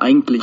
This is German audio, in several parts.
Eigentlich.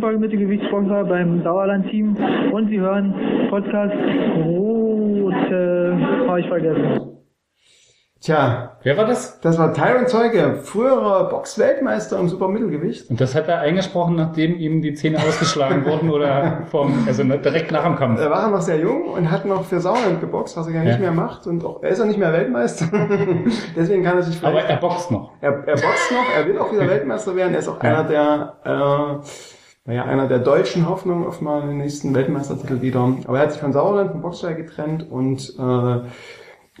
Zeuge, Supermittelgewichtsboxer beim Dauerland-Team und Sie hören Podcast Rote, habe ich vergessen. Tja, Wer war das? das war Tyron Zeuge, früherer Boxweltmeister im Supermittelgewicht. Und das hat er eingesprochen, nachdem ihm die Zähne ausgeschlagen wurden oder vom, also direkt nach dem Kampf. Er war noch sehr jung und hat noch für Sauerland geboxt, was er ja nicht Ja. mehr macht. Und auch, er ist auch nicht mehr Weltmeister. Deswegen kann er sich Aber vielleicht... er boxt noch. Er, er boxt noch, er will auch wieder Weltmeister werden. Er ist auch Ja. einer der, äh, naja, einer der deutschen Hoffnungen auf mal den nächsten Weltmeistertitel wieder. Aber er hat sich von Sauerland, vom Boxstall getrennt und äh,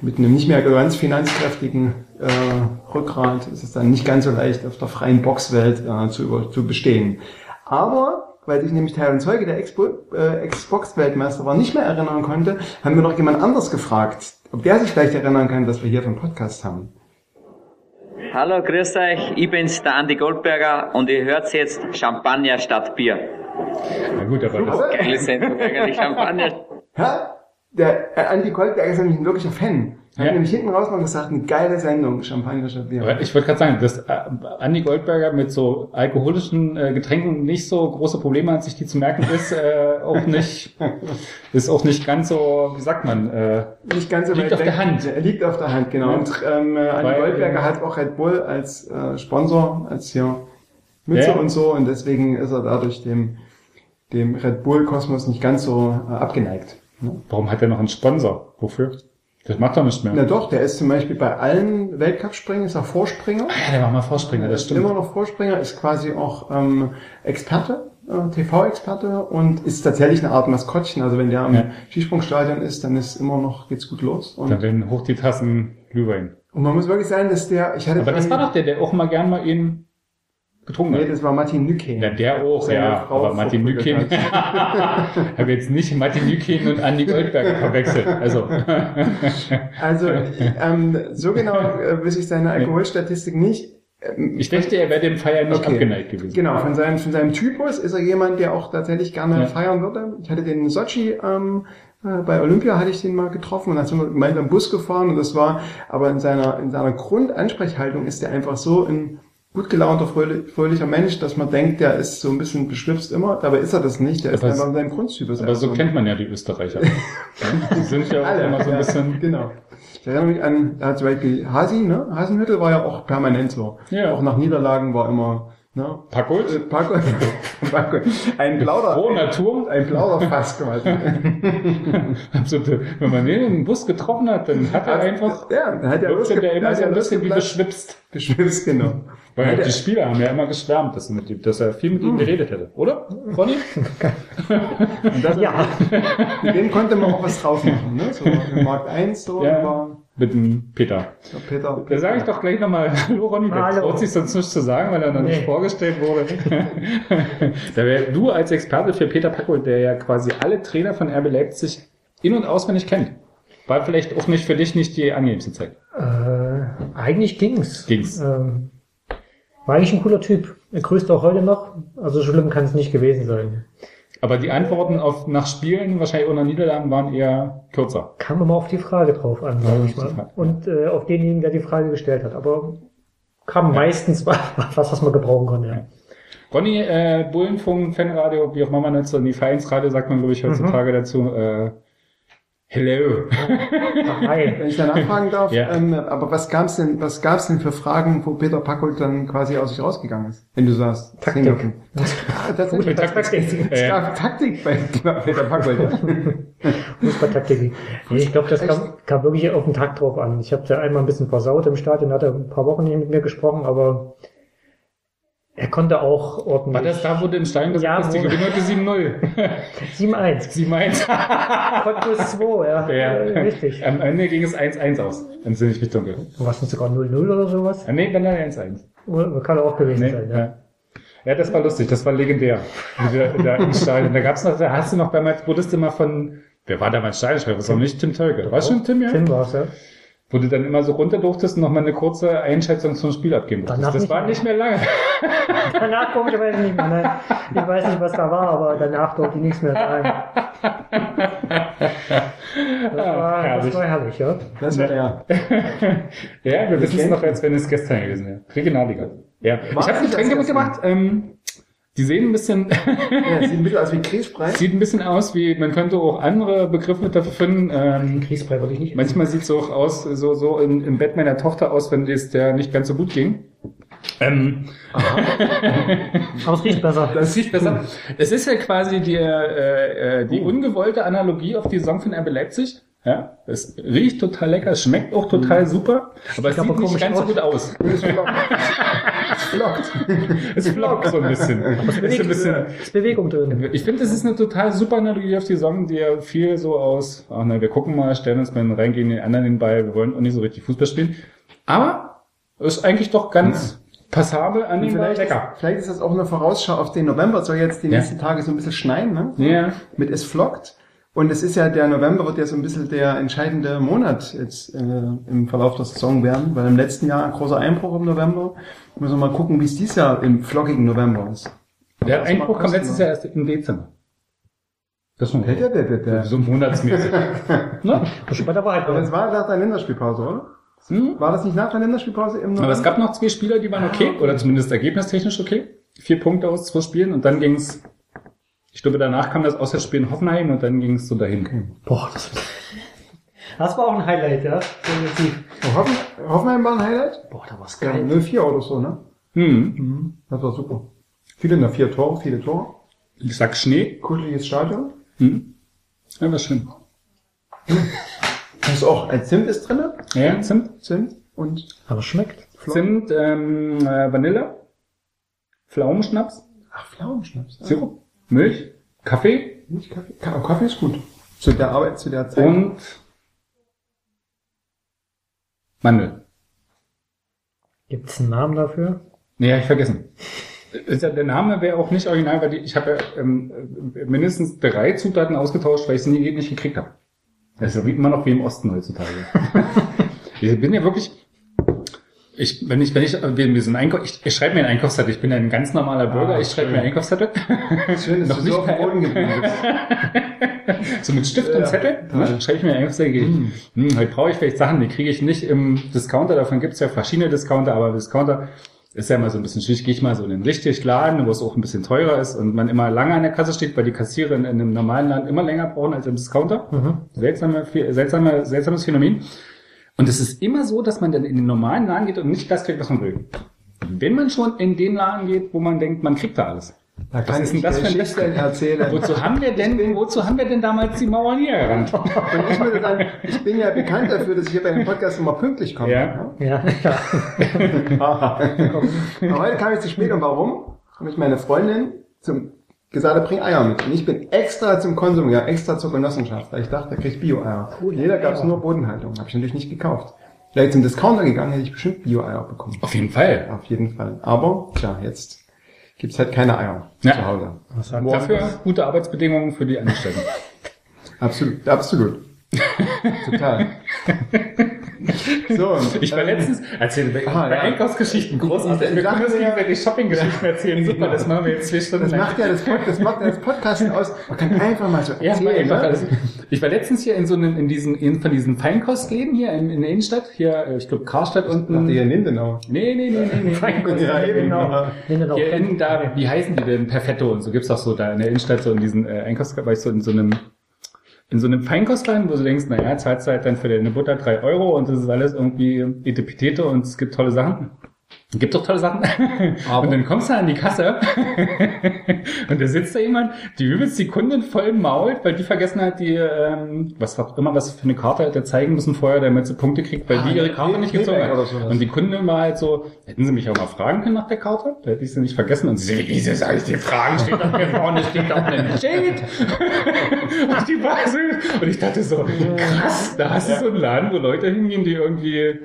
mit einem nicht mehr ganz finanzkräftigen äh, Rückgrat ist es dann nicht ganz so leicht, auf der freien Boxwelt äh, zu, über, zu bestehen. Aber weil sich nämlich Tyron Zeuge, der äh, Ex-Box-Weltmeister war, nicht mehr erinnern konnte, haben wir noch jemand anders gefragt, ob der sich vielleicht erinnern kann, dass wir hier vom Podcast haben. Hallo, grüß euch, ich bin's, der Andi Goldberger und ihr hört jetzt Champagner statt Bier. Na gut, aber das, Geile Sendung eigentlich, Champagner. Hä? Der äh, Andy Goldberg ist nämlich ein wirklicher Fan. Hat Ja. nämlich hinten raus noch gesagt, eine geile Sendung, Champagner statt Bier. ich wollte gerade sagen, dass äh, Andi Goldberger mit so alkoholischen äh, Getränken nicht so große Probleme hat, sich die zu merken, ist äh, auch nicht, ist auch nicht ganz so, wie sagt man, äh, Nicht ganz so Liegt auf weg. der Hand. Er liegt auf der Hand, genau. Ja. Und ähm, äh, Andy Weil, Goldberger hat auch Red Bull als äh, Sponsor, als hier Mütze Ja. und so. Und deswegen ist er dadurch dem, dem Red Bull-Kosmos nicht ganz so äh, abgeneigt. Ne? warum hat er noch einen Sponsor? Wofür? Das macht er nicht mehr. Na doch, der ist zum Beispiel bei allen Weltcup-Springen, ist er Vorspringer. ja, der war mal Vorspringer, das stimmt. Immer noch Vorspringer, ist quasi auch ähm, Experte, äh, TV-Experte und ist tatsächlich eine Art Maskottchen. Also wenn der am Ja. Skisprungstadion ist, dann ist immer noch, geht's gut los. Und, Dann werden hoch die Tassen Glühwein. und man muss wirklich sagen, dass der, ich hatte Aber das war doch der, der auch mal gern mal ihn getrunken Nee, hat. das war Martin Nücke. Ja, der auch, ja. Frau aber Martin Nüken, habe jetzt nicht Martin Nüken und Andi Goldberger verwechselt. Also, Also, ähm, so genau äh, weiß ich seine Alkoholstatistik nicht. Ähm, ich dachte, er wäre dem Feiern nicht Okay. abgeneigt gewesen. Genau, von seinem, von seinem Typus ist er jemand, der auch tatsächlich gerne Ja. feiern würde. Ich hatte den in Sochi, ähm, äh, bei Olympia hatte ich den mal getroffen und dann sind wir gemeinsam Bus gefahren und das war, aber in seiner, in seiner Grundansprechhaltung ist er einfach so ein gut gelaunter, fröhlich, fröhlicher Mensch, dass man denkt, der ist so ein bisschen beschwipst immer. Dabei ist er das nicht, der ist Aber einfach es- in seinem Grundtypus. Aber so einfach. kennt man ja die Österreicher. Die sind ja auch Alle, immer so ein ja, bisschen... Genau. Ich erinnere mich an, zum Beispiel Hasi, ne? Hasenhüttel war ja auch permanent so. Ja. Auch nach Niederlagen war immer, ne? Pakult? Äh, Paco, Paco, ein Plauder, Frohe Natur. ein Plauderfass quasi. Also, wenn man den im Bus getroffen hat, dann hat er einfach... ja, da hat er Wirkte der immer hat so er ein bisschen wie beschwipst. Beschwipst, genau. Weil Hat die er- Spieler haben ja immer geschwärmt, dass, er mit ihm, dass er viel mit Hm. ihm geredet hätte. Oder, Ronny? Ja. Mit dem konnte man auch was drauf machen, ne? So Markt 1, so Ja. war Mit dem Peter. der Peter. Da sage ich doch gleich nochmal Hallo Ronny, der Hallo. traut sich sonst nichts zu sagen, weil er noch nicht Nee. vorgestellt wurde. da wär, du als Experte für Peter Packold, der ja quasi alle Trainer von RB Leipzig in- und auswendig kennt. War vielleicht auch nicht für dich nicht die angenehmste Zeit. Äh, eigentlich ging's. Ging's. Ähm, war eigentlich ein cooler Typ. Er grüßt auch heute noch. Also so schlimm kann es nicht gewesen sein. Aber die Antworten auf nach Spielen, wahrscheinlich ohne Niederlagen, waren eher kürzer. Kam immer auf die Frage drauf an, sag ich mal. Frage. Und äh, auf denjenigen, der die Frage gestellt hat. Aber kam meistens was, was man gebrauchen konnte. Ja. Ronny, äh, Bullenfunk, Fanradio, wie auch immer man und die Vereinsradio sagt man, glaube ich, heutzutage dazu. Äh, hello. Hi. Wenn ich da nachfragen darf, Ja. ähm, aber was gab's denn, was gab's denn für Fragen, wo Peter Packold dann quasi aus sich rausgegangen ist? Wenn du sagst, Taktik. Singleton. Tatsächlich. Taktik. Es Äh, gab Taktik bei Peter Packold. ja. Fußballtaktik. Nee, ich glaube, das kam, kam wirklich auf den Tag drauf an. Ich habe ja einmal ein bisschen versaut im Stadion, hat er ein paar Wochen nicht mit mir gesprochen, aber er konnte auch ordentlich. war das da, wo du im Stein gesagt Ja, hast, die wo- gewinnen heute 7-0? 7-1. 7-1. Cottbus 2, ja. ja. Richtig. Am Ende ging es 1-1 aus. Dann sind ich mich dunkel. War es nicht sogar 0-0 oder sowas? Ah, nee, wenn dann 1-1. Oder- Kann auch gewesen Nee, sein, ja. ja. ja, das war lustig, das war legendär. Da im Stadion. Da gab's noch, da hast du noch damals, wurdest du mal von, wer war damals Stadionsprecher? Das war nicht Tim Tölke. War schon Tim, ja? Tim war's, ja. Wo du dann immer so runter durftest und noch mal eine kurze Einschätzung zum Spiel abgeben. Danach Das war mehr. nicht mehr lange. Danach komischerweise nicht mehr. Nein. Ich weiß nicht, was da war, aber danach durfte ich nichts mehr sagen. Das war, herrlich. das war herrlich, ja. Das war er. Ja, wir wissen es noch, als wenn es gestern gewesen wäre. Regionalliga. Ja. Ich habe nicht Getränke das mitgebracht. Ähm, die sehen ein bisschen, Ja, sieht ein bisschen aus wie Grießbrei. sieht ein bisschen aus wie, man könnte auch andere Begriffe dafür finden. Ähm, Kriegsbrei würde ich nicht. manchmal sieht es auch aus, so, so im, im Bett meiner Tochter aus, wenn es der nicht ganz so gut ging. Ähm, Aber es riecht besser. das riecht besser. Es ist ja quasi die, äh, äh, die ungewollte Analogie auf die Saison von RB Leipzig. Ja, es riecht total lecker, es schmeckt auch total super, aber es aber sieht nicht ganz so gut aus. Es flockt. Es flockt so ein bisschen. Es ist ein bisschen ist Bewegung drin. ich finde, das ist eine total super Analogie auf die Saison, die ja viel so aus, ach nein, wir gucken mal, stellen uns mal reingehen, den anderen den Ball, wir wollen auch nicht so richtig Fußball spielen. Aber ist eigentlich doch ganz passabel, annehmbar, Vielleicht, lecker. vielleicht ist das auch eine Vorausschau auf den November. Es soll jetzt die Ja. nächsten Tage so ein bisschen schneien, ne? Ja. Mit es flockt. Und es ist ja, der November wird ja so ein bisschen der entscheidende Monat jetzt äh, im Verlauf der Saison werden, weil im letzten Jahr ein großer Einbruch im November. Müssen wir mal gucken, wie es dieses Jahr im flockigen November ist. Der Das Einbruch kam letztes ne? Jahr erst im Dezember. Das ist schon Der, der, der, der, der. so monatsmäßig. ne? Das bei der Wahrheit. Aber es war nach der Länderspielpause, oder? Hm? War das nicht nach der Länderspielpause im November? Aber es gab noch zwei Spieler, die waren okay, oder zumindest ergebnistechnisch okay. Vier Punkte aus zwei Spielen und dann ging's. Ich glaube danach kam das Auswärtsspiel in Hoffenheim und dann ging's so dahin. Boah, das, das war auch ein Highlight, ja. Definitiv. Hoffen, Hoffenheim war ein Highlight? Boah, da war's Ja, geil. 0-4 oder so, ne? Hm. Das war super. Viele noch vier Tore, viele Tore. Ich sag Schnee. Kuscheliges Stadion. Hm. Ja, war schön. Das ist auch ein Zimt ist drinne. Ja, Zimt. Zimt und Aber schmeckt. Zimt, ähm, äh, Vanille, Pflaumenschnaps, ach Pflaumenschnaps. Sirup, Milch, Kaffee Nicht Kaffee. Ka- Kaffee ist gut. Zu der Arbeit, zu der Zeit. und Mandel. Gibt's einen Namen dafür? Nee, hab ich vergessen. Ist ja, der Name wäre auch nicht original, weil die, ich habe ja ähm, äh, mindestens drei Zutaten ausgetauscht, weil ich es nie nicht gekriegt habe. Das ist ja wie immer noch wie im Osten heutzutage. ich bin ja wirklich, ich, wenn ich, wenn ich, wir, sind Einkauf, ich, ich schreibe mir einen Einkaufszettel. Ich bin ein ganz normaler Bürger. Ah, ich schreibe mir einen Einkaufszettel. Schön, dass noch du nicht so auf dem Boden geblieben bist. so mit Stift Ja, und Zettel. Ne? Schreibe ich mir einen Einkaufszettel. ich, Hm, heute brauche ich vielleicht Sachen, die kriege ich nicht im Discounter. Davon gibt es ja verschiedene Discounter, aber Discounter ist ja immer so ein bisschen schwierig. Gehe ich mal so in den richtigen Laden, wo es auch ein bisschen teurer ist und man immer lange an der Kasse steht, weil die Kassierer in einem normalen Laden immer länger brauchen als im Discounter. Mhm. Seltsame, seltsame, seltsames Phänomen. Und es ist immer so, dass man dann in den normalen Laden geht und nicht das kriegt, was man will. Wenn man schon in den Laden geht, wo man denkt, man kriegt da alles. Da Was ist denn das für ein Geschichten erzählen. Wozu haben wir denn, wozu haben wir denn damals die Mauer niedergerannt? Und ich würde sagen, ich bin ja bekannt dafür, dass ich hier bei dem Podcast immer pünktlich komme. Ja. Ja, ja. Aber heute kam ich zu spät und warum? Habe ich meine Freundin zum gesagt, bring Eier mit. Und ich bin extra zum Konsum gegangen, extra zur Genossenschaft, weil ich dachte, da krieg ich Bio-Eier. Jeder gab es nur Bodenhaltung. Habe ich natürlich nicht gekauft. Wäre ich zum Discounter gegangen, hätte ich bestimmt Bio-Eier bekommen. Auf jeden Fall. Auf jeden Fall. Aber, tja, jetzt gibt's halt keine Eier Ja. zu Hause. Was sagt Dafür gute Arbeitsbedingungen für die Angestellten. Absolut, absolut. Total. So, Ich war ähm, letztens, erzähl bei, Ah, bei ja. Einkaufsgeschichten großartig. Wir können ich- uns gegenseitig Shopping-Geschichten erzählen. Super, das machen wir jetzt zwei Stunden Das lang. macht ja das, Pod- das macht ja das Podcast aus. Man kann einfach mal so Ja, erzählen. einfach ne? Ich war letztens hier in so einem, in diesen, in, von diesen Feinkostläden hier in, in der Innenstadt, hier, äh, ich glaube Karstadt unten. hier in Lindenau. Nee, nee, nee, nee, nee. Feinkost. Ja, genau. Wir noch Hier in, da, wie heißen die denn? Perfetto und so gibt's auch so da in der Innenstadt so in diesen äh, Einkaufs, war ich so in so einem in so einem Feinkostladen, wo du denkst, naja, zahlst du halt dann für deine Butter drei Euro und das ist alles irgendwie Etepetete und es gibt tolle Sachen. Gibt doch tolle Sachen. Und dann kommst du an die Kasse und da sitzt da jemand, die übelst die Kundin voll mault, weil die vergessen hat, die, ähm, was auch immer, was für eine Karte hätte zeigen müssen vorher, damit sie Punkte kriegt, weil Ah, die ihre Karte nicht gezogen hat. Und die Kundin war halt so, hätten sie mich auch mal fragen können nach der Karte? Da hätte ich sie nicht vergessen. Und sie so, wieso soll ich die fragen? Steht hier vorne, steht doch ein Schild. und die so, und ich dachte so, krass, da hast du so einen Laden, wo Leute hingehen, die irgendwie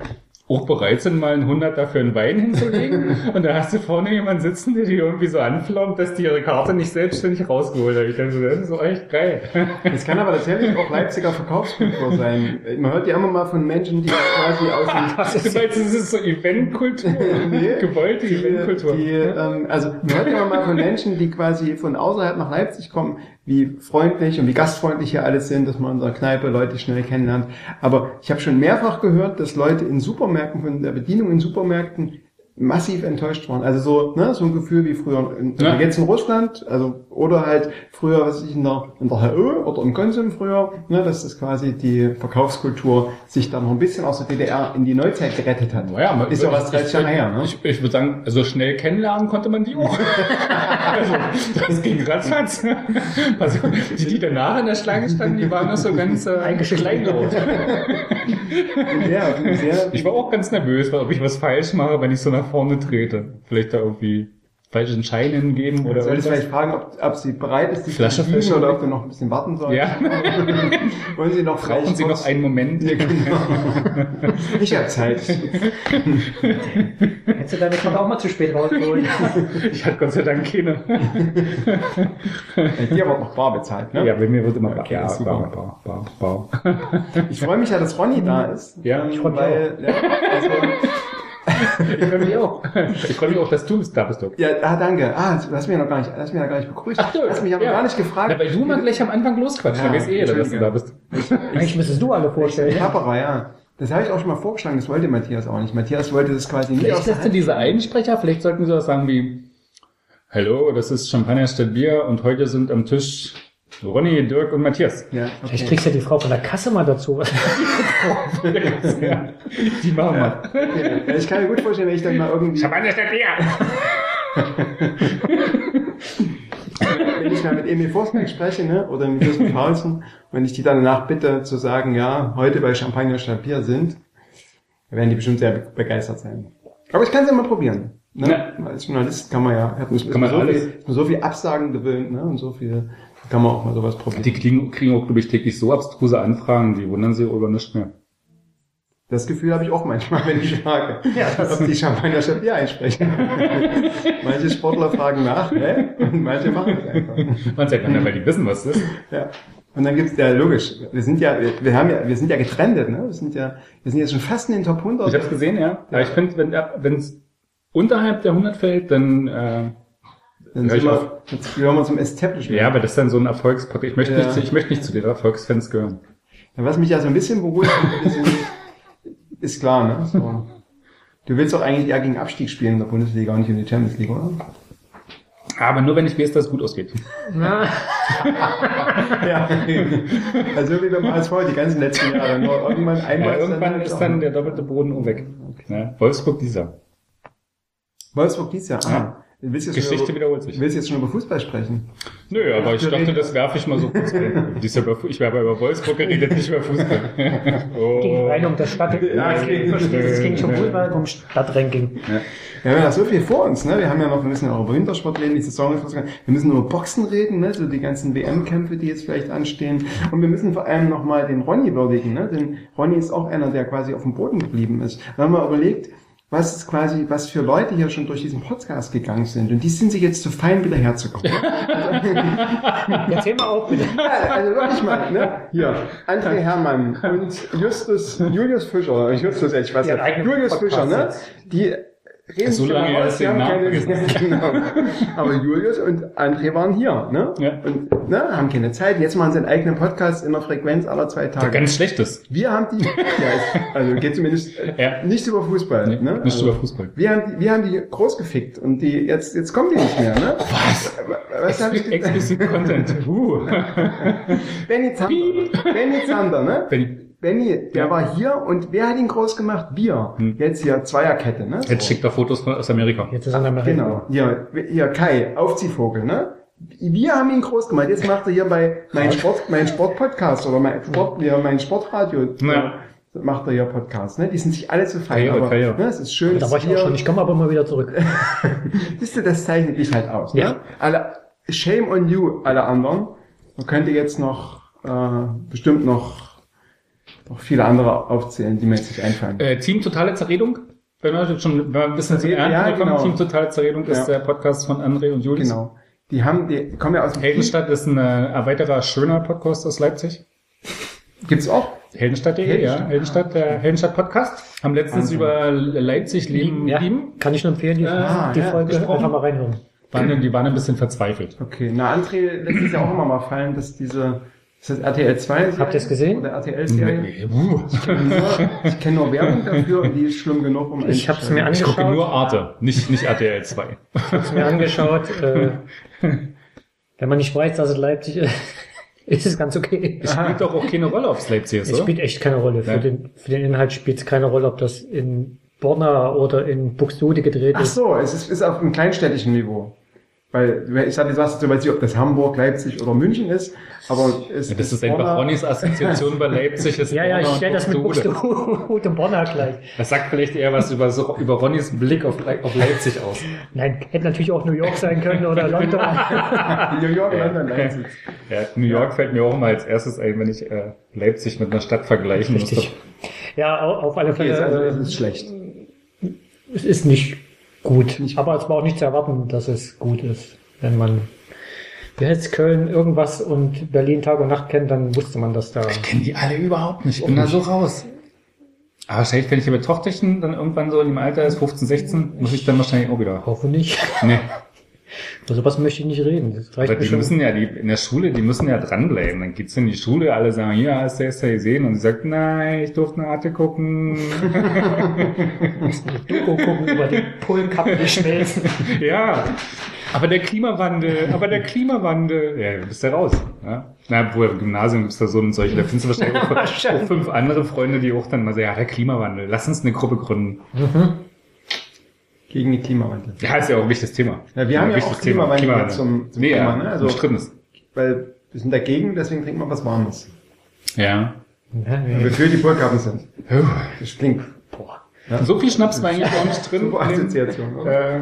auch bereit sind, mal einen Hunderter für einen Wein hinzulegen. Und da hast du vorne jemanden sitzen, der die irgendwie so anflaumt, dass die ihre Karte nicht selbstständig rausgeholt hat. Ich dachte so, das ist doch echt geil. Das kann aber tatsächlich auch Leipziger Verkaufskultur sein. Man hört ja immer mal von Menschen, die quasi aus dem Du meinst, das ist so Eventkultur? Nee. Gewollte die, Eventkultur. die, ähm, also man hört ja immer mal von Menschen, die quasi von außerhalb nach Leipzig kommen, wie freundlich und wie gastfreundlich hier alles sind, dass man in der Kneipe Leute schnell kennenlernt. Aber ich habe schon mehrfach gehört, dass Leute in Supermärkten, von der Bedienung in Supermärkten massiv enttäuscht waren. Also so, ne, so ein Gefühl wie früher in, Ja. jetzt in Russland, also oder halt früher, was weiß ich in der in der HÖ oder im Konsum früher, ne, dass das quasi die Verkaufskultur sich dann noch ein bisschen aus der DDR in die Neuzeit gerettet hat. Naja, man- ist ja was ich- 30 Jahre her, ne? Ich, ich würde sagen, so schnell kennenlernen konnte man die auch. also, das ging ratzfatz. Also, die, die danach in der Schlange standen, die waren noch so ganz äh, kleinlaut. Ja, sehr, Ich war auch ganz nervös, ob ich was falsch mache, wenn ich so nach vorne trete. Vielleicht da irgendwie falschen Scheinen geben oder Soll ich vielleicht fragen, ob, ob sie bereit ist, die Flasche zu fischen? oder ob du noch ein bisschen warten sollst? Ja, Wollen Sie noch brauchen vielleicht Sie noch einen Moment? Ja, genau. Ich habe Zeit. Hättest du deine Karte auch mal zu spät rausgeholt? Ich hatte Gott sei Dank keine. Dir wird noch bar bezahlt, ne? Ja, bei mir wird immer Okay, ja, super. bar, bar, bar, bar. Ich freue mich ja, dass Ronny da ist. Ja, ähm, ich freu mich weil, ja, also, Ich freue mich auch. Ich freue mich auch, dass du da bist, Doc. ja, ah, danke. Ah, du hast mich ja noch gar nicht, hast mich ja gar nicht begrüßt. Ach du hast mich aber ja. gar nicht gefragt. Ja, weil du mal gleich am Anfang losquatschst, Ja, dann eh dass du da bist. Eigentlich müsstest du alle vorstellen. Kapperer, ja. Das habe ich auch schon mal vorgeschlagen, das wollte Matthias auch nicht. Matthias wollte das quasi nicht Vielleicht lässt du diese Einsprecher, vielleicht sollten sie was sagen wie, Hallo, das ist Champagner statt Bier und heute sind am Tisch Ronny, Dirk und Matthias. Ja, Vielleicht okay. kriegst du ja die Frau von der Kasse mal dazu. ja, die machen wir. Ja, ich kann mir gut vorstellen, wenn ich dann mal irgendwie, Champagner statt Bier! wenn ich mal mit Emil Forsberg spreche, ne, oder mit Justin Paulsen, wenn ich die dann danach bitte zu sagen, ja, heute bei Champagner statt Bier sind, werden die bestimmt sehr be- begeistert sein. Aber ich kann es ja mal probieren. Ne? Ja. Als Journalist kann man ja, hat man, Kann man so, alles. viel, ist so viel Absagen gewöhnt, ne, und so viel, kann man auch mal sowas probieren. Die kriegen, kriegen auch, glaube ich, täglich so abstruse Anfragen, die wundern sich über nichts mehr. Das Gefühl habe ich auch manchmal, wenn ich frage, ob die Champagner Bier einsprechen. manche Sportler fragen nach, ne? und manche machen es einfach. Man sagt, na, weil die wissen, was das ist. Ja. Und dann gibt's ja logisch, wir sind ja, wir, haben ja, wir sind ja getrennt, ne? Wir sind ja, wir sind jetzt schon fast in den Top 100. Ich habe es gesehen, ja. Aber ich finde, wenn wenn es unterhalb der 100 fällt, dann äh, Dann Ja, sind wir, jetzt gehören wir zum Establishment. ja, aber das ist dann so ein Erfolgspodcast. Ich möchte Ja. nicht, zu- ich möchte nicht zu den Erfolgsfans gehören. Ja, Was mich ja so ein bisschen beruhigt, ist klar, ne? So. Du willst doch eigentlich eher gegen Abstieg spielen in der Bundesliga und nicht in die Champions League, oder? Aber nur wenn ich weiß, dass es gut ausgeht. Na, Ja. Also wie beim HSV die ganzen letzten Jahre. Nur irgendwann einmal Ja, irgendwann halt ist dann der doppelte Boden weg. Ja, Wolfsburg dieser. Wolfsburg dies Jahr. Ah. Du willst schon Geschichte über, wiederholt du sich. willst jetzt schon über Fußball sprechen. Nö, aber ich wir dachte, das werfe ich mal so kurz ein. Ich habe über Wolfsburg geredet, nicht über Fußball. ging Oh. rein um das Stadt. Ja, es ging- Es ging schon Fußball um Stadtranking. Wir haben ja noch so viel vor uns, ne? Wir haben ja noch, wir müssen ja auch über Wintersport reden, die Saison ist. Wir müssen über Boxen reden, ne? So die ganzen WM-Kämpfe, die jetzt vielleicht anstehen. Und wir müssen vor allem nochmal den Ronny würdigen, ne? Denn Ronny ist auch einer, der quasi auf dem Boden geblieben ist. Wir haben mal überlegt, was ist quasi, was für Leute hier schon durch diesen Podcast gegangen sind. Und die sind sich jetzt zu fein, wieder herzukommen. Erzähl mal auf, bitte. Ja, also wirklich mal, ne? Hier, André Hermann und Justus, Julius Fischer, Justus, ich weiß nicht, Julius Podcast Fischer, ne? Die reden So lange dass die haben keine, genau. Aber Julius und André waren hier, ne? Ja. Und, ne, haben keine Zeit. Jetzt machen sie einen eigenen Podcast in der Frequenz aller zwei Der Tage. ganz schlechtes. Wir haben die, ja, also geht zumindest äh, Ja. nicht über Fußball, Nee, ne? nicht also, über Fußball. Wir haben die, wir haben die groß gefickt und die, jetzt, jetzt kommen die nicht mehr, ne? Was? Was hab ich gesagt? Explicit Content. Uh. Benny Zander. Benny Zander, ne? Benny. Benny, der Ja. war hier und wer hat ihn groß gemacht? Wir. Hm. Jetzt hier Zweierkette, ne? Jetzt schickt er Fotos aus Amerika. Jetzt ist er in Amerika. Genau. Hier, hier Kai, Aufziehvogel, ne? Wir haben ihn groß gemacht. Jetzt macht er hier bei mein Sport, mein Sportpodcast oder mein Sport, ja, mein Sportradio. Ja. Macht er hier Podcast, ne? Die sind sich alle zu fein. Karriere, aber, Karriere. Ne, es ist schön. Da war ich hier- auch schon. Ich komme aber mal wieder zurück. Siehst du, das zeichnet dich halt aus. Ne? Ja. Alle, shame on you, alle anderen. Man könnte jetzt noch äh, bestimmt noch, noch viele andere aufzählen, die mir jetzt nicht einfallen. Äh, Team Totale Zerredung. Wenn wir jetzt schon ein bisschen zum Ja, Ernten gekommen. genau. Team Totale Zerredung ist Ja. der Podcast von André und Julius. genau. Die haben, die kommen ja aus dem Heldenstadt ist ein äh, weiterer schöner Podcast aus Leipzig. Gibt's auch? Heldenstadt.de, ja. Heldenstadt. Heldenstadt, der Heldenstadt Podcast. Haben letztens Wahnsinn. über Leipzig leben, Ja, lieben. kann ich nur empfehlen, die, Ah, die ja, Folge einfach mal reinhören. Waren, die waren ein bisschen verzweifelt. Okay. Na, André lässt es ja auch immer mal fallen, dass diese, ist das RTL 2? Habt ihr es gesehen? Oder RTL-Serie? Uh. Ich kenne nur, ich kenn nur Werbung dafür und die ist schlimm genug, um Ich habe es mir Ich gucke angeschaut. nur Arte, nicht, nicht RTL 2. hab's mir angeschaut. Äh, wenn man nicht weiß, dass es Leipzig ist, ist es ganz okay. Es spielt doch auch keine Rolle, ob es Leipzig ist, Es spielt echt keine Rolle. Für, Ja. den, für den Inhalt spielt es keine Rolle, ob das in Borna oder in Buxtehude gedreht Ach ist. so, es ist, ist auf einem kleinstädtischen Niveau. Weil, ich hatte gesagt, du weißt nicht, ob das Hamburg, Leipzig oder München ist, aber es Ja, das ist einfach Ronnys Assoziation bei Leipzig. Ist Ja, ja, ich stelle das mit Buxtehude. Und Borna gleich. Das sagt vielleicht eher was über, so, über Ronnys Blick auf, auf Leipzig aus. Nein, hätte natürlich auch New York sein können oder London. New York, London, Leipzig. Ja, New York fällt mir auch mal als erstes ein, wenn ich äh, Leipzig mit einer Stadt vergleichen muss. Richtig. Ja, au- auf alle Okay, also Fälle. es äh, ist schlecht. es ist nicht gut. Aber es war auch nicht zu erwarten, dass es gut ist. Wenn man wer jetzt Köln irgendwas und Berlin Tag und Nacht kennt, dann wusste man, dass da. Ich kenne die alle überhaupt nicht. Ich bin da so raus. Aber wahrscheinlich, wenn ich hier mit Tochterchen dann irgendwann so in dem Alter ist, 15, 16, muss ich dann wahrscheinlich auch wieder. Hoffe nicht. Nee. Über sowas möchte ich nicht reden. Das reicht Aber die schon. müssen ja, die, in der Schule, die müssen ja dranbleiben. Dann geht's in die Schule, alle sagen, hier, hast du es ja gesehen? Und sie sagt, nein, ich durfte eine Arte gucken. Doku gucken über den Polkappen geschmelzen. ja. Aber der Klimawandel, aber der Klimawandel. Ja, du bist ja raus. Ja? Na, wo im Gymnasium gibt's da so und solche, da findest du wahrscheinlich auch, auch fünf andere Freunde, die auch dann mal sagen, ja, der Klimawandel, lass uns eine Gruppe gründen. Gegen den Klimawandel. Ja, ist ja auch ein wichtiges Thema. Ja, wir haben ja wichtiges auch Klimawandel jetzt zum- zum nee, Thema, ja, ne? Also- umstrittenes. Weil wir sind dagegen, deswegen trinken wir was Warmes. Ja. Ja, Weil wir für die Burgkappen sind. Das klingt, boah. So viel Schnaps war eigentlich auch nicht drin. Super Assoziation. Äh,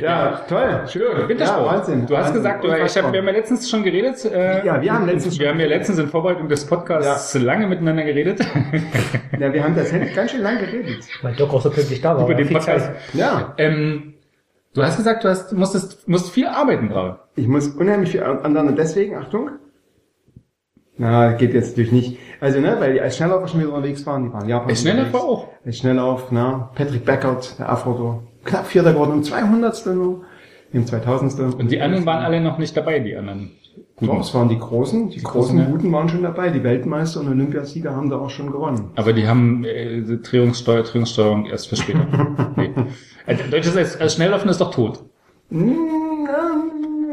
Ja, toll. Schön, Wintersport. Ja, Wahnsinn. Du hast Wahnsinn. gesagt, du, ich hab, wir haben ja letztens schon geredet. Äh, Ja, wir haben letztens Wir haben ja letztens in Vorbereitung des Podcasts lange miteinander geredet. Ja, wir haben tatsächlich ganz schön lang geredet. Weil Doc auch so pünktlich da war. über den Podcast. Zeit. Ja. Ähm, du hast gesagt, du hast, musstest, musst viel arbeiten gerade. Ich muss unheimlich viel anderen und deswegen, Achtung. Na, geht jetzt natürlich nicht. Also, ne, weil die als Schnelllauf schon wieder unterwegs waren, die waren Japan. Als Schnelllauf unterwegs. war auch. Als Schnelllauf, na, Patrick Beckert, der Afrodo, knapp Vierter geworden, im 200. nur, im 2000. Und die anderen waren alle noch nicht dabei, die anderen. Doch, es waren die Großen, die, Großen, großen ja. Guten waren schon dabei, die Weltmeister und Olympiasieger haben da auch schon gewonnen. Aber die haben äh, die Drehungssteuer, Drehungssteuerung erst für später. nee. Also, Deutsches als, als Schnelllaufen ist doch tot.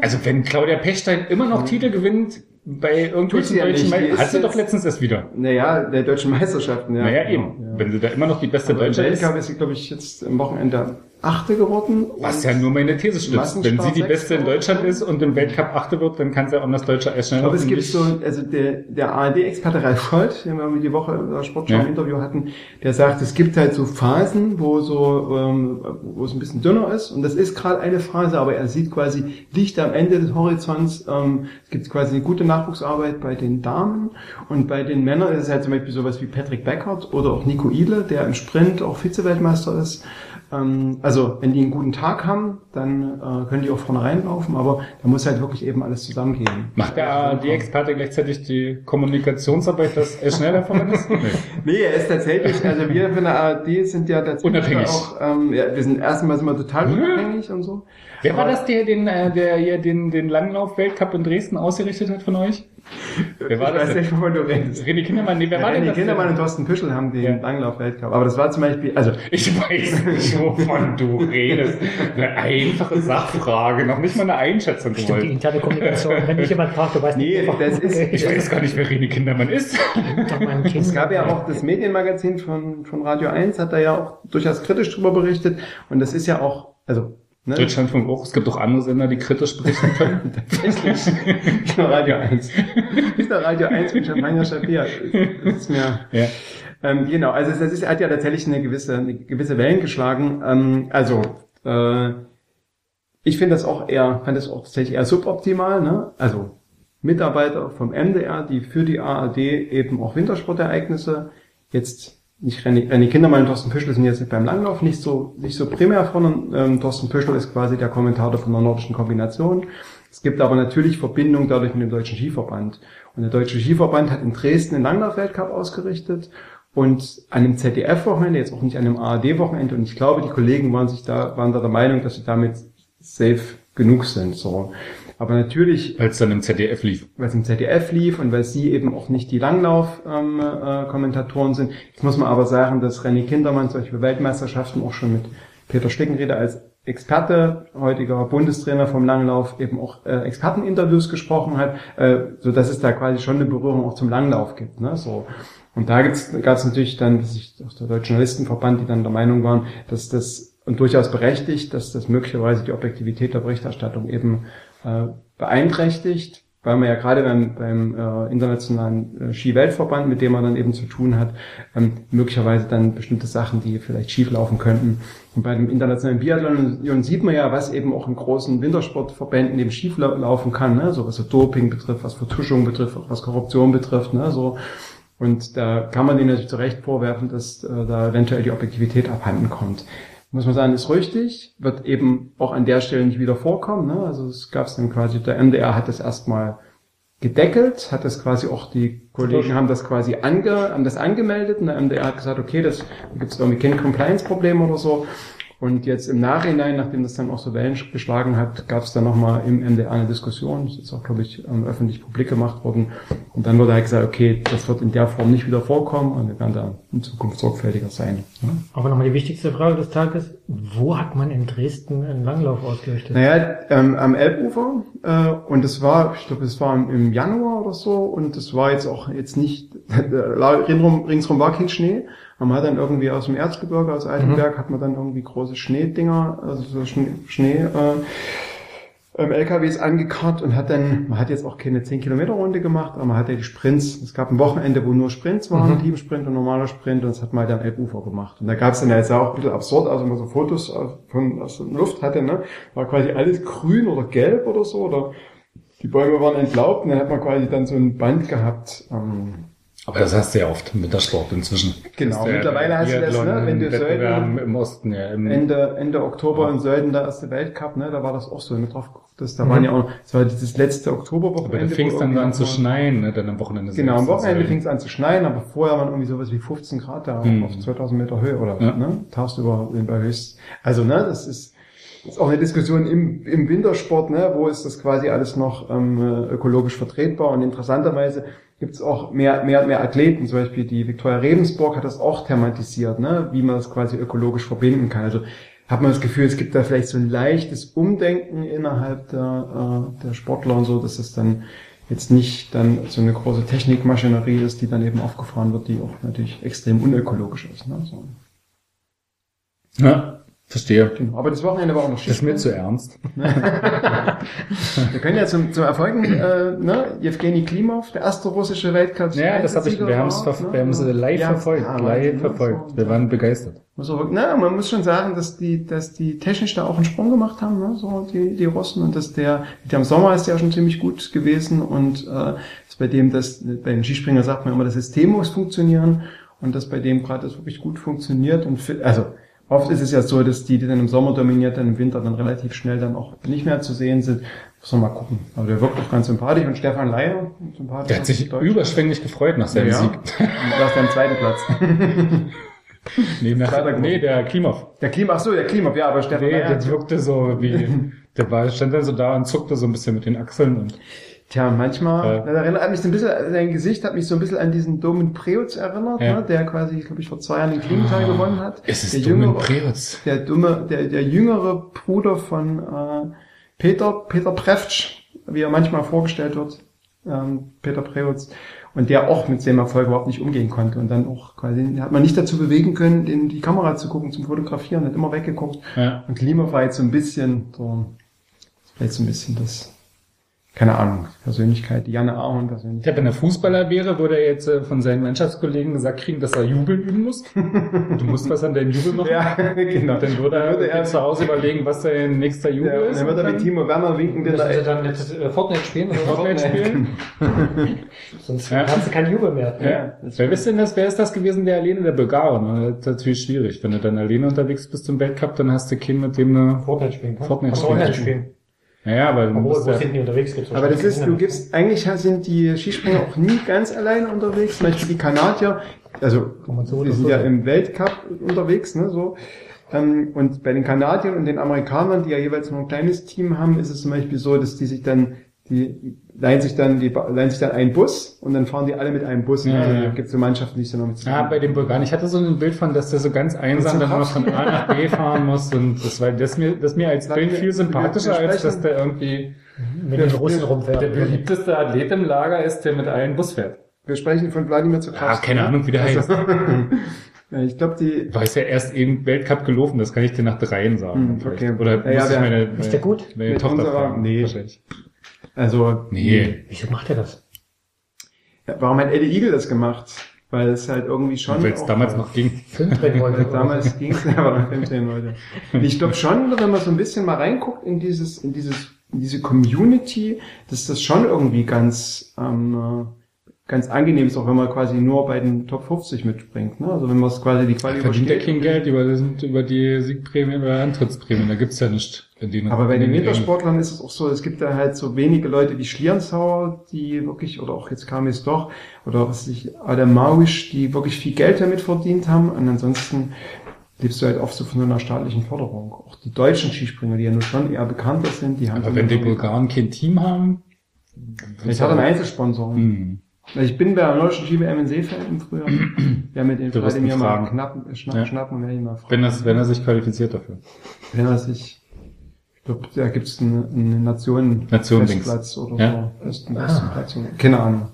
Also wenn Claudia Pechstein immer noch Titel gewinnt bei irgendwelchen ja deutschen die Meisterschaften, ist hat sie doch letztens erst wieder. Naja, der deutschen Meisterschaften, ja. Naja, eben. Ja. Wenn sie da immer noch die beste Aber Deutsche ist, Weltcup ist sie, glaube ich, jetzt am Wochenende Achte geworden. was ja nur meine These stützt. Wenn sie die Beste in Deutschland ist und im Weltcup Achte wird, dann kann sie auch um das deutsche Eisschnell Aber es gibt so, also der, der ARD-Experte Ralf Scholz, den wir die Woche der Sportschau Ja. im Interview hatten, der sagt, es gibt halt so Phasen, wo so, ähm, wo es ein bisschen dünner ist. Und das ist gerade eine Phase, aber er sieht quasi Licht am Ende des Horizonts. Ähm, es gibt quasi eine gute Nachwuchsarbeit bei den Damen und bei den Männern ist es halt zum Beispiel sowas wie Patrick Beckert oder auch Nico Ile, der im Sprint auch Vize-Weltmeister ist. Ähm, also wenn die einen guten Tag haben, dann äh, können die auch vorne reinlaufen, aber da muss halt wirklich eben alles zusammengehen. Macht der ARD-Experte gleichzeitig die Kommunikationsarbeit, dass er schneller voran ist? Nee. Nee, er ist tatsächlich, also wir von der ARD sind ja tatsächlich Unabhängig. auch, ähm, ja, wir sind erstmal sind wir total Mhm. unabhängig und so. Wer war das, der den, äh, der hier den, den Langlauf-Weltcup in Dresden ausgerichtet hat von euch? Wer war ich das? weiß nicht, wovon du redest. René Kindermann, nee, wer war denn René das? Kindermann denn? und Thorsten Püschel haben den Ja. Langlauf-Weltcup. Aber das war zum Beispiel, also Ich weiß nicht, wovon du redest. Eine einfache Sachfrage, noch nicht mal eine Einschätzung Stimmt, die gewollt. interne Kommunikation. Wenn dich jemand fragt, du weißt Nee, nicht, das ist- Ich weiß gar nicht, wer René Kindermann ist. Es gab ja auch das Medienmagazin von, von Radio 1, hat da ja auch durchaus kritisch drüber berichtet. Und das ist ja auch, also, ne? Deutschlandfunk auch. Es gibt auch andere Sender, die kritisch berichten können. Tatsächlich. Nicht nur Radio 1. Nicht nur Radio 1 mit Champagner Shapir. Das ist mir, ja. ähm, genau, also das ist, hat ja tatsächlich eine gewisse, eine gewisse Wellen geschlagen. Ähm, also, äh, ich finde das auch eher, fand das auch tatsächlich eher suboptimal, ne? Also, Mitarbeiter vom MDR, die für die ARD eben auch Wintersportereignisse jetzt nicht René, René Kindermann und Thorsten Püschel sind jetzt beim Langlauf nicht so, nicht so primär von, ähm, Thorsten Püschel ist quasi der Kommentator von der nordischen Kombination. Es gibt aber natürlich Verbindung dadurch mit dem Deutschen Skiverband. Und der Deutsche Skiverband hat in Dresden den Langlauf-Weltcup ausgerichtet und an einem ZDF-Wochenende, jetzt auch nicht an einem ARD-Wochenende. Und ich glaube, die Kollegen waren sich da, waren da der Meinung, dass sie damit safe genug sind, so. Aber natürlich Als dann im ZDF lief. weil es im ZDF lief und weil sie eben auch nicht die Langlauf-Kommentatoren sind. Jetzt muss man aber sagen, dass René Kindermann zum Beispiel Weltmeisterschaften auch schon mit Peter Stickenrieder als Experte, heutiger Bundestrainer vom Langlauf, eben auch äh, Experteninterviews gesprochen hat, äh, so dass es da quasi schon eine Berührung auch zum Langlauf gibt. Ne? So. Und da gab es natürlich dann, dass ich auch der Deutsche Journalistenverband, die dann der Meinung waren, dass das und durchaus berechtigt, dass das möglicherweise die Objektivität der Berichterstattung eben äh, beeinträchtigt, weil man ja gerade beim, beim äh, internationalen äh, Ski-Weltverband, mit dem man dann eben zu tun hat, ähm, möglicherweise dann bestimmte Sachen, die vielleicht schief laufen könnten. Und bei dem internationalen Biathlon sieht man ja, was eben auch in großen Wintersportverbänden eben schief lau- laufen kann, ne? so was so Doping betrifft, was Vertuschung betrifft, was Korruption betrifft, ne? so. Und da kann man denen natürlich zu Recht vorwerfen, dass äh, da eventuell die Objektivität abhanden kommt muss man sagen, ist richtig, wird eben auch an der Stelle nicht wieder vorkommen. Ne? Also es gab es dann quasi, der MDR hat das erstmal gedeckelt, hat das quasi auch, die Kollegen haben das quasi ange, haben das angemeldet und der MDR hat gesagt, okay, das da gibt es irgendwie kein Compliance-Problem oder so. Und jetzt im Nachhinein, nachdem das dann auch so Wellen geschlagen hat, gab es dann nochmal im MDR eine Diskussion. Das ist auch, glaube ich, ähm, öffentlich publik gemacht worden. Und dann wurde halt gesagt, okay, das wird in der Form nicht wieder vorkommen und wir werden da in Zukunft sorgfältiger sein. Ne? Aber nochmal die wichtigste Frage des Tages. Wo hat man in Dresden einen Langlauf ausgerichtet? Naja, ähm, am Elbufer äh, und es war, ich glaube, es war im, Januar oder so und es war jetzt auch jetzt nicht, ringsrum, ringsrum war kein Schnee. Man hat dann irgendwie aus dem Erzgebirge, aus Altenberg, hat man dann irgendwie große Schneedinger, also so Schnee, Schnee äh, ähm, LKWs angekarrt und hat dann, man hat jetzt auch keine 10 Kilometer Runde gemacht, aber man hat ja die Sprints, es gab ein Wochenende, wo nur Sprints waren, Mhm. Teamsprint und normaler Sprint und das hat man halt am Elbufer gemacht. Und da gab es dann ja jetzt auch ein bisschen absurd, also wenn man so Fotos aus- von aus der Luft hatte, ne, war quasi alles grün oder gelb oder so, oder die Bäume waren entlaubt und dann hat man quasi dann so ein Band gehabt, ähm, Aber das hast du ja oft im Wintersport inzwischen. Genau, Das der mittlerweile hast du das, ne, wenn du Sölden- im Osten, ja. Im, Ende, Ende Oktober in Sölden der erste Weltcup, ne, da war das auch so, wenn du drauf geguckt hast, da Mhm. waren ja auch, das war dieses letzte aber Oktoberwochenende. da fing es dann an zu schneien, ne, dann am Wochenende. Genau, am. Wochenende Das fing es an zu schneien, aber vorher waren irgendwie sowas wie 15 Grad da Mhm. auf 2000 Meter Höhe oder Ja. ne, tagsüber bei höchst. Also ne, das ist, das ist auch eine Diskussion im, im Wintersport, ne, wo ist das quasi alles noch ähm, äh, ökologisch vertretbar und interessanterweise gibt es auch mehr, mehr, mehr Athleten, zum Beispiel die Viktoria Rebensburg hat das auch thematisiert, ne, wie man das quasi ökologisch verbinden kann. Also hat man das Gefühl, es gibt da vielleicht so ein leichtes Umdenken innerhalb der, äh, der Sportler und so, dass es dann jetzt nicht dann so eine große Technikmaschinerie ist, die dann eben aufgefahren wird, die auch natürlich extrem unökologisch ist. Ne? So. Ja, verstehe. Genau. Aber das Wochenende war auch noch Das ist mir zu ernst. Wir können ja zum, zum Erfolgen, äh, ne, Jewgeni Klimov, der erste russische Weltcup. Ja, das habe ich, wir haben es Sieger wir haben es war, ne? live Ja, verfolgt, ja, live Wahnsinn, ne? verfolgt. So. Wir waren begeistert. Muss auch, na, man muss schon sagen, dass die, dass die technisch da auch einen Sprung gemacht haben, ne, so die, die Russen und dass der, der im Sommer ist ja schon ziemlich gut gewesen und äh, bei dem, das bei den Skispringer sagt man immer, das System muss funktionieren und dass bei dem gerade das wirklich gut funktioniert und also Oft ist es ja so, dass die, die dann im Sommer dominiert, dann im Winter dann relativ schnell dann auch nicht mehr zu sehen sind. Muss man mal gucken. Aber der wirkt auch ganz sympathisch. Und Stefan Leier, sympathisch. Der hat sich überschwänglich gefreut nach seinem ja. Sieg. Ist der am zweiten Platz. Nee, nach, nee der Klimov. Der Klima, ach so, der Klima, ja, aber Stefan Nee, Leier. der wirkte so wie, der war, stand dann so da und zuckte so ein bisschen mit den Achseln und Tja, manchmal, Ja. das erinnert mich so ein bisschen, sein Gesicht hat mich so ein bisschen an diesen Domen Preutz erinnert, Ja. ne, der quasi, glaube ich, vor zwei Jahren den Klimenthal gewonnen hat. es ist der dumm in jüngere, Preutz. der dumme, der, der jüngere Bruder von äh, Peter, Peter Preftsch, wie er manchmal vorgestellt wird, ähm, Peter Preutz, und der auch mit dem Erfolg überhaupt nicht umgehen konnte und dann auch quasi, hat man nicht dazu bewegen können, in die Kamera zu gucken, zum Fotografieren, hat immer weggeguckt. Ja. Und Klima war jetzt so ein bisschen, so, vielleicht so ein bisschen das, keine Ahnung, Persönlichkeit, die Janne Ahorn Ich Persönlichkeit. wenn er Fußballer wäre, würde er jetzt äh, von seinen Mannschaftskollegen gesagt kriegen, dass er jubeln üben muss. Du musst was an deinem Jubel machen. Ja, genau. Dann würde er, würde er- zu Hause überlegen, was sein nächster Jubel Ja, und ist. dann wird er mit Timo Werner winken, den Müssen sie er, dann jetzt äh, Fortnite spielen? Oder? Fortnite spielen. Sonst Ja. hast du keinen Jubel mehr. Ja. Wer ist denn das? Wer ist das gewesen? Der Alene, der Bulgare. Ne? Das ist natürlich schwierig. Wenn du dann alleine unterwegs bist im Weltcup, dann hast du keinen, mit dem eine Fortnite spielen kann. Fortnite spielen. Online spielen. Naja, aber du Obwohl, musst wo ja, sind die unterwegs? Gibt's aber das ist, du gibst, eigentlich sind die Skispringer auch nie ganz alleine unterwegs. Zum Beispiel die Kanadier, also, so die sind so ja im Weltcup unterwegs, ne, so. Ähm, Und bei den Kanadiern und den Amerikanern, die ja jeweils nur ein kleines Team haben, ist es zum Beispiel so, dass die sich dann, die leihen sich dann, die leihen sich dann einen Bus und dann fahren die alle mit einem Bus. Ja, also, ja. da gibt es so Mannschaften, die sich dann noch mit Ah, bei den Bulgaren. Ich hatte so ein Bild von, dass der so ganz einsam dann immer von A nach B fahren muss und das war das mir das mir als Sag Bild viel sympathischer, als dass der irgendwie Mit den Russen rumfährt. der beliebteste Athlet im Lager ist, der mit allen Bus fährt. Wir sprechen von Wladimir zu Ah, keine Ahnung, wie der heißt. Ja, ich glaube, die, War ist ja erst eben Weltcup gelaufen, das kann ich dir nach dreien sagen. Hm, vielleicht. okay. Oder Ja, ja, muss ich der- meine, Ist meine, der gut? meine Mit Tochter unserer- fragen? nee. Wahrscheinlich. Also, Nee. Wieso macht er das? Ja, warum hat Eddie Eagle das gemacht? Weil es halt irgendwie schon. Weil es damals noch ging. Film drehen wollte. Damals ging es aber noch Film drehen wollte. Ich glaube schon, wenn man so ein bisschen mal reinguckt in dieses, in dieses, in diese Community, dass das schon irgendwie ganz, ähm, äh, ganz angenehm ist, auch wenn man quasi nur bei den Top 50 mitspringt. Ne? Also wenn man es quasi die Quali Verdient ja kein Geld über, über die Siegprämien oder Antrittsprämien, da gibt's ja nicht. In den, Aber bei den. Wintersportlern ist es auch so, es gibt da halt so wenige Leute wie Schlierenzauer, die wirklich, oder auch jetzt kam es doch, oder was ich, Adam Mawisch, die wirklich viel Geld damit verdient haben. Und ansonsten lebst du halt oft so von einer staatlichen Förderung. Auch die deutschen Skispringer, die ja nur schon eher bekannter sind, die haben Aber wenn die Bulgaren kein Team haben, Ich hatte einen Einzelsponsor. Hm. Also Ich bin bei der nordischen Ski-WM in Seefeld früher. Ja, mit dem Vladimir mich mal knappen, schnapp, Ja. schnappen, werde ich mal fragen. wenn, das, wenn er sich qualifiziert dafür. Wenn er sich, ich glaube, da gibt's einen, einen Nationen Nationendings. Festplatz oder Ja. so. Festen, Platz. Keine Ahnung.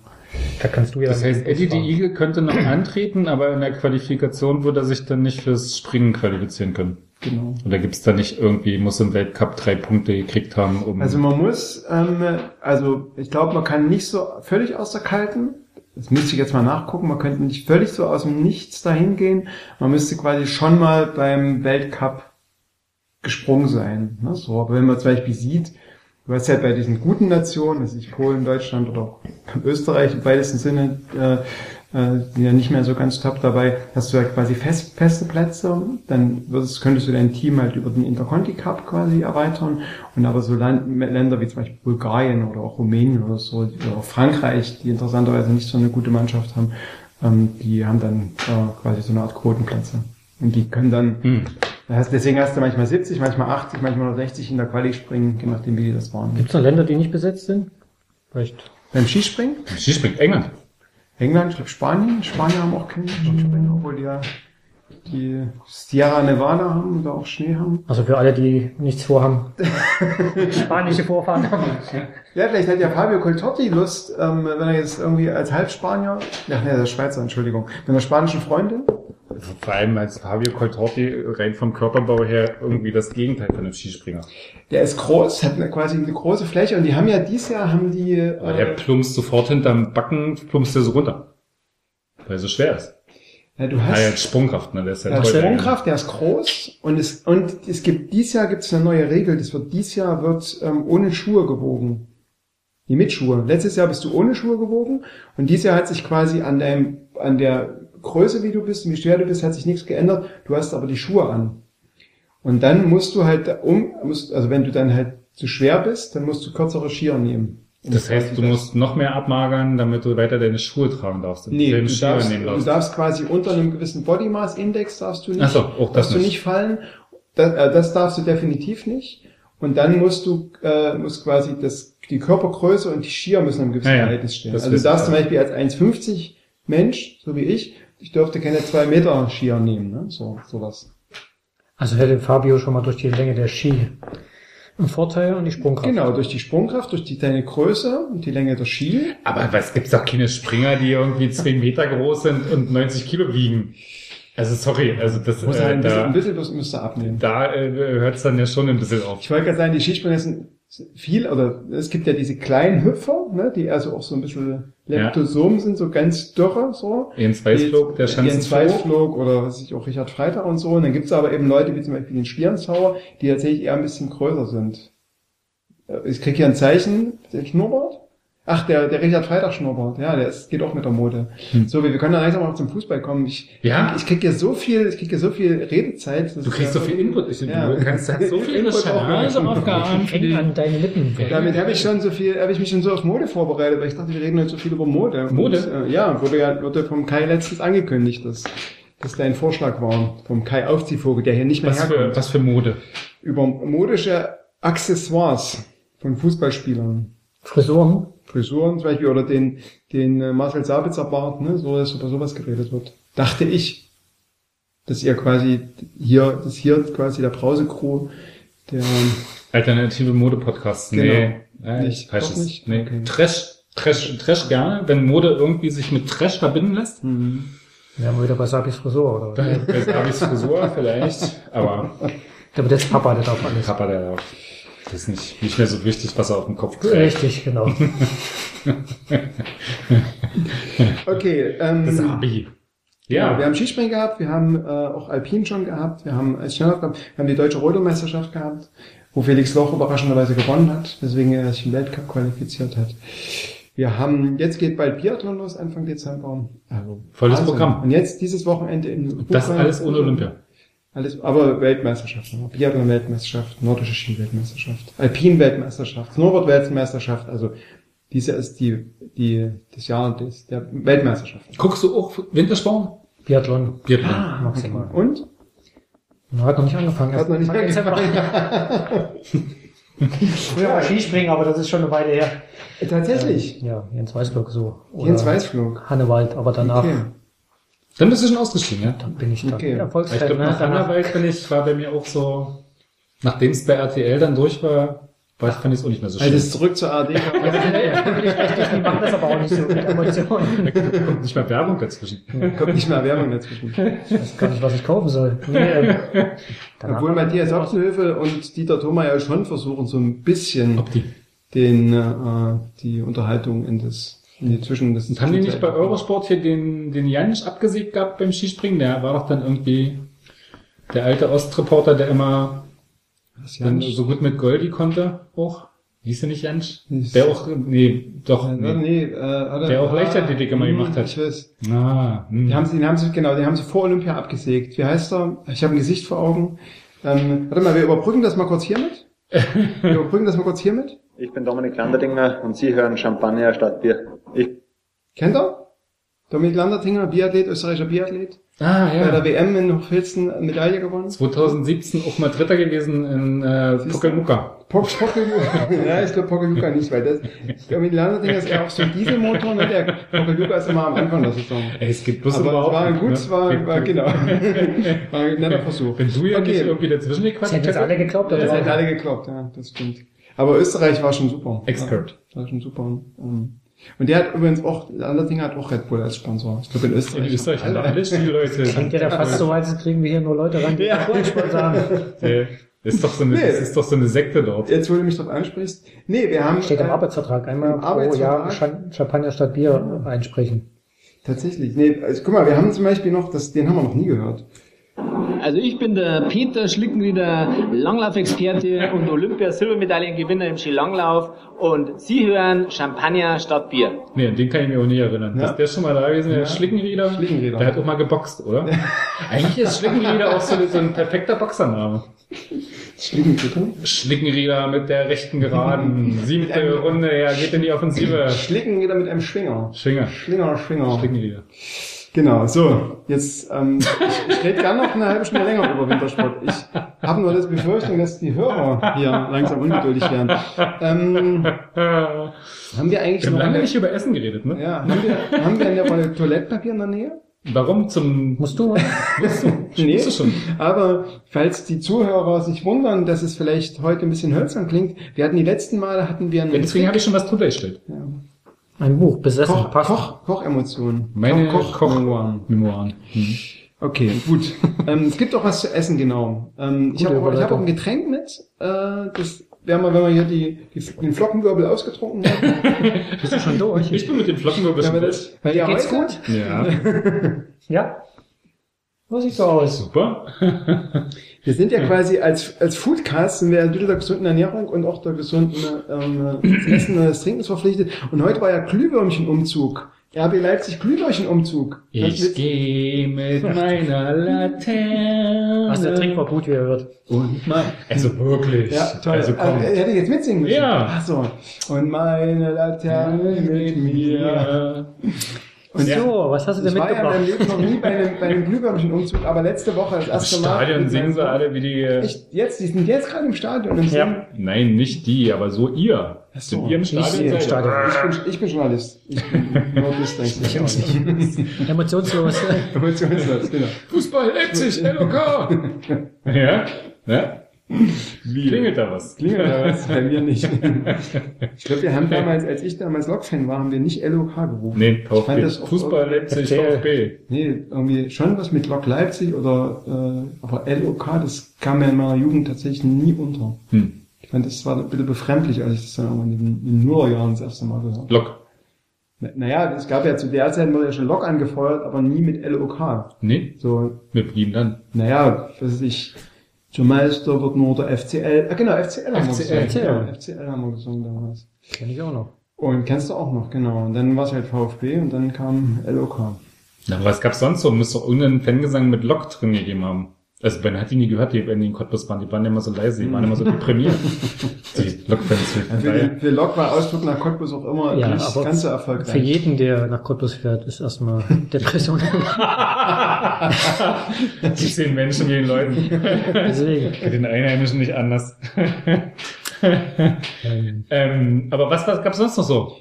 Da kannst du ja. Das heißt, Eddie die Eagle könnte noch antreten, aber in der Qualifikation würde er sich dann nicht fürs Springen qualifizieren können. Genau. Oder gibt's da nicht irgendwie, muss im Weltcup drei Punkte gekriegt haben, um... Also man muss, ähm, also ich glaube, man kann nicht so völlig aus der Kalten, das müsste ich jetzt mal nachgucken, man könnte nicht völlig so aus dem Nichts dahin gehen. Man müsste quasi schon mal beim Weltcup gesprungen sein. Ne? So, aber wenn man zum Beispiel sieht, du hast ja bei diesen guten Nationen, das ist Polen, Deutschland oder auch Österreich im weitesten Sinne, äh, äh, sind ja nicht mehr so ganz top dabei, hast du ja quasi fest, feste Plätze, dann würdest, könntest du dein Team halt über den Interconti Cup quasi erweitern und aber so Land, Länder wie zum Beispiel Bulgarien oder auch Rumänien oder so, oder auch Frankreich, die interessanterweise nicht so eine gute Mannschaft haben, ähm, die haben dann äh, quasi so eine Art Quotenplätze. Und die können dann, Hm. deswegen hast du manchmal 70, manchmal 80, manchmal nur 60 in der Quali springen, je nachdem wie die das waren. Gibt es noch Länder, die nicht besetzt sind? Vielleicht. Beim Skispringen? Skispringen, England. England, ich glaube Spanien. Spanier haben auch keine Skispringer, obwohl die ja die Sierra Nevada haben oder auch Schnee haben. Also für alle, die nichts vorhaben. Spanische Vorfahren haben. Ja, vielleicht hat ja Fabio Coltotti Lust, ähm, wenn er jetzt irgendwie als Halbspanier, ach nee, der Schweizer, Entschuldigung, mit einer spanischen Freundin, Vor allem als Fabio Coltorti rein vom Körperbau her irgendwie das Gegenteil von einem Skispringer. der ist groß, hat eine, quasi eine große Fläche und die haben ja dieses Jahr, haben die, Aber der äh, plumpst sofort hinterm Backen, plumpst der so runter. Weil er so schwer ist. Ja, du hast, er hat Sprungkraft, ne? Der ist ja Ja, toll. Sprungkraft, der ist groß und es und es gibt dieses Jahr gibt es eine neue Regel. Das wird dieses Jahr wird ähm, ohne Schuhe gewogen. Die mit Schuhe. Letztes Jahr bist du ohne Schuhe gewogen und dieses Jahr hat sich quasi an deinem an der Größe, wie du bist und wie schwer du bist, hat sich nichts geändert. Du hast aber die Schuhe an. Und dann musst du halt um, musst, also wenn du dann halt zu schwer bist, dann musst du kürzere Skier nehmen. Das heißt, du musst noch mehr abmagern, damit du weiter deine Schuhe tragen darfst. Nee, Deine du darfst, du darfst. quasi unter einem gewissen Body Mass Index darfst du nicht, so, auch das darfst du nicht. nicht fallen. Das, äh, das darfst du definitiv nicht. Und dann musst du, äh, musst quasi das, die Körpergröße und die Skier müssen im gewissen Ja. Verhältnis stehen. Das Also du darfst zum. Beispiel als 1,50 Mensch, so wie ich, ich dürfte keine 2 Meter Skier nehmen, ne? So, sowas. Also hätte Fabio schon mal durch die Länge der Ski einen Vorteil und die Sprungkraft. Genau, durch die Sprungkraft, durch die, deine Größe und die Länge der Ski. Aber es gibt doch keine Springer, die irgendwie zwei Meter groß sind und 90 Kilo wiegen. Also sorry, also das Muss halt äh, ein bisschen, ein da, bisschen was müsste abnehmen. da äh, hört es dann ja schon ein bisschen auf. Ich wollte gerade sagen, die Skispringer sind viel, oder es gibt ja diese kleinen Hüpfer, ne, die also auch so ein bisschen Leptosomen sind, so ganz dürre, so. Jens Weißflug, der Jens Schanzenflug. Weißflug oder was weiß ich auch Richard Freitag und so. Und dann gibt's aber eben Leute wie zum Beispiel den Spierenzauer, die tatsächlich eher ein bisschen größer sind. Äh, Ich krieg hier ein Zeichen, der Schnurrbart. Ach, der, der Richard Freitag Schnurrbart, ja, der ist, geht auch mit der Mode. Hm. So, wir wir können dann langsam auch zum Fußball kommen. Ich, Ja. ich krieg hier so viel, ich krieg hier so viel Redezeit. Du kriegst ja- so viel Input. Ich, Ja. Du kannst hast so viel Input auch für Eng die- an deine Lippen. Damit habe ich schon so viel, habe ich mich schon so auf Mode vorbereitet, weil ich dachte, wir reden heute so viel über Mode. Mode? Und, äh, ja, wurde ja wurde vom Kai letztens angekündigt, dass das dein Vorschlag war vom Kai Aufziehvogel, der hier nicht mehr Was für, herkommt. was für Mode? Über modische Accessoires von Fußballspielern. Frisuren. Frisuren zum Beispiel oder den, den äh, Marcel Sabitzer Bart, ne, so dass über sowas geredet wird. Dachte ich, dass ihr quasi hier, dass hier quasi der Brause-Crew, der Alternative Mode-Podcasts. Genau. Nee, äh, Nicht, falsches. doch nicht? Nee. Okay. Trash, Trash, Trash gerne, wenn Mode irgendwie sich mit Trash verbinden lässt. hm, Wir haben wieder bei Sabis Frisur, oder? was? Bei Sabis Frisur vielleicht, aber Der wird jetzt Papa, der darf alles. Papa, der das ist nicht, nicht mehr so wichtig, was er auf dem Kopf kriegt. Richtig, genau. Okay, ähm, Das Abi. Ja, Ja, wir haben Skispringen gehabt, wir haben äh, auch Alpin schon gehabt, wir haben als Schnelllauf gehabt, wir haben die deutsche Rodelmeisterschaft gehabt, wo Felix Loch überraschenderweise gewonnen hat, weswegen er sich im Weltcup qualifiziert hat. Wir haben, jetzt geht bald Biathlon los, Anfang Dezember. Also, Volles Programm. Und jetzt dieses Wochenende in das Buchholz. alles ohne Olympia. Alles, aber Weltmeisterschaft, ne? Biathlon-Weltmeisterschaft, nordische Ski-Weltmeisterschaft, Alpin-Weltmeisterschaft, Snowboard-Weltmeisterschaft, also diese ist die, die, das Jahr des, der Weltmeisterschaft. Guckst du auch Wintersport? Biathlon. Biathlon. Ah. Maximal. Und? Na, Hat noch nicht angefangen. Hat noch nicht einfach Früher war Skispringen, aber das ist schon eine Weile her. Tatsächlich. Ja, Jens Weißflug so. Oder Jens Weißflug. Hannewald, aber danach Okay. Dann bist du schon ausgestiegen, ja? dann bin ich dann Okay. Ich Erfolgsfan. glaube, Ne? nach Hannawald bin ich, war bei mir auch so, nachdem es bei RTL dann durch war, war fand ich es auch nicht mehr so schön. Also zurück zur ARD. ja, ich richtig, die machen das aber auch nicht so mit Emotionen. kommt nicht mehr Werbung dazwischen. Kommt nicht mehr Werbung dazwischen. Ich weiß gar nicht, was ich kaufen soll. Nee, ähm, Obwohl Matthias Hopsenhöfe und Dieter Thoma ja schon versuchen, so ein bisschen den, äh, die Unterhaltung in das, in die Zwischen, das haben die nicht bei Eurosport hier den, den Janisch abgesägt gehabt beim Skispringen? Der war doch dann irgendwie der alte Ostreporter, der immer dann so gut mit Goldi konnte, auch. Hieß er nicht Janisch? Hieß- Der auch, nee, doch, Nee, nee. äh, Der auch Leichtathletik immer hm, gemacht hat. Ich weiß. Ah, hm. Die haben sie, die haben sie, genau, die haben sie vor Olympia abgesägt. Wie heißt er? Ich habe ein Gesicht vor Augen. Ähm, warte mal, wir überbrücken das mal kurz hiermit. Wir überbrücken das mal kurz hiermit. Ich bin Dominik Landerdinger und Sie hören Champagner statt Bier. Ich Kennt er? Dominik Landertinger, Biathlet, österreichischer Biathlet. ah, Bei ja. der WM in Hochfilzen Medaille gewonnen. 2017 auch mal Dritter gewesen in äh, Puckelmucka. Pock, Pokeljuka. ja, ich glaube Pokeljuka nicht, weil das, ich glaube, Landerdinger ist ja auch so ein Dieselmotor, ne? Der Pokeljuka ist immer am Anfang der Saison. Ey, es geht bloß Aber es überhaupt war ein nicht, gut, ne? es war, war, genau. War ein netter Versuch. Wenn du ja nicht Okay. irgendwie dazwischen das gequatscht hätten jetzt alle geglaubt, oder? Das hat alle geklappt, ja, das stimmt. Aber Österreich war schon super. Expert. Ja, war schon super. Ähm, Und der hat übrigens auch, der Landerdinger hat auch Red Bull als Sponsor. Ich glaube in Österreich. In Österreich haben alle Spielleute. Klingt ja da fast so, als kriegen wir hier nur Leute ran, die Ja. Sagen. Äh, ist doch so eine, Nee. das ist doch so eine Sekte dort. Jetzt, wo du mich darauf ansprichst. Nee, wir haben. Steht im äh, Arbeitsvertrag. Einmal im pro Arbeitsvertrag? Jahr Champagner statt Bier einsprechen. Tatsächlich. Nee, also guck mal, wir haben zum Beispiel noch, das, den haben wir noch nie gehört. Also ich bin der Peter Schlickenrieder, Langlaufexperte und Olympia-Silbermedaillengewinner im Skilanglauf und Sie hören Champagner statt Bier. Nee, den kann ich mich auch nie erinnern. Ja. Ist der schon mal da gewesen, der Ja. Schlickenrieder? Schlickenrieder. Der hat auch mal geboxt, oder? Eigentlich ist Schlickenrieder auch so, so ein perfekter Boxername. Schlickenrieder? Schlickenrieder mit der rechten Geraden. Siebte Runde, er geht in die Offensive. Schlickenrieder mit einem Schwinger. Schwinger. Schlinger, Schwinger. Schlickenrieder. Genau, so, jetzt, ähm, ich, ich rede gerne noch eine halbe Stunde länger über Wintersport. Ich habe nur das Befürchtung, dass die Hörer hier langsam ungeduldig werden. Ähm, haben wir eigentlich Wir haben noch lange nicht über Essen geredet, ne? ja, haben wir, haben wir noch eine Toilettpapier in der Nähe? Warum zum... Musst du? Musst du? Nee. Du schon. Aber falls die Zuhörer sich wundern, dass es vielleicht heute ein bisschen hölzern klingt, wir hatten die letzten Male hatten wir einen Ja, deswegen habe ich schon was drüber gestellt. Ein Buch, besessen, Koch, passt. Koch, Kochemotionen. Meine Koch, Koch- Memoiren. Hm. Okay, gut. ähm, es gibt auch was zu essen, genau. Ähm, ich habe auch, ich hab auch ein Getränk mit. Äh, das werden wir, wenn wir hier die, die, den Flockenwirbel ausgetrunken haben. Bist du schon durch? Ich bin mit dem Flockenwirbel durch. das, weil ja Geht's heute, gut? Ja, Ja. So sieht's so aus. super. Wir sind ja quasi als, als Foodcast sind wir bisschen der gesunden Ernährung und auch der gesunden ähm, des Essen und des Trinkens verpflichtet. Und heute war ja Glühwürmchenumzug. RB Leipzig Glühwürmchenumzug. Das Ich gehe mit meiner Laterne. Was der Trink war gut, wie er wird. Und mein... Also wirklich. Ja, toll. Also komm. Äh, hätte ich jetzt mitsingen müssen. Ja. Ach so. Und meine Laterne mit mir. Und So, was hast du denn Ich war ja in meinem mitgebracht? Leben noch nie bei einem, bei einem Glühwürmchenumzug, aber letzte Woche das Im erste Mal. Stadion singen sie alle wie die... Echt? Jetzt? Die sind jetzt gerade im Stadion und Ja. Nein, nicht die, aber so ihr. So. Sind ihr im Nicht Stadion? im seid ihr? Stadion. Ich bin, ich bin Journalist. Ich bin Nordist, denke ich. Emotionslos. Emotionslos, genau. Fußball Leipzig, LOK. ja? Ja? Wie? Klingelt da was? Klingelt da was? Bei mir nicht. Ich glaube, wir haben damals, als ich damals Lok-Fan war, haben wir nicht LOK gerufen. Nee, Ich fand VfB. das auch Fußball Leipzig. VfB. Nee, irgendwie schon was mit Lok Leipzig oder, äh, aber LOK, das kam mir in meiner Jugend tatsächlich nie unter. Hm. Ich fand, das war ein bisschen befremdlich, als ich das dann in den, in den Nullerjahren das erste Mal gehört habe. Lok. Na- Naja, es gab ja zu der Zeit wurde ja schon Lok angefeuert, aber nie mit LOK. Nee, So, mit ihm dann. naja, was weiß ich, zum Meister wird nur der FCL, ah genau, FCL haben wir FCL, gesungen. ja. Ja, FCL haben wir gesungen damals. Kenn ich auch noch. Und kennst du auch noch, genau. Und dann war es halt VfB und dann kam LOK. Na, was gab's sonst so? Muss doch irgendeinen Fangesang mit Lok drin gegeben haben. Also Ben hat die nie gehört, die, wenn die in Cottbus waren. Die waren ja immer so leise, die waren immer so deprimiert. die Lok-Fans. Für, die, für Lok war Ausflug nach Cottbus auch immer Ja, nicht aber ganz so erfolgreich. Für jeden, der nach Cottbus fährt, ist erstmal Depression. die zehn Menschen gegen Leuten. Deswegen. Für den Einheimischen nicht anders. Ähm, aber was, was gab's sonst noch so?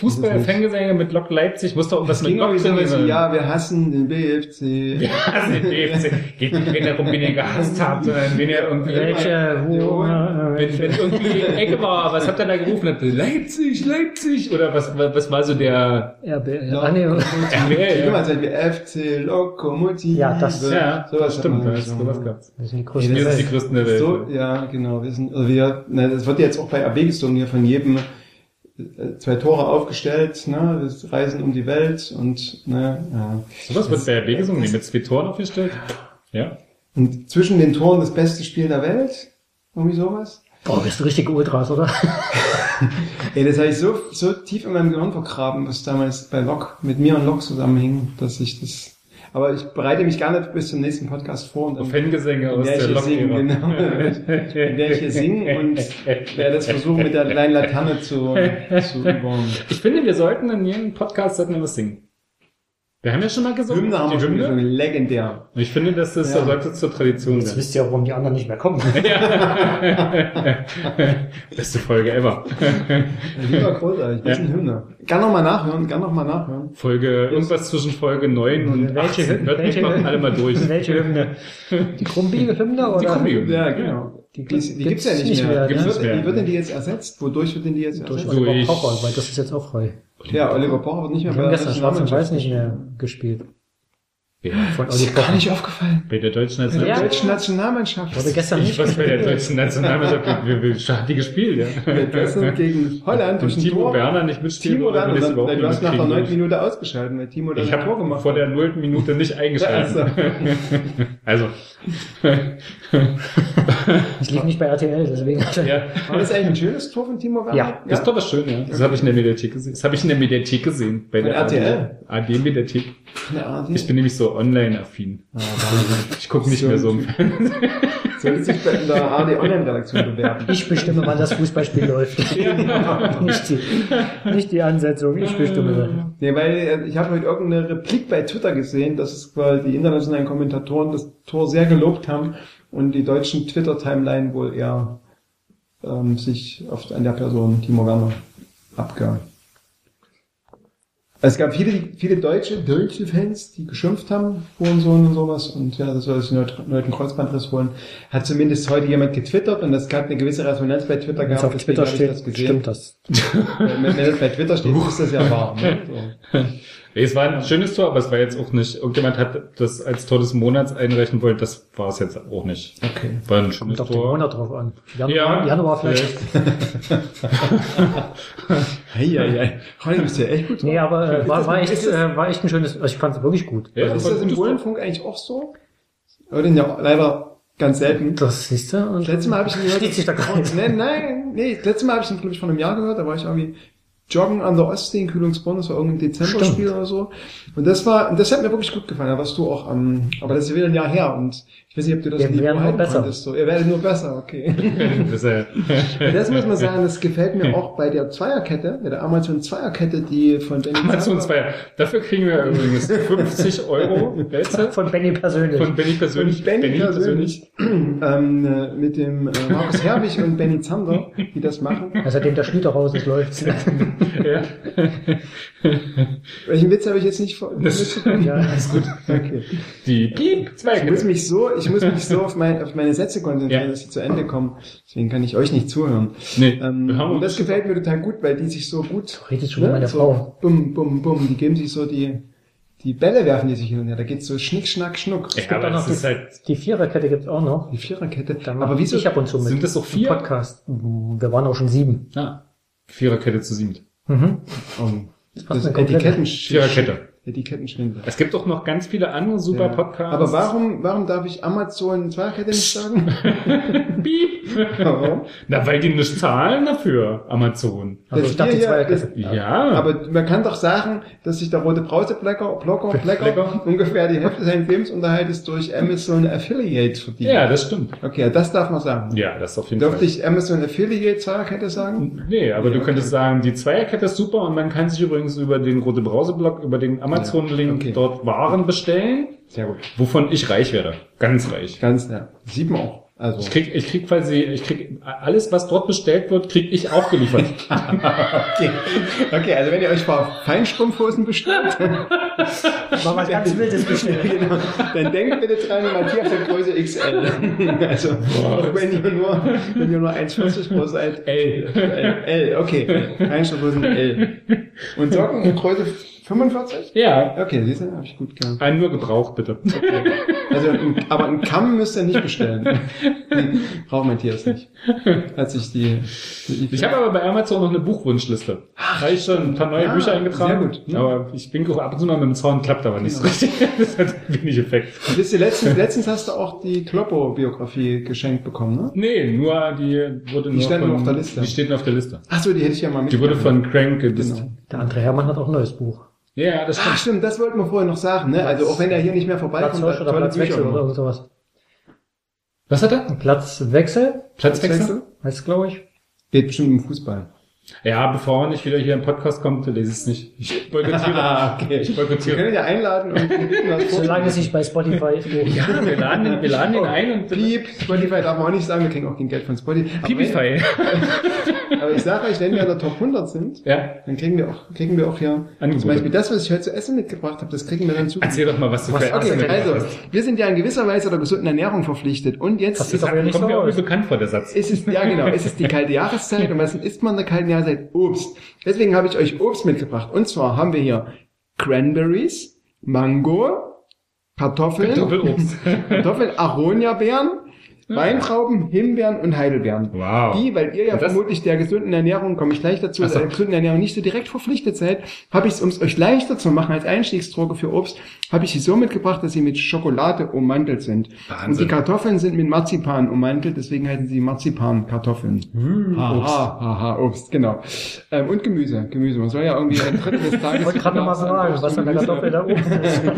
Fußball-Fangesänge mit Lok Leipzig, muss doch irgendwas Das mit Lok sein. ja, wir hassen den BFC. Ja, also den BFC. Geht nicht darum, wen ihr gehasst habt, sondern wen ihr irgendwie... welche, wo, äh, Wenn, wenn irgendwie Ecke war, was habt ihr da gerufen? Leipzig, Leipzig? Oder was, was war so der RB, ah, nee, RBL? Guck Ja, seit wir FC Lokomotive. Ja, das- ja sowas das stimmt. hat man Da ist gesungen. sowas gab's. das sind die Nee, größten Wir das sind die größten der Welt. So, ja, genau. Wir sind, also wir, na, das wird jetzt auch bei AB gesungen, hier von jedem äh, zwei Tore aufgestellt, ne, wir reisen um die Welt und, ne, ja. Sowas wird bei RB gesungen, die mit zwei Toren aufgestellt. Ja. Und zwischen den Toren das beste Spiel der Welt, irgendwie sowas. Boah, bist du richtig Ultras, oder? Ey, das habe ich so, so tief in meinem Gehirn vergraben, was damals bei Lok, mit mir und Lok zusammenhing, dass ich das, aber ich bereite mich gerne bis zum nächsten Podcast vor und dann Fangesänge in aus der der singe, genau. in der ich hier singe und werde das versuchen mit der kleinen Laterne zu, zu üben. Ich finde, wir sollten in jedem Podcast sollten wir was singen. Wir haben ja schon mal gesungen. Hymne haben wir die schon Hymne. gesungen, legendär. Und ich finde, dass das Ja. sollte zur Tradition Jetzt werden. wisst ihr auch, warum die anderen nicht mehr kommen. Beste Folge ever. Lieber großartig, das ist eine Hymne. Gern nochmal nachhören, gern nochmal nachhören. Folge, irgendwas zwischen Folge 9 und Welche 18. Hört mich welche- mal alle mal durch. Welche Hymne? Die krummbiege Hymne oder? Die Krummbiege. Ja, genau. Die, Die, die gibt's ja nicht, mehr. mehr. Gibt's ne? nicht mehr. Wie wird denn die jetzt ersetzt? Wodurch wird denn die jetzt Durch ersetzt? Oliver Durch- Pocher, weil das ist jetzt auch frei. Ja, Oliver Pocher wird nicht mehr Wir haben gestern Schwarz und Nationalmannschaft Weiß nicht mehr gespielt. Ja, Von Das Olli ist gar Pocher. nicht aufgefallen. bei der deutschen Bei der Ja. Nationalmannschaft. deutschen Nationalmannschaft. Wurde gestern Ich nicht was bei der deutschen Nationalmannschaft. Wir, wir, wir hat die gespielt, ja. Ja, Gestern gegen Holland durch Timo Tor. Werner nicht mitspielen Timo Werner, ich dann, überhaupt du nicht hast nach der neunten Minute ausgeschaltet, weil Timo ich. dann Ich ein Tor habe gemacht vor hat. der nullten Minute nicht eingeschaltet. Also. Ich lief nicht bei RTL, deswegen. ja. War das eigentlich ein schönes Tor von Timo Werner? Ja. Das ist doch was schön, ja. Das habe ich in der Mediathek gesehen. Das habe ich in der Mediathek gesehen. Bei Von der RTL? AD-Mediathek. ARD? Ich bin nämlich so online-affin. Ich gucke nicht mehr so im Fernsehen. Sollte sich bei in der ARD Online-Redaktion bewerben. Ich bestimme, wann das Fußballspiel läuft. nicht, die, nicht die Ansetzung, ich bestimme. Nee, weil äh, ich habe heute irgendeine Replik bei Twitter gesehen, dass es quasi die internationalen Kommentatoren das Tor sehr gelobt haben und die deutschen Twitter-Timeline wohl eher ähm, sich oft an der Person Timo Werner abge... Es gab viele, viele deutsche, deutsche Fans, die geschimpft haben, Hurensohn und sowas. Und ja, das soll sich neuen Kreuzbandriss holen. Hat zumindest heute jemand getwittert und es gab eine gewisse Resonanz bei Twitter gehabt. auf Twitter steht, ich stimmt das. Wenn, wenn das bei Twitter steht, ist das ja wahr. Ne? So. Nee, es war ein schönes Tor, aber es war jetzt auch nicht, irgendjemand hat das als Tor des Monats einrechnen wollen, das war es jetzt auch nicht. Okay. War ein schönes Kommt auf den Tor. Monat drauf an. Januar, Ja, Januar vielleicht. Hei, hei. Heute bist du ja echt gut Nee, aber äh, Ist war, war, echt, ist äh, war echt ein schönes, also ich fand es wirklich gut. Ja, ist war das im. Bullenfunk eigentlich auch so? Aber den ja leider ganz selten. Das siehst du. Und Das letzte Mal habe ich ihn gehört. Steht sich da nicht. Nein, nein, nee, das letzte Mal habe ich ihn, glaube ich, vor einem Jahr gehört. Da war ich irgendwie joggen an der Ostsee in Kühlungsborn. Das war irgendein Dezemberspiel oder so. Und das war, das hat mir wirklich gut gefallen. Da warst du auch am, aber das ist ja wieder ein Jahr her. Und ich weiß nicht, ob du das Wir Niveau halten besser. konntest. So, ihr werdet nur besser, okay. Das, Und das muss man sagen, das gefällt mir auch bei der Zweierkette, bei der Amazon Zweierkette, die von Benny Amazon 2. Dafür kriegen wir übrigens 50 Euro von Benny persönlich. von Benny persönlich. Und Benny, persönlich, ähm, äh, mit dem äh, Markus Herwig und Benny Zander, die das machen. Seitdem der Schlüter raus ist, läuft's. Ja. Welchen Witz habe ich jetzt nicht vor- mitbekommen? ja, ist gut. Okay. Die Piep, zwei Ich muss mich so, ich muss mich so auf, mein, auf meine Sätze konzentrieren, Ja. dass sie zu Ende kommen. Deswegen kann ich euch nicht zuhören. Nee, Ähm, wir haben und das gefällt mir total gut, weil die sich so gut, Redest schon über meine so Frau. bum, bum, bum, die geben sich so die, die Bälle werfen die sich hin und her. Da geht's so schnick, schnack, schnuck. Ja, gibt aber auch noch das ist halt, Die Viererkette gibt's auch noch. Die Viererkette. Da Aber wieso? Ich ab und zu mit. Sind das doch vier? Podcast. Wir waren auch schon sieben. ah, Viererkette zu siebt. Mhm. Oh, passt das mir komplett. Etiketten Viererkette. Etikettenschwindel. Es gibt doch noch ganz viele andere super Ja. Podcasts. Aber warum, warum darf ich Amazon Zweierkette nicht sagen? Piep. Warum? Na, weil die nicht zahlen dafür, Amazon. Also Das ich dachte, ja Zweierkette. ist- Ja. Aber man kann doch sagen, dass sich der rote Brauseblecker, Blocker, Blecker ungefähr die Hälfte seines Lebensunterhaltes durch Amazon Affiliate verdient. ja, das stimmt. Okay, das darf man sagen. Ja, das auf jeden Dürfte Fall. ich Amazon Affiliate Zweierkette sagen? Nee, aber du Okay. könntest sagen, die Zweierkette ist super und man kann sich übrigens über den Rote Brause-Blog, über den Amazon-Link okay. dort Waren bestellen, Sehr gut. wovon ich reich werde. Ganz reich. Ganz, ja. Sieht man auch. Also. Ich krieg, ich krieg quasi, ich krieg alles, was dort bestellt wird, krieg ich auch geliefert. Okay. okay, also wenn ihr euch vor Feinstrumpfhosen bestellt, was ganz Wildes bestellt. genau, dann denkt bitte dran, Matthias hat Größe XL. Also, auch wenn ihr nur, wenn ihr nur 1,40 groß seid. L. L, L, okay. Feinstrumpfhosen L. Und Socken in Größe 45? Ja, Okay, siehst du, habe ich gut gehabt. einen nur gebraucht, bitte. Also, ein- aber einen Kamm müsst ihr nicht bestellen. Braucht Matthias nicht. Hat sich die, die Ich habe aber bei Amazon noch eine Buchwunschliste. Da habe ich schon ein paar neue Ja, Bücher eingetragen. sehr gut. Hm. Aber ich bin auch ab und zu mal mit dem Zaun, klappt aber nicht so richtig. Das hat wenig Effekt. Wisst ihr, letztens, letztens hast du auch die Kloppo-Biografie geschenkt bekommen, ne? Nee, nur die wurde nur steht von, nur auf der Liste. Die steht nur auf der Liste. Ach so, die hätte ich ja mal Die wurde von Crank gedisst. Genau. Der André Hermann hat auch ein neues Buch. Ja, das stimmt. Ach stimmt, das wollten wir vorher noch sagen, ne? Also auch wenn er hier nicht mehr vorbeikommt, hat oder tolle Platzwechsel Bücher oder irgend sowas. Was hat er? Platzwechsel Platzwechsel? heißt glaube ich. Geht bestimmt im Fußball. Ja, bevor er nicht wieder hier im Podcast kommt, lese ich es nicht. Ich boykottiere. Ah, okay. Ich Wir boykottiere. können ihn ja einladen und bitten was Solange es sich bei Spotify Ja, wir laden ihn, wir laden ihn ein und Piep, Spotify darf man auch nicht sagen, wir kriegen auch kein Geld von Spotify. Aber Pipify. wenn- Aber ich sage euch, wenn wir in der Top 100 sind, Ja. dann kriegen wir auch, kriegen wir auch hier, Angebote. zum Beispiel das, was ich heute zu essen mitgebracht habe, das kriegen wir dann zu. Erzähl doch mal, was du für Okay, Essen also, hast. wir sind ja in gewisser Weise der gesunden Ernährung verpflichtet. Und jetzt Das ist nicht Kommt so mir irgendwie bekannt vor, der Satz. Es ist, ja genau, es ist die kalte Jahreszeit und was isst man in der kalten Jahreszeit? Obst. Deswegen habe ich euch Obst mitgebracht. Und zwar haben wir hier Cranberries, Mango, Kartoffeln, Doppelobst. Kartoffeln, Aronia-Beeren, Weintrauben, Himbeeren und Heidelbeeren. Wow. Die, weil ihr ja das- vermutlich der gesunden Ernährung, komme ich gleich dazu, so. der gesunden Ernährung nicht so direkt verpflichtet seid, habe ich es, um es euch leichter zu machen als Einstiegsdroge für Obst, habe ich sie so mitgebracht, dass sie mit Schokolade ummantelt sind. Wahnsinn. Und die Kartoffeln sind mit Marzipan ummantelt, deswegen heißen sie Marzipan-Kartoffeln. Hm, haha, haha, Obst, genau. Ähm, und Gemüse, Gemüse. Man soll ja irgendwie ein Drittel des Tages... Ich wollte gerade noch mal sagen, was an der Kartoffel da oben ist.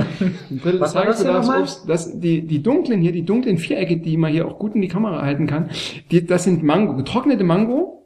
Ein Drittel des Was war das nochmal? Obst, das, die, die dunklen hier, die dunklen Vierecke, die man hier auch gut in die Kamera halten kann, die, das sind Mango, getrocknete Mango,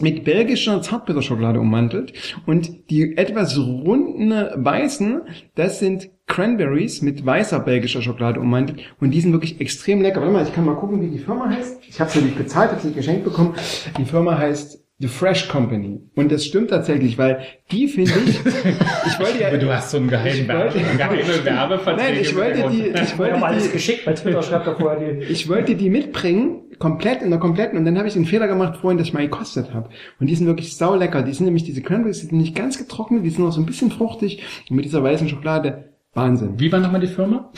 mit belgischer Zartbitterschokolade ummantelt und die etwas runden weißen, das sind Cranberries mit weißer belgischer Schokolade ummantelt und die sind wirklich extrem lecker. Warte mal, ich kann mal gucken, wie die Firma heißt. Ich habe sie nicht bezahlt, habe sie geschenkt bekommen. Die Firma heißt The Fresh Company und das stimmt tatsächlich, weil die finde ich, ich wollte ja, Aber du hast so einen geheimen Werbe, geheime Werbeverträge. nein, ich wollte die, ich wollte alles die, geschickt, bei Twitter schreibt vorher die. ich wollte die mitbringen, komplett in der kompletten, und dann habe ich den Fehler gemacht vorhin, dass ich mal gekostet habe. Und die sind wirklich sau lecker. Die sind nämlich diese Cranberries, die sind nicht ganz getrocknet, die sind noch so ein bisschen fruchtig und mit dieser weißen Schokolade Wahnsinn. Wie war nochmal die Firma?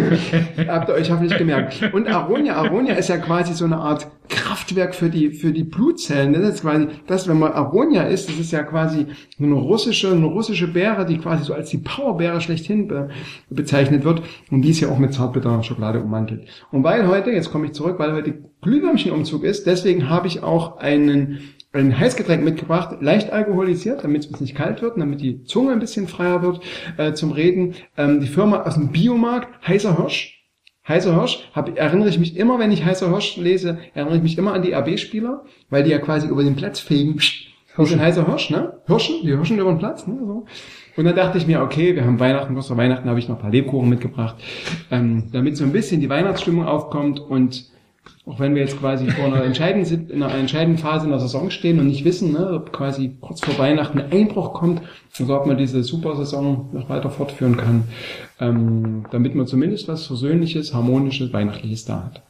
Habt ihr euch hoffentlich gemerkt. Und Aronia, Aronia ist ja quasi so eine Art Kraftwerk für die, für die Blutzellen. Das ist quasi, das, wenn man Aronia ist, das ist ja quasi eine russische, eine russische Beere, die quasi so als die Powerbeere schlechthin be, bezeichnet wird. Und die ist ja auch mit Zartbitterschokolade ummantelt. Und weil heute, jetzt komme ich zurück, weil heute Glühwürmchenumzug ist, deswegen habe ich auch einen, ein Heißgetränk mitgebracht, leicht alkoholisiert, damit es nicht kalt wird, damit die Zunge ein bisschen freier wird äh, zum Reden. Ähm, die Firma aus dem Biomarkt, Heißer Hirsch. Heißer Hirsch, hab, erinnere ich mich immer, wenn ich Heißer Hirsch lese, erinnere ich mich immer an die RB-Spieler, weil die ja quasi über den Platz fegen. Ein heißer Hirsch, ne? Hirschen, die Hirschen über den Platz, ne? So. Und dann dachte ich mir, okay, wir haben Weihnachten, kurz vor Weihnachten habe ich noch ein paar Lebkuchen mitgebracht, ähm, damit so ein bisschen die Weihnachtsstimmung aufkommt und auch wenn wir jetzt quasi vor einer entscheidenden, in einer entscheidenden Phase in der Saison stehen und nicht wissen, ne, ob quasi kurz vor Weihnachten ein Einbruch kommt, also ob man diese Supersaison noch weiter fortführen kann, ähm, damit man zumindest was Versöhnliches, Harmonisches, Weihnachtliches da hat.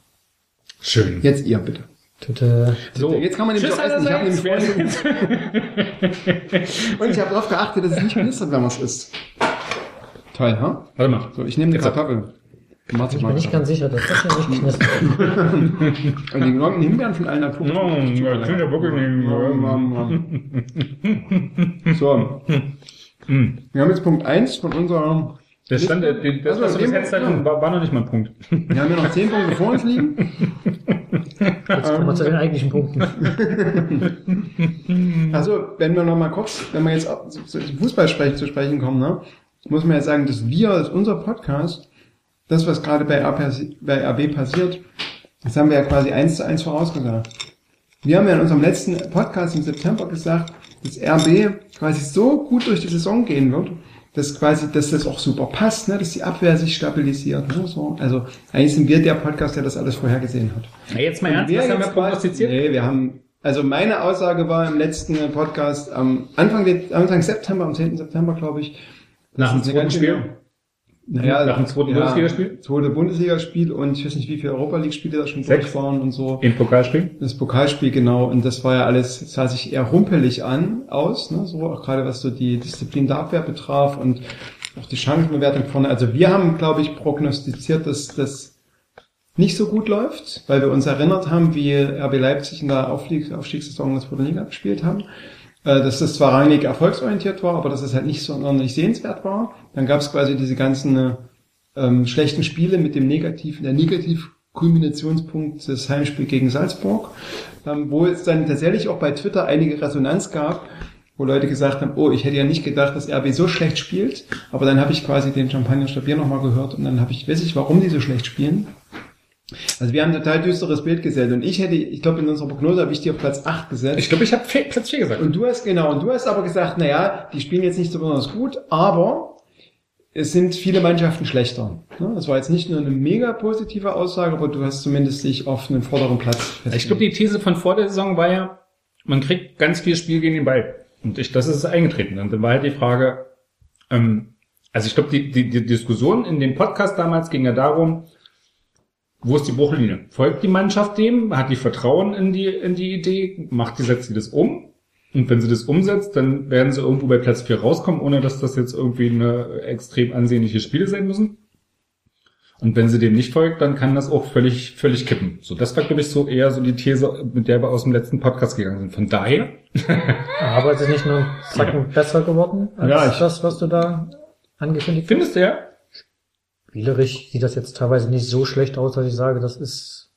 Schön. Jetzt ihr bitte. Tüte. So, jetzt kann man nämlich Tschüss auch essen. Ich habe nämlich vorhin, und ich habe darauf geachtet, dass es nicht knistert, wenn man es isst. Toll, ha? Warte mal. So, ich nehme eine Jetzt- Kartoffel. Ich bin nicht ganz sicher, dass das hier nicht knistert. Und die gelockten Himbeeren von allen Natur. Oh, das sind ja wirklich nicht- So. Wir haben jetzt Punkt 1 von unserer. Das stand, das, Also, was du bis jetzt hatten, war, war noch nicht mal ein Punkt. Wir haben ja noch 10 Punkte vor uns liegen. Jetzt kommen wir zu den eigentlichen Punkten. Also, wenn wir noch mal kurz, wenn wir jetzt auf- zu zu Fußballsprech zu sprechen kommen, ne, muss man ja sagen, dass wir, dass unser Podcast, das, was gerade bei, bei AB passiert, das haben wir ja quasi eins zu eins vorausgesagt. Wir haben ja in unserem letzten Podcast im September gesagt, dass RB quasi so gut durch die Saison gehen wird, dass quasi, dass das auch super passt, ne, dass die Abwehr sich stabilisiert. Ne, so. Also eigentlich sind wir der Podcast, der das alles vorhergesehen hat. Na, jetzt mal ernst, wer was haben wir prognostiziert? Nee, wir haben, also meine Aussage war im letzten Podcast am Anfang, Anfang September, am 10. September, glaube ich. Nach dem zweiten Spiel? Naja, Nach dem zweiten Bundesligaspiel? Zweite Bundesligaspiel und ich weiß nicht, wie viele Europa League-Spiele da schon Sechs. durch waren und so. Im Pokalspiel? Das Pokalspiel, genau. Und das war ja alles, das sah sich eher rumpelig an, aus, ne, so, auch gerade was so die Disziplin der Abwehr betraf und auch die Chancenbewertung vorne. Also wir haben, glaube ich, prognostiziert, dass das nicht so gut läuft, weil wir uns erinnert haben, wie RB Leipzig in der Aufstieg, Aufstiegssaison in der zweiten Liga gespielt haben. Äh, Dass das zwar reinig erfolgsorientiert war, aber dass es halt nicht so sonderlich sehenswert war. Dann gab es quasi diese ganzen äh, ähm, schlechten Spiele mit dem negativen, der Negativ-Kulminationspunkt des Heimspiel gegen Salzburg, ähm, wo es dann tatsächlich auch bei Twitter einige Resonanz gab, wo Leute gesagt haben, oh, ich hätte ja nicht gedacht, dass RB so schlecht spielt, aber dann habe ich quasi den Champagner Stabier nochmal gehört und dann habe ich, weiß ich, warum die so schlecht spielen. Also wir haben ein total düsteres Bild gesetzt und ich hätte, ich glaube in unserer Prognose habe ich die auf Platz 8 gesetzt. Ich glaube, ich habe Platz 4 gesagt. Und du hast, genau, und du hast aber gesagt, naja, die spielen jetzt nicht so besonders gut, aber es sind viele Mannschaften schlechter. Das war jetzt nicht nur eine mega positive Aussage, aber du hast zumindest dich auf einen vorderen Platz Ich glaube, die These von vor der Saison war ja, man kriegt ganz viel Spiel gegen den Ball. Und ich, das ist eingetreten. Und dann war halt die Frage, ähm, also ich glaube, die, die, die Diskussion in dem Podcast damals ging ja darum, wo ist die Bruchlinie? Folgt die Mannschaft dem? Hat die Vertrauen in die, in die Idee? Macht die, setzt sie das um? Und wenn sie das umsetzt, dann werden sie irgendwo bei Platz 4 rauskommen, ohne dass das jetzt irgendwie eine extrem ansehnliche Spiele sein müssen. Und wenn sie dem nicht folgt, dann kann das auch völlig, völlig kippen. So, das war, glaube ich, so eher so die These, mit der wir aus dem letzten Podcast gegangen sind. Von daher, Aber es ist nicht nur ein Zacken besser geworden als Ja, ich- das, was du da angekündigt hast. findest du ja? spielerisch sieht das jetzt teilweise nicht so schlecht aus, dass ich sage, das ist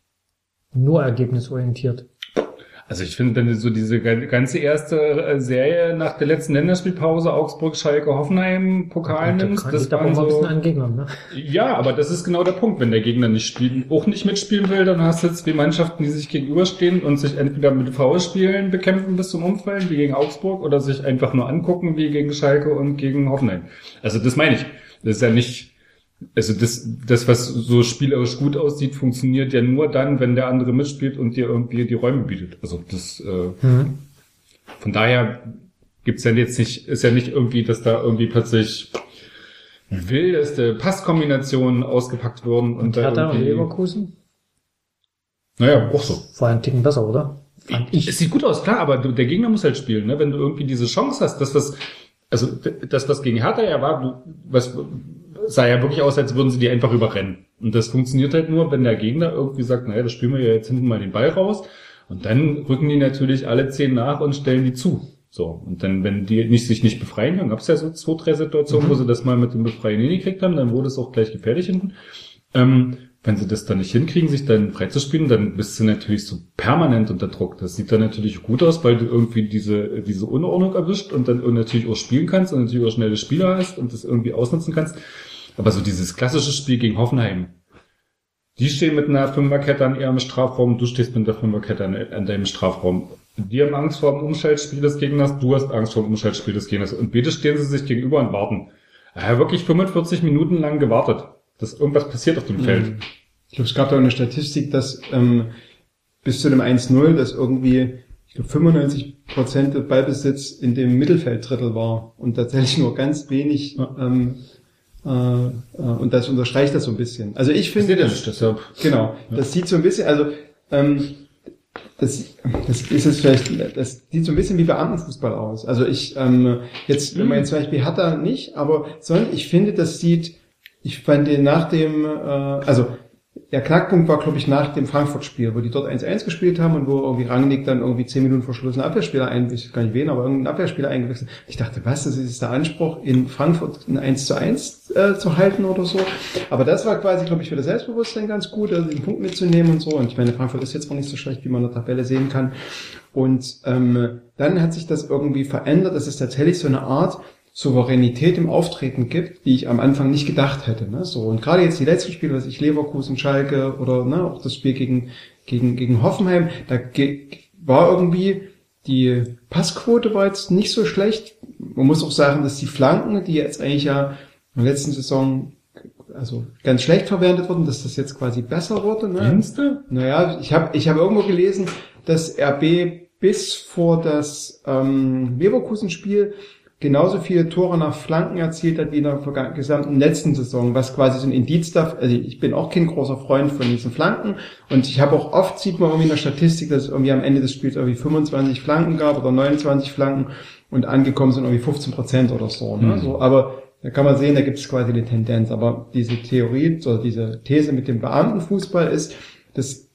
nur ergebnisorientiert. Also ich finde, wenn du so diese ganze erste äh, Serie nach der letzten Länderspielpause Augsburg, Schalke, Hoffenheim Pokal Da nimmst, das da auch waren mal ein bisschen so, an Gegnern, ne? ja, aber das ist genau der Punkt. Wenn der Gegner nicht spielen, auch nicht mitspielen will, dann hast du jetzt zwei Mannschaften, die sich gegenüberstehen und sich entweder mit Foulspielen bekämpfen bis zum Umfallen, wie gegen Augsburg, oder sich einfach nur angucken, wie gegen Schalke und gegen Hoffenheim. Also das meine ich. Das ist ja nicht, also das, das, was so spielerisch gut aussieht, funktioniert ja nur dann, wenn der andere mitspielt und dir irgendwie die Räume bietet. Also das, äh, Mhm. von daher gibt's ja jetzt nicht, ist ja nicht irgendwie, dass da irgendwie plötzlich wildeste Passkombinationen ausgepackt wurden und, Und da Hertha und irgendwie, Leverkusen naja, auch so. war ein Ticken besser, oder? Fand ich. Es sieht gut aus, klar, aber der Gegner muss halt spielen, ne? Wenn du irgendwie diese Chance hast, das was, also das was gegen Hertha ja war, du, was sah ja wirklich aus, als würden sie die einfach überrennen. Und das funktioniert halt nur, wenn der Gegner irgendwie sagt, naja, das spielen wir ja jetzt hinten mal den Ball raus. Und dann rücken die natürlich alle zehn nach und stellen die zu. So. Und dann, wenn die nicht, sich nicht befreien, dann gab es ja so zwei, drei Situationen, wo sie das mal mit dem Befreien hingekriegt haben, dann wurde es auch gleich gefährlich hinten. Ähm, wenn sie das dann nicht hinkriegen, sich dann freizuspielen, dann bist du natürlich so permanent unter Druck. Das sieht dann natürlich gut aus, weil du irgendwie diese, diese Unordnung erwischt und dann natürlich auch spielen kannst und natürlich auch schnelle Spieler hast und das irgendwie ausnutzen kannst. Aber so dieses klassische Spiel gegen Hoffenheim, die stehen mit einer Fünferkette an ihrem Strafraum, du stehst mit der Fünferkette an, an deinem Strafraum. Die haben Angst vor dem Umschaltspiel des Gegners, du hast Angst vor dem Umschaltspiel des Gegners. Und beide stehen sie sich gegenüber und warten. Er hat wirklich 45 Minuten lang gewartet, dass irgendwas passiert auf dem Feld. Ich glaube, es gab da eine Statistik, dass ähm, bis zu dem 1-0, dass irgendwie ich glaube 95 Prozent des Ballbesitz in dem Mittelfelddrittel war und tatsächlich nur ganz wenig ähm, äh, äh, und das unterstreicht das so ein bisschen. Also ich finde, das, nicht, deshalb. genau, das sieht so ein bisschen, also ähm, das, das ist es vielleicht, das sieht so ein bisschen wie Beamtenfußball aus. Also ich ähm, jetzt, wenn man jetzt zum Beispiel Hertha nicht, aber sondern ich finde, das sieht, ich fand den nach dem, äh, also der Knackpunkt war, glaube ich, nach dem Frankfurt-Spiel, wo die dort 1-1 gespielt haben und wo irgendwie Rangnick dann irgendwie 10 Minuten vor Schluss einen Abwehrspieler ein, ich weiß gar nicht wen, aber irgendeinen Abwehrspieler eingewechselt. Ich dachte, was, das ist der Anspruch, in Frankfurt ein 1 zu 1 äh, zu halten oder so. Aber das war quasi, glaube ich, für das Selbstbewusstsein ganz gut, also den Punkt mitzunehmen und so. Und ich meine, Frankfurt ist jetzt auch nicht so schlecht, wie man in der Tabelle sehen kann. Und ähm, dann hat sich das irgendwie verändert. Das ist tatsächlich so eine Art, Souveränität im Auftreten gibt, die ich am Anfang nicht gedacht hätte. Ne? So und gerade jetzt die letzten Spiele, was ich Leverkusen, Schalke oder ne, auch das Spiel gegen gegen gegen Hoffenheim, da ge war irgendwie die Passquote war jetzt nicht so schlecht. Man muss auch sagen, dass die Flanken, die jetzt eigentlich ja in der letzten Saison also ganz schlecht verwendet wurden, dass das jetzt quasi besser wurde. Ne? Findest du? Naja, ich habe ich hab irgendwo gelesen, dass RB bis vor das ähm, Leverkusen-Spiel genauso viele Tore nach Flanken erzielt hat wie in der gesamten letzten Saison, was quasi so ein Indiz darf. Also ich bin auch kein großer Freund von diesen Flanken und ich habe auch oft sieht man irgendwie in der Statistik, dass es irgendwie am Ende des Spiels irgendwie 25 Flanken gab oder 29 Flanken und angekommen sind irgendwie 15 Prozent oder so. Ne? Mhm. so aber da kann man sehen, da gibt es quasi eine Tendenz. Aber diese Theorie oder diese These mit dem Beamtenfußball ist, das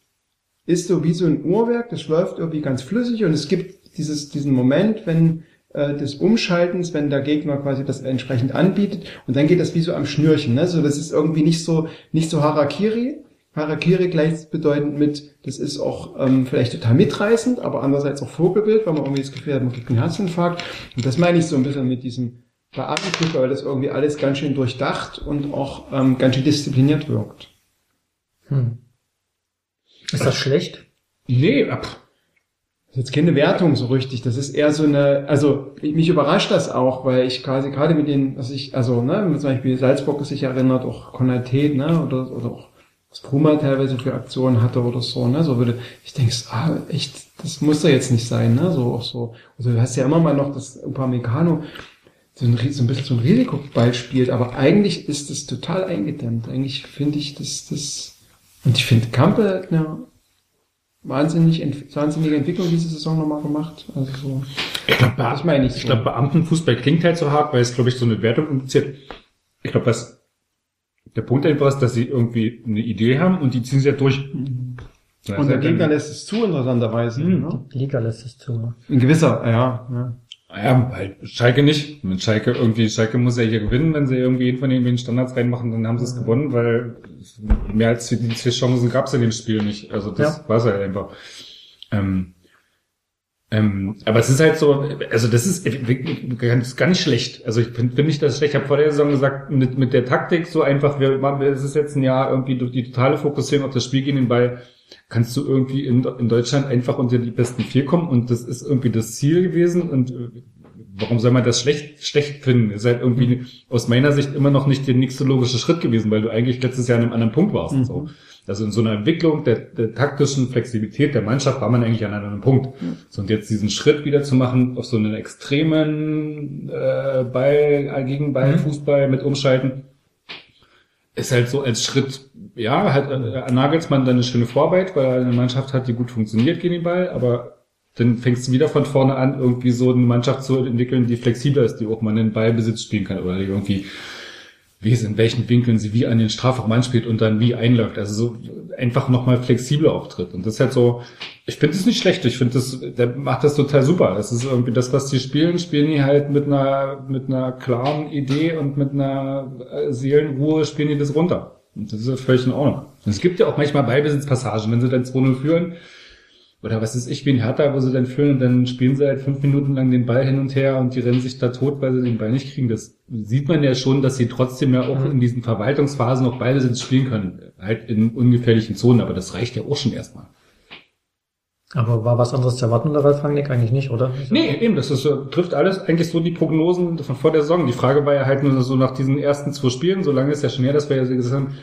ist so wie so ein Uhrwerk, das läuft irgendwie ganz flüssig und es gibt dieses, diesen Moment, wenn des Umschaltens, wenn der Gegner quasi das entsprechend anbietet und dann geht das wie so am Schnürchen, ne? So, das ist irgendwie nicht so, nicht so Harakiri. Harakiri gleichbedeutend mit, das ist auch ähm, vielleicht total mitreißend, aber andererseits auch Vogelbild, weil man irgendwie das Gefühl hat, man kriegt einen Herzinfarkt. Und das meine ich so ein bisschen mit diesem Beamtenfußball, weil das irgendwie alles ganz schön durchdacht und auch ähm, ganz schön diszipliniert wirkt. Hm. Ist das schlecht? Nee, ab. Ist jetzt keine Wertung so richtig. Das ist eher so eine, also mich überrascht das auch, weil ich quasi gerade mit den, was ich, also, ne, zum Beispiel Salzburg sich erinnert, auch Konate, ne, oder, oder auch was Bruma teilweise für Aktionen hatte oder so, ne, so würde, ich denke, ah, echt, das muss da jetzt nicht sein, ne, so auch so. Also du hast ja immer mal noch das Upamecano, so ein, so ein bisschen so ein Risikoball spielt, aber eigentlich ist das total eingedämmt. Eigentlich finde ich, dass das, und ich finde, Kampe hat eine wahnsinnig, ent- wahnsinnige Entwicklung diese Saison nochmal gemacht. Also so. Ich glaube, Das meine ich so. ich glaube, Beamtenfußball klingt halt so hart, weil es, glaube ich, so eine Wertung impliziert. Ich glaube, was der Punkt einfach ist, dass sie irgendwie eine Idee haben und die ziehen sie ja durch. Das Und der halt Gegner lässt es zu, interessanterweise. Mhm. Ne? Die Liga lässt es zu. ne? In gewisser, ja. ja. Ja, halt Schalke nicht. Mit Schalke irgendwie, Schalke muss ja hier gewinnen, wenn sie irgendwie jeden von den Standards reinmachen, dann haben sie es gewonnen, weil mehr als die vier Chancen gab es in dem Spiel nicht. Also das Ja. war es halt einfach. Ähm, ähm, aber es ist halt so, also das ist wirklich ganz, gar nicht schlecht. Also ich finde find nicht das schlecht. Ich habe vor der Saison gesagt, mit, mit der Taktik so einfach, wir machen, es ist jetzt ein Jahr irgendwie durch die totale Fokussierung auf das Spiel gegen den Ball, kannst du irgendwie in, in Deutschland einfach unter die besten vier kommen und das ist irgendwie das Ziel gewesen und äh, warum soll man das schlecht, schlecht finden? Ist halt irgendwie aus meiner Sicht immer noch nicht der nächste logische Schritt gewesen, weil du eigentlich letztes Jahr an einem anderen Punkt warst. So. Also in so einer Entwicklung der, der taktischen Flexibilität der Mannschaft war man eigentlich an einem anderen Punkt. So, und jetzt diesen Schritt wieder zu machen auf so einen extremen äh, Ball äh, gegen Ball, Fußball mit Umschalten, ist halt so als Schritt, ja, halt äh, Nagelsmann dann eine schöne Vorarbeit, weil eine Mannschaft hat, die gut funktioniert gegen den Ball, aber dann fängst du wieder von vorne an, irgendwie so eine Mannschaft zu entwickeln, die flexibler ist, die auch mal einen Ballbesitz spielen kann oder die irgendwie wie es in welchen Winkeln sie wie an den Strafraum anspielt und dann wie einläuft. Also so einfach nochmal flexibler auftritt. Und das ist halt so, ich finde es nicht schlecht. Ich finde das, der macht das total super. Das ist irgendwie das, was die spielen, spielen die halt mit einer, mit einer klaren Idee und mit einer äh, Seelenruhe spielen die das runter. Und das ist ja völlig in Ordnung. Und es gibt ja auch manchmal Ballbesitzpassagen, wenn sie dann 2-0 führen, oder was ist ich, wie in Hertha, wo sie dann führen und dann spielen sie halt fünf Minuten lang den Ball hin und her und die rennen sich da tot, weil sie den Ball nicht kriegen. Das sieht man ja schon, dass sie trotzdem ja auch in diesen Verwaltungsphasen noch Ballbesitz spielen können. Halt in ungefährlichen Zonen, aber das reicht ja auch schon erstmal. Aber war was anderes zu erwarten, oder Ralf Rangnick? Eigentlich nicht, oder? Nee, eben, das ist, trifft alles eigentlich so die Prognosen von vor der Saison. Die Frage war ja halt nur so nach diesen ersten zwei Spielen, so lange ist ja schon her, dass wir ja gesagt haben,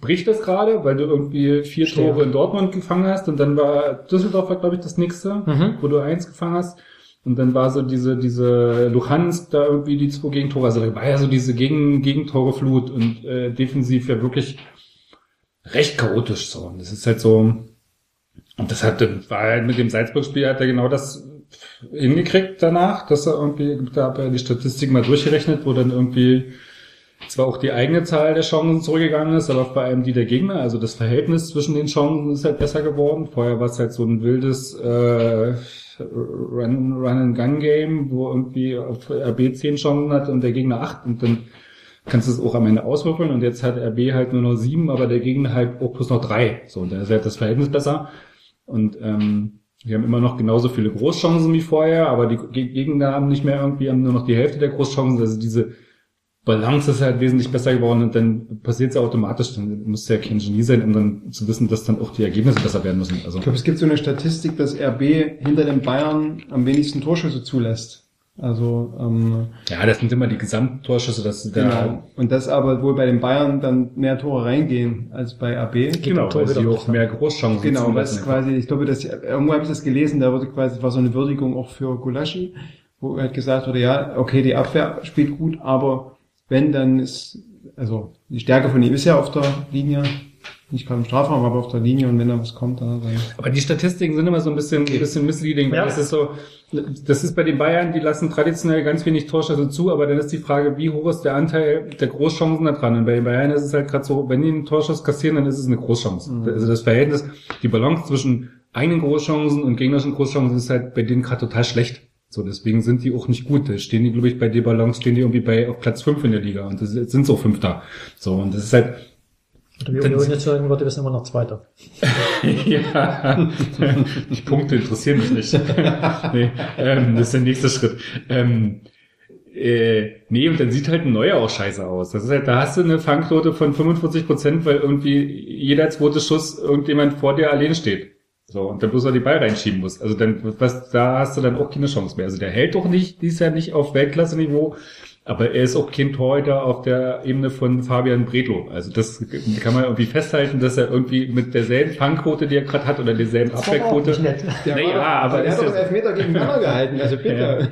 bricht das gerade, weil du irgendwie vier Stimmt. Tore in Dortmund gefangen hast und dann war Düsseldorf war, glaube ich, das nächste, Mhm. wo du eins gefangen hast. Und dann war so diese, diese Luhansk da irgendwie die zwei Gegentore. Also da war ja so diese Gegen, Gegentore-Flut und äh, defensiv ja wirklich recht chaotisch so. Und das ist halt so, und das hat, war halt mit dem Salzburg-Spiel hat er genau das hingekriegt danach, dass er irgendwie, da hat er die Statistik mal durchgerechnet, wo dann irgendwie zwar auch die eigene Zahl der Chancen zurückgegangen ist, aber vor allem die der Gegner, also das Verhältnis zwischen den Chancen ist halt besser geworden. Vorher war es halt so ein wildes äh, Run, Run and Gun Game, wo irgendwie RB 10 Chancen hat und der Gegner 8 und dann kannst du es auch am Ende auswürfeln und jetzt hat RB halt nur noch 7, aber der Gegner halt auch plus noch 3. So, und da ist halt das Verhältnis besser. Und ähm, wir haben immer noch genauso viele Großchancen wie vorher, aber die Ge- Gegner haben nicht mehr irgendwie haben nur noch die Hälfte der Großchancen. Also diese Balance ist halt wesentlich besser geworden und dann passiert es ja automatisch. Dann muss ja kein Genie sein, um dann zu wissen, dass dann auch die Ergebnisse besser werden müssen. Also Ich glaube, es gibt so eine Statistik, dass RB hinter den Bayern am wenigsten Torschüsse zulässt. Also ähm, ja, das sind immer die Gesamttorschüsse, das ist der genau. Und das aber wohl bei den Bayern dann mehr Tore reingehen als bei RB. genau, Tor weil sie auch mehr Großchancen Genau, das quasi, ich glaube, dass irgendwo habe ich das gelesen, da wurde quasi, war so eine Würdigung auch für Gulaschi, wo halt gesagt wurde, ja, okay, die Abwehr spielt gut, aber wenn, dann ist, also die Stärke von ihm ist ja auf der Linie, nicht gerade im Strafraum, aber auf der Linie und wenn da was kommt, dann, dann Aber die Statistiken sind immer so ein bisschen, ein bisschen misleading, weil Ja. das ist so, das ist bei den Bayern, die lassen traditionell ganz wenig Torschüsse zu, aber dann ist die Frage, wie hoch ist der Anteil der Großchancen da dran? Und bei den Bayern ist es halt gerade so, wenn die einen Torschuss kassieren, dann ist es eine Großchance. Also das Verhältnis, die Balance zwischen eigenen Großchancen und gegnerischen Großchancen ist halt bei denen gerade total schlecht. So, deswegen sind die auch nicht gut. Da stehen die, glaube ich, bei der Balance stehen die irgendwie bei auf Platz 5 in der Liga und das sind so Fünfter. So, und das ist halt, Wie Union jetzt sagen würde, wir sind immer noch Zweiter. ja, die Punkte interessieren mich nicht. nee, ähm, das ist der nächste Schritt. Ähm, äh, nee, und dann sieht halt ein neuer auch scheiße aus. Das ist halt, da hast du eine Fangquote von 45 Prozent, weil irgendwie jeder zweite Schuss irgendjemand vor dir alleine steht. So, und dann bloß noch die Ball reinschieben muss. Also dann, was, da hast du dann auch keine Chance mehr. Also der hält doch nicht, die ist ja nicht auf Weltklasse-Niveau, aber er ist auch kein Torhüter auf der Ebene von Fabian Bredlo. Also das kann man irgendwie festhalten, dass er irgendwie mit derselben Fangquote, die er gerade hat, oder derselben Abwehrquote. nett. Der Naja, war aber der ist hat doch ja- einen Elfmeter gegen Werner gehalten, also bitte.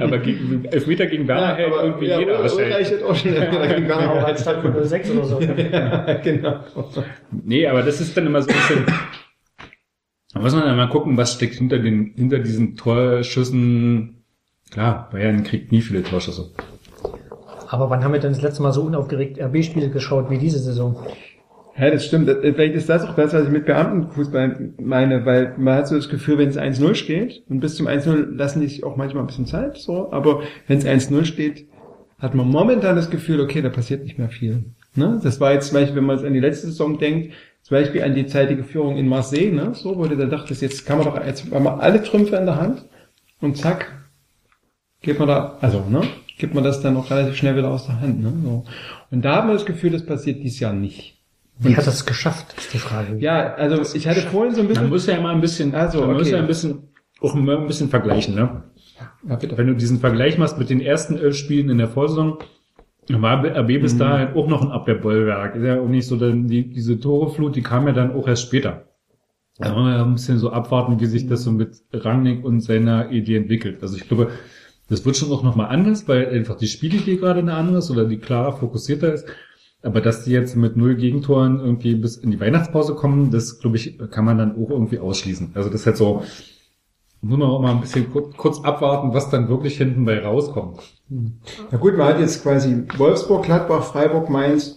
Aber gegen, Elfmeter gegen Werner hält irgendwie ja, jeder Ulreich wahrscheinlich. hat auch schon Elfmeter gegen Werner Genau, gehalten. als Tag von 06 oder so. Ja, genau. Nee, aber das ist dann immer so ein bisschen. Da muss man dann mal gucken, was steckt hinter den, hinter diesen Torschüssen. Klar, Bayern kriegt nie viele Torschüsse. Aber wann haben wir denn das letzte Mal so unaufgeregt RB-Spiele geschaut wie diese Saison? Ja, das stimmt. Das- Vielleicht ist das auch das, was ich mit Beamtenfußball meine, weil man hat so das Gefühl, wenn es 1-0 steht, und bis zum 1-0 lassen die sich auch manchmal ein bisschen Zeit, so, aber wenn es 1-0 steht, hat man momentan das Gefühl, okay, da passiert nicht mehr viel. Ne? Das war jetzt zum Beispiel, wenn man es an die letzte Saison denkt, zum Beispiel an die zeitige Führung in Marseille, ne? so, wo du da dachtest, jetzt kann man doch, jetzt haben wir alle Trümpfe in der Hand, und zack, geht man da, also, ne, gibt man das dann auch relativ schnell wieder aus der Hand, ne, so. Und da haben wir das Gefühl, das passiert dieses Jahr nicht. Wie hat es geschafft, ist die Frage. Ja, also ich hatte vorhin so ein Man bisschen. muss ja immer ein bisschen, Also, man muss okay. ja ein bisschen, auch immer ein bisschen vergleichen, ne? Ja, bitte. Wenn du diesen Vergleich machst mit den ersten elf Spielen in der Vorsaison, war RB bis dahin auch noch ein Abwehrbollwerk. Ist ja auch nicht so, denn die, diese Toreflut, die kam ja dann auch erst später. Da wollen wir ja ein bisschen so abwarten, wie sich das so mit Rangnick und seiner Idee entwickelt. Also ich glaube, das wird schon auch nochmal anders, weil einfach die Spielidee gerade eine andere ist oder die klarer fokussierter ist. Aber dass die jetzt mit null Gegentoren irgendwie bis in die Weihnachtspause kommen, das glaube ich, kann man dann auch irgendwie ausschließen. Also das ist halt so, muss man auch mal ein bisschen kurz, kurz abwarten, was dann wirklich hinten bei rauskommt. Na gut, man hat jetzt quasi Wolfsburg, Gladbach, Freiburg, Mainz.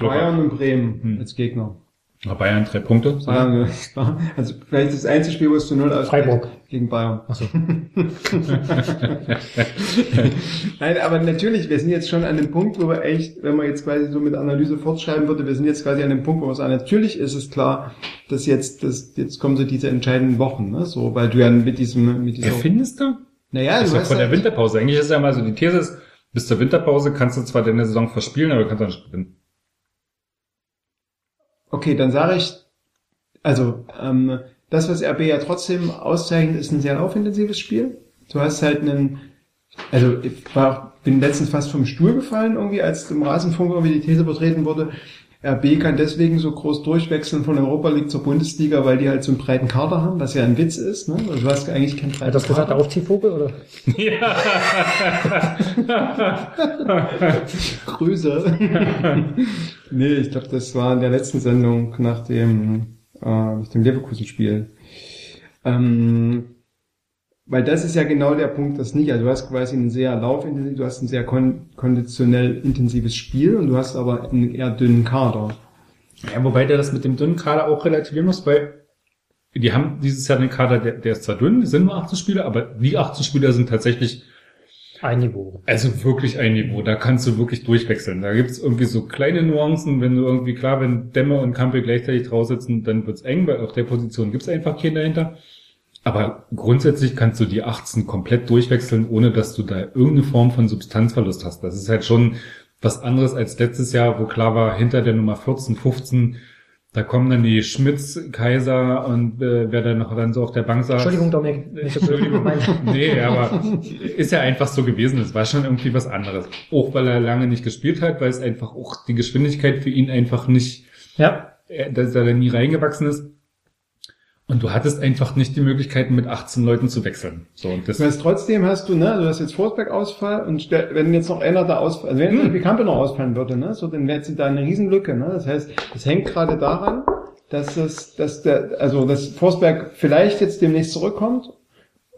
Bayern und Bremen Hm. als Gegner. Na, Bayern drei Punkte. Bayern, ja, klar. Also vielleicht das einzige Spiel, wo es zu null aus Freiburg. Gegen Bayern. Achso. Nein, aber natürlich, wir sind jetzt schon an dem Punkt, wo wir echt, wenn man jetzt quasi so mit Analyse fortschreiben würde, wir sind jetzt quasi an dem Punkt, wo wir sagen, natürlich ist es klar, dass jetzt, dass jetzt kommen so diese entscheidenden Wochen, ne, so, weil du ja mit diesem, mit dieser, Erfindest du? naja, Das ist du ja hast vor der Winterpause. Eigentlich ist ja mal so die These ist, bis zur Winterpause kannst du zwar deine Saison verspielen, aber du kannst auch nicht gewinnen. Okay, dann sage ich, also ähm, das, was RB ja trotzdem auszeichnet, ist ein sehr laufintensives Spiel. Du hast halt einen, also ich war, bin letztens fast vom Stuhl gefallen irgendwie, als im Rasenfunk irgendwie die These vertreten wurde, RB kann deswegen so groß durchwechseln von Europa League zur Bundesliga, weil die halt so einen breiten Kader haben, was ja ein Witz ist. Ne? Also du hast eigentlich keinen breiten Hat das gesagt, der Kader. Aufziehvogel, oder? Grüße. nee, ich glaube, das war in der letzten Sendung nach dem, äh, nach dem Leverkusen-Spiel. Ähm, weil das ist ja genau der Punkt, das nicht. Also du hast quasi ein sehr laufintensiv, du hast ein sehr kon konditionell intensives Spiel und du hast aber einen eher dünnen Kader. Ja, wobei der das mit dem dünnen Kader auch relativieren muss, weil die haben dieses Jahr einen Kader, der, der ist zwar dünn, sind nur 18 Spieler, aber die 18 Spieler sind tatsächlich Ein Niveau. Also wirklich ein Niveau, da kannst du wirklich durchwechseln. Da gibt's irgendwie so kleine Nuancen, wenn du irgendwie, klar, wenn Dämme und Kampel gleichzeitig drauf sitzen, dann wird's eng, weil auf der Position gibt's einfach keinen dahinter. Aber grundsätzlich kannst du die 18 komplett durchwechseln, ohne dass du da irgendeine Form von Substanzverlust hast. Das ist halt schon was anderes als letztes Jahr, wo klar war, hinter der Nummer 14, 15, da kommen dann die Schmitz, Kaiser und äh, wer dann noch dann so auf der Bank saß. Entschuldigung, Dominik. Gemeint. Nee, aber ist ja einfach so gewesen. Es war schon irgendwie was anderes. Auch weil er lange nicht gespielt hat, weil es einfach auch die Geschwindigkeit für ihn einfach nicht, Ja. äh, dass er da nie reingewachsen ist. Und du hattest einfach nicht die Möglichkeiten, mit 18 Leuten zu wechseln. So, und das, Das heißt, trotzdem hast du, ne, du hast jetzt Forsberg-Ausfall und stell- wenn jetzt noch einer da ausfällt, also wenn jetzt die Kampel noch ausfallen würde, ne, so, dann wäre jetzt da eine Riesenlücke, ne. Das heißt, es hängt gerade daran, dass es, dass der, also, dass Forsberg vielleicht jetzt demnächst zurückkommt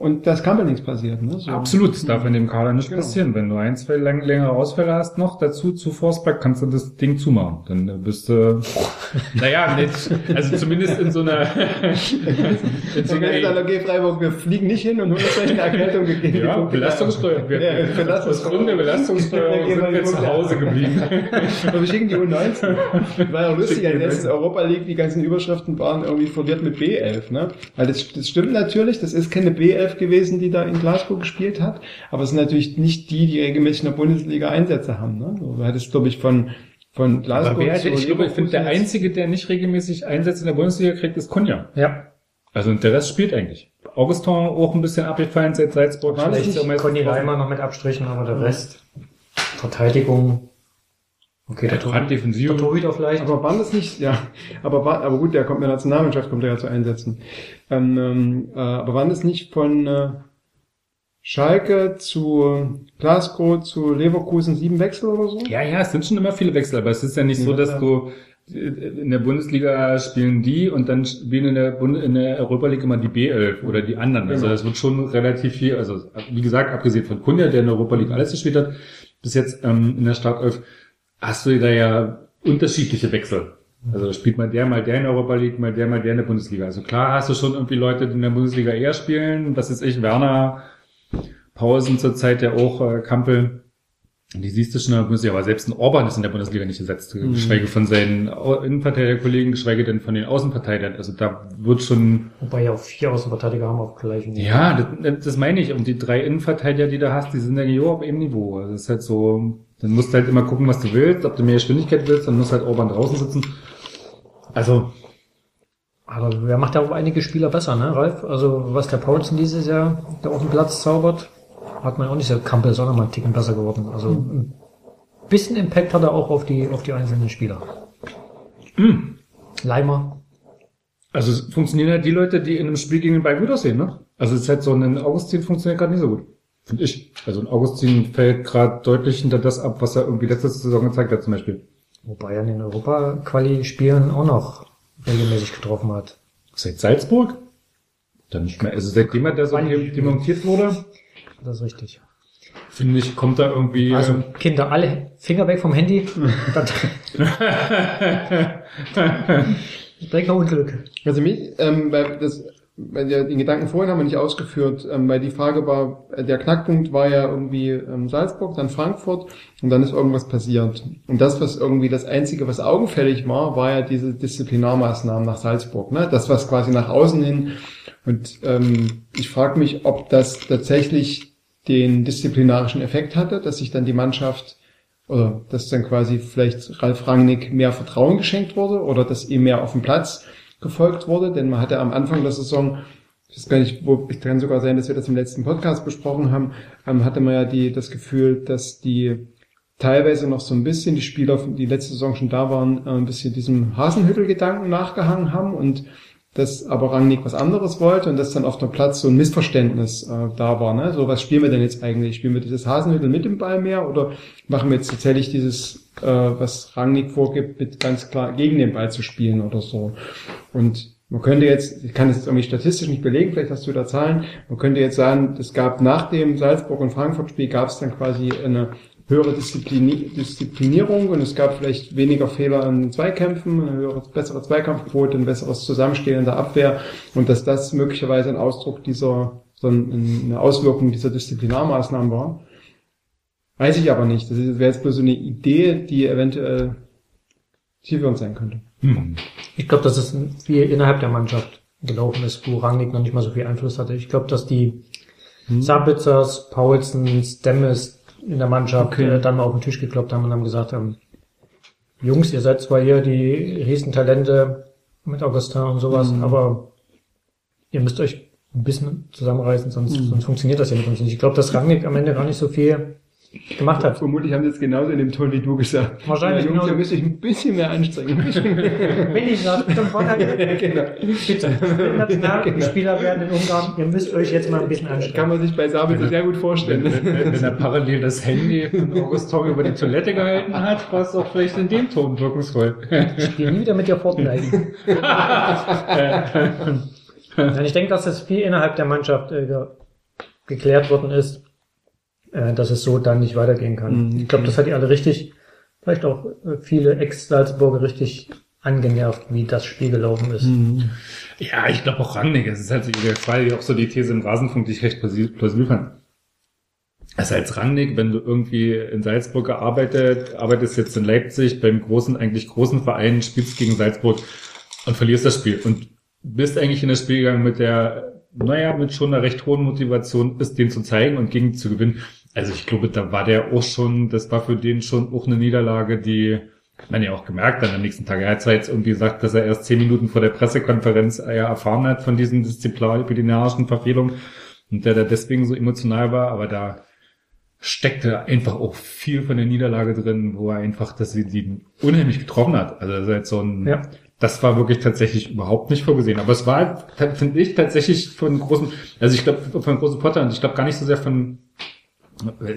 und dass Kampel nichts passiert, ne. So. absolut, das darf in dem Kader nicht Genau. passieren. Wenn du ein, zwei lang, längere Ausfälle hast noch dazu zu Forsberg, kannst du das Ding zumachen. Dann bist du, naja, nicht, also zumindest in so einer, in so ist dann, einer okay, Freiburg, wir fliegen nicht hin und holen uns eine Erkältung gegeben. Ja, Belastungssteuer. Wir, Ja, Aus Belastungssteuer. Der Belastungssteuerung sind wir zu. Hause geblieben. Aber wir schicken die U19. War ja lustig, als letztes Europa League die ganzen Überschriften waren irgendwie verwirrt mit B11, ne? Weil das, das stimmt natürlich, das ist keine B11 gewesen, die da in Glasgow gespielt hat, aber es sind natürlich nicht die, die regelmäßig in der Bundesliga Einsätze haben, ne? Du hattest, glaube ich, von, von Glasgow Aber wer, ich glaube, ich finde, der Einzige, der nicht regelmäßig Einsätze in der Bundesliga kriegt, ist Kunja. Ja. Also der Rest spielt eigentlich. Augustin auch ein bisschen abgefallen seit Salzburg. Vielleicht Conny Reimer noch mit Abstrichen, aber der Rest. Verteidigung. Okay, der, Tor, Gerade defensiv. der Torhüter vielleicht. Aber waren das nicht, ja, aber aber gut, der kommt in der Nationalmannschaft, kommt er ja zu Einsätzen. Ähm, ähm, äh, aber waren das nicht von äh, Schalke zu Glasgow zu Leverkusen sieben Wechsel oder so? Ja, ja, es sind schon immer viele Wechsel, aber es ist ja nicht so, Ja, dass klar. du äh, in der Bundesliga spielen die und dann spielen in der, Bund in der Europa League immer die B11 oder die anderen. Also Genau. das wird schon relativ viel, also wie gesagt, abgesehen von Kunja, der in der Europa League alles gespielt hat, bis jetzt ähm, in der Startelf, hast du da ja unterschiedliche Wechsel. Also spielt mal der, mal der in der Europa League, mal der, mal der in der Bundesliga. Also klar hast du schon irgendwie Leute, die in der Bundesliga eher spielen. Was ist ich, Werner, Pausen zur Zeit, der auch äh, Kampel. Die siehst du schon in der Bundesliga, aber selbst ein Orban ist in der Bundesliga nicht gesetzt, Mhm. geschweige von seinen Innenverteidigerkollegen, geschweige denn von den Außenverteidigern. Also da wird schon Wobei ja auch vier Außenverteidiger haben auf gleichem Niveau. ja, das, das meine ich. Und die drei Innenverteidiger, die du hast, die sind ja genau auf einem Niveau. Also das ist halt so, dann musst du halt immer gucken, was du willst. Ob du mehr Geschwindigkeit willst, dann muss halt Orban draußen sitzen. Also, Aber wer macht ja auch einige Spieler besser, ne, Ralf? Also was der Paulsen dieses Jahr da auf dem Platz zaubert, hat man auch nicht so. Kampel ist auch noch mal einen Ticken besser geworden. Also ein bisschen Impact hat er auch auf die, auf die einzelnen Spieler. Leimer. also es funktionieren halt die Leute, die in einem Spiel gegen den Ball gut aussehen, ne? Also es ist halt so, ein Augustin funktioniert gerade nicht so gut. Finde ich. Also ein Augustin fällt gerade deutlich hinter das ab, was er irgendwie letzte Saison gezeigt hat, zum Beispiel. Wobei er in den Europa-Quali-Spielen auch noch regelmäßig getroffen hat. Seit Salzburg? Dann nicht mehr. Also seitdem er da so demontiert wurde, Das ist richtig. finde ich, kommt da irgendwie. Also ähm, Kinder, alle Finger weg vom Handy. Noch Unglück. Also mich, ähm, weil das, weil der, den Gedanken vorhin haben wir nicht ausgeführt, ähm, weil die Frage war, äh, der Knackpunkt war ja irgendwie ähm, Salzburg, dann Frankfurt und dann ist irgendwas passiert. Und das, was irgendwie das Einzige, was augenfällig war, war ja diese Disziplinarmaßnahmen nach Salzburg. Ne? Das, was quasi nach außen hin. Und ähm, ich frage mich, ob das tatsächlich den disziplinarischen Effekt hatte, dass sich dann die Mannschaft oder dass dann quasi vielleicht Ralf Rangnick mehr Vertrauen geschenkt wurde oder dass ihm mehr auf dem Platz gefolgt wurde, denn man hatte am Anfang der Saison, ich weiß gar nicht, wo, ich kann sogar sein, dass wir das im letzten Podcast besprochen haben, ähm, hatte man ja die, das Gefühl, dass die teilweise noch so ein bisschen die Spieler, die letzte Saison schon da waren, äh, ein bisschen diesem Hasenhüttel-Gedanken nachgehangen haben und dass aber Rangnick was anderes wollte und dass dann auf dem Platz so ein Missverständnis äh, da war. Ne? So, was spielen wir denn jetzt eigentlich? Spielen wir dieses Hasenhüttel mit dem Ball mehr oder machen wir jetzt tatsächlich dieses, äh, was Rangnick vorgibt, mit ganz klar gegen den Ball zu spielen oder so? Und man könnte jetzt, ich kann das jetzt irgendwie statistisch nicht belegen, vielleicht hast du da Zahlen, man könnte jetzt sagen, es gab nach dem Salzburg- und Frankfurt-Spiel gab es dann quasi eine höhere Disziplini Disziplinierung und es gab vielleicht weniger Fehler in Zweikämpfen, eine höhere, bessere Zweikampfquote, ein besseres Zusammenstehen in der Abwehr und dass das möglicherweise ein Ausdruck dieser, so ein- eine Auswirkung dieser Disziplinarmaßnahmen war. Weiß ich aber nicht. Das wäre jetzt bloß so eine Idee, die eventuell zielführend sein könnte. hm. Ich glaube, dass es viel innerhalb der Mannschaft gelaufen ist, wo Rangnick noch nicht mal so viel Einfluss hatte. Ich glaube, dass die Sabitzers, Paulsens, Demmes in der Mannschaft Okay. äh, dann mal auf den Tisch gekloppt haben und haben gesagt haben, Jungs, ihr seid zwar hier die Riesentalente mit Augustin und sowas, aber ihr müsst euch ein bisschen zusammenreißen, sonst, sonst funktioniert das ja mit uns nicht. Ich glaube, dass Rangnick am Ende gar nicht so viel gemacht hat. Vermutlich haben sie jetzt genauso in dem Ton wie du gesagt. Wahrscheinlich Ja, Jungs, genauso. ihr müsst euch ein bisschen mehr anstrengen. Wenn ich dann Vorteil, genau. bitte. International, die Spieler werden in Ungarn, ihr müsst euch jetzt mal ein bisschen Kann anstrengen. man sich bei Sabitzer sehr gut Wenn, vorstellen. wenn, wenn er parallel das Handy von Augustin über die Toilette gehalten hat, war es auch vielleicht in dem Ton wirkungsvoll. Spiel nie wieder mit dir Fortnite. Ich denke, dass das viel innerhalb der Mannschaft äh, ge geklärt worden ist, äh, dass es so dann nicht weitergehen kann. Mhm. Ich glaube, das hat die alle richtig, vielleicht auch äh, viele Ex-Salzburger richtig angenervt, wie das Spiel gelaufen ist. Mhm. Ja, ich glaube auch Rangnick. Es ist halt so der Fall, auch so die These im Rasenfunk, die ich recht plausi- plausibel fand. Also als Rangnick, wenn du irgendwie in Salzburg gearbeitet, arbeitest jetzt in Leipzig beim großen, eigentlich großen Verein, spielst gegen Salzburg und verlierst das Spiel und bist eigentlich in das Spiel gegangen mit der, naja, mit schon einer recht hohen Motivation, es den zu zeigen und gegen zu gewinnen. Also ich glaube, da war der auch schon, das war für den schon auch eine Niederlage, die man ja auch gemerkt dann am nächsten Tag. Er hat zwar jetzt irgendwie gesagt, dass er erst zehn Minuten vor der Pressekonferenz ja erfahren hat von diesen disziplinarischen Verfehlungen und der da deswegen so emotional war, aber da steckte einfach auch viel von der Niederlage drin, wo er einfach, dass sie die unheimlich getroffen hat. Also das ist halt so ein, Ja. das war wirklich tatsächlich überhaupt nicht vorgesehen. Aber es war, finde ich, tatsächlich von großen, also ich glaube, von großen Potter und ich glaube gar nicht so sehr von,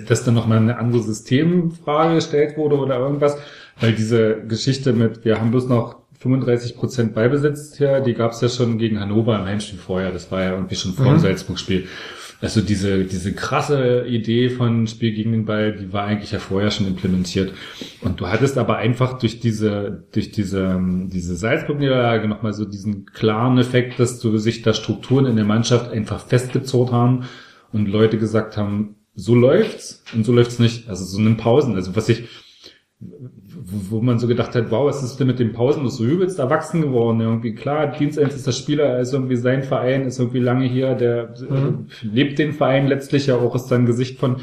dass dann nochmal eine andere Systemfrage gestellt wurde oder irgendwas, weil diese Geschichte mit, wir haben bloß noch 35 Prozent Ballbesitz hier, die gab es ja schon gegen Hannover im Heimspiel vorher. Das war ja irgendwie schon vor dem Mhm. Salzburg-Spiel. Also diese, diese krasse Idee von Spiel gegen den Ball, die war eigentlich ja vorher schon implementiert. Und du hattest aber einfach durch diese, durch diese, diese Salzburg-Niederlage nochmal so diesen klaren Effekt, dass du sich da Strukturen in der Mannschaft einfach festgezogen haben und Leute gesagt haben, so läuft's und so läuft's nicht. Also so einen Pausen. Also was ich, wo man so gedacht hat, wow, was ist denn mit den Pausen so übelst erwachsen geworden? Irgendwie klar, Dienstend ist der Spieler, ist irgendwie sein Verein, ist irgendwie lange hier, der Mhm. äh, lebt den Verein letztlich ja auch, ist sein Gesicht von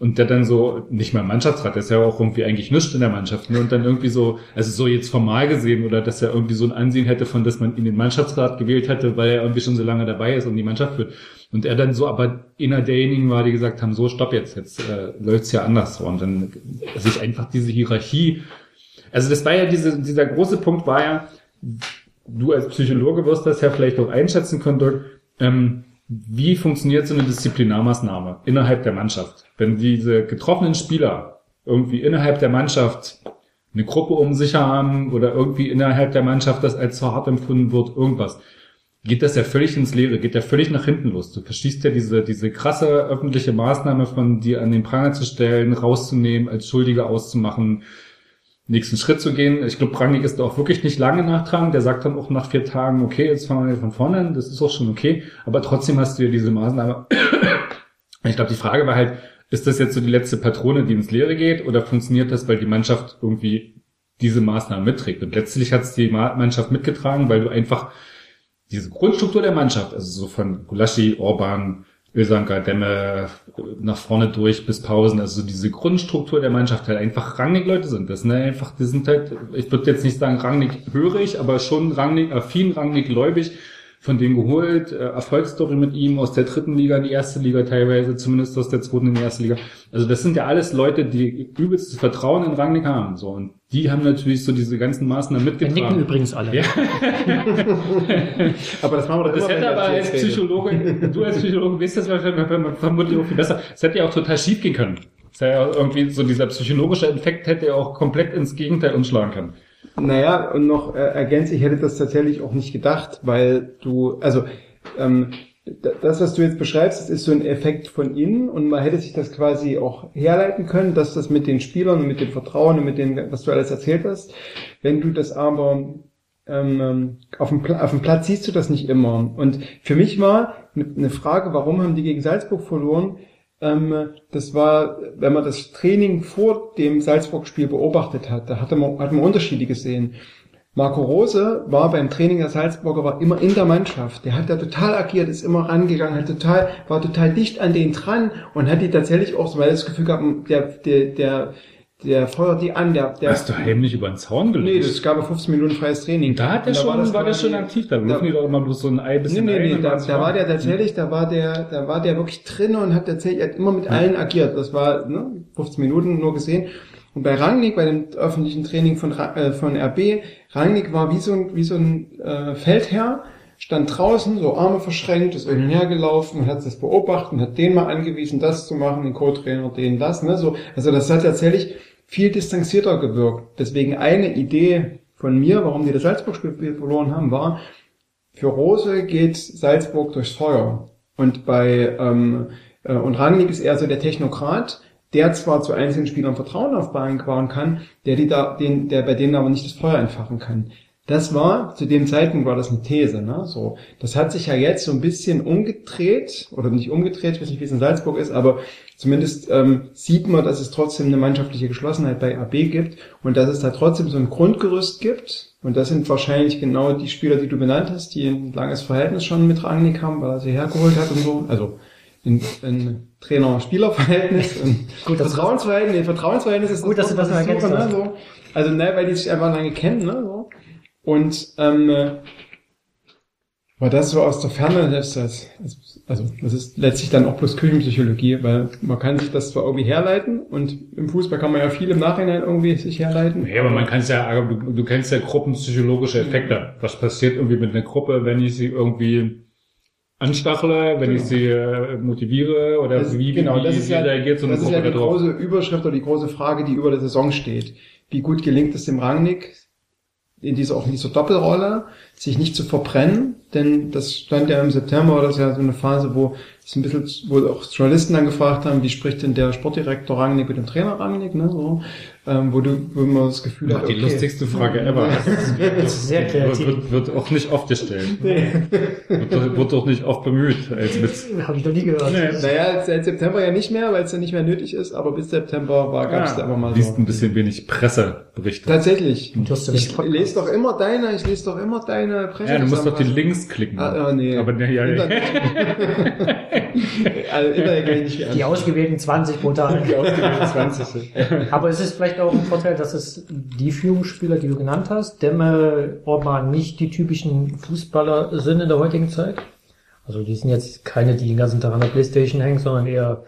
und der dann so, nicht mal Mannschaftsrat, der ist ja auch irgendwie eigentlich nichts in der Mannschaft, ne? Und dann irgendwie so, also so jetzt formal gesehen, oder dass er irgendwie so ein Ansehen hätte, von dass man ihn den Mannschaftsrat gewählt hätte, weil er irgendwie schon so lange dabei ist und die Mannschaft führt. Und er dann so aber einer derjenigen war, die gesagt haben, so stopp jetzt, jetzt äh, läuft's ja anders. Und dann sich einfach diese Hierarchie also das war ja diese, dieser große Punkt war ja, du als Psychologe wirst das ja vielleicht auch einschätzen können, Dirk, ähm, wie funktioniert so eine Disziplinarmaßnahme innerhalb der Mannschaft? Wenn diese getroffenen Spieler irgendwie innerhalb der Mannschaft eine Gruppe um sich haben oder irgendwie innerhalb der Mannschaft das als zu hart empfunden wird, irgendwas, geht das ja völlig ins Leere, geht ja völlig nach hinten los. Du verschießt ja diese, diese krasse öffentliche Maßnahme von dir an den Pranger zu stellen, rauszunehmen, als Schuldige auszumachen, nächsten Schritt zu gehen. Ich glaube, Rangnick ist da auch wirklich nicht lange nachtragend. Der sagt dann auch nach vier Tagen, okay, jetzt fangen wir von vorne an, das ist auch schon okay. Aber trotzdem hast du ja diese Maßnahme. Ich glaube, die Frage war halt, ist das jetzt so die letzte Patrone, die ins Leere geht, oder funktioniert das, weil die Mannschaft irgendwie diese Maßnahmen mitträgt? Und letztlich hat es die Ma- Mannschaft mitgetragen, weil du einfach diese Grundstruktur der Mannschaft, also so von Gulaschi, Orban, Özanka, Demme nach vorne durch bis Pausen, also so diese Grundstruktur der Mannschaft halt einfach Rangnick-Leute sind. Das sind halt einfach, die sind halt, ich würde jetzt nicht sagen Rangnick-hörig, aber schon Rangnick-affin, Rangnick-gläubig, von denen geholt, äh, Erfolgsstory mit ihm aus der dritten Liga in die erste Liga teilweise, zumindest aus der zweiten in die erste Liga. Also das sind ja alles Leute, die übelstes Vertrauen in Rangnick haben, so. Und die haben natürlich so diese ganzen Maßnahmen Wir mitgetragen. nicken übrigens alle. Ja. Aber das machen wir doch Das hätte wir aber als. Psychologe, du als Psychologe weißt das wahrscheinlich vermutlich auch viel besser. Es hätte ja auch total schief gehen können. Es hätte ja irgendwie so dieser psychologische Effekt hätte ja auch komplett ins Gegenteil umschlagen können. Naja, und noch äh, ergänzt, ich hätte das tatsächlich auch nicht gedacht, weil du, also ähm, das, was du jetzt beschreibst, ist so ein Effekt von innen und man hätte sich das quasi auch herleiten können, dass das mit den Spielern und mit dem Vertrauen und mit dem, was du alles erzählt hast. Wenn du das aber ähm, ähm, auf, dem auf dem Platz siehst du das nicht immer. Und für mich war eine eine Frage, warum haben die gegen Salzburg verloren? Ähm, das war, wenn man das Training vor dem Salzburg-Spiel beobachtet hat, da hatte man, hat man Unterschiede gesehen. Marco Rose war beim Training der Salzburger war immer in der Mannschaft. Der hat da total agiert, ist immer rangegangen, hat total, war total dicht an denen dran und hat die tatsächlich auch so, weil das Gefühl gehabt, der, der, der, der feuert die an, der, der, Hast du heimlich über den Zaun gelegt? nee, das gab 15 Minuten freies Training. da hat der schon, war, das der quasi- schon aktiv. Da wirfen die doch immer bloß so ein Ei Nee, bisschen nee, nee, und da, da war der tatsächlich, da war der, da war der wirklich drin und hat tatsächlich, hat immer mit allen agiert. Das war, ne, 15 Minuten nur gesehen. Und bei Rangnick, bei dem öffentlichen Training von, äh, von RB, Rangnick war wie so ein, wie so ein äh, Feldherr, stand draußen, so Arme verschränkt, ist irgendwie hergelaufen und hat das beobachtet und hat den mal angewiesen, das zu machen, den Co-Trainer, den das, ne, so. Also das hat tatsächlich viel distanzierter gewirkt. Deswegen eine Idee von mir, warum die das Salzburg-Spiel verloren haben, war, für Rose geht Salzburg durchs Feuer. Und bei ähm, äh, und Rangnick ist eher so der Technokrat, der zwar zu einzelnen Spielern Vertrauen aufbauen kann, der die da, den, der bei denen aber nicht das Feuer entfachen kann. Das war, zu dem Zeitpunkt war das eine These, ne? So. Das hat sich ja jetzt so ein bisschen umgedreht, oder nicht umgedreht, ich weiß nicht, wie es in Salzburg ist, aber zumindest ähm, sieht man, dass es trotzdem eine mannschaftliche Geschlossenheit bei AB gibt und dass es da trotzdem so ein Grundgerüst gibt. Und das sind wahrscheinlich genau die Spieler, die du benannt hast, die ein langes Verhältnis schon mit Rangnick haben, weil er sie hergeholt hat und so. Also ein, ein Trainer-Spieler-Verhältnis, ein Gut, Vertrauensverhältnis, nee, Vertrauensverhältnis ist Gut, dass du das mal ergänzt suche, hast. ne, so. Also, ne, weil die sich einfach lange kennen, ne, so. Und, ähm, äh, war das so aus der Ferne, das, das, also, das ist letztlich dann auch bloß Küchenpsychologie, weil man kann sich das zwar irgendwie herleiten und im Fußball kann man ja viel im Nachhinein irgendwie sich herleiten. Ja, aber man kann es ja, aber du, du kennst ja gruppenpsychologische Effekte. Was passiert irgendwie mit einer Gruppe, wenn ich sie irgendwie anstachle, wenn ich sie äh, motiviere oder Das- wie, genau, wie, das wie ist ja, reagiert so eine das ist Gruppe ja die darauf? große Überschrift oder die große Frage, die über der Saison steht. Wie gut gelingt es dem Rangnick, in dieser, auch in dieser Doppelrolle, sich nicht zu verbrennen, denn das stand ja im September, das ist ja so eine Phase, wo ist ein bisschen, wo auch Journalisten dann gefragt haben, wie spricht denn der Sportdirektor Rangnick mit dem Trainer Rangnick, ne, so, ähm, wo du, wo man das Gefühl hat, Die lustigste Frage ever. Das ist sehr kreativ. Wird, wird auch nicht oft gestellt. Wird, doch- wird auch nicht oft bemüht als Witz. Habe ich noch nie gehört. Naja, seit September ja nicht mehr, weil es ja nicht mehr nötig ist, aber bis September war, gab es da aber mal Liest so. ein bisschen wenig Presseberichte. Tatsächlich. Du hast ja Ich Podcast. lese doch immer deine, ich lese doch immer deine Presse. Ja, du musst doch die Links klicken. Ah, ah, nee. Aber ne, ja, ja. also Internet kann ich nicht Die ausgewählten 20 pro Tag. Die ausgewählten 20. Aber es ist vielleicht auch ein Vorteil, dass es die Führungsspieler, die du genannt hast, Demme, Orban nicht die typischen Fußballer sind in der heutigen Zeit. Also die sind jetzt keine, die den ganzen Tag an der Playstation hängen, sondern eher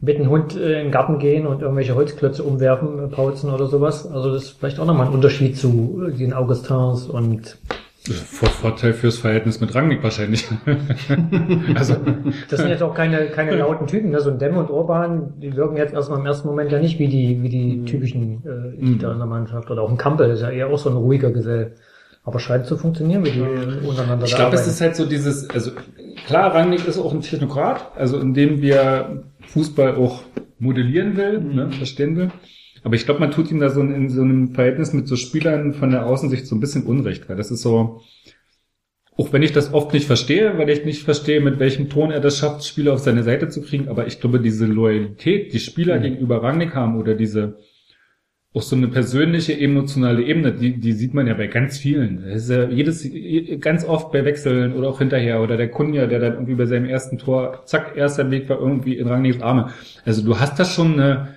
mit dem Hund äh, in den Garten gehen und irgendwelche Holzklötze umwerfen, äh, pauzen oder sowas. Also das ist vielleicht auch nochmal ein Unterschied zu äh, den Augustins und Vor Vorteil fürs Verhältnis mit Rangnick wahrscheinlich. also, das sind jetzt auch keine, keine lauten Typen. Ne? So ein Demme und Orban, die wirken jetzt erstmal im ersten Moment ja nicht wie die, wie die typischen äh, Echter in der Mannschaft. Oder auch ein Kampel ist ja eher auch so ein ruhiger Gesell. Aber scheint zu funktionieren, wie die äh, untereinander ich glaube, es ist halt so dieses, also klar, Rangnick ist auch ein Technokrat, also indem wir Fußball auch modellieren will, ne, verstehen will. Aber ich glaube, man tut ihm da so in, in so einem Verhältnis mit so Spielern von der Außensicht so ein bisschen Unrecht, weil das ist so, auch wenn ich das oft nicht verstehe, weil ich nicht verstehe, mit welchem Ton er das schafft, Spieler auf seine Seite zu kriegen, aber ich glaube, diese Loyalität, die Spieler gegenüber Rangnick haben oder diese auch so eine persönliche, emotionale Ebene, die, die sieht man ja bei ganz vielen. Das ist ja jedes, ganz oft bei Wechseln oder auch hinterher oder der Kunja, der dann irgendwie bei seinem ersten Tor, zack, erster Weg war irgendwie in Rangnicks Arme. Also du hast da schon eine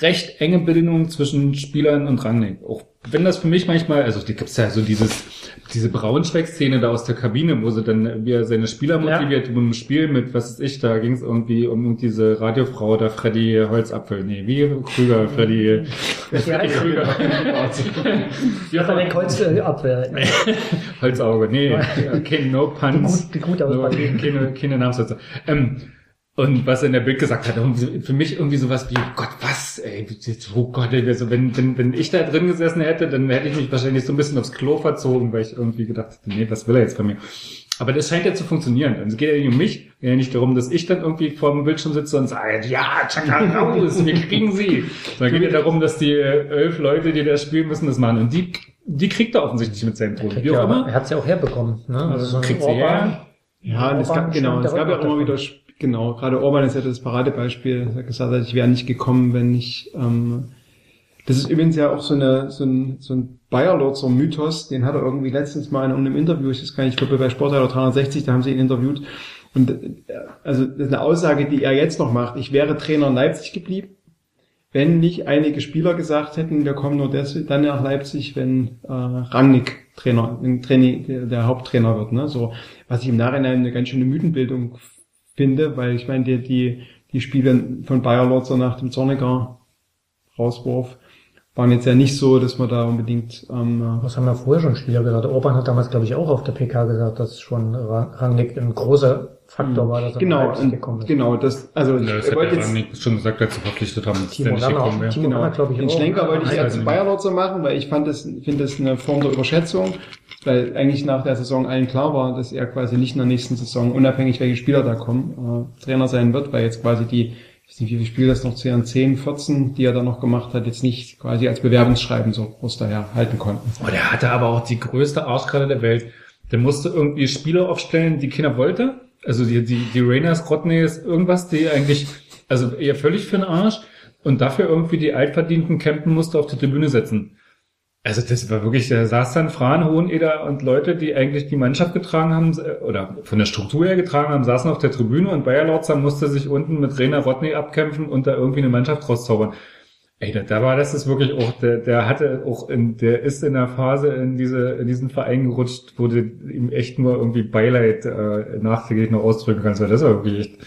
recht enge Bindung zwischen Spielern und Rangnick. Auch wenn das für mich manchmal, also die gibt's ja so dieses, diese Braunschweig-Szene da aus der Kabine, wo sie dann, wie er seine Spieler Ja. motiviert, um ein Spiel mit, was weiß ich, da ging es irgendwie um diese Radiofrau, da Freddy Holzapfel, nee, wie Krüger, Freddy, Ja, Krüger. ja, den Holzabwehr. Holzauge, nee, kein No Puns. Die gut- die gut no, ausbauen. keine, keine Namenssätze. Ähm, und was er in der Bild gesagt hat, für mich irgendwie sowas wie, Gott, was, ey, oh Gott, ey, also wenn, wenn, wenn ich da drin gesessen hätte, dann hätte ich mich wahrscheinlich so ein bisschen aufs Klo verzogen, weil ich irgendwie gedacht hätte, nee, was will er jetzt von mir? Aber das scheint ja zu funktionieren. Also es geht ja nicht um mich, geht ja nicht darum, dass ich dann irgendwie vor dem Bildschirm sitze und sage, ja, Chaka raus, wir kriegen sie. Sondern geht ja darum, dass die elf Leute, die da spielen müssen, das machen. Und die, die kriegt er offensichtlich mit seinem Ton. Wie Ja, auch aber immer. er hat es ja auch herbekommen. Ne? Also so ein kriegt sie her. Ja, und es gab, genau, es gab ja auch davon. immer wieder, genau, gerade Orban ist ja das Paradebeispiel, hat gesagt hat, ich wäre nicht gekommen, wenn ich, ähm, das ist übrigens ja auch so eine, so ein, so ein Bayerlotzer Mythos, den hat er irgendwie letztens mal in einem Interview, ich weiß gar nicht, ich glaube bei Sportreiter 360, da haben sie ihn interviewt, und, äh, also, das ist eine Aussage, die er jetzt noch macht, ich wäre Trainer in Leipzig geblieben, wenn nicht einige Spieler gesagt hätten, wir kommen nur des, dann nach Leipzig, wenn äh, Rangnick Trainer, ein Traini, der, der Haupttrainer wird. Ne? So, was ich im Nachhinein eine ganz schöne Mythenbildung finde, weil ich meine, die, die, die Spiele von Bayer Lorzer nach dem Zorniger Rauswurf waren jetzt ja nicht so, dass man da unbedingt ähm, Was haben wir vorher schon Spieler gesagt? Orban hat damals, glaube ich, auch auf der PK gesagt, dass schon Ra- Rangnick ein großer Faktor war, dass er genau, gekommen ist. genau, das, also Ja, das er hat wollte jetzt, Rangnick schon gesagt, als sie verpflichtet haben, dass Timo der nicht Werner gekommen auch. wäre. Timo Genau. Werner, glaube ich, Den auch. Schlenker wollte ich ja ich zu nicht. Bayerlotzer machen, weil ich fand das, finde das eine Form der Überschätzung, weil eigentlich nach der Saison allen klar war, dass er quasi nicht in der nächsten Saison, unabhängig welche Spieler da kommen, äh, Trainer sein wird, weil jetzt quasi die, ich weiß nicht, wie viele Spiele das noch zählen, 10, 14, die er dann noch gemacht hat, jetzt nicht quasi als Bewerbungsschreiben so groß daher halten konnten. Oh, der hatte aber auch die größte Arschkarte der Welt. Der musste irgendwie Spieler aufstellen, die keiner wollte. Also die, die, die Rainers, Rodneys, irgendwas, die eigentlich, also eher völlig für den Arsch. Und dafür irgendwie die Altverdienten campen musste auf die Tribüne setzen. Also das war wirklich, da saß dann Fran, Hoheneder und Leute, die eigentlich die Mannschaft getragen haben, oder von der Struktur her getragen haben, saßen auf der Tribüne und Bayer Lorzer musste sich unten mit Rainer Rodney abkämpfen und da irgendwie eine Mannschaft rauszaubern. Ey, da, da war das ist wirklich auch, der, der hatte auch in, der ist in der Phase in diese, in diesen Verein gerutscht, wo du ihm echt nur irgendwie Beileid äh, nachträglich noch ausdrücken kannst, weil das war wirklich echt,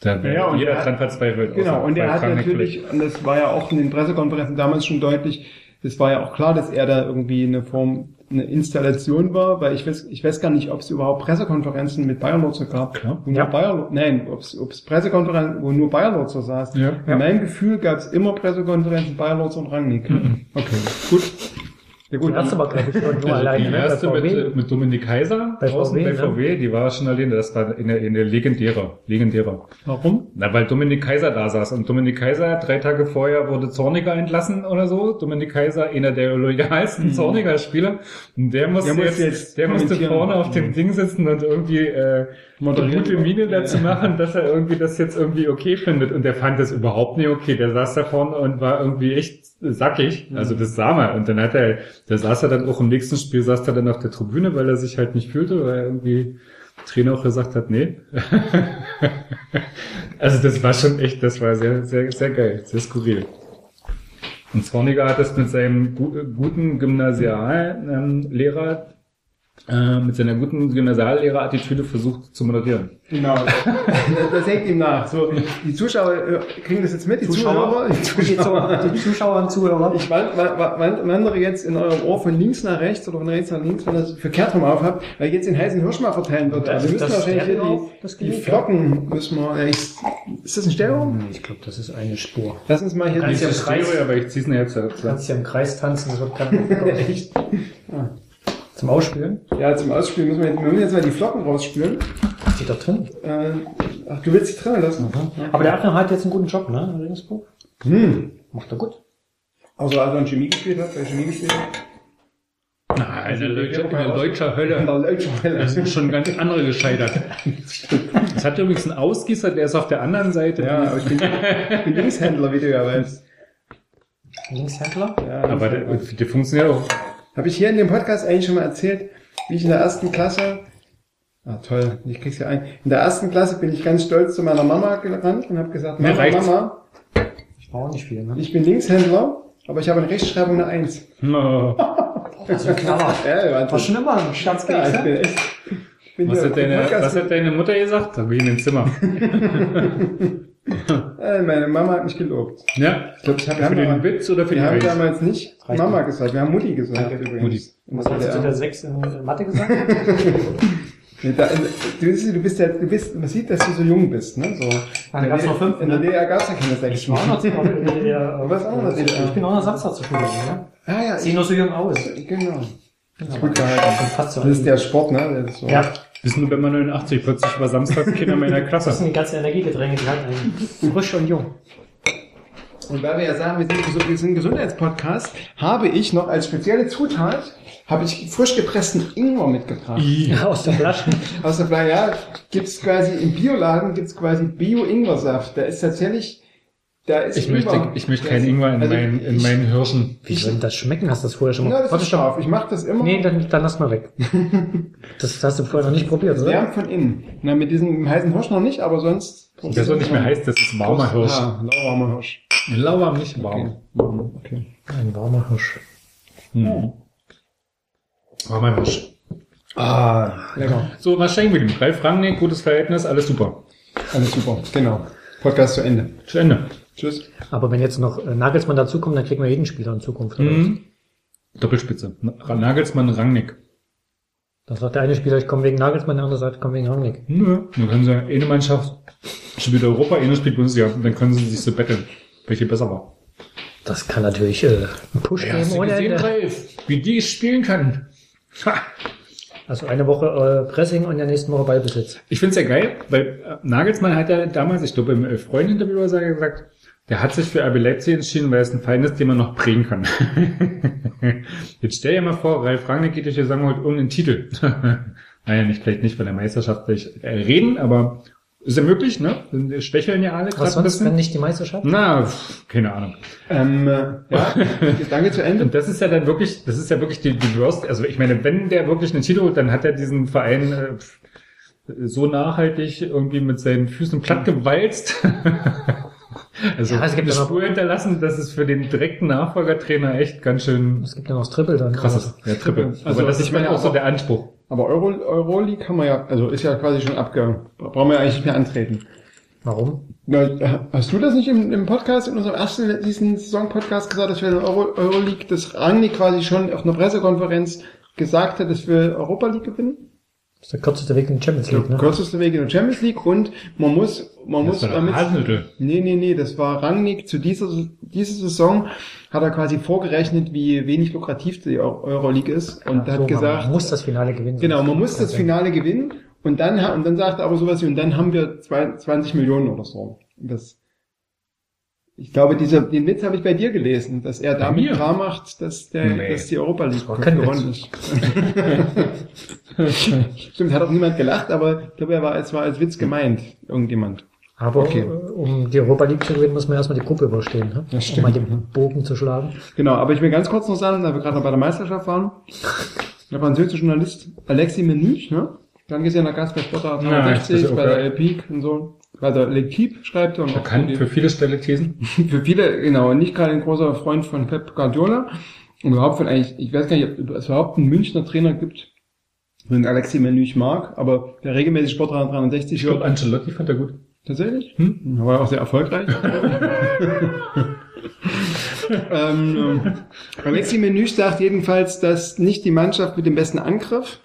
da Ja, und jeder er dran verzweifelt. Genau, und er hat natürlich, und das war ja auch in den Pressekonferenzen damals schon deutlich, es war ja auch klar, dass er da irgendwie eine Form, eine Installation war, weil ich weiß, ich weiß gar nicht, ob es überhaupt Pressekonferenzen mit Bayerlotzer gab. Klar. Wo nur Ja. Bayer, nein, ob es Pressekonferenzen, wo nur Bayerlotzer saß. Ja. In meinem Gefühl gab es immer Pressekonferenzen Bayerlotzer und Rangnick. Mhm. Okay, gut. Ja gut, Die erste war, glaube ich, schon nur Also alleine. die ne? erste mit, mit Dominik Kaiser Bei draußen VW, bei ne? VW, die war schon alleine, das war eine, eine legendäre, legendäre. Warum? Na, weil Dominik Kaiser da saß und Dominik Kaiser, drei Tage vorher wurde Zorniger entlassen oder so. Dominik Kaiser, einer der loyalsten Zorniger Spieler. Und der musste, Der jetzt, jetzt der musste vorne auf dem Ding sitzen und irgendwie äh, eine gute Miene dazu machen, dass er irgendwie das jetzt irgendwie okay findet. Und der fand das überhaupt nicht okay. Der saß da vorne und war irgendwie echt sackig. Also das sah man. Und dann hat er, da saß er dann auch im nächsten Spiel, saß er dann auf der Tribüne, weil er sich halt nicht fühlte, weil er irgendwie Trainer auch gesagt hat, nee. also das war schon echt, das war sehr, sehr, sehr geil, sehr skurril. Und Zorniger hat das mit seinem gu guten Gymnasiallehrer, äh, mit seiner guten Gymnasiallehrer-Attitüde versucht zu moderieren. Genau. das, hängt ihm nach. So, die Zuschauer äh, kriegen das jetzt mit, die Zuschauer, die Zuschauer. Die Zuschauer und Zuhörer. Ich wand- wa- wa- wand- wandere jetzt in eurem Ohr von links nach rechts oder von rechts nach links, wenn ihr das verkehrt rum auf habt, weil ich jetzt den heißen Hirsch mal verteilen wird. Also wir müssen das wahrscheinlich hier die, die Flocken müssen wir. Ja, ich, ist das ein Stereo? Ich glaube, das ist eine Spur. Lass uns mal hier Kannst die, ja im Kreis- Stereo, aber ich zieh's nachher zu. Kannst ja im Kreis tanzen, das wird keiner Echt? Zum Ausspielen? Ja, zum Ausspielen müssen wir, wir müssen jetzt mal die Flocken rausspülen. Steht da drin. Äh, ach, du willst sie drinnen lassen? Aber der Abner hat jetzt einen guten Job, ne? in Regensburg. Hm. Macht er gut. Also als er in Chemie gespielt hat, bei Chemie gespielt hat. Na, in der Leutscher, in der Leutscher In Hölle. der Leutschwelle. Da sind schon ganz andere gescheitert. Es hat übrigens einen Ausgießer, der ist auf der anderen Seite. Ja, aber ich bin, ich bin Linkshändler, wie du ja weißt. Linkshändler? Ja, aber der, der funktioniert auch. Habe ich hier in dem Podcast eigentlich schon mal erzählt, wie ich in der ersten Klasse, ah toll, ich krieg's ja ein, in der ersten Klasse bin ich ganz stolz zu meiner Mama gerannt und habe gesagt, Mama, reicht's. Mama, Ich war auch nicht viel, ne? ich bin Linkshändler, aber ich habe eine Rechtschreibung eine Eins. Oh. Das ein Knaller. Ja, War schon immer ein Scherz ja, ich bin echt, ich bin Was hat, deine, im was hat deine Mutter gesagt? Da bin ich in dem Zimmer. äh, meine Mama hat mich gelobt. Ja? Ich glaube, ich hab, wir Für haben, den damals, Witz oder für die wir haben damals nicht Reicht Mama mir. gesagt, wir haben Mutti gesagt Danke. übrigens. Mutti. Was hast du zu DDR. der 6 in in Mathe gesagt? Nee, da, du, bist- du bist ja, du bist, man sieht, dass du so jung bist, ne? So. Dann gab's noch fünf, In der ne? DDR gab's ja keine sechs. Ich war noch noch in der, Du warst auch noch in der- Ich bin auch noch Samstag zur Schule gegangen, ne? Ah ja, Sieh nur so jung aus. genau. Genau. Gut gehalten. Das ist der Sport, ne? Das ist so. Ja, Bist nur bei 89, plötzlich war samstags Kinder meiner das Klasse. sind die ganzen Energiegetränke, die halten einen frisch und jung. Und weil wir ja sagen, wir sind, gesund- wir sind ein Gesundheitspodcast, habe ich noch als spezielle Zutat, habe ich frisch gepressten Ingwer mitgebracht. Ja, aus der Flasche. Aus der Flasche, ja, gibt's quasi, im Bioladen gibt's quasi Bio-Ingwersaft. Da ist tatsächlich, da ist Ich möchte, ich möchte keinen Ingwer in, also meinen, in ich- meinen Hirschen. Wie soll denn das schmecken? Hast du das vorher schon Ja, mal? das Warte ist schon. scharf. Ich mache das immer. Nee, dann, dann lass mal weg. Das hast du vorher noch nicht probiert, oder? Wärmt von innen. Na, mit diesem heißen Hirsch noch nicht, aber sonst. Das ist nicht mehr heiß, das ist warmer Hirsch. Ah, lauwarmer Hirsch. Lauwarm, nicht warm. Okay. Ein warmer Hirsch. Hm. Warmer Hirsch. Ah, lecker. So, was schenken wir dem? Ralf Rangnick, gutes Verhältnis, alles super. Alles super. Genau. Podcast zu Ende. Zu Ende. Tschüss. Aber wenn jetzt noch äh, Nagelsmann dazukommt, dann kriegen wir jeden Spieler in Zukunft. oder? Mhm. Doppelspitze. Nagelsmann, Rangnick. Dann sagt der eine Spieler, ich komme wegen Nagelsmann, der andere sagt, ich komme wegen Rangnick. Nö. Dann können sie eine Mannschaft spielt Europa, eine spielt Bundesliga. Und dann können sie sich so betteln, welche besser war. Das kann natürlich äh, einen Push Ja, geben ohne gesehen, Ende. Ralf? Wie die spielen kann. Ha. Also eine Woche äh, Pressing und in der nächsten Woche Ballbesitz. Ich find's ja geil, weil äh, Nagelsmann hat ja damals, ich glaube im Freund-Interview hat er gesagt, der hat sich für RB Leipzig entschieden, weil es ein Verein ist, den man noch prägen kann. Jetzt stell dir mal vor, Ralf Rangnick geht durch die sagen holt irgendeinen Titel. naja, nicht, vielleicht nicht von der Meisterschaft gleich äh, reden, aber ist ja möglich, ne? Wir Schwächeln ja alle Was gerade ein sonst, wenn bisschen. nicht die Meisterschaft? Na, keine Ahnung. Ähm, äh, ja, Gedanke zu Ende. Und das ist ja dann wirklich, das ist ja wirklich die, die Worst, also ich meine, wenn der wirklich einen Titel holt, dann hat er diesen Verein äh, so nachhaltig irgendwie mit seinen Füßen plattgewalzt. Also Ja, es gibt eine Spur hinterlassen, dass es für den direkten Nachfolgertrainer echt ganz schön Es gibt ja noch das Triple dann. krass ist. Ja, Triple. Also, aber das ist meine meine auch so der Anspruch. Aber Euro, Euroleague haben wir ja, also ist ja quasi schon abge, brauchen wir ja eigentlich nicht mehr antreten. Warum? Na, hast du das nicht im, im Podcast, in unserem ersten, diesen Saison-Podcast gesagt, dass wir in der Euro, Euroleague, das Rangnick quasi schon auf einer Pressekonferenz gesagt hat, dass wir Europa League gewinnen? Das ist der kürzeste Weg in die Champions Der League, ne? kürzeste Weg in der Champions League und man muss, man muss Das war damit, Hasenhüttl. nee, nee, nee, das war Rangnick zu dieser, dieser Saison, hat er quasi vorgerechnet, wie wenig lukrativ die Eu- Euroleague ist und Ja, hat so, gesagt, Man muss das Finale gewinnen. Genau, man muss das Finale gewinnen und dann, und dann sagt er aber sowas wie, und dann haben wir zwei- 20 Millionen oder so. Das, ich glaube, dieser, den Witz habe ich bei dir gelesen, dass er damit klar macht, dass, der, Nee. dass die Europa League gewonnen ist. Stimmt, hat auch niemand gelacht, aber ich glaube, er war, es war als Witz gemeint, irgendjemand. Aber Okay. äh, um die Europa League zu gewinnen, muss man erstmal die Gruppe überstehen, ne? Das um stimmt. mal den Bogen zu schlagen. Genau, aber ich will ganz kurz noch sagen, da wir gerade noch bei der Meisterschaft waren, der französische Journalist Alexis Menüch, ne? Dann gesehen, der Gast bei Sportart Ja, das 63, ist auch bei der. Epic und so. Der L'Equipe schreibt er und Bekannt die- für viele steile Thesen. für viele, genau, nicht gerade ein großer Freund von Pep Guardiola. Und überhaupt von eigentlich, ich weiß gar nicht, ob es überhaupt einen Münchner Trainer gibt, den Alexis Menüch mag, aber der regelmäßig Sportrat 63 Ich glaube, Ancelotti fand er gut. Tatsächlich? Hm? Er war auch sehr erfolgreich. ähm, ähm, Alexi Menüch sagt jedenfalls, dass nicht die Mannschaft mit dem besten Angriff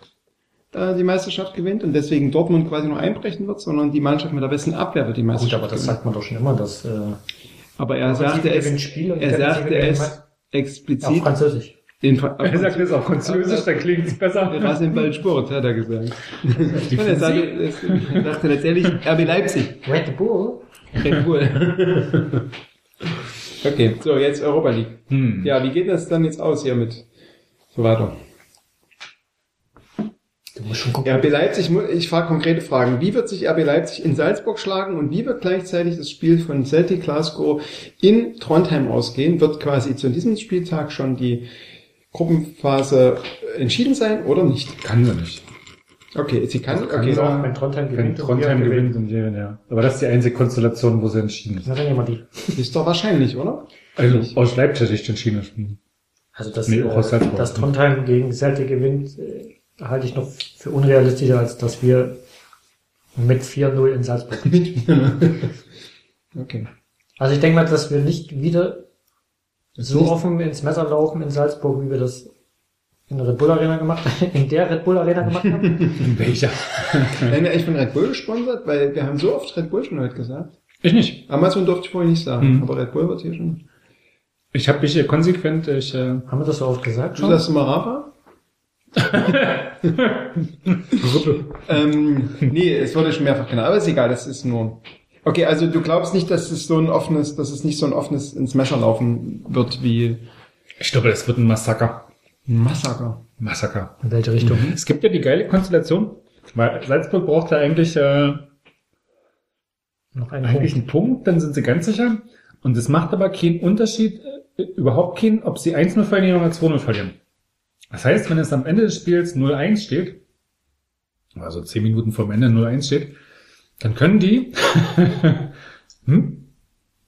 äh, die Meisterschaft gewinnt und deswegen Dortmund quasi nur einbrechen wird, sondern die Mannschaft mit der besten Abwehr wird die Gut, Meisterschaft aber das gewinnen. sagt man doch schon immer, dass äh, Aber er sagte es, gewinnt Spiel und er sagte gewinnt es Meister- auf explizit Französisch. in Fra- Er sagt das auf Französisch, da klingt es besser. Was im Ball Sport, hat er gesagt. Und er sagte, er dachte letztendlich RB Leipzig. Red Bull? Red Bull. okay, so jetzt Europa League. Hm. Ja, wie geht das dann jetzt aus hier mit so weiter? RB Leipzig, ich frage konkrete Fragen. Wie wird sich RB Leipzig in Salzburg schlagen und wie wird gleichzeitig das Spiel von Celtic Glasgow in Trondheim ausgehen? Wird quasi zu diesem Spieltag schon die Gruppenphase entschieden sein oder nicht? Kann sie nicht. Okay, sie kann, kann okay. sie Auch wenn Trondheim Wenn gewinnt. und Trondheim gewinnt und wir, ja. Aber das ist die einzige Konstellation, wo sie entschieden ist. Na, dann nehmen wir die. Ist doch wahrscheinlich, oder? Also aus Leipzig entschieden ist. Also, dass, Nee, auch aus äh, Salzburg. dass Trondheim gegen Celtic gewinnt, äh, halte ich noch für unrealistischer, als dass wir mit 4-0 in Salzburg okay. Also ich denke mal, dass wir nicht wieder so offen ins Messer laufen in Salzburg, wie wir das in der Red Bull Arena gemacht haben, in der Red Bull Arena gemacht haben. In welcher? Werden wir eigentlich von Red Bull gesponsert? Weil wir haben so oft Red Bull schon heute gesagt. Ich nicht. Amazon durfte ich vorhin nicht sagen, Mhm. aber Red Bull wird hier schon. Ich habe mich hier konsequent, ich, äh, Haben wir das so oft gesagt Du schon? sagst immer Rafa? ähm, nee, es wurde schon mehrfach genannt, aber ist egal, das ist nur. Okay, also du glaubst nicht, dass es so ein offenes, dass es nicht so ein offenes ins Messer laufen wird wie ich glaube, es wird ein Massaker. ein Massaker. Massaker. In welche Richtung? Es gibt ja die geile Konstellation, weil Salzburg braucht ja eigentlich, äh, Noch einen eigentlich Punkt. einen Punkt, dann sind sie ganz sicher. Und es macht aber keinen Unterschied, äh, überhaupt keinen, ob sie 1-0 verlieren oder 2-0 verlieren. Das heißt, wenn es am Ende des Spiels 0-1 steht, also 10 Minuten vorm Ende 0-1 steht, dann können die, hm?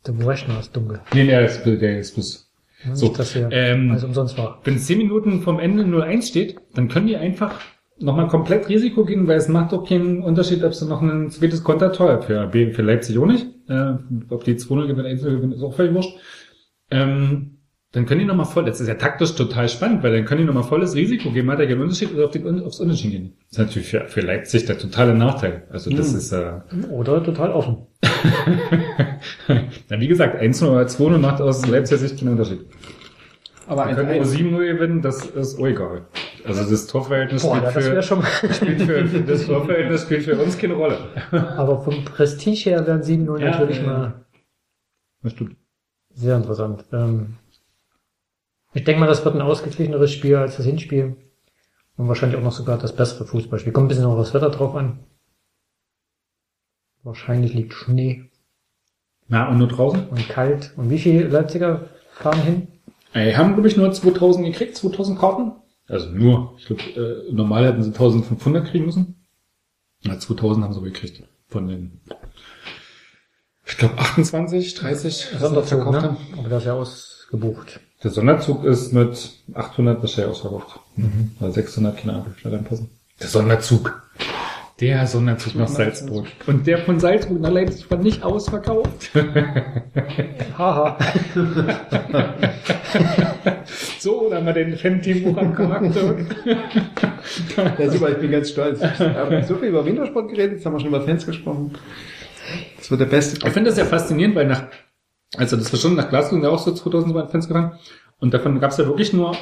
Der Brechner ist dunkel. Nee, nee, der ist, der ist Nicht, So, dass hier ähm, alles umsonst war. wenn 10 Minuten vom Ende 0-1 steht, dann können die einfach nochmal komplett Risiko gehen, weil es macht doch keinen Unterschied, ob sie noch ein zweites Kontertor für, für Leipzig auch nicht. Äh, ob die 2-0 gewinnen, 1-0 gewinnen, ist auch völlig wurscht. Ähm, dann können die nochmal voll, das ist ja taktisch total spannend, weil dann können die nochmal volles Risiko geben, hat er keinen Unterschied oder auf die, aufs Unentschieden gehen. Das ist natürlich für, für Leipzig der totale Nachteil. Also das Hm. ist, äh, Oder total offen. na, wie gesagt, 1-0 oder 2-0 macht aus Leipziger Sicht keinen Unterschied. Aber Wir ein, können nur ein, 7-0 gewinnen, das ist auch egal. Also das Torverhältnis Boah, spielt, ja, das für, spielt für, das Torverhältnis spielt für uns keine Rolle. Aber vom Prestige her wären 7-0 Ja, natürlich ja, mal Das stimmt. sehr interessant. Ähm, ich denke mal, das wird ein ausgeglicheneres Spiel als das Hinspiel. Und wahrscheinlich auch noch sogar das bessere Fußballspiel. Kommt ein bisschen auf das Wetter drauf an. Wahrscheinlich liegt Schnee Na, und nur draußen? und kalt. Und wie viele Leipziger fahren hin? Ey, haben, glaube ich, nur 2000 gekriegt, 2000 Karten. Also nur. Ich glaube, äh, normal hätten sie 1500 kriegen müssen. Na, 2000 haben sie gekriegt. Von den, ich glaube, 28, 30 Sonderzug, verkauft ne? haben. Aber das ist ja ausgebucht. Der Sonderzug ist mit 800 wahrscheinlich ausverkauft. Mhm. Oder 600, keine Ahnung, wie reinpassen. Der Sonderzug. Der Sonderzug nach Salzburg. Und der von Salzburg nach Leipzig war nicht ausverkauft. Haha. so, da haben wir den Fan-Team am Charakter. Ja, super, ich bin ganz stolz. Wir haben so viel über Wintersport geredet, jetzt haben wir schon über Fans gesprochen. Das wird der beste. Ich finde das ja faszinierend, weil nach, also das war schon nach Glasgow sind ja auch so 2000 waren Fans gefahren. Und davon gab es ja wirklich nur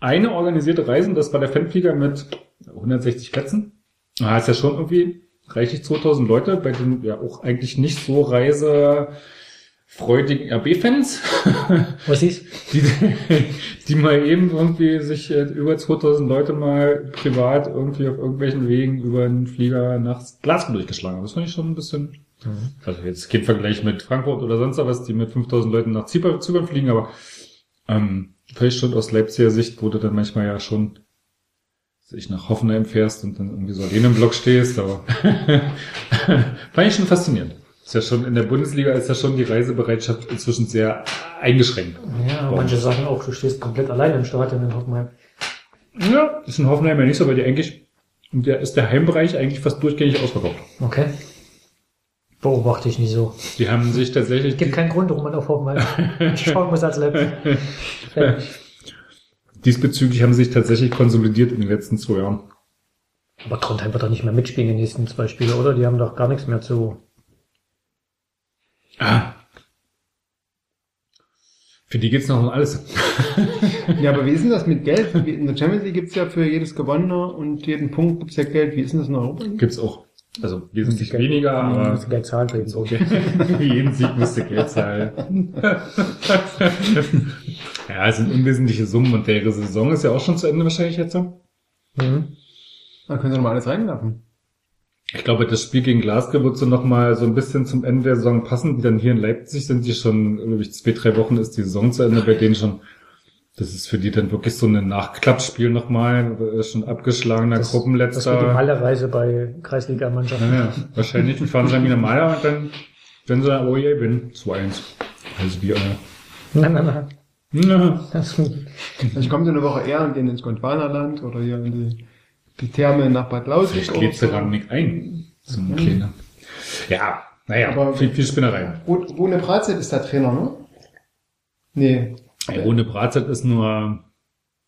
eine organisierte Reise, und das war der Fanflieger mit 160 Plätzen. Da ist ja schon irgendwie reichlich 2000 Leute, bei den ja auch eigentlich nicht so reisefreudigen RB-Fans. Was ist? die, die mal eben irgendwie sich äh, über 2000 Leute mal privat irgendwie auf irgendwelchen Wegen über einen Flieger nach Glasgow durchgeschlagen haben. Das fand ich schon ein bisschen, also jetzt kein Vergleich mit Frankfurt oder sonst was, die mit 5000 Leuten nach Zypern, fliegen, aber ähm, vielleicht schon aus Leipziger Sicht, wo du dann manchmal ja schon dass ich nach Hoffenheim fährst und dann irgendwie so alleine im Block stehst, aber fand ich schon faszinierend. Ist ja schon in der Bundesliga ist ja schon die Reisebereitschaft inzwischen sehr eingeschränkt. Ja, manche sagen auch, du stehst komplett allein im Stadion in Hoffenheim. Ja, ist in Hoffenheim ja nicht so, weil die eigentlich, der ist der Heimbereich eigentlich fast durchgängig ausverkauft. Okay. Beobachte ich nicht so. Die haben sich tatsächlich, Gibt keinen Grund, warum man auf Hoffenheim schauen muss als Leipzig. diesbezüglich haben sie sich tatsächlich konsolidiert in den letzten zwei Jahren. Aber Trondheim wird doch nicht mehr mitspielen in den nächsten zwei Spiele, oder? Die haben doch gar nichts mehr zu. Ah. Für die geht's noch um alles. Ja, aber wie ist denn das mit Geld? In der Champions League gibt's ja für jedes Gewonnene und jeden Punkt gibt's ja Geld. Wie ist denn das in Europa? Gibt's auch. Also wesentlich weniger, aber muss Geld zahlen für jeden Sohn. Okay. Für jeden Sieg müsste Geld zahlen. ja, es sind unwesentliche Summen und der Saison ist ja auch schon zu Ende wahrscheinlich jetzt. Mhm. Da können Sie noch mal alles reinwerfen. Ich glaube, das Spiel gegen Glasgow wird so noch mal so ein bisschen zum Ende der Saison passen. Die dann hier in Leipzig sind die schon, glaube ich, zwei, drei Wochen ist die Saison zu Ende, bei denen schon, das ist für die dann wirklich so ein Nachklappspiel nochmal, schon abgeschlagener Das- Das Gruppenletzter. Malerreise bei Kreisliga-Mannschaften. Ja, ja. Wahrscheinlich fahren sie dann wieder mal und dann, wenn sie dann, oh je, bin 2-1. Also wie, äh, Nein, nein, nein. na, Das, Ich komme eine Woche eher und gehen ins Gondwanaland oder hier in die, die Therme nach Bad Lausick. Vielleicht lädt sie Rangnick ein. Zum Kleiner. Ja, naja, Aber- viel, viel Spinnerei. Ru- Rune Bratzett ist der Trainer, ne? Nee. Ey, Rune Bratzett ist nur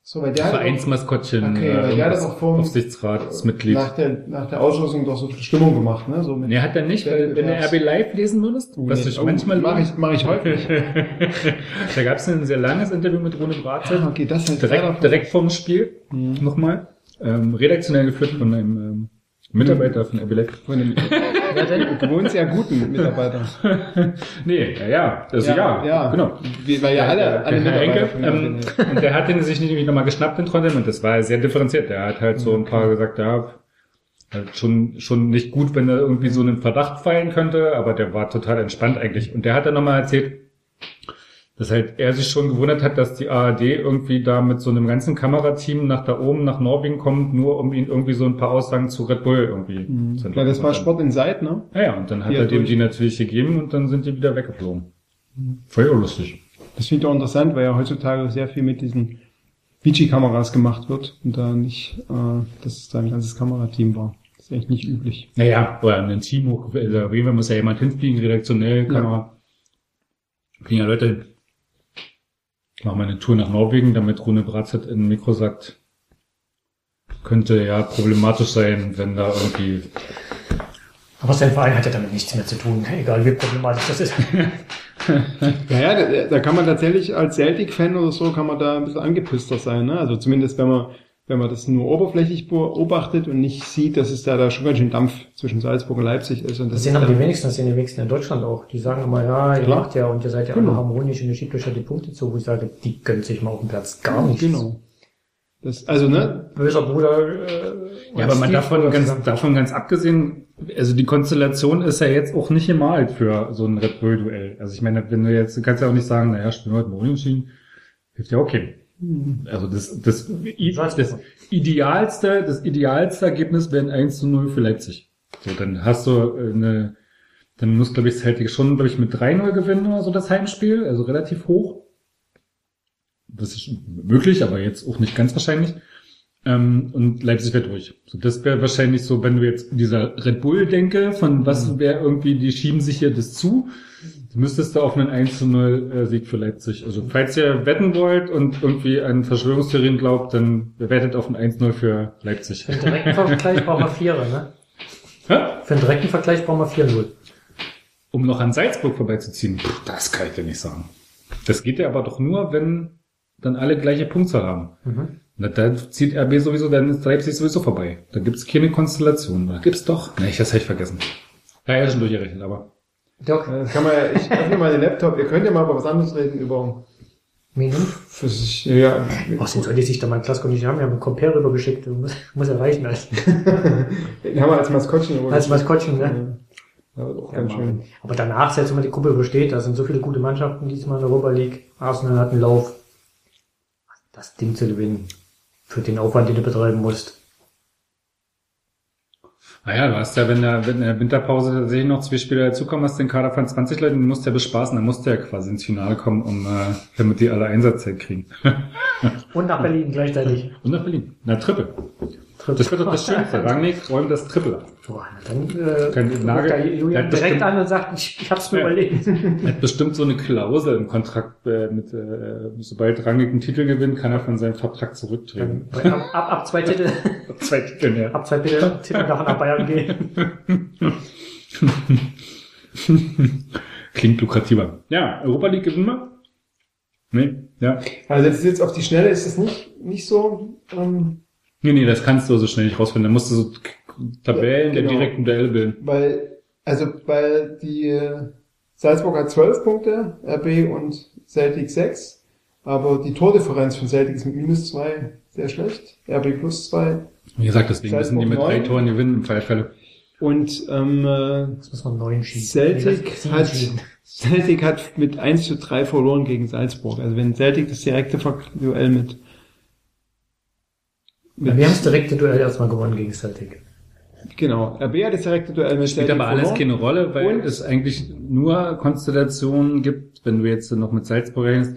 So, weil der hat Vereinsmaskottchen, Okay, weil äh, der das auch vom- Aufsichtsratsmitglied. nach der, nach der Auslosung doch so viel Stimmung gemacht, ne? So mit Nee, hat er nicht, weil wenn du RB Live lesen würdest, was ich manchmal mache ich, mach ich häufig. da gab es ein sehr langes Interview mit Rune Bratzett. Ah, okay, das ist leider direkt, direkt vorm Spiel nochmal. Ähm, redaktionell geführt von einem ähm, Mitarbeiter von RB Live. Von einem gewohnt sehr guten Mitarbeiter. Nee, ja, ja, also ja, ja. genau. Wie, weil ja alle, alle der Herr von ähm, und der hat den sich nicht irgendwie nochmal geschnappt in Trondheim und das war sehr differenziert. Der hat halt so ein paar gesagt, ja, halt schon, schon nicht gut, wenn er irgendwie so einen Verdacht fallen könnte, aber der war total entspannt eigentlich. Und der hat dann nochmal erzählt, dass halt er sich schon gewundert hat, dass die ARD irgendwie da mit so einem ganzen Kamerateam nach da oben, nach Norwegen kommt, nur um ihn irgendwie so ein paar Aussagen zu Red Bull irgendwie zu Ja, das war Sport Insight, ne? ja, ja, und dann hat Hier er dem die natürlich gegeben und dann sind die wieder weggeflogen. Voll lustig. Das finde ich auch interessant, weil ja heutzutage sehr viel mit diesen Vici-Kameras gemacht wird und da nicht, äh, dass es da ein ganzes Kamerateam war. Das ist echt nicht üblich. Naja, oder ein Team hoch, also Fall muss ja jemand hinfliegen, redaktionell, Kamera. Fliegen ja Leute hin. Ich mache mal eine Tour nach Norwegen, damit Rune Bratzett in Mikro sagt, könnte ja problematisch sein, wenn da irgendwie aber sein Verein hat ja damit nichts mehr zu tun, egal wie problematisch das ist. Ja, ja, da, da kann man tatsächlich als Celtic-Fan oder so, kann man da ein bisschen angepisster sein. Ne? Also zumindest, wenn man, wenn man das nur oberflächlich beobachtet und nicht sieht, dass es da, da schon ganz schön Dampf zwischen Salzburg und Leipzig ist. Und das ist aber die wenigsten, das sind die wenigsten in Deutschland auch. Die sagen immer, ja, ihr Klar. macht ja und ihr seid ja Genau. alle harmonisch und ihr schiebt euch ja die Punkte zu, wo ich sage, die gönnt sich mal auf dem Platz gar nicht. Genau. Das, also, ne, Böser Bruder. Äh, Ja, aber man davon ganz, davon ganz abgesehen, also die Konstellation ist ja jetzt auch nicht gemalt für so ein Red Bull Duell. Also ich meine, wenn du jetzt, du kannst ja auch nicht sagen, naja, spielen wir heute mal unentschieden, hilft ja okay. Also das, das, i- das idealste, das idealste Ergebnis wäre ein 1 zu 0 für Leipzig. So, dann hast du äh, eine, dann muss, glaube ich, Celtic schon, glaube ich, mit 3-0 gewinnen oder so das Heimspiel, also relativ hoch. Das ist möglich, aber jetzt auch nicht ganz wahrscheinlich. Ähm, und Leipzig wäre durch. So, das wäre wahrscheinlich so, wenn du jetzt dieser Red Bull denke, von was wäre irgendwie, die schieben sich hier das zu, müsstest du auf einen 1 zu 0 äh, Sieg für Leipzig. Also falls ihr wetten wollt und irgendwie an Verschwörungstheorien glaubt, dann wettet auf ein 1-0 für Leipzig. Für einen direkten Vergleich brauchen wir Vierer, ne? Hä? Für einen direkten Vergleich brauchen wir 4-0. Um noch an Salzburg vorbeizuziehen. Das kann ich dir nicht sagen. Das geht ja aber doch nur, wenn dann alle gleiche Punktzahl haben. Mhm. Na, dann zieht RB sowieso, dann ist Leipzig sowieso vorbei. Da gibt's keine Konstellation. Da gibt's doch. Ne, ich das hab ich vergessen. Ja, ja, schon durchgerechnet, aber. Dirk, Das kann man ja, ich öffne mal den Laptop, ihr könnt ja mal über was anderes reden, über Minen? für sich, ja, Oh, sind soll die sich da mal Klasko nicht haben? Wir haben einen Compare rübergeschickt. Muss, muss ja reichen als, den haben wir als Maskottchen über als Maskottchen, ne? Ja, auch Ja, ganz schön. Aber danach, selbst wenn man die Gruppe übersteht, da sind so viele gute Mannschaften diesmal in der Europa League. Arsenal hat einen Lauf. Das Ding zu gewinnen. Für den Aufwand, den du betreiben musst. Naja, du hast ja, wenn der, wenn in der Winterpause tatsächlich noch zwei Spieler dazukommen, hast den Kader von 20 Leuten, den musst du ja bespaßen, dann musst du ja quasi ins Finale kommen, um, äh, damit die alle Einsatzzeit kriegen. Und nach Berlin gleichzeitig. Und nach Berlin. Na, Triple. Triple. Das wird doch das Schönste. Rangnick räumt das Triple ab. Boah, dann äh, ruft Nagel- da Julian hat direkt bestimmt- an und sagt, ich, ich hab's mir Ja. überlegt. Er hat bestimmt so eine Klausel im Kontrakt, äh, mit, äh, sobald Rangnick einen Titel gewinnt, kann er von seinem Vertrag zurücktreten. Ab, ab, ab zwei Titel, Zwei Titeln, ja. ab zwei Titel, Titel davon nach Bayern gehen. Klingt lukrativer. Ja, Europa League gewinnen wir? Nee, ja. Also das ist jetzt auf die Schnelle ist es nicht, nicht so, ähm, Nee, nee, das kannst du so schnell nicht rausfinden. Da musst du so Tabellen Ja, genau. der direkten Duelle bilden. weil, also, weil die äh, Salzburg hat 12 Punkte, RB und Celtic 6, aber die Tordifferenz von Celtic ist mit minus 2 sehr schlecht, RB plus 2 Wie gesagt, deswegen müssen die mit Salzburg drei neun. Toren gewinnen im Fallfälle. und ähm, äh, Jetzt muss man neun schießen. Nee, Celtic das- sieben hat, schießen. Celtic hat mit 1 zu 3 verloren gegen Salzburg. Also wenn Celtic das direkte Duell mit, Ja, wir haben das direkte Duell erstmal gewonnen gegen Celtic. genau, RB hat das direkte Duell mit Spielt aber alles verloren. keine Rolle, weil Und- es eigentlich nur Konstellationen gibt, wenn du jetzt noch mit Salzburg rechnest,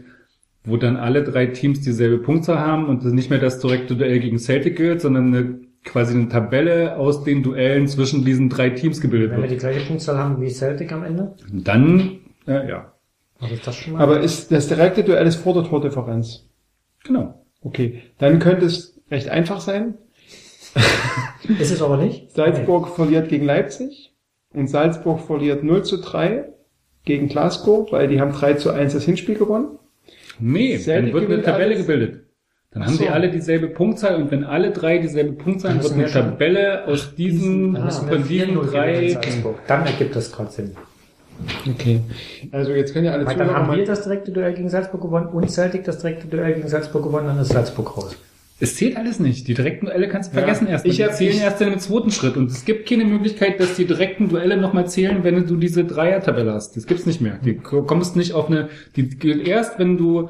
wo dann alle drei Teams dieselbe Punktzahl haben und es nicht mehr das direkte Duell gegen Celtic gilt, sondern eine, quasi eine Tabelle aus den Duellen zwischen diesen drei Teams gebildet Wenn wir wird. die gleiche Punktzahl haben wie Celtic am Ende, dann, äh, ja, also ist das schon mal. Aber ist das direkte Duell ist vor der Tordifferenz. genau. Okay, dann könnte es recht einfach sein. ist es aber nicht? Salzburg verliert gegen Leipzig und Salzburg verliert 0 zu 3 gegen Glasgow, weil die haben 3 zu 1 das Hinspiel gewonnen. Nee, Celtic dann wird eine Tabelle alles. gebildet. Dann haben so. sie alle dieselbe Punktzahl und wenn alle drei dieselbe Punktzahl haben, Dann wird eine Tabelle aus diesen, wir von diesen 4-0 gewinnen in drei. Salzburg. Dann ergibt das gerade Sinn. Okay. Also jetzt können ja alle Weil dann haben wir das direkte Duell gegen Salzburg gewonnen und Celtic das direkte Duell gegen Salzburg gewonnen, dann ist Salzburg raus. Es zählt alles nicht. Die direkten Duelle kannst du Ja. vergessen erst. Ich ich- erst in dem zweiten Schritt. Und es gibt keine Möglichkeit, dass die direkten Duelle nochmal zählen, wenn du diese Dreier-Tabelle hast. Das gibt's nicht mehr. Die ko- kommst nicht auf eine, die gilt erst, wenn du,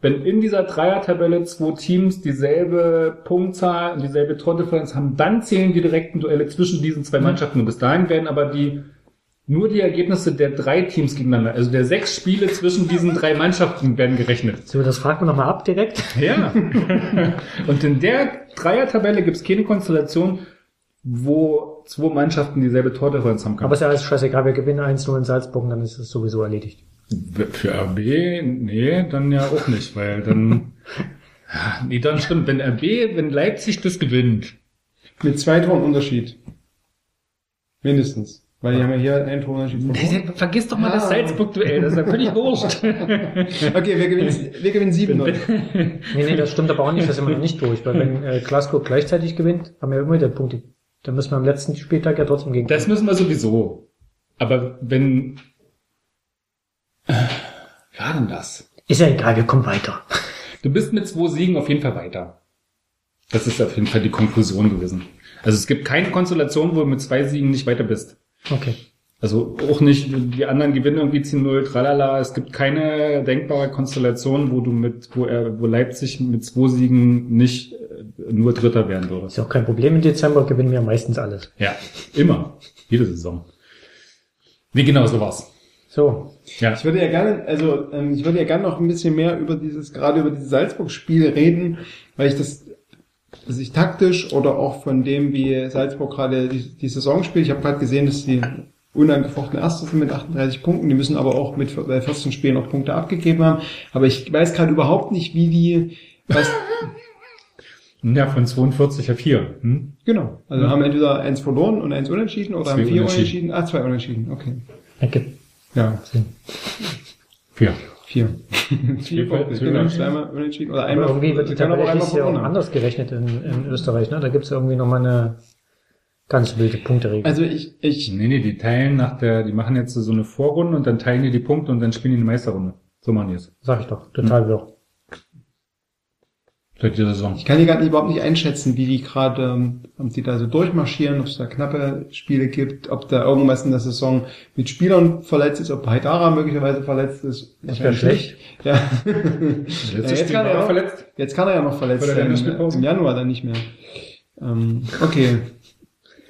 wenn in dieser Dreier-Tabelle zwei Teams dieselbe Punktzahl und dieselbe Tordifferenz haben, dann zählen die direkten Duelle zwischen diesen zwei Mannschaften. Und bis dahin werden aber die, nur die Ergebnisse der drei Teams gegeneinander, also der sechs Spiele zwischen diesen drei Mannschaften werden gerechnet. So, das fragen wir nochmal ab direkt. Ja. Und in der Dreier-Tabelle gibt es keine Konstellation, wo zwei Mannschaften dieselbe Tordifferenz haben können. Aber ist ja alles scheißegal, wir gewinnen 1-0 in Salzburg und dann ist es sowieso erledigt. Für RB, nee, dann ja auch nicht, weil dann, nee, dann stimmt, wenn RB, wenn Leipzig das gewinnt, mit zwei Toren Unterschied. Mindestens. Weil die haben ja hier einen Torunterschied vergiss doch mal das Salzburg-Duell, das ist ja völlig wurscht. Okay, wir gewinnen, wir gewinnen 7-0. Nee, nee, das stimmt aber auch nicht, das sind wir noch nicht durch, weil wenn äh, Glasgow gleichzeitig gewinnt, haben wir immer wieder Punkte. Dann müssen wir am letzten Spieltag ja trotzdem gegen. Das müssen wir sowieso. Aber wenn, ja, denn das. ist ja egal, wir kommen weiter. Du bist mit zwei Siegen auf jeden Fall weiter. Das ist auf jeden Fall die Konklusion gewesen. Also es gibt keine Konstellation, wo du mit zwei Siegen nicht weiter bist. Okay. Also auch nicht, die anderen gewinnen irgendwie 10-0, tralala. Es gibt keine denkbare Konstellation, wo du mit, wo er, wo Leipzig mit zwei Siegen nicht äh, nur Dritter werden würde. Ist ja auch kein Problem im Dezember, gewinnen wir meistens alles. Ja, immer. Jede Saison. Wie genau so war's. So, Ja. Ich würde ja gerne, also ähm, ich würde ja gerne noch ein bisschen mehr über dieses, gerade über dieses Salzburg-Spiel reden, weil ich das sich taktisch oder auch von dem, wie Salzburg gerade die, die Saison spielt. Ich habe gerade gesehen, dass die unangefochten Erster sind mit 38 Punkten. Die müssen aber auch mit bei 14 Spielen auch Punkte abgegeben haben. Aber ich weiß gerade überhaupt nicht, wie die was Ja, von 42 auf 4. Hm? genau. Also Mhm. haben entweder eins verloren und eins unentschieden oder Zwei haben vier unentschieden. unentschieden. Ah, zwei unentschieden. Okay. Ergibt Ja, Sinn. 4. vier. vier genau. unentschieden. Zweimal unentschieden oder Aber einmal. irgendwie wird die Tabelle dieses Jahr auch anders gerechnet in, in Österreich. Ne? Da gibt es irgendwie nochmal eine ganz wilde Punkteregel. Also ich, ich, Nee, nee, die teilen nach der, die machen jetzt so eine Vorrunde und dann teilen die die Punkte und dann spielen die eine Meisterrunde. So machen die es. Sag ich doch, total wirr. Seit dieser Saison. ich kann die gar nicht, überhaupt nicht einschätzen, wie die gerade, ähm, ob die da so durchmarschieren, ob es da knappe Spiele gibt, ob da irgendwas in der Saison mit Spielern verletzt ist, ob Haidara möglicherweise verletzt ist. Das wäre schlecht. Ja. Ja, jetzt kann er er auch- verletzt. Jetzt kann er ja noch verletzt der sein. Im Januar dann nicht mehr. Ähm, okay.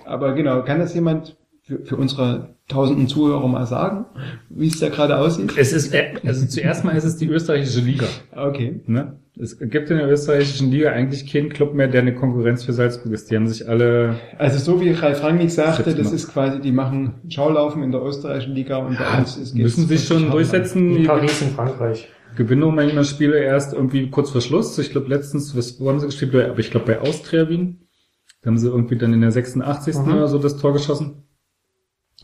Aber genau, kann das jemand für, für unsere tausenden Zuhörer mal sagen, wie es da gerade aussieht? Es ist, äh, also zuerst mal ist es die österreichische Liga. Okay. Ne? Es gibt in der österreichischen Liga eigentlich keinen Club mehr, der eine Konkurrenz für Salzburg ist. Die haben sich alle, Also so wie Ralf Rangnick sagte, das ist quasi, die machen Schaulaufen in der österreichischen Liga und bei uns ist müssen sich schon durchsetzen. Wie Die Paris in Frankreich. gewinnen manchmal Spiele erst irgendwie kurz vor Schluss. Ich glaube letztens, was, wo haben sie gespielt? Aber ich glaube bei Austria Wien. Da haben sie irgendwie dann in der 86. Mhm. oder so das Tor geschossen.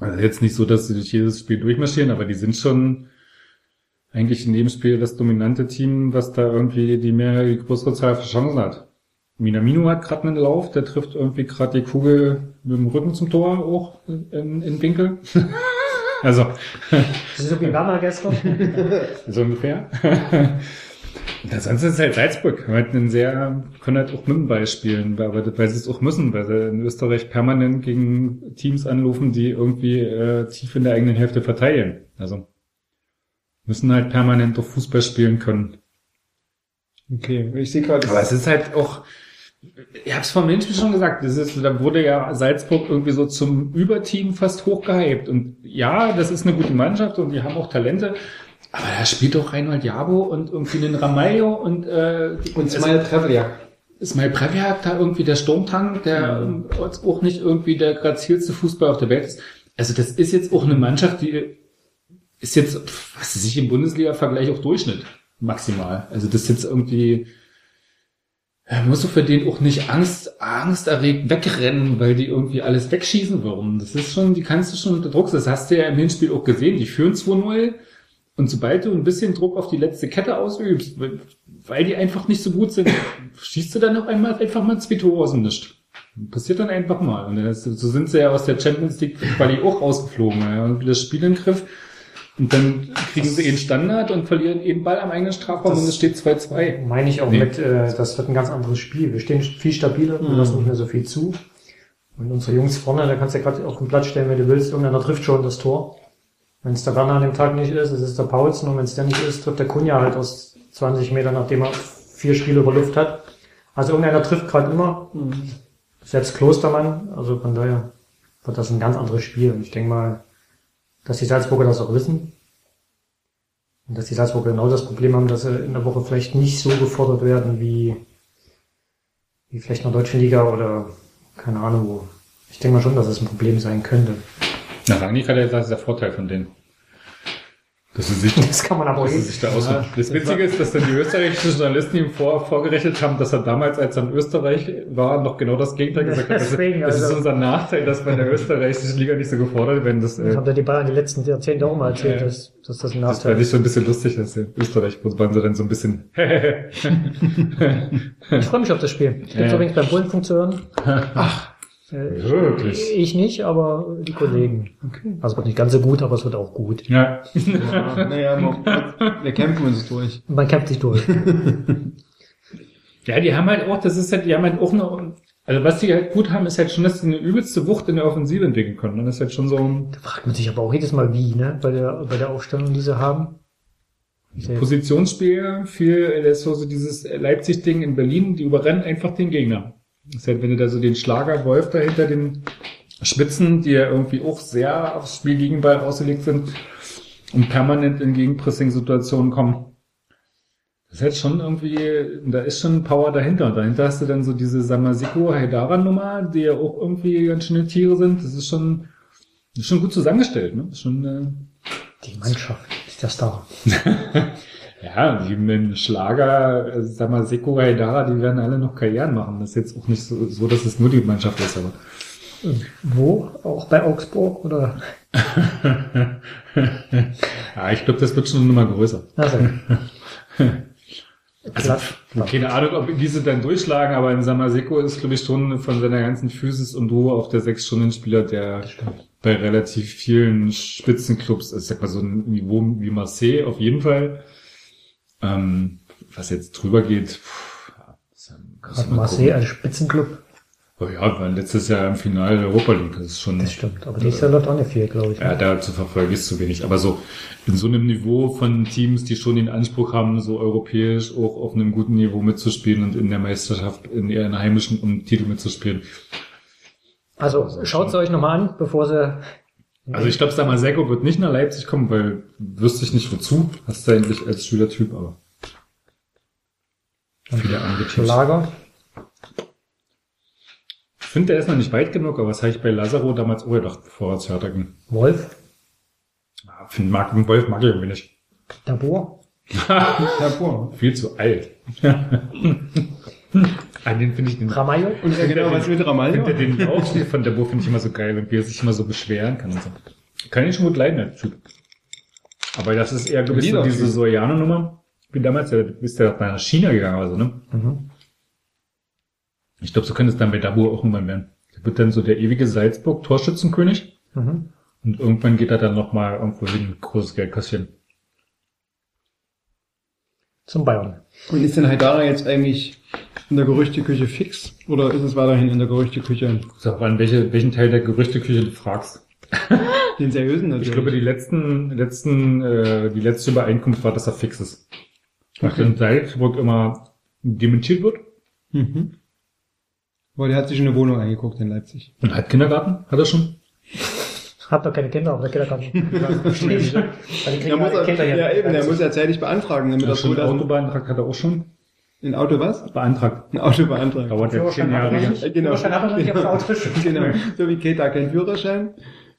Also jetzt nicht so, dass sie durch jedes Spiel durchmarschieren, aber die sind schon eigentlich in jedem Spiel das dominante Team, was da irgendwie die mehr, die größere Zahl von Chancen hat. Minamino hat gerade einen Lauf, der trifft irgendwie gerade die Kugel mit dem Rücken zum Tor auch in, in Winkel. also, Das ist so wie Werner gestern. so ungefähr. Ja, sonst ist es halt Salzburg. Wir halt einen sehr, können halt auch mit dem Ball spielen, weil, weil sie es auch müssen, weil sie in Österreich permanent gegen Teams anrufen, die irgendwie äh, tief in der eigenen Hälfte verteidigen. Also müssen halt permanent doch Fußball spielen können. Okay, ich sehe gerade, Aber es ist halt auch, ich hab's vom Menschen schon gesagt, das ist, da wurde ja Salzburg irgendwie so zum Überteam fast hochgehypt. Und ja, das ist eine gute Mannschaft und die haben auch Talente. Aber da spielt doch Reinhold Jabo und irgendwie den Ramayo und, äh, und Smile Trevliak. Ismail Previak da irgendwie der Sturmtank, der jetzt auch nicht irgendwie der grazilste Fußball auf der Welt ist. Also das ist jetzt auch eine Mannschaft, die ist jetzt, was weiß ich, im Bundesliga-Vergleich auch Durchschnitt. Maximal. Also das ist jetzt irgendwie, musst du für den auch nicht Angst, Angst erregt wegrennen, weil die irgendwie alles wegschießen würden. Das ist schon, die kannst du schon unter Druck, das hast du ja im Hinspiel auch gesehen, die führen 2-0 und sobald du ein bisschen Druck auf die letzte Kette ausübst, weil- die einfach nicht so gut sind, schießt du dann noch einmal einfach mal zwei Tore aus dem Nichts. Passiert dann einfach mal. Und so sind sie ja aus der Champions League Quali auch rausgeflogen. Ja. Und das Spiel im Griff. Und dann kriegen sie ihren Standard und verlieren ihren Ball am eigenen Strafraum und es steht 2-2. Meine ich auch Nee. mit, äh, das wird ein ganz anderes Spiel. Wir stehen viel stabiler, wir lassen nicht mehr so viel zu. Und unsere Jungs vorne, da kannst du ja gerade auf den Platz stellen, wenn du willst. Irgendeiner trifft schon das Tor. Wenn es der Werner an dem Tag nicht ist, es ist der Paulsen. Und wenn es der nicht ist, trifft der Kunja halt aus 20 Metern, nachdem er vier Spiele über Luft hat. Also irgendeiner trifft gerade immer. Selbst Klostermann. Also von daher wird das ein ganz anderes Spiel. Und ich denke mal, dass die Salzburger das auch wissen. Und dass die Salzburger genau das Problem haben, dass sie in der Woche vielleicht nicht so gefordert werden wie, wie vielleicht in der deutschen Liga oder keine Ahnung wo. Ich denke mal schon, dass es ein Problem sein könnte. Na, Rangnick hat gesagt, das ist der Vorteil von denen. Dass sie sich, Das kann man aber dass sich da aussuchen. Das Witzige ist, dass dann die österreichischen Journalisten ihm vor, vorgerechnet haben, dass er damals, als er in Österreich war, noch genau das Gegenteil gesagt hat. Das, Deswegen, das ist also- unser Nachteil, dass wir in der österreichischen Liga nicht so gefordert werden. Das, Das äh, haben ja die Bayern die letzten Jahrzehnte auch mal erzählt, Ja. dass, dass das ein das Nachteil fand ich ist. so ein bisschen lustig, dass in Österreich, wo waren sie dann so ein bisschen, Ich freue mich auf das Spiel. Ich Ja. bin übrigens beim Bullenfunk zu hören. Ach. Wirklich? Ich nicht, aber die Kollegen. Also wird nicht ganz so gut, aber es wird auch gut. ja. Ja, naja, wir, wir kämpfen uns durch. Man kämpft sich durch. Ja, die haben halt auch, das ist halt, die haben halt auch eine, also was die halt gut haben, ist halt schon, dass sie eine übelste Wucht in der Offensive entwickeln können. Und das ist halt schon so ein Da fragt man sich aber auch jedes Mal wie, ne? Bei der, bei der Aufstellung, die sie haben. Ich Positionsspiel, viel, das ist so dieses Leipzig-Ding in Berlin, die überrennen einfach den Gegner. Das ist halt, wenn du da so den Schlager Wolf da hinter den Spitzen, die ja irgendwie auch sehr aufs Spiel gegen Ball ausgelegt sind und permanent in Gegenpressing-Situationen kommen. Das ist halt schon irgendwie, da ist schon Power dahinter. Und dahinter hast du dann so diese Samasiko Haidara-Nummer, die ja auch irgendwie ganz schöne Tiere sind. Das ist schon, das ist schon gut zusammengestellt, ne? Das ist schon, äh, Die Mannschaft ist der Star. ja, die mit Schlager, äh, Samaseko Haidara, die werden alle noch Karrieren machen. Das ist jetzt auch nicht so, so dass es nur die Mannschaft ist, aber. Wo? Auch bei Augsburg oder? ja, ich glaube, das wird schon eine Nummer größer. Also. Also, keine Ahnung, ob diese dann durchschlagen, aber in Samaseko ist, glaube ich, schon von seiner ganzen Physis und Ruhe auf der sechs Stunden Spieler, der bei relativ vielen Spitzenclubs, also ich sag mal so ein Niveau wie Marseille auf jeden Fall. Ähm, was jetzt drüber geht, pff, ja, Hat Marseille gucken. als Spitzenclub? Oh ja, wir waren letztes Jahr im Finale der Europa League, das ist schon. Das stimmt. Aber dieses Jahr läuft auch nicht viel, glaube ich. Ja, dazu verfolge ich es zu wenig. Aber so in so einem Niveau von Teams, die schon den Anspruch haben, so europäisch auch auf einem guten Niveau mitzuspielen und in der Meisterschaft, in ihren heimischen um Titel mitzuspielen. Also schaut es euch nochmal an, bevor sie. Also ich glaube, Samaseko wird nicht nach Leipzig kommen, weil wüsste ich nicht wozu. Hast du eigentlich als Schülertyp, aber viele andere Teams. Lager. Ich finde, der ist noch nicht weit genug, aber was habe ich bei Lazaro damals auch gedacht, bevor er zu Hertha ging. Wolf. Ja, Find, mag, Wolf mag ich irgendwie nicht. Tabor. Hervor. Viel zu alt. An den finde ich den Ramayo. Und ja, genau, was mit Ramalho? Hinter den Laufstil von der Bo finde ich immer so geil und wie er sich immer so beschweren kann und so. Kann ich schon gut leiden, der Typ. Aber das ist eher gewiss so diese Soriano-Nummer. Wie damals, der ist ja nach China gegangen oder so, ne? Mhm. Ich glaube, so könnte es dann bei Dabo auch irgendwann werden. Der wird dann so der ewige Salzburg-Torschützenkönig Mhm. und irgendwann geht er dann nochmal irgendwo hin, großes Geld kassieren. Zum Bayern. Und ist denn Haidara jetzt eigentlich in der Gerüchteküche fix? Oder ist es weiterhin in der Gerüchteküche Sag mal, an welche, welchen Teil der Gerüchteküche du fragst. den seriösen natürlich? Ich glaube, die letzten, letzten, äh, die letzte Übereinkunft war, dass er fix ist. Nachdem Salzburg immer dementiert wird. Mhm. Weil der hat sich eine Wohnung angeguckt in Leipzig. Und hat Kindergarten? Hat er schon? Hat doch keine Kinder, aber der Kindergarten. Verstehe ich. Der muss, er, Kinder ja eben, der muss ja zeitig beantragen, damit Ja, das wohl ein das Auto beantragt hat er auch schon. ein Auto was? Beantragt. Ein Auto beantragen. Dauert ja zehn Jahre. Genau. Genau. So wie Keta kein Führerschein.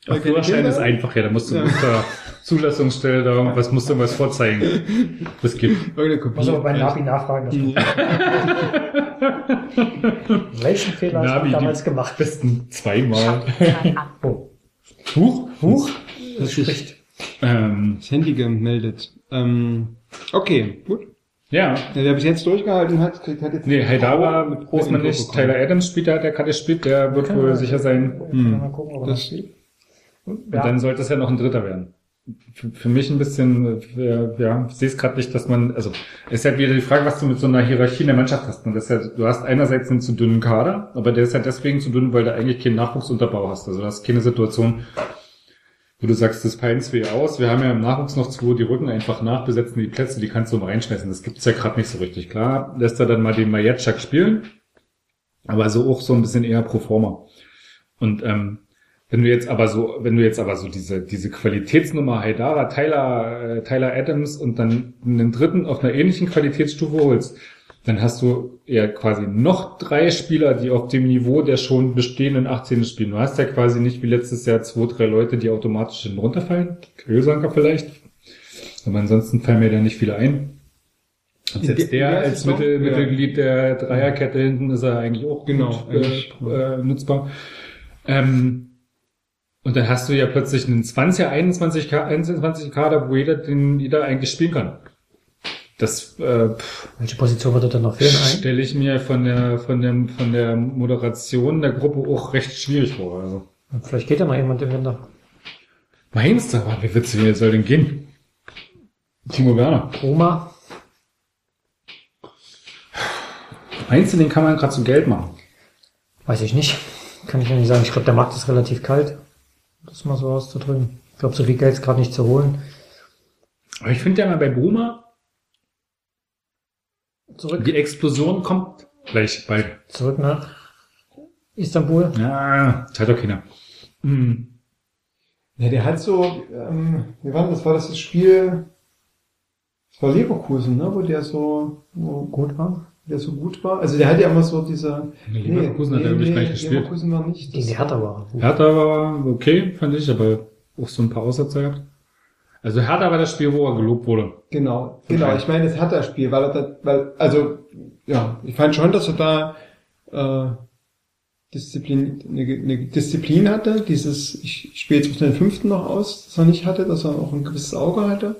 Der keine Führerschein Kinder. ist einfach, ja, da musst du Ja. zur Zulassungsstelle da irgendwas, musst du was vorzeigen. Das gibt. Irgendeine Kopie. Muss aber bei Navi nachfragen. Das Welchen Fehler hast du damals gemacht? besten zweimal. Oh. Huch. Huch. Das spricht. Ähm, das Handy gemeldet. Ähm, okay, gut. ja. Ja, wer bis jetzt durchgehalten hat, kriegt hat jetzt Nee, Haidara, mit Pro weiß man nicht. bekommen. Tyler Adams spielt da, der gerade spielt, der wird wohl sicher sein. Gucken, ob er Das- das sieht. Und dann sollte es ja noch ein Dritter werden. Für, für mich ein bisschen, äh, ja, ich sehe es gerade nicht, dass man, also es ist halt wieder die Frage, was du mit so einer Hierarchie in der Mannschaft hast. Und das ist halt, du hast einerseits einen zu dünnen Kader, aber der ist halt deswegen zu dünn, weil du eigentlich keinen Nachwuchsunterbau hast. Also du hast keine Situation, wo du sagst, das peilen zwei aus. Wir haben ja im Nachwuchs noch zwei, die rücken einfach nach, besetzen die Plätze, die kannst du mal reinschmeißen. Das gibt's ja gerade nicht so richtig. Klar, lässt er dann mal den Majatschak spielen, aber so auch so ein bisschen eher pro forma. Und ähm, wenn du jetzt aber so, wenn du jetzt aber so diese, diese Qualitätsnummer Haidara, Tyler, äh, Tyler Adams und dann einen dritten auf einer ähnlichen Qualitätsstufe holst, dann hast du ja quasi noch drei Spieler, die auf dem Niveau der schon bestehenden 18 spielen. Du hast ja quasi nicht wie letztes Jahr zwei, drei Leute, die automatisch hinten runterfallen. Ölsanker vielleicht. Aber ansonsten fallen mir da nicht viele ein. Und jetzt der erste als? Mittel, Ja. Mittelglied der Dreierkette hinten ist er eigentlich auch Genau, gut, äh, äh, nutzbar. Ähm, und dann hast du ja plötzlich einen 20er, 21 Ka- 21 Kader, wo jeder den jeder eigentlich spielen kann. Das äh, pff, Welche Position würde dann noch fehlen? Stelle ich mir von der von dem von der Moderation der Gruppe auch recht schwierig vor. Also Vielleicht geht ja noch jemand im Winter. meinst du, wie wird's wer soll denn gehen? Timo Werner. Oma. Meinst du, den kann man gerade zu Geld machen? Weiß ich nicht. Kann ich ja nicht sagen. Ich glaube, der Markt ist relativ kalt. Das mal so auszudrücken. Ich glaube, so viel Geld ist gerade nicht zu holen. Aber ich finde ja mal bei Bruma, Zurück, die Explosion kommt gleich bald. zurück nach Istanbul. Ja, das hat doch keiner. Hm. Ja, der hat so, ähm, wie war das? War das das Spiel Das war Leverkusen, ne, wo der so wo gut war. Der so gut war. Also der hat ja immer so diese. Nee, Leverkusen hat er wirklich gar nicht gespielt. Leverkusen war nicht. Die Hertha war er. Hertha war okay, fand ich, aber auch so ein paar Aussätze gehabt. Also Hertha war das Spiel, wo er gelobt wurde. Genau, genau. Ich meine das Hertha-Spiel, weil er da, weil, also, ja, ich fand schon, dass er da äh, Disziplin, eine, eine Disziplin hatte, dieses, ich spiele jetzt auf den fünften noch aus, das er nicht hatte, dass er auch ein gewisses Auge hatte.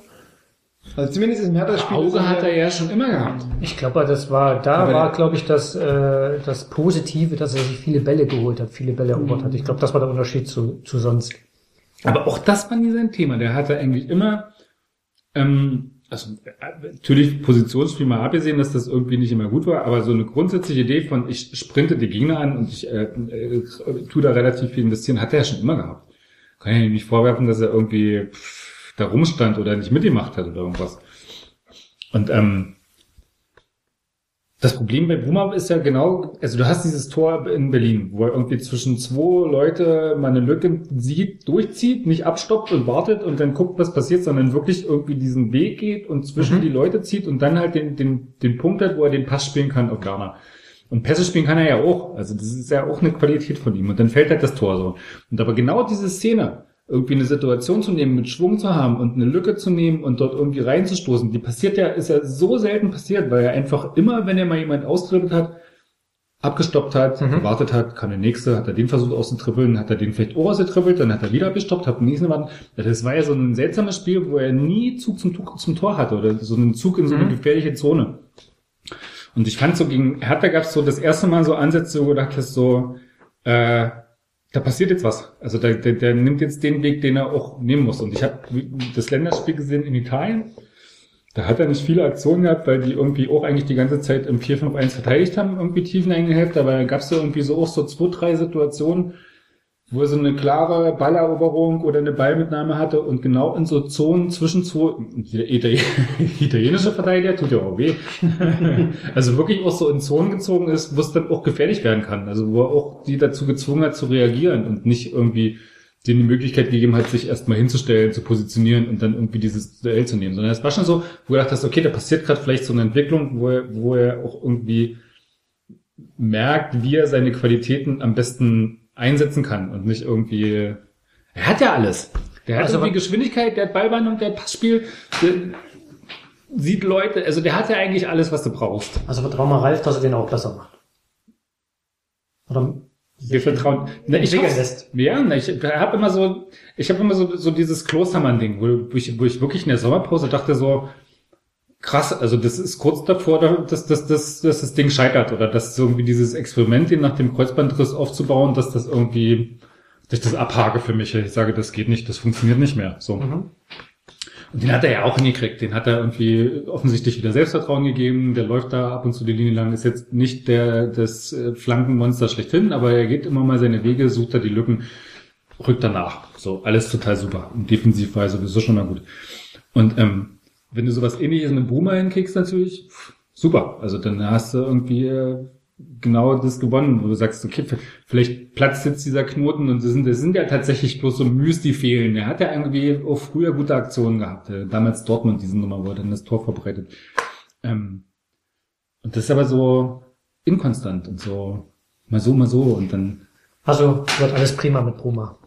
Also zumindest im Hertha-Spiel. Auge hat er ja schon immer gehabt. Ich glaube, das war, da Aber war, glaube ich, das, äh, das Positive, dass er sich viele Bälle geholt hat, viele Bälle erobert hat. Ich glaube, das war der Unterschied zu, zu sonst. Aber auch das war nie sein Thema. Der hatte eigentlich immer, ähm, also äh, natürlich Positionsspiel mal abgesehen, dass das irgendwie nicht immer gut war, aber so eine grundsätzliche Idee von ich sprinte die Gegner an und ich äh, äh, tu da relativ viel investieren, hat er ja schon immer gehabt. Kann ich ihm nicht vorwerfen, dass er irgendwie pff, da rumstand oder nicht mitgemacht hat oder irgendwas. Und ähm, das Problem bei Bruma ist ja genau, also du hast dieses Tor in Berlin, wo er irgendwie zwischen zwei Leute mal eine Lücke sieht, durchzieht, nicht abstoppt und wartet und dann guckt, was passiert, sondern wirklich irgendwie diesen Weg geht und zwischen die Leute zieht und dann halt den, den, den Punkt hat, wo er den Pass spielen kann auf Garner. Und Pässe spielen kann er ja auch. Also das ist ja auch eine Qualität von ihm. Und dann fällt halt das Tor so. Und aber genau diese Szene, irgendwie eine Situation zu nehmen, mit Schwung zu haben und eine Lücke zu nehmen und dort irgendwie reinzustoßen, die passiert ja, ist ja so selten passiert, weil er einfach immer, wenn er mal jemand austribbelt hat, abgestoppt hat, gewartet hat, kam der nächste, hat er den versucht auszutribbeln, hat er den vielleicht auch ausgetribbelt, dann hat er wieder abgestoppt, hat den nächsten warten. Das war ja so ein seltsames Spiel, wo er nie Zug zum, zum Tor hatte oder so einen Zug in so eine gefährliche Zone. Und ich fand so gegen Hertha gab es so das erste Mal so Ansätze, wo du dachtest so, äh, da passiert jetzt was. Also der, der, der nimmt jetzt den Weg, den er auch nehmen muss. Und ich habe das Länderspiel gesehen in Italien. Da hat er nicht viele Aktionen gehabt, weil die irgendwie auch eigentlich die ganze Zeit im 4-5-1 verteidigt haben, irgendwie tiefen Hälfte. Aber da gab es so irgendwie so auch so zwei, drei Situationen, wo er so eine klare Balleroberung oder eine Ballmitnahme hatte und genau in so Zonen zwischen zwei, der Italien- italienische Verteidiger tut ja auch weh, also wirklich auch so in Zonen gezogen ist, wo es dann auch gefährlich werden kann, also wo er auch die dazu gezwungen hat zu reagieren und nicht irgendwie denen die Möglichkeit gegeben hat, sich erstmal hinzustellen, zu positionieren und dann irgendwie dieses Duell zu nehmen, sondern es war schon so, wo du dachtest, okay, da passiert gerade vielleicht so eine Entwicklung, wo er, wo er auch irgendwie merkt, wie er seine Qualitäten am besten einsetzen kann und nicht irgendwie. Er hat ja alles. Der hat Also irgendwie Geschwindigkeit, der hat Ballbehandlung, der hat Passspiel, der sieht Leute, also der hat ja eigentlich alles, was du brauchst. Also vertrauen wir Ralf, dass er den auch besser macht. Oder Wir vertrauen. Na, ich lässt. Ja, na, ich habe immer so, ich habe immer so, so dieses Klostermann-Ding, wo, wo, ich, wo ich wirklich in der Sommerpause dachte so, krass, also das ist kurz davor, dass, dass, dass, dass das Ding scheitert oder dass irgendwie dieses Experiment, den nach dem Kreuzbandriss aufzubauen, dass das irgendwie, dass ich das abhake für mich. Ich sage, das geht nicht, das funktioniert nicht mehr. So. Und den hat er ja auch hingekriegt. Den hat er irgendwie offensichtlich wieder Selbstvertrauen gegeben. Der läuft da ab und zu die Linie lang. Ist jetzt nicht der das äh, Flankenmonster schlechthin, aber er geht immer mal seine Wege, sucht da die Lücken, rückt danach. So, alles total super. Und defensiv war er sowieso schon mal gut. Und ähm, wenn du sowas ähnliches mit Boomer hinkriegst, natürlich, super. Also dann hast du irgendwie äh, genau das gewonnen, wo du sagst, okay, vielleicht platzt jetzt dieser Knoten und das sind, das sind ja tatsächlich bloß so Müs, die fehlen. Er hat ja irgendwie auch früher gute Aktionen gehabt. Äh, Damals Dortmund, diese Nummer, wo er dann das Tor verbreitet. Ähm, und das ist aber so inkonstant und so mal so, mal so und dann Also wird alles prima mit Bruma.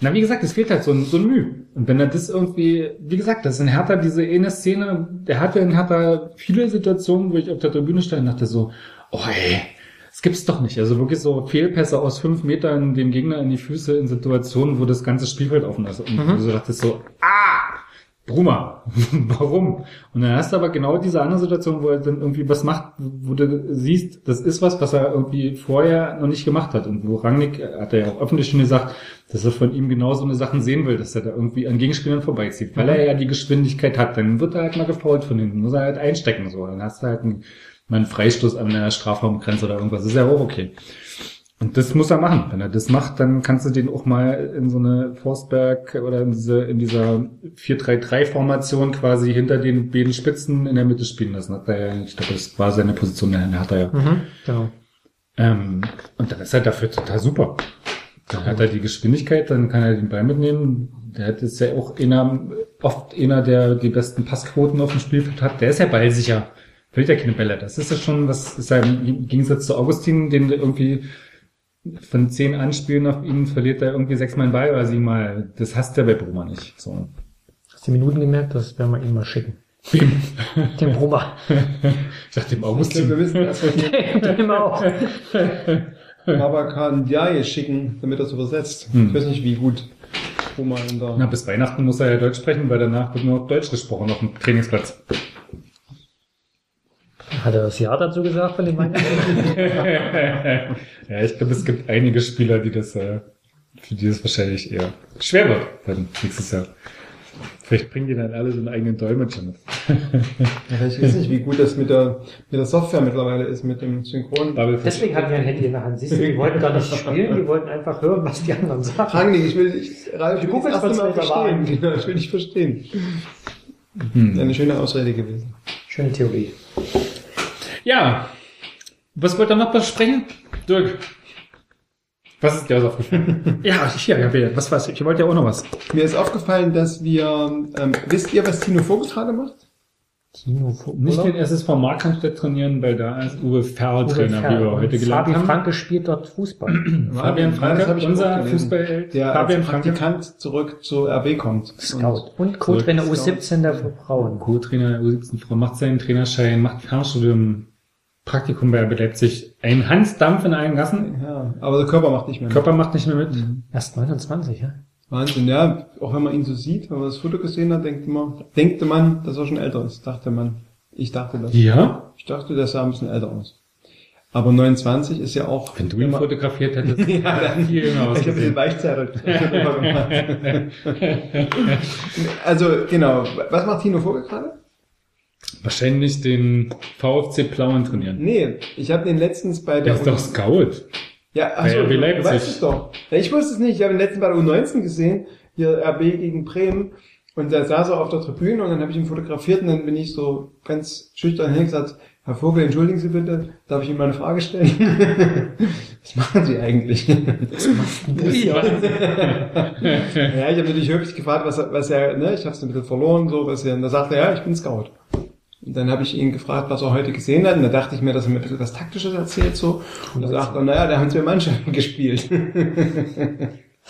Na, wie gesagt, es fehlt halt so ein, so ein Mühe. Und wenn er das irgendwie, wie gesagt, das ist in Hertha diese eine Szene, der hatte in Hertha viele Situationen, wo ich auf der Tribüne stand und dachte so, oh ey, das gibt's doch nicht. Also wirklich so Fehlpässe aus fünf Metern dem Gegner in die Füße in Situationen, wo das ganze Spielfeld offen ist. Und du so dachtest so, ah, Bruma, warum? Und dann hast du aber genau diese andere Situation, wo er dann irgendwie was macht, wo du siehst, das ist was, was er irgendwie vorher noch nicht gemacht hat. Und wo Rangnick, äh, hat er ja auch öffentlich schon gesagt, dass er von ihm genau so eine Sachen sehen will, dass er da irgendwie an Gegenspielern vorbeizieht. Weil er ja die Geschwindigkeit hat, dann wird er halt mal gefault von hinten, muss er halt einstecken, so. Dann hast du halt einen, mal einen Freistoß an der Strafraumgrenze oder irgendwas. Das ist ja auch okay. Und das muss er machen. Wenn er das macht, dann kannst du den auch mal in so eine Forstberg oder in, diese, in dieser 4-3-3-Formation quasi hinter den beiden Spitzen in der Mitte spielen lassen. Hat er, ja- ich glaube, das war seine Position, der hat er ja. Mhm, genau. Ähm, und dann ist er dafür total super. Dann hat er die Geschwindigkeit, dann kann er den Ball mitnehmen. Der hat jetzt ja auch einer, oft einer, der die besten Passquoten auf dem Spielfeld hat. Der ist ja ballsicher. Verliert ja keine Bälle. Das ist ja schon, was ist ja im Gegensatz zu Augustin, den irgendwie von zehn Anspielen auf ihn verliert er irgendwie sechsmal einen Ball oder siebenmal. Das hasst er bei Bruma nicht. So. Hast du die Minuten gemerkt? Das werden wir ihm mal schicken. Wem? Dem Brummer. Ich dachte dem Augustin. wir wissen erst mal Dem auch. Babakan Diaye schicken, damit er es übersetzt. Hm. Ich weiß nicht, wie gut Roma in der... Na, bis Weihnachten muss er ja Deutsch sprechen, weil danach wird nur noch Deutsch gesprochen auf dem Trainingsplatz. Hat er das Ja dazu gesagt von dem Weihnachten? ja, ich glaube, es gibt einige Spieler, die das, äh, für die das wahrscheinlich eher schwer wird dann nächstes Jahr. Vielleicht bringen die dann alle so einen eigenen Dolmetscher mit. Ja, ich weiß nicht, wie gut das mit der, mit der Software mittlerweile ist, mit dem Synchron. Deswegen hatten wir ein Handy in der Hand. Siehst du, die wollten gar nicht spielen, die wollten einfach hören, was die anderen sagen. Rangnick, ich will dich, Ralf, ich will das erste Mal verstehen. Genau, ich will dich verstehen. Hm. Eine schöne Ausrede gewesen. Schöne Theorie. Ja. Was wollt ihr noch besprechen? Dirk. Was ist dir was aufgefallen? Ja, hier, ja, was weiß ich. Ich wollte ja auch noch was. Mir ist aufgefallen, dass wir, ähm, wisst ihr, was Tino Vogel gerade macht? Tino Nicht den SSV Markranstädt trainieren, weil da ist Uwe Ferl Trainer, wie wir heute gelernt haben. Franke spielt dort Fußball. Fabian Franke, ich unser. Fußballheld. Der Fabian als Franke. Praktikant zurück zu RB kommt. Scout. Und Co-Trainer Zurück, U17 der Frauen. Co-Trainer der U17 Frau macht seinen Trainerschein, macht Fernstudium, Praktikum bei Leipzig. Ein Hansdampf in allen Gassen. Ja, aber der Körper macht nicht mehr. mit. Körper macht nicht mehr mit. Erst 29, ja? Wahnsinn, ja. Auch wenn man ihn so sieht, wenn man das Foto gesehen hat, denkt man, denkte man, dass er schon älter ist. Dachte man. Ich dachte das. Ja? Ich dachte, der sah ein bisschen älter aus. Aber 29 ist ja auch. Wenn du ihn fotografiert hättest, Ja, dann, viel jünger ich habe drüber gemacht. also, genau. Was macht Tino Vogel gerade? Wahrscheinlich den VfC Plauen trainieren. Nee, ich habe den letztens bei Der der ist doch Scout. Ja, Bei achso, RB du Leipzig. weißt es doch. Ja, ich wusste es nicht. Ich habe den letzten bei der U19 gesehen, hier RB gegen Bremen. Und da saß er auf der Tribüne und dann habe ich ihn fotografiert und dann bin ich so ganz schüchtern hingesagt, Herr Vogel, entschuldigen Sie bitte, darf ich Ihnen mal eine Frage stellen? Was machen Sie eigentlich? ja, ich habe natürlich höflich gefragt, was er, was er, ne, ich habe es ein bisschen verloren, so, was er, und da sagte er, ja, ich bin Scout. Und dann habe ich ihn gefragt, was er heute gesehen hat, und da dachte ich mir, dass er mir ein bisschen was Taktisches erzählt, so. Und da sagt er, naja, da haben zwei Mannschaften gespielt.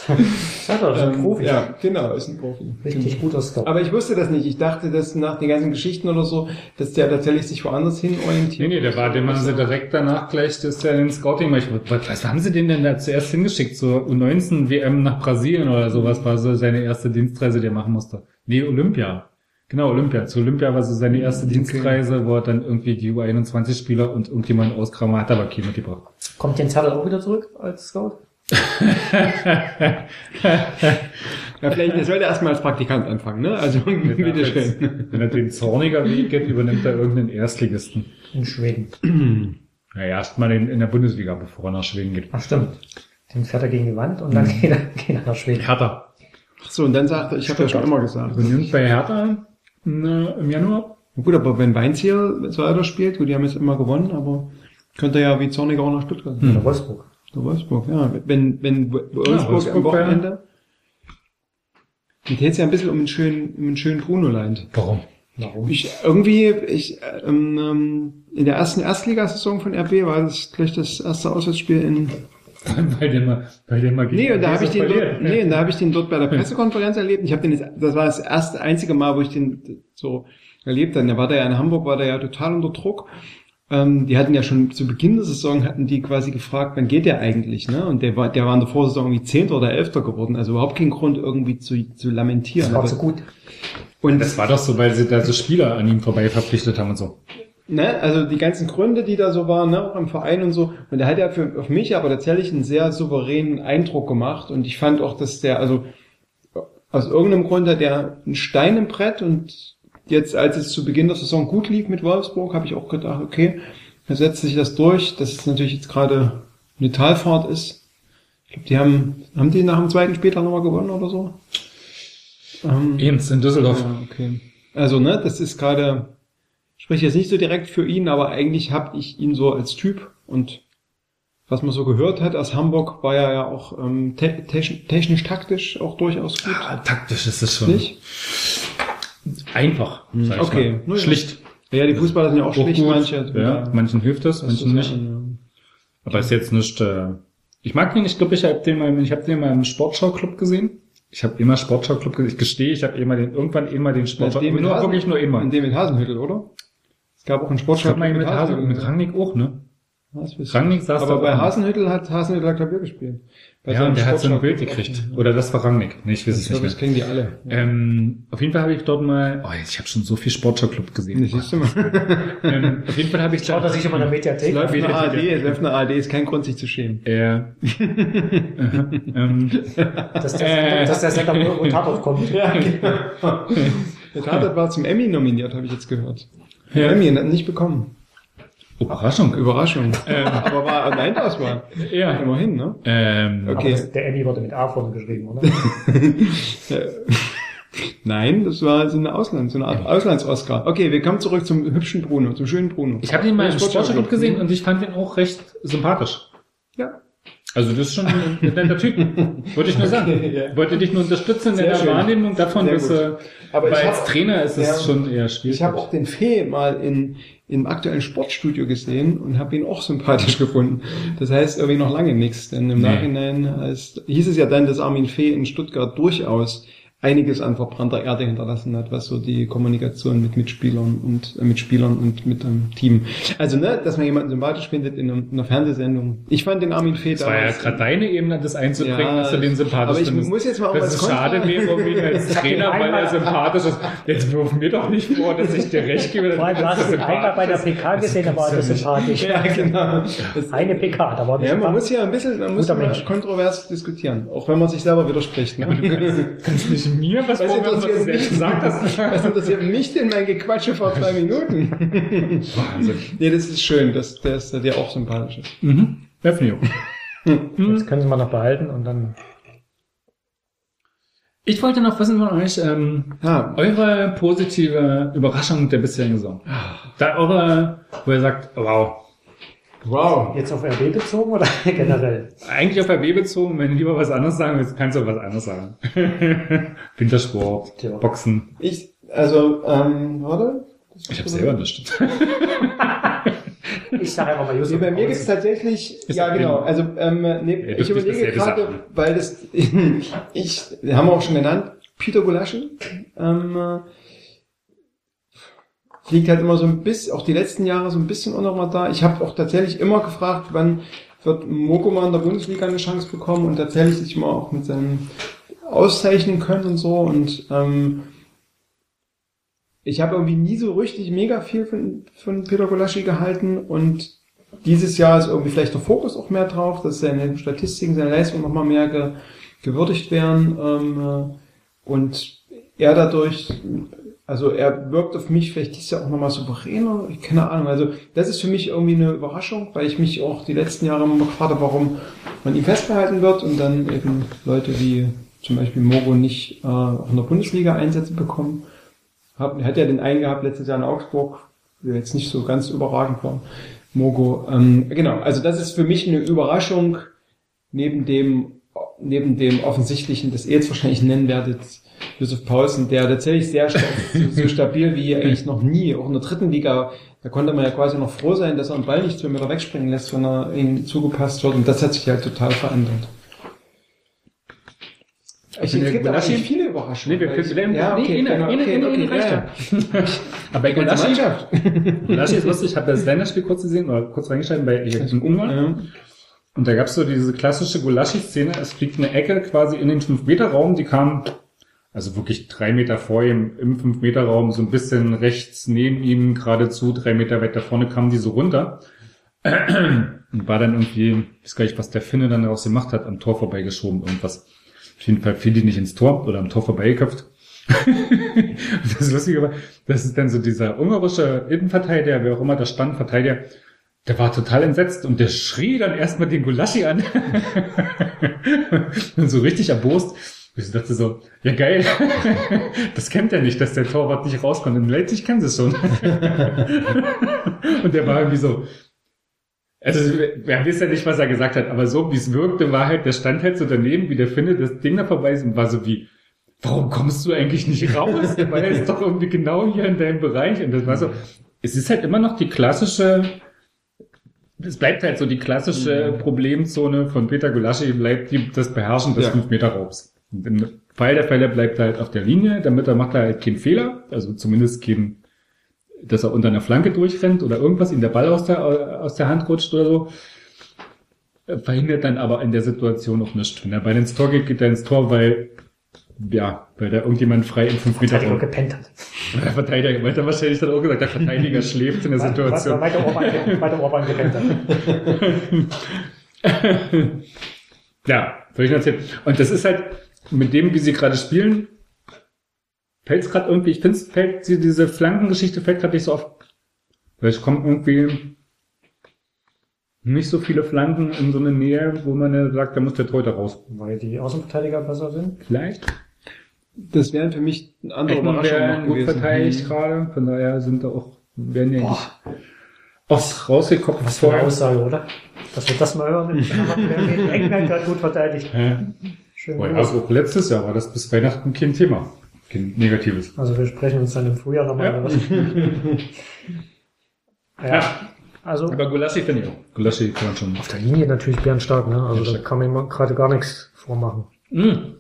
Doch, das ist ein Ähm, Profi. Ja, genau, ist ein Profi. Richtig guter Scout. Aber ich wusste das nicht. Ich dachte, dass nach den ganzen Geschichten oder so, dass der tatsächlich sich woanders hin Nee, orientiert. nee, der war, dem haben sie direkt danach gleich, das ist ja den Scouting, ich, was, was haben sie den denn da zuerst hingeschickt? So U19 WM nach Brasilien oder sowas war so seine erste Dienstreise, die er machen musste. Nee, Olympia. Genau, Olympia. Zu Olympia war so seine erste Dienstreise, wo er dann irgendwie die U21-Spieler und irgendjemand auskramen hat, aber keinen mitgebracht. Kommt Jens Hertel auch wieder zurück als Scout? Ja, vielleicht, er sollte erstmal als Praktikant anfangen, ne? Also, bitteschön. Wenn er den zorniger Weg geht, übernimmt er irgendeinen Erstligisten. In Schweden. Naja, erstmal in, in der Bundesliga, bevor er nach Schweden geht. Ach stimmt. Den fährt er gegen die Wand und dann geht, er, geht er nach Schweden. Hertha. Ach so, und dann sagt er, ich habe ja schon immer gesagt. Übernimmt bei Hertha im Januar. Gut, aber wenn Weinziel so weiter spielt, gut, die haben jetzt immer gewonnen, aber könnte ja wie Zorniger auch nach Stuttgart. Oder Wolfsburg. Der Wolfsburg, ja. Wenn, wenn Wolfsburg, Wolfsburg am Wochenende, mir geht's ja ein bisschen um einen schönen, um einen schönen Bruno leid. Warum? Warum? Ich, irgendwie, ich, ähm, ähm, in der ersten Erstligasaison von RB war das gleich das erste Auswärtsspiel in, weil der mal, weil der mal gegen nee, und da habe ich den dort, nee, und da habe ich den dort bei der Pressekonferenz erlebt. Ich habe den, jetzt- das war das erste, einzige Mal, wo ich den so erlebt habe. Da war der ja in Hamburg, war der ja total unter Druck. Ähm, die hatten ja schon zu Beginn der Saison hatten die quasi gefragt, wann geht der eigentlich, ne? Und der war, der war in der Vorsaison irgendwie Zehnter oder Elfter geworden. Also überhaupt kein Grund irgendwie zu, zu lamentieren. Das war Aber- zu gut. und Das war doch so, weil sie da so Spieler an ihm vorbei verpflichtet haben und so. Ne, also die ganzen Gründe, die da so waren, ne, auch im Verein und so. Und der hat ja für, auf mich aber tatsächlich einen sehr souveränen Eindruck gemacht. Und ich fand auch, dass der, also aus irgendeinem Grund hat der einen Stein im Brett und jetzt, als es zu Beginn der Saison gut lief mit Wolfsburg, habe ich auch gedacht, okay, da setzt sich das durch, dass es natürlich jetzt gerade eine Talfahrt ist. Ich glaube, die haben, haben die nach dem zweiten Spieltag nochmal gewonnen oder so? Ähm, Eins in Düsseldorf. ja, okay. Also, ne, das ist gerade, spreche jetzt nicht so direkt für ihn, aber eigentlich habe ich ihn so als Typ und was man so gehört hat aus Hamburg, war er ja auch ähm, te technisch, technisch, taktisch auch durchaus gut. Ah, taktisch ist es schon. Nicht? Einfach. sag ich okay. mal. Ja. Schlicht. Ja, die Fußballer sind ja auch schlicht, gut. manche. Ja, manchen hilft das, das manchen ist nicht. Sachen, Aber ist jetzt nicht. Äh, ich mag den, ich glaube, ich habe den mal, ich habe den mal im Sportschau-Club gesehen. Ich habe immer Sportschau-Club gesehen. Ich gestehe, ich habe immer den, irgendwann immer den ja. Sportschau, In dem nur wirklich nur immer. In dem mit Hasenhüttel, oder? Es gab auch einen Ich Sportschau glaube mal mit, Hasen, mit Rangnick auch, ne? Rangnick saß Aber da bei. Hasenhüttel hat Hasenhüttel Klavier gespielt. Bei Ja, und der hat so ein Bild gekriegt. Oder das war Rangnick. Nee, ich weiß Ich es glaube, nicht das mehr. kriegen die alle. Ähm, auf jeden Fall habe ich dort mal, oh, ich habe schon so viel Sportschau-Club gesehen. Das siehst du mal. ähm, auf jeden Fall habe ich Schaut er sich immer in der Es Mediathek läuft an. eine ARD, es läuft eine ARD, ist kein Grund, sich zu schämen. äh, ähm, Dass der, Äh. dass der Sender wo Tatort kommt. Ja, genau. Der Tatort war zum Emmy nominiert, habe ich jetzt gehört. Ja. Emmy hat nicht bekommen. Überraschung. Überraschung. Aber war eine Endauswahl. Ja. Immerhin, ne? Ähm, Aber Okay. das, der Emmy wurde mit A vorne geschrieben, oder? Nein, das war so eine Ausland, so eine Art Auslands-Oscar. Okay, wir kommen zurück zum hübschen Bruno, zum schönen Bruno. ich habe den mal Ja, im Sportschau-Club gesehen und ich fand den auch recht sympathisch. Also das ist schon ein netter Typ. Wollte ich nur sagen. Ja. Wollte dich nur unterstützen in Sehr deiner schön. Wahrnehmung davon, Sehr dass gut. äh, Aber weil als Trainer ist es Ja. schon eher schwierig. Ich habe auch den Fee mal in, im aktuellen Sportstudio gesehen und habe ihn auch sympathisch gefunden. Das heißt irgendwie noch lange nichts, denn im Nee. Nachhinein heißt, hieß es ja dann, dass Armin Fee in Stuttgart durchaus einiges an verbrannter Erde hinterlassen hat, was so die Kommunikation mit Mitspielern und äh, mit Spielern und mit dem Team. Also ne, dass man jemanden sympathisch findet in, einem, in einer Fernsehsendung. Ich fand den Armin Fee Das war ja gerade deine Ebene, das einzubringen, Ja, dass du den sympathisch aber ich findest. muss jetzt mal auch es Kontra- schade wäre, um ihn als Trainer, weil er einmal- sympathisch ist. Jetzt wirf mir doch nicht vor, dass ich dir recht gebe. Vor allem, du hast ihn einmal bei der PK gesehen, da war er sympathisch. Ja, genau. Das, Eine PK, da war Ja, man muss ja ein bisschen, man muss Mensch. kontrovers diskutieren, auch wenn man sich selber widerspricht. Ne? Kannst nicht mir was Was interessiert, mich, gesagt hast? was interessiert mich denn mein Gequatsche vor zwei Minuten? Wahnsinn. nee, das ist schön, dass der ist dir auch sympathisch ist. Mhm. Definitiv. Jetzt können Sie mal noch behalten und dann Ich wollte noch wissen von euch, ähm, Ja, eure positive Überraschung der bisherigen Saison. Da eure, wo ihr sagt, wow, wow. jetzt auf RB bezogen oder generell? eigentlich auf RB bezogen, wenn du lieber was anderes sagen willst, kannst du auch was anderes sagen. Wintersport, Tja. Boxen. Ich, also, ähm, warte. Ich habe selber nicht. Ich sage einfach mal Nee, Josef. bei mir gibt's tatsächlich, Ist ja genau, also ähm, nee, Ja, ich überlege gerade, sagen. weil das, ich, haben wir auch schon genannt, Peter Gulaschi, ähm, fliegt halt immer so ein bisschen, auch die letzten Jahre so ein bisschen unter dem Radar. Ich habe auch tatsächlich immer gefragt, wann wird Moko mal in der Bundesliga eine Chance bekommen und tatsächlich sich mal auch mit seinem auszeichnen können und so und ähm, ich habe irgendwie nie so richtig mega viel von, von Peter Golaschi gehalten und dieses Jahr ist irgendwie vielleicht der Fokus auch mehr drauf, dass seine Statistiken, seine Leistungen nochmal mehr ge, gewürdigt werden ähm, äh, und er dadurch, also er wirkt auf mich vielleicht dieses Jahr auch nochmal souveräner, ich keine Ahnung, also das ist für mich irgendwie eine Überraschung, weil ich mich auch die letzten Jahre immer gefragt habe, warum man ihn festbehalten wird und dann eben Leute wie zum Beispiel Mogo nicht äh, auch in der Bundesliga Einsätze bekommen. Hab, hat ja den einen gehabt letztes Jahr in Augsburg, der jetzt nicht so ganz überragend war. Mogo. Ähm, genau, also das ist für mich eine Überraschung neben dem neben dem offensichtlichen, das ihr jetzt wahrscheinlich nennen werdet, Josef Paulsen, der tatsächlich sehr so stabil wie eigentlich noch nie, auch in der dritten Liga, da konnte man ja quasi noch froh sein, dass er einen Ball nicht zwei Meter wegspringen lässt, wenn er ihm zugepasst wird und das hat sich halt total verändert. Ich, es gibt aber Gulaschi- nicht viele Überraschungen. Nee, wir können- ich- ja, nee, okay, eine- genau, eine- okay, eine- okay, reicht ja, ja. Aber bei Mannschaft. Gulaschi ist lustig, ich habe das Länderspiel kurz gesehen, oder kurz reingeschaltet bei in Ungarn. Ja. Und da gab's so diese klassische Gulaschi-Szene, es fliegt eine Ecke quasi in den 5-Meter-Raum, die kam also wirklich drei Meter vor ihm im 5-Meter-Raum, so ein bisschen rechts neben ihm, geradezu drei Meter weiter vorne kam die so runter. Und war dann irgendwie, ich weiß gar nicht, was der Finne dann daraus gemacht hat, am Tor vorbeigeschoben, irgendwas. Auf jeden Fall fiel die nicht ins Tor oder am Tor vorbeigeköpft. das Lustige war, das ist dann so dieser ungarische Innenverteidiger, wer auch immer da stand, Verteidiger, der war total entsetzt und der schrie dann erstmal den Gulaschi an. und so richtig erbost. Ich dachte so, ja geil, das kennt er nicht, dass der Torwart nicht rauskommt. In Leipzig kennen sie es schon. und der war irgendwie so, Also, wir wissen ja nicht, was er gesagt hat, aber so wie es wirkte, war halt, der stand halt so daneben, wie der findet, das Ding da vorbei ist und war so wie, warum kommst du eigentlich nicht raus? Weil er ist doch irgendwie genau hier in deinem Bereich. Und das war so, es ist halt immer noch die klassische, es bleibt halt so die klassische Problemzone von Peter Gulaschi, bleibt die, das Beherrschen des Ja. 5-Meter-Raubs. Und Im Fall der Fälle bleibt er halt auf der Linie, damit er macht er halt keinen Fehler, also zumindest keinen, dass er unter einer Flanke durchrennt oder irgendwas, ihm der Ball aus der, aus der Hand rutscht oder so. Äh, Verhindert dann aber in der Situation auch nichts. Wenn er bei ins Tor geht, geht er ins Tor, weil, ja, weil da irgendjemand frei im 5 Meter Verteidiger gepennt hat. Der Verteidiger, weil er wahrscheinlich dann auch gesagt, der Verteidiger schläft in der Situation. Weiter Orban, weiter Orban gepennt hat. Ja, soll ich noch erzählen? Und das ist halt, mit dem, wie sie gerade spielen, fällt es gerade irgendwie, ich finde es fällt, die- diese Flankengeschichte fällt gerade nicht so oft. Weil es kommt irgendwie nicht so viele Flanken in so eine Nähe, wo man ja sagt, da muss der Torhüter raus. Weil die Außenverteidiger besser sind. Vielleicht. Das wären für mich andere Ecken Überraschungen gut gewesen. verteidigt gerade, von daher sind da auch, werden ja nicht oft rausgekommen. Was für eine Aussage, oder? Dass wir das mal hören. England gerade gut verteidigt. Ja. Schön. Also auch letztes Jahr war das bis Weihnachten kein Thema. Kein negatives. Also wir sprechen uns dann im Frühjahr nochmal. Ja. Ja. ja. Also Aber Gulaschi finde ich auch. Gulaschi kann man schon. auf der Linie natürlich bärenstark, ne? Also da kann man gerade gar nichts vormachen. Mm.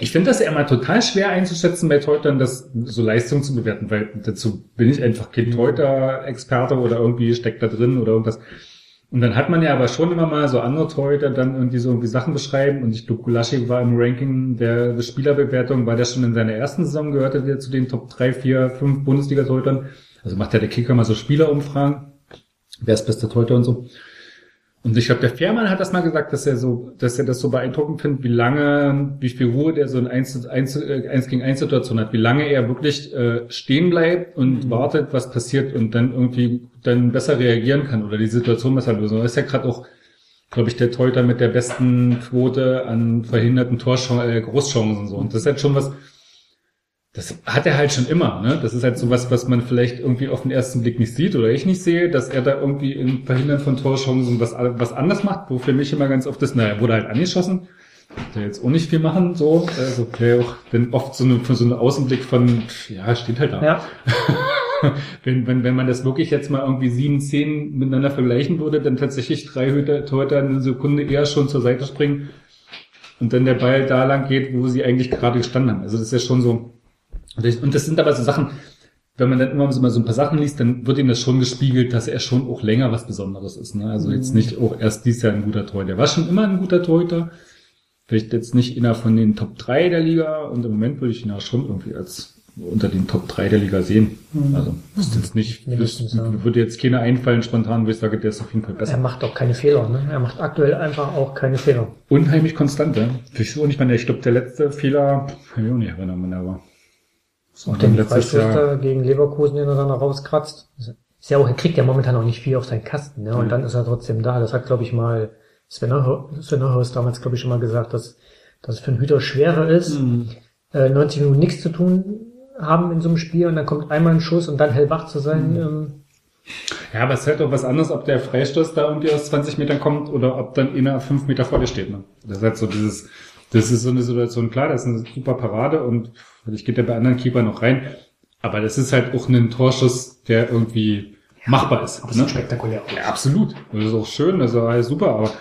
Ich finde das ja immer total schwer einzuschätzen bei Teutern, das so Leistung zu bewerten, weil dazu bin ich einfach kein Teuter-Experte oder irgendwie steckt da drin oder irgendwas. Und dann hat man ja aber schon immer mal so andere Teuter dann irgendwie so irgendwie Sachen beschreiben und ich glaube, Gulaschi war im Ranking der, der Spielerbewertung, war der schon in seiner ersten Saison, gehörte der zu den Top 3, 4, 5 Bundesliga-Teutern. Also macht ja der Kicker mal so Spielerumfragen. Wer ist bester Teuter und so. Und ich glaube, der Fährmann hat das mal gesagt, dass er so, dass er das so beeindruckend findet, wie lange, wie viel Ruhe der so in 1, 1, äh, 1 gegen 1 Situation hat, wie lange er wirklich äh, stehen bleibt und wartet, was passiert und dann irgendwie dann besser reagieren kann oder die Situation besser lösen. Das ist ja gerade auch, glaube ich, der Torhüter mit der besten Quote an verhinderten Torchancen, äh, Großchancen und so. Und das ist halt schon was, das hat er halt schon immer, ne? Das ist halt so was, was man vielleicht irgendwie auf den ersten Blick nicht sieht oder ich nicht sehe, dass er da irgendwie im Verhindern von Torchancen was, was anders macht, wo für mich immer ganz oft ist, na, er wurde halt angeschossen. Der jetzt auch nicht viel machen, so, also der auch, wenn oft so eine, so ein Außenblick von, ja, steht halt da. Ja. wenn, wenn, wenn man das wirklich jetzt mal irgendwie sieben, zehn miteinander vergleichen würde, dann tatsächlich drei Hüter- Torhüter eine Sekunde eher schon zur Seite springen und dann der Ball da lang geht, wo sie eigentlich gerade gestanden haben. Also das ist ja schon so, und das- und das sind aber so Sachen, wenn man dann immer so mal so ein paar Sachen liest, dann wird ihm das schon gespiegelt, dass er schon auch länger was Besonderes ist. Ne? Also jetzt nicht auch erst dies Jahr ein guter Torhüter. Der war schon immer ein guter Torhüter. Vielleicht jetzt nicht einer von den Top 3 der Liga und im Moment würde ich ihn auch schon irgendwie als unter den Top 3 der Liga sehen. Also ist jetzt nicht, Mindestens, ja. würde jetzt keiner einfallen spontan, wo ich sage, der ist auf jeden Fall besser. Er macht auch keine Fehler, ne? Er macht aktuell einfach auch keine Fehler. Unheimlich konstant, ja. Ich so nicht mal, ich glaube, der letzte Fehler, kann ich auch nicht erinnern, wann er war. Auch den letztes Freistoß Jahr- da gegen Leverkusen, den er dann noch rauskratzt. Ist ja auch, er kriegt ja momentan auch nicht viel auf seinen Kasten, ne? Und Mhm. dann ist er trotzdem da. Das hat, glaube ich, mal Sven Neuhaus damals, glaube ich, schon mal gesagt, dass, dass es für einen Hüter schwerer ist, Mhm. äh, 90 Minuten nichts zu tun haben in so einem Spiel und dann kommt einmal ein Schuss und dann hellwach zu sein. Mhm. Ähm, Ja, aber es ist halt auch was anderes, ob der Freistoß da irgendwie aus 20 Metern kommt oder ob dann einer fünf Meter vor dir steht. Ne? Das ist halt so dieses, das ist so eine Situation, klar, das ist eine super Parade und vielleicht geht der bei anderen Keeper noch rein, aber das ist halt auch ein Torschuss, der irgendwie machbar ist. aber ne? sieht spektakulär aus. Ja, absolut. Das ist auch schön, das ist alles super, aber du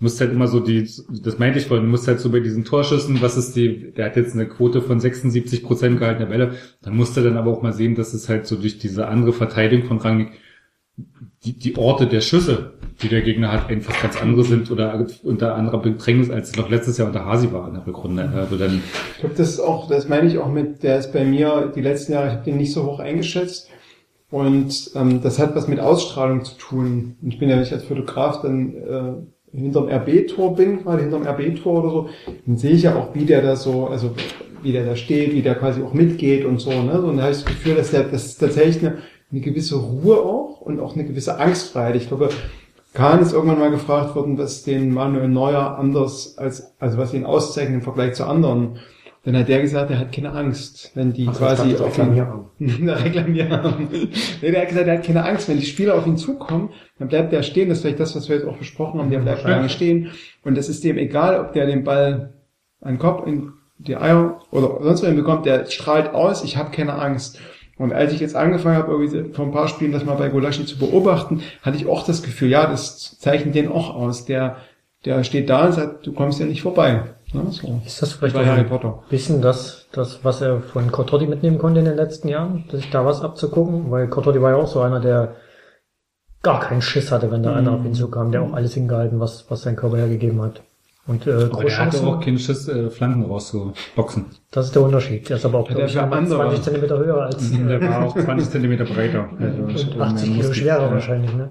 musst halt immer so die, das meinte ich vorhin, du musst halt so bei diesen Torschüssen, was ist die, der hat jetzt eine Quote von 76 Prozent gehaltener Bälle, dann musst du dann aber auch mal sehen, dass es halt so durch diese andere Verteidigung von Rangnick die, die Orte der Schüsse, die der Gegner hat, einfach ganz andere sind oder unter anderer Bedrängnis, als noch letztes Jahr unter Hasi war in der Rückrunde. Also dann, Ich glaube, das ist auch, das meine ich auch mit, der ist bei mir die letzten Jahre, ich habe den nicht so hoch eingeschätzt. Und ähm, das hat was mit Ausstrahlung zu tun. Und ich bin ja, wenn ich als Fotograf dann äh, hinterm RB-Tor bin, gerade hinterm RB-Tor oder so, dann sehe ich ja auch, wie der da so, also wie der da steht, wie der quasi auch mitgeht und so. Ne? Und da habe ich das Gefühl, dass der, das ist tatsächlich eine, eine gewisse Ruhe auch und auch eine gewisse Angstfreiheit. Ich glaube, Kahn ist irgendwann mal gefragt worden, was den Manuel Neuer anders als, also was ihn auszeichnet im Vergleich zu anderen. Dann hat der gesagt, er hat keine Angst, wenn die Ach so, quasi dachte, auf ihn Reklamierarm. nee, der hat gesagt, er hat keine Angst, wenn die Spieler auf ihn zukommen, dann bleibt der stehen, das ist vielleicht das, was wir jetzt auch besprochen haben, der bleibt lange stehen. Und es ist dem egal, ob der den Ball an den Kopf, in die Eier oder sonst wohin bekommt, der strahlt aus, ich habe keine Angst. Und als ich jetzt angefangen habe, irgendwie vor ein paar Spielen das mal bei Golaschi zu beobachten, hatte ich auch das Gefühl, ja, das zeichnet den auch aus. Der, der steht da und sagt, du kommst ja nicht vorbei. Ja, so. Ist das vielleicht Bei Harry ein Potter. bisschen das, das, was er von Cototti mitnehmen konnte in den letzten Jahren, sich da was abzugucken? Weil Cototti war ja auch so einer, der gar keinen Schiss hatte, wenn da einer auf ihn zukam, der auch alles hingehalten, was, was sein Körper hergegeben hat. Und äh, Aber der hatte auch keinen Schiss, äh, Flanken rauszuboxen. das ist der Unterschied. Der ist aber auch, Ja, der ich, für andere- 20 Zentimeter höher als äh, Der war auch 20 Zentimeter breiter. und 80 Kilo schwerer wahrscheinlich. Ne?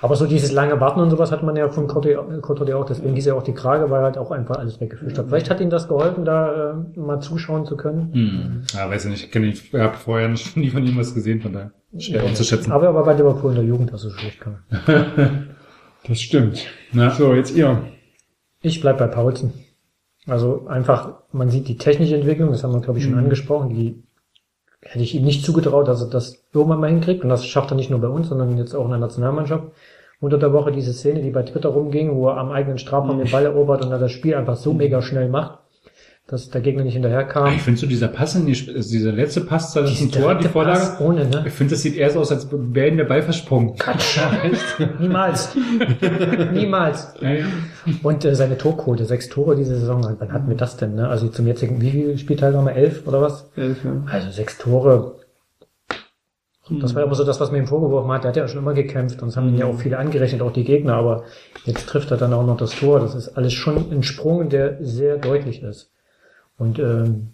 Aber so dieses lange Warten und sowas hat man ja von Cototti auch, deswegen hieß ja auch die Krage, weil er halt auch einfach alles weggefischt hat. Vielleicht hat ihm das geholfen, da äh, mal zuschauen zu können. Hm. Ja, weiß ich nicht. Ich kenne ihn, ich habe vorher nie von ihm was gesehen, von daher schwer einzuschätzen. Aber er war bei Liverpool in der Jugend, also so schlecht kann. Das stimmt. Na, So, jetzt ihr. Ich bleib bei Paulsen. Also einfach, man sieht die technische Entwicklung, das haben wir, glaube ich, schon angesprochen, die hätte ich ihm nicht zugetraut, dass er das irgendwann mal hinkriegt. Und das schafft er nicht nur bei uns, sondern jetzt auch in der Nationalmannschaft. Unter der Woche diese Szene, die bei Twitter rumging, wo er am eigenen Strafraum den Ball erobert und er das Spiel einfach so mega schnell macht, dass der Gegner nicht hinterherkam. ich finde so dieser Pass in die, also dieser letzte Pass, das ist ein Tor, die Vorlage. Pass Ohne, ne? Ich finde, das sieht eher so aus, als wäre ihm der Ball versprungen. Niemals. Niemals. Ja, ja. Und äh, seine Torquote, sechs Tore diese Saison, wann hatten wir das denn? Ne? Also zum jetzigen, wie viele Spieltage haben wir? Elf oder was? Elf, ja. Also sechs Tore. Das war immer so das, was mir ihm vorgeworfen hat. Der hat ja schon immer gekämpft und es haben ihn ja auch viele angerechnet, auch die Gegner. Aber jetzt trifft er dann auch noch das Tor. Das ist alles schon ein Sprung, der sehr deutlich ist. Und ähm,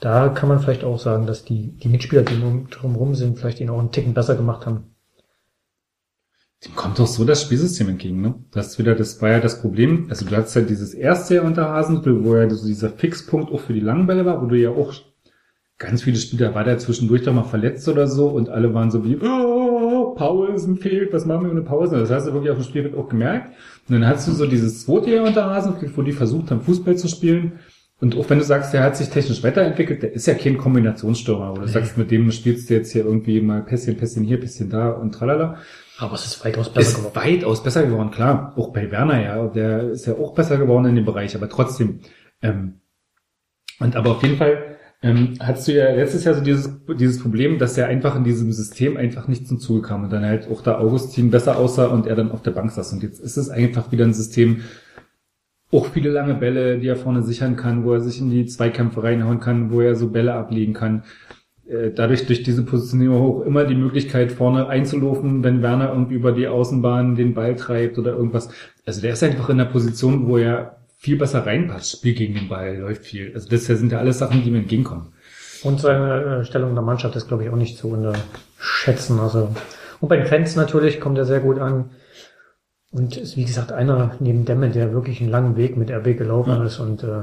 da kann man vielleicht auch sagen, dass die, die Mitspieler, die um- drumherum sind, vielleicht ihn auch einen Ticken besser gemacht haben. Dem kommt doch so das Spielsystem entgegen, ne? Das ist wieder, das war ja das Problem. Also du hattest halt dieses erste Jahr unter Hasenhüttl, wo ja so dieser Fixpunkt auch für die langen Bälle war, wo du ja auch ganz viele Spieler war da zwischendurch doch mal verletzt oder so und alle waren so wie, oh, Pausen fehlt, was machen wir ohne Pausen? Das hast du wirklich auf dem Spielfeld auch gemerkt. Und dann hast du so dieses zweite Jahr unter Hasenhüttl, wo die versucht haben, Fußball zu spielen. Und auch wenn du sagst, der hat sich technisch weiterentwickelt, der ist ja kein Kombinationsstürmer, wo du sagst, mit dem spielst du jetzt hier irgendwie mal Pässchen, Pässchen hier, Pässchen da und tralala. Aber es ist weitaus besser Ist geworden. weitaus besser geworden, klar. Auch bei Werner, ja. Der ist ja auch besser geworden in dem Bereich, aber trotzdem. Ähm, und aber auf jeden Fall ähm, hattest du ja letztes Jahr so dieses, dieses Problem, dass er einfach in diesem System einfach nicht zum Zuge kam und dann halt auch der Augustin besser aussah und er dann auf der Bank saß. Und jetzt ist es einfach wieder ein System, auch viele lange Bälle, die er vorne sichern kann, wo er sich in die Zweikämpfe reinhauen kann, wo er so Bälle ablegen kann. Äh, Dadurch durch diese Positionierung auch immer die Möglichkeit vorne einzulaufen, wenn Werner irgendwie über die Außenbahn den Ball treibt oder irgendwas. Also der ist einfach in der Position, wo er viel besser reinpasst. Spiel gegen den Ball, läuft viel. Also das sind ja alles Sachen, die mir entgegenkommen. Und seine äh, Stellung in der Mannschaft ist, glaube ich, auch nicht zu unterschätzen. Also, und bei den Fans natürlich kommt er sehr gut an. Und ist, wie gesagt, einer neben Demme, der wirklich einen langen Weg mit RB gelaufen ist und äh,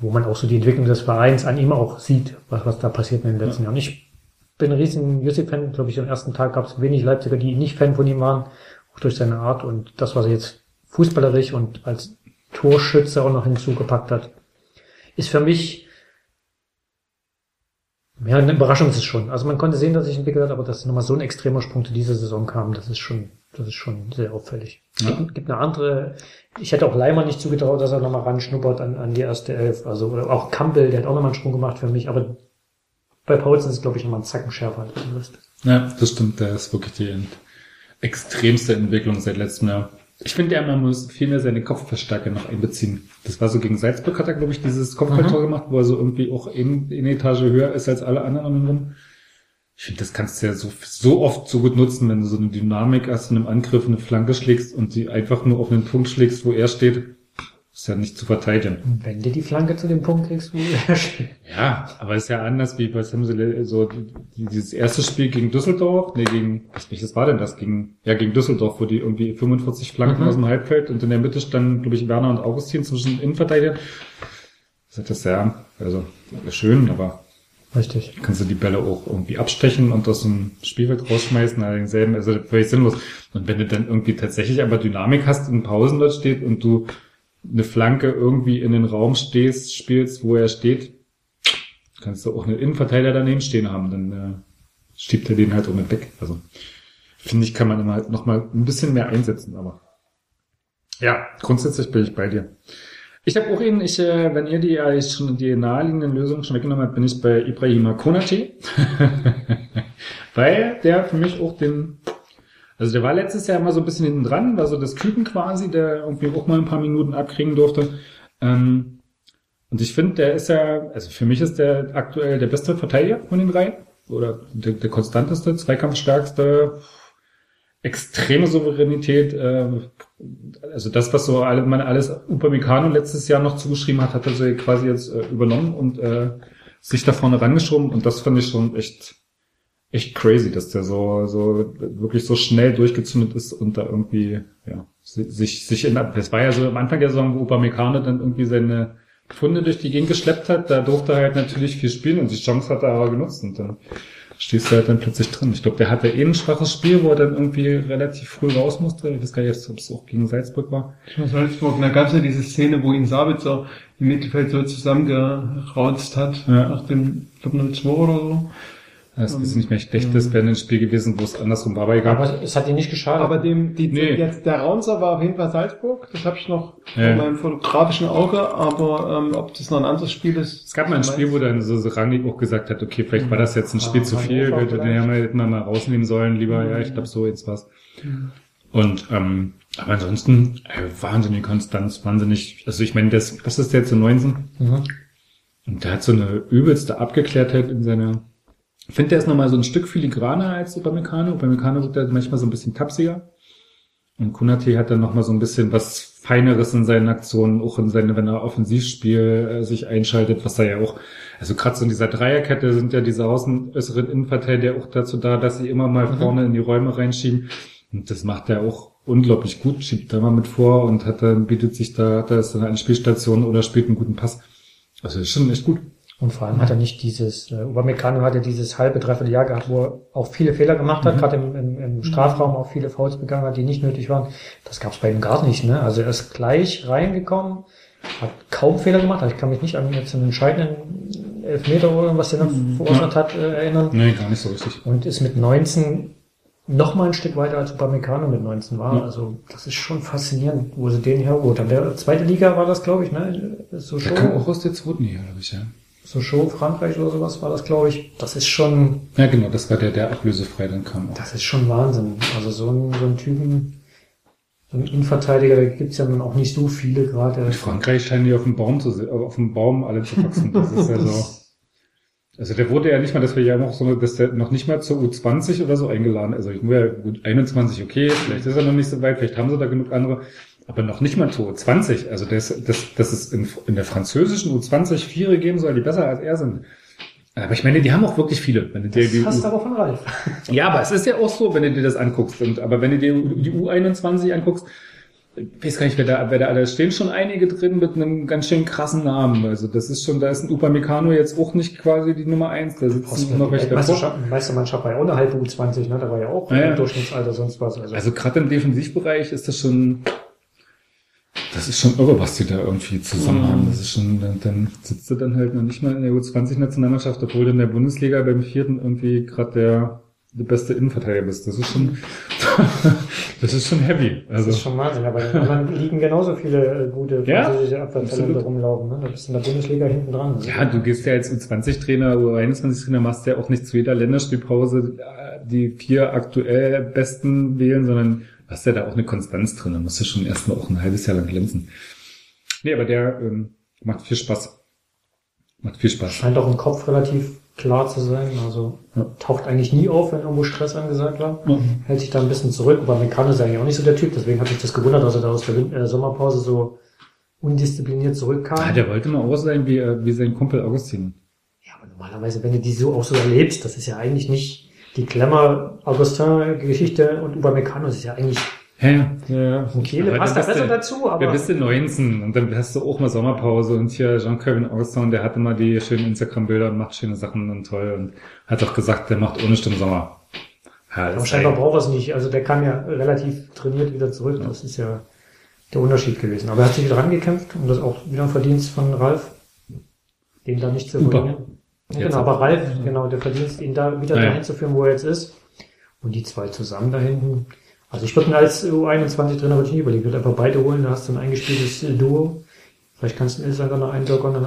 wo man auch so die Entwicklung des Vereins an ihm auch sieht, was, was da passiert in den letzten Jahren. Ich bin ein riesen Jussi-Fan, glaube ich, am ersten Tag gab es wenig Leipziger, die nicht Fan von ihm waren, auch durch seine Art und das, was er jetzt fußballerisch und als Torschütze auch noch hinzugepackt hat, ist für mich ja, eine Überraschung ist es schon. Also man konnte sehen, dass sich entwickelt hat, aber dass nochmal so ein extremer Sprung zu dieser Saison kam, das ist schon, das ist schon sehr auffällig. Ja. gibt, gibt eine andere, ich hätte auch Leimer nicht zugetraut, dass er nochmal ranschnuppert an, an die erste Elf. Also, oder auch Campbell, der hat auch nochmal einen Sprung gemacht für mich, aber bei Paulsen ist es, glaube ich, nochmal ein Zacken schärfer als. Ja, das stimmt. Da ist wirklich die extremste Entwicklung seit letztem Jahr. Ich finde, man muss viel mehr seine Kopfverstärke noch einbeziehen. Das war so gegen Salzburg hat er, glaube ich, dieses Kopfballtor gemacht, wo er so irgendwie auch eben eine Etage höher ist als alle anderen um ihn rum. Ich finde, das kannst du ja so, so oft so gut nutzen, wenn du so eine Dynamik hast in einem Angriff, eine Flanke schlägst und die einfach nur auf einen Punkt schlägst, wo er steht. Ist ja nicht zu verteidigen. Wenn du die Flanke zu dem Punkt kriegst, wo er steht. Ja, aber ist ja anders, wie was haben sie le- so die- dieses erste Spiel gegen Düsseldorf, nee, gegen was welches war denn das? Gegen ja gegen Düsseldorf, wo die irgendwie 45 Flanken Mhm. aus dem Halbfeld und in der Mitte standen, glaube ich, Werner und Augustin zwischen den Innenverteidigern. Das ist das ja, also schön, aber Richtig. kannst du die Bälle auch irgendwie abstechen und aus dem Spielfeld rausschmeißen, also denselben, also völlig sinnlos. Und wenn du dann irgendwie tatsächlich aber Dynamik hast, in Pausen dort steht und du eine Flanke irgendwie in den Raum stehst, spielst, wo er steht, kannst du auch einen Innenverteidiger daneben stehen haben, dann äh, schiebt er den halt auch mit weg. Also finde ich, kann man immer halt noch mal ein bisschen mehr einsetzen, aber ja, grundsätzlich bin ich bei dir. Ich habe auch ihn, ich, äh, wenn ihr die äh, die naheliegenden Lösungen schon weggenommen habt, bin ich bei Ibrahima Konate. Weil der für mich auch den, also der war letztes Jahr immer so ein bisschen hinten dran, war so das Küken quasi, der irgendwie auch mal ein paar Minuten abkriegen durfte. Ähm, und ich finde, der ist ja, also für mich ist der aktuell der beste Verteidiger von den drei. Oder der, der konstanteste, zweikampfstärkste, extreme Souveränität, äh, also das, was so alle, man alles Upamecano letztes Jahr noch zugeschrieben hat, hat er so quasi jetzt äh, übernommen und äh, sich da vorne rangeschoben und das fand ich schon echt echt crazy, dass der so so wirklich so schnell durchgezündet ist und da irgendwie ja sich sich in das war ja so am Anfang der Saison, wo Upamecano dann irgendwie seine Funde durch die Gegend geschleppt hat, da durfte er halt natürlich viel spielen und die Chance hat er aber genutzt und dann stehst du halt dann plötzlich drin. Ich glaube, der hatte eh ein schwaches Spiel, wo er dann irgendwie relativ früh raus musste. Ich weiß gar nicht, ob es auch gegen Salzburg war. Salzburg, da gab es ja diese Szene, wo ihn Sabitzer im Mittelfeld so zusammengerauzt hat, Ja. nach dem, ich glaube, 0-2 oder so. Das ist nicht mehr schlecht, das wäre ein Spiel gewesen, wo es andersrum war, aber egal. Aber es hat ihn nicht geschadet. Aber dem, die, Nee. jetzt, der Raunzer war auf jeden Fall Salzburg, das habe ich noch Ja. vor meinem fotografischen Auge, aber ähm, ob das noch ein anderes Spiel ist. Es gab mal ein Spiel, wo dann so, so Rangnick auch gesagt hat, okay, vielleicht war das jetzt ein Spiel Ja, zu viel, wir hätten wir mal rausnehmen sollen, lieber, ja, ich glaube so, jetzt was. Und ähm, aber ansonsten äh, wahnsinnig Konstanz, wahnsinnig, also ich meine, das, was ist der jetzt, so 19? Mhm. Und der hat so eine übelste Abgeklärtheit in seiner, finde, der ist nochmal so ein Stück filigraner als Upamecano. Upamecano wird da manchmal so ein bisschen tapsiger. Und Kunate hat dann nochmal so ein bisschen was Feineres in seinen Aktionen, auch in seine, wenn er Offensivspiel äh, sich einschaltet, was er ja auch, also gerade so in dieser Dreierkette sind ja diese außen, äußeren Innenverteidiger auch dazu da, dass sie immer mal vorne in die Räume reinschieben. Und das macht er auch unglaublich gut, schiebt da mal mit vor und hat dann, bietet sich da, hat er ist dann eine Spielstation oder spielt einen guten Pass. Also ist schon echt gut. Und vor allem hat er nicht dieses, äh, Upamecano hat ja dieses halbe, dreiviertel Jahr gehabt, wo er auch viele Fehler gemacht Mhm. hat, gerade im, im, im Strafraum auch viele Fouls begangen hat, die nicht nötig waren. Das gab es bei ihm gar nicht. Ne? Also er ist gleich reingekommen, hat kaum Fehler gemacht. Also ich kann mich nicht an jetzt einen entscheidenden Elfmeter oder irgendwas, den er Mhm. verursacht hat, äh, erinnern. Nee, gar nicht so richtig. Und ist mit 19 noch mal ein Stück weiter als Upamecano mit 19 war. Ja. Also das ist schon faszinierend, wo sie den hergeholt haben. Der zweite Liga war das, glaube ich, ne? So Der schon. kam auch aus der zweiten Liga, glaube ich, ja. So Show Frankreich oder sowas war das, glaube ich. Das ist schon, Ja, genau, das war der, der ablösefrei dann kam. Auch. das ist schon Wahnsinn. Also so ein, so ein Typen, so ein Innenverteidiger, da gibt's ja nun auch nicht so viele gerade. In Frankreich scheinen die auf dem Baum zu äh, auf dem Baum alle zu wachsen. Das ist ja so. Also der wurde ja nicht mal, dass wir ja noch so, dass der noch nicht mal zur U20 oder so eingeladen. Also ich nur gut 21, okay, vielleicht ist er noch nicht so weit, vielleicht haben sie da genug andere, aber noch nicht mal zur U20. Also das, das, das ist in, in der französischen U20 Viere geben soll, die besser als er sind. Aber ich meine, die haben auch wirklich viele. Wenn du dir Das die hast U- aber von Ralf. Ja, aber es ist ja auch so, wenn du dir das anguckst. Und, aber wenn du dir die U21 anguckst, ich weiß gar nicht, wer da, wer da alle stehen schon einige drin mit einem ganz schön krassen Namen. Also das ist schon, da ist ein Upamecano jetzt auch nicht quasi die Nummer eins. Da sitzen noch welche. Meisterschaft, Meistermannschaft war ja auch eine halbe U20, ne? Da war ja auch Ja, ja. im Durchschnittsalter sonst was. Also, Also gerade im Defensivbereich ist das schon, das ist schon irre, was die da irgendwie zusammen haben. Das ist schon, dann, dann sitzt du dann halt noch nicht mal in der U20-Nationalmannschaft, obwohl du in der Bundesliga beim vierten irgendwie gerade der, der beste Innenverteidiger bist. Das ist schon, das ist schon heavy. das Also ist schon Wahnsinn. Aber in anderen liegen genauso viele äh, gute Ja, französische Abwehrtalente rumlaufen. Ne? Da bist du in der Bundesliga hinten dran. Also, Ja, du gehst ja als U20-Trainer, U21-Trainer, machst ja auch nicht zu jeder Länderspielpause äh, die vier aktuell besten wählen, sondern hast ja da auch eine Konstanz drin. Da musst du schon erstmal auch ein halbes Jahr lang glänzen. Nee, aber der ähm, macht viel Spaß. Macht viel Spaß. Scheint auch im Kopf relativ klar zu sein. Also Ja. taucht eigentlich nie auf, wenn irgendwo Stress angesagt war. Ja. Hält sich da ein bisschen zurück. Aber Meccano ist eigentlich auch nicht so der Typ. Deswegen hat mich das gewundert, dass er da aus der Win- äh, Sommerpause so undiszipliniert zurückkam. Ah, der wollte mal auch sein wie, äh, wie sein Kumpel Augustin. Ja, aber normalerweise, wenn du die so auch so erlebst, das ist ja eigentlich nicht die Glamour-Augustin-Geschichte und Upamecano, ist ja eigentlich, Ja, ja. ja, Kehle Aber passt da besser dazu, aber bist du 19 und dann hast du auch mal Sommerpause und hier Jean-Calvin Augustin, der hat immer die schönen Instagram-Bilder und macht schöne Sachen und toll und hat auch gesagt, der macht ohne Stimme Sommer. Ja, aber scheinbar braucht er es nicht. Also der kam ja relativ trainiert wieder zurück, das ist ja der Unterschied gewesen. Aber er hat sich wieder rangekämpft und das ist auch wieder ein Verdienst von Ralf, den da nicht zu verlieren. Jetzt genau, aber. Ralf, genau, der Verdienst, ihn da wieder Ja, ja. dahin zu führen, wo er jetzt ist. Und die zwei zusammen da hinten. Also ich würde ihn als U21-Trainer würde ich nie überlegen. Ich würde einfach beide holen, da hast du ein eingespieltes äh, Duo. Vielleicht kannst du Ilsanker noch eindockern.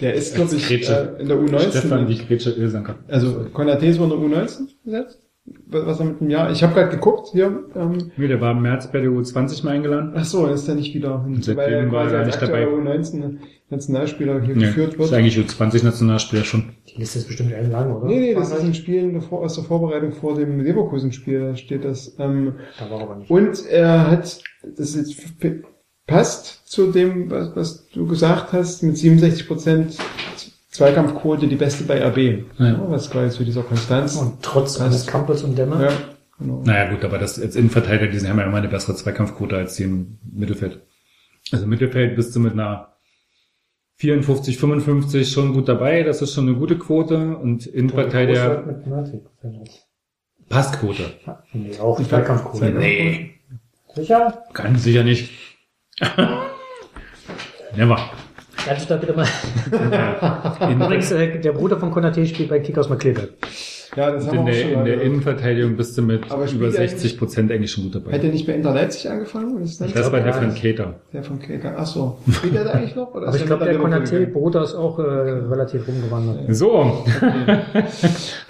Der ist, glaube ich, Grätsche. äh, in der U19. Stefan, die Grätsche Ilsanker. Also Konate ist wohl in der U19 gesetzt? Was er mit dem Jahr? Ich habe gerade geguckt hier. Ähm, Nee, der war im März bei der U20 mal eingeladen. ach so, ist er nicht wieder Seitdem weil war er nicht dabei. U19 Nationalspieler hier Nee, geführt wird. ist eigentlich U20-Nationalspieler schon. Die Liste ist bestimmt eher lang, oder? Nee, nee, das ist ein Spiel aus der Vorbereitung vor dem Leverkusen-Spiel, da steht das. Ähm, Da war aber nicht. und er hat, das jetzt passt zu dem, was, was du gesagt hast, mit 67 Prozent Zweikampfquote die beste bei RB. Ja. was quasi zu dieser Konstanz. Und trotz eines Campbells und Dämmer. ja, genau. Naja gut, aber das als Innenverteidiger, die haben ja immer eine bessere Zweikampfquote als die im Mittelfeld. Also im Mittelfeld bist du mit einer 54, 55 schon gut dabei, das ist schon eine gute Quote und Innenverteidiger mit 90 Passquote. Nee, auch Zweikampfquote. Nee, Sicher? ganz sicher nicht. Never. Du da bitte mal. Übrigens, äh, der Bruder von Konate spielt bei Kickers Markleberg. Ja, das haben In wir auch der, schon in der gehört. Innenverteidigung bist du mit über er 60 Prozent eigentlich schon gut dabei. Er nicht bei Inter Leipzig angefangen? Ist das, Das war der von Keter. der von Keker. Ach so. Spielt er da eigentlich noch? Oder Aber ich glaube, der gegangen? Bruder ist auch äh, relativ rumgewandert. So,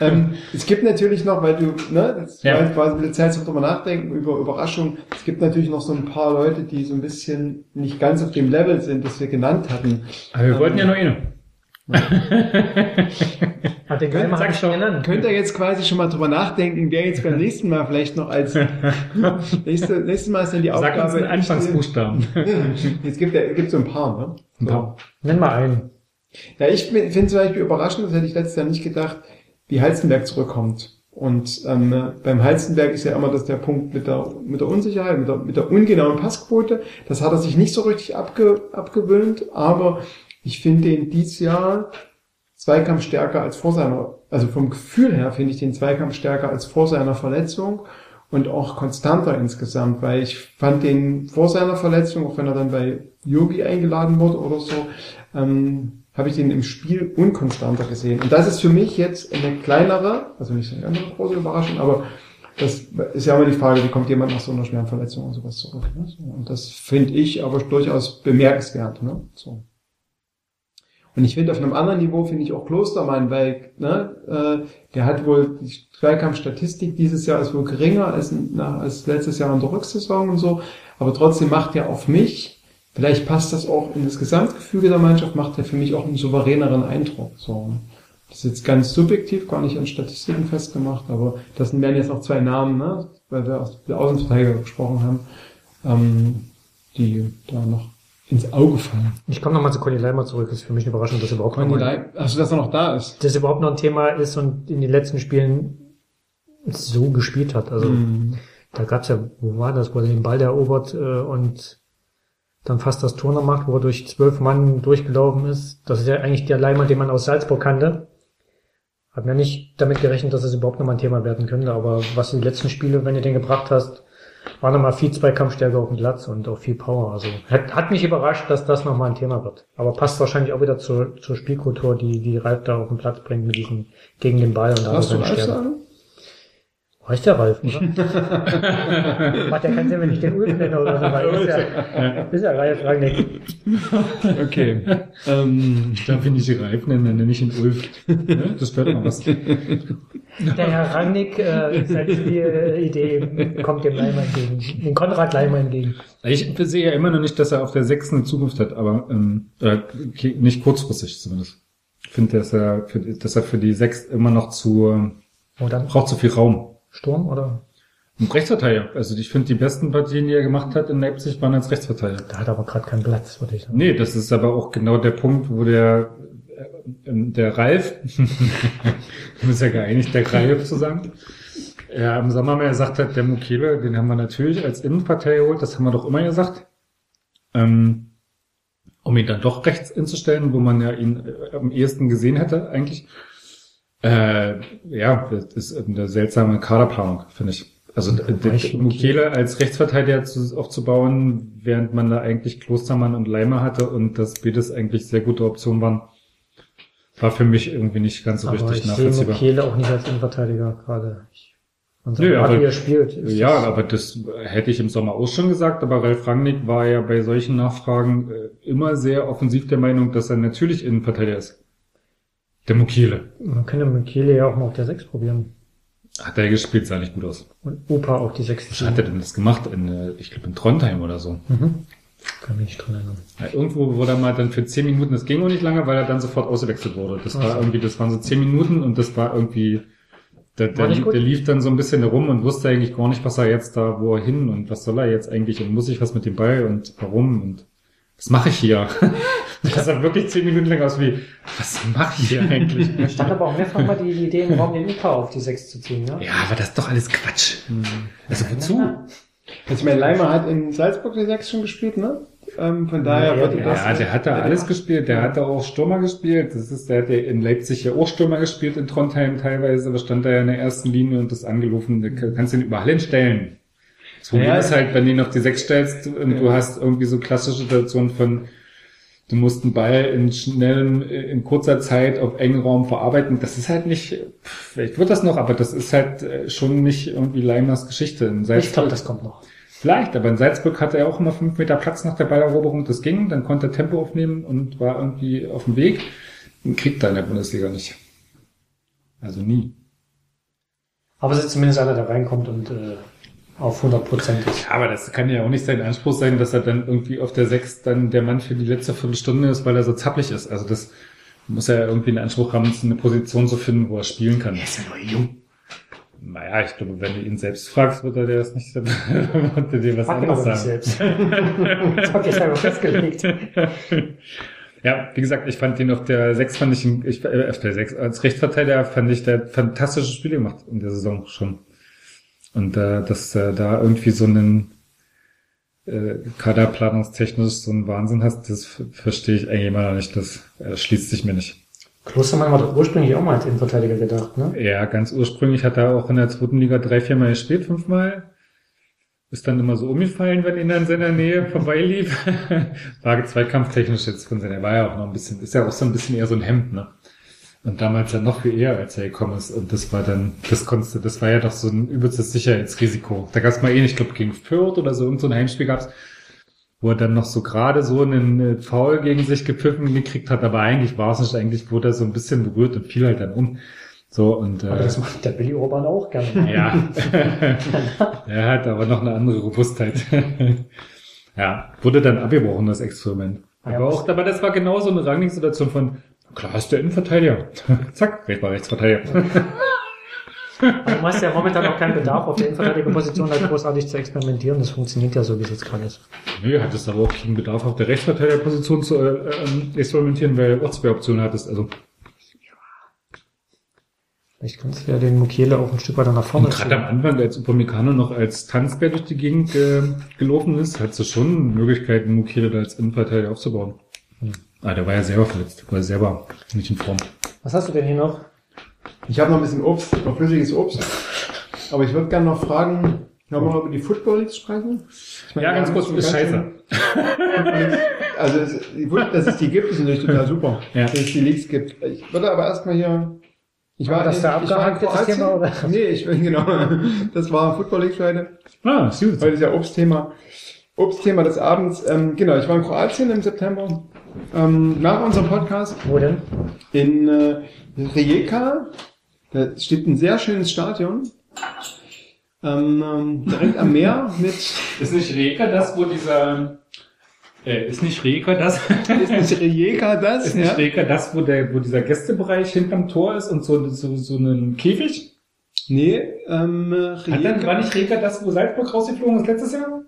Ähm, es gibt natürlich noch, weil du, ne, das Ja. jetzt quasi eine Zeit zum drüber nachdenken, über Überraschung. Es gibt natürlich noch so ein paar Leute, die so ein bisschen nicht ganz auf dem Level sind, das wir genannt hatten. aber wir wollten ja nur eine. Hat den Geimer Sag schon. Könnt ihr jetzt quasi schon mal drüber nachdenken, wer jetzt beim nächsten Mal vielleicht noch als nächste, nächstes Mal ist dann die Sag uns Aufgabe. einen Anfangsbuchstaben. Jetzt gibt es gibt so ein paar, ne? Ein paar. Nenn mal einen. Ja, ich finde zum Beispiel überraschend, das hätte ich letztes Jahr nicht gedacht, wie Halstenberg zurückkommt. Und ähm, beim Halstenberg ist ja immer das der Punkt mit der, mit der Unsicherheit, mit der, mit der ungenauen Passquote. Das hat er sich nicht so richtig abge, abgewöhnt, aber ich finde ihn dieses Jahr Zweikampf stärker als vor seiner, also vom Gefühl her finde ich den Zweikampf stärker als vor seiner Verletzung und auch konstanter insgesamt, weil ich fand den vor seiner Verletzung, auch wenn er dann bei Yogi eingeladen wurde oder so, ähm, habe ich den im Spiel unkonstanter gesehen. Und das ist für mich jetzt eine kleinere, also nicht so eine andere große Überraschung, aber das ist ja immer die Frage, wie kommt jemand nach so einer schweren Verletzung und sowas zurück. Ne? Und das finde ich aber durchaus bemerkenswert. Ne? So. Und ich finde auf einem anderen Niveau finde ich auch Klostermann, weil ne, äh, der hat wohl die Zweikampfstatistik dieses Jahr ist wohl geringer als, na, als letztes Jahr in der Rücksaison und so, aber trotzdem macht er auf mich, vielleicht passt das auch in das Gesamtgefüge der Mannschaft, macht er für mich auch einen souveräneren Eindruck. So. Das ist jetzt ganz subjektiv, gar nicht an Statistiken festgemacht, aber das wären jetzt noch zwei Namen, ne, weil wir aus der Außenverteidiger gesprochen haben, ähm, die da noch ins Auge fallen. Ich komme nochmal zu Conny Leimer zurück. Das ist für mich eine Überraschung, dass er überhaupt noch mal, also dass er noch da ist. dass er überhaupt noch ein Thema ist und in den letzten Spielen so gespielt hat. Also Mhm. da gab's ja, wo war das, wo er den Ball erobert äh, und dann fast das Tor noch macht, wo er durch zwölf Mann durchgelaufen ist. Das ist ja eigentlich der Leimer, den man aus Salzburg kannte. Hat mir nicht damit gerechnet, dass es überhaupt noch mal ein Thema werden könnte, aber was die letzten Spiele, wenn du den gebracht hast, war nochmal viel Zweikampfstärke auf dem Platz und auch viel Power. Also hat, hat mich überrascht, dass das nochmal ein Thema wird. Aber passt wahrscheinlich auch wieder zur, zur Spielkultur, die, die Ralf da auf den Platz bringt mit diesem gegen den Ball und da Hast du seine Ralf Stärke. sagen? Heißt der Ralf, oder? Macht ja keinen Sinn, wenn ich den Ulf nenne oder so, weil ist ja, ist ja Ralf Rangnick. Okay. ähm, Da finde ich die Reif nennen, dann nenne ich ihn Ulf. Das doch mal was. Der Herr Rangnick, äh, seine Spielidee kommt dem Leimer entgegen, dem Konrad Leimer entgegen. Ich sehe ja immer noch nicht, dass er auf der sechsten eine Zukunft hat, aber ähm, äh, nicht kurzfristig zumindest. Ich finde, dass er, für, dass er für die sechs immer noch zu dann braucht zu viel Raum. Sturm oder? Ein Rechtsverteidiger. Also ich finde, die besten Partien, die er gemacht hat in Leipzig, waren als Rechtsverteidiger. Da hat er aber gerade keinen Platz, würde ich sagen. Nee, das ist aber auch genau der Punkt, wo der äh, der Ralf, wir sind ja geeinigt, der Ralf zu sagen, ja, im Sommer mal gesagt hat, der Mukele, den haben wir natürlich als Innenverteidiger geholt, das haben wir doch immer gesagt, ähm, um ihn dann doch rechts hinzustellen, wo man ja ihn äh, am ehesten gesehen hätte eigentlich. Äh, ja, das ist eine seltsame Kaderplanung, finde ich. Also d- Mukiele als Rechtsverteidiger zu, aufzubauen, während man da eigentlich Klostermann und Leimer hatte und dass beides eigentlich sehr gute Optionen waren, war für mich irgendwie nicht ganz so Aber richtig ich sehe nachvollziehbar. Mukiele auch nicht als Innenverteidiger gerade. Ich- Nö, Art, aber- wie er spielt. Ja, das- aber das hätte ich im Sommer auch schon gesagt, aber Ralf Rangnick war ja bei solchen Nachfragen äh, immer sehr offensiv der Meinung, dass er natürlich Innenverteidiger ist. Der Mukiele. Man könnte Mukiele ja auch mal auf der 6 probieren. Hat er gespielt, sah nicht gut aus. Und Opa auf die 6 Was hat er denn das gemacht? In, äh, ich glaube in Trondheim oder so. Mhm. Kann mich nicht dran erinnern. Ja, irgendwo wurde er mal dann für 10 Minuten, das ging auch nicht lange, weil er dann sofort ausgewechselt wurde. Das Ach war so. irgendwie, das waren so 10 Minuten und das war irgendwie, der, der, der lief dann so ein bisschen herum und wusste eigentlich gar nicht, was er jetzt da, wo er hin und was soll er jetzt eigentlich und muss ich was mit dem Ball und warum und was mache ich hier? Das sah wirklich 10 Minuten lang aus wie, was mache ich hier eigentlich? Da stand aber auch mehrfach mal die, Idee im Raum, den Opa auf die 6 zu ziehen, ja? Ja, aber das ist doch alles Quatsch. Also wozu? Also ich meine, Leimer hat in Salzburg die Sechs schon gespielt, ne? Ähm, von daher Ja, ja, das... Ja, der hat da alles gespielt. Der hat da auch Stürmer gespielt. Das ist, der hat ja in Leipzig ja auch Stürmer gespielt, in Trondheim teilweise, aber stand da ja in der ersten Linie und das angelaufen. Da kannst du ihn überall hinstellen. Das Problem Ja, ist halt, wenn du ihn auf die Sechs stellst und du hast irgendwie so klassische Situationen von, du musst einen Ball in schnellem, in kurzer Zeit auf engen Raum verarbeiten. Das ist halt nicht, vielleicht wird das noch, aber das ist halt äh, schon nicht irgendwie Leimers Geschichte. Ich glaube, das kommt noch. Vielleicht, aber in Salzburg hatte er auch immer fünf Meter Platz nach der Balleroberung. Das ging, dann konnte er Tempo aufnehmen und war irgendwie auf dem Weg. Den kriegt er in der Bundesliga nicht. Also nie. Aber es ist zumindest einer, der reinkommt und äh, auf 100 Prozent ist. Ja, aber das kann ja auch nicht sein Anspruch sein, dass er dann irgendwie auf der Sechs dann der Mann für die letzte Viertelstunde ist, weil er so zappelig ist. Also das muss er ja irgendwie einen Anspruch haben, eine Position zu finden, wo er spielen kann. Er ist ja noch jung. Naja, ich glaube, wenn du ihn selbst fragst, wird er dir das nicht, wird er dir was Frag ihn anderes sagen. selbst. das ihr selber festgelegt. Ja, wie gesagt, ich fand ihn auf der 6 fand ich, ich äh, auf der 6 als Rechtsverteidiger fand ich der hat fantastische Spiele gemacht in der Saison schon. Und äh, dass äh, da irgendwie so einen äh, kaderplanungstechnisch so einen Wahnsinn hast, das verstehe ich eigentlich immer noch nicht. Das äh, schließt sich mir nicht. Klostermann war doch ursprünglich auch mal als Innenverteidiger gedacht, ne? Ja, ganz ursprünglich hat er auch in der zweiten Liga drei, vier Mal gespielt, fünfmal. Ist dann immer so umgefallen, wenn ihn in seiner Nähe vorbeilief. War zweikampftechnisch jetzt von seiner, er war ja auch noch ein bisschen, ist ja auch so ein bisschen eher so ein Hemd, ne? Und damals ja noch viel eher, als er gekommen ist. Und das war dann, das konntest du, das war ja doch so ein übelstes Sicherheitsrisiko. Da gab es mal eh, ich glaube, gegen Fürth oder so, irgend so ein Heimspiel gab's, wo er dann noch so gerade so einen äh, Foul gegen sich gepfiffen gekriegt hat, aber eigentlich war es nicht, eigentlich wurde er so ein bisschen berührt und fiel halt dann um. So, und, Aber äh, das macht der Billy Orban auch gerne. ja. er hat aber noch eine andere Robustheit. ja, wurde dann abgebrochen, das Experiment. Ja, Aber auch, aber das war genau so eine Rangnick-Situation von, klar ist der Innenverteidiger. Zack, recht war Rechtsverteidiger. Aber du hast ja momentan auch keinen Bedarf, auf der Innenverteidigerposition halt großartig zu experimentieren. Das funktioniert ja so, wie es jetzt gerade ist. Nö, hattest aber auch keinen Bedarf, auf der Rechtsverteidigerposition zu äh, ähm, experimentieren, weil du auch zwei Optionen hattest. Also, Vielleicht kannst du ja den Mukiele auch ein Stück weiter nach vorne und gerade am Anfang, als Upamecano noch als Tanzbär durch die Gegend äh, gelaufen ist, hattest du schon Möglichkeiten, Mukele da als Innenverteidiger aufzubauen. Ah, der war ja selber verletzt, war selber nicht in Form. Was hast du denn hier noch? Ich habe noch ein bisschen Obst, noch flüssiges Obst. Aber ich würde gerne noch fragen, wir noch über die Football Leagues sprechen? Ich meine, Ja, ganz kurz, haben ist schon ganz scheiße. Also, es, dass es die gibt, ist natürlich total super. Ja. Dass es die Leagues gibt. Ich würde aber erstmal hier, ich war, das ich, da ich war in abgehakt ist, das Kroatien. Thema, oder? Nee, ich bin, genau. Das war Football League heute. Ah, ist gut. Heute ist ja Obstthema. Obstthema des Abends. Ähm, genau, ich war in Kroatien im September. Ähm, nach unserem Podcast Wo denn? in äh, Rijeka. Da steht ein sehr schönes Stadion. Ähm, ähm, direkt am Meer mit, Ist nicht Rijeka das, wo dieser, äh, ist nicht Rijeka das, ist nicht Rijeka das? ist nicht Ja? Rijeka das, wo der, wo dieser Gästebereich hinterm Tor ist und so, so, so einen Käfig? Nee, ähm, Hat dann, war Rijeka. nicht Rijeka das, wo Salzburg rausgeflogen ist letztes Jahr?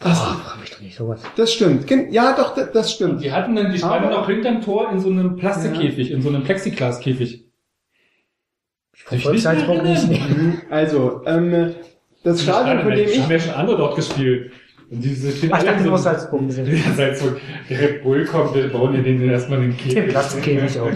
Frag mich doch nicht sowas. Das stimmt. Ja, doch, das, das stimmt. Die hatten dann, die standen auch hinterm Tor in so einem Plastikkäfig, in so einem Plexiglaskäfig. Verfolgt Salzburg nicht. nee. Also, ähm, das Stadion, von dem Die haben ich, ja schon andere dort gespielt. Und diese stehen Ach, ich dachte, musst Salzburg gesehen. Ja, Salzburg. Der Red Bull kommt, wir bauen ja den erstmal den Käfig. Den Plastikkäfig auch.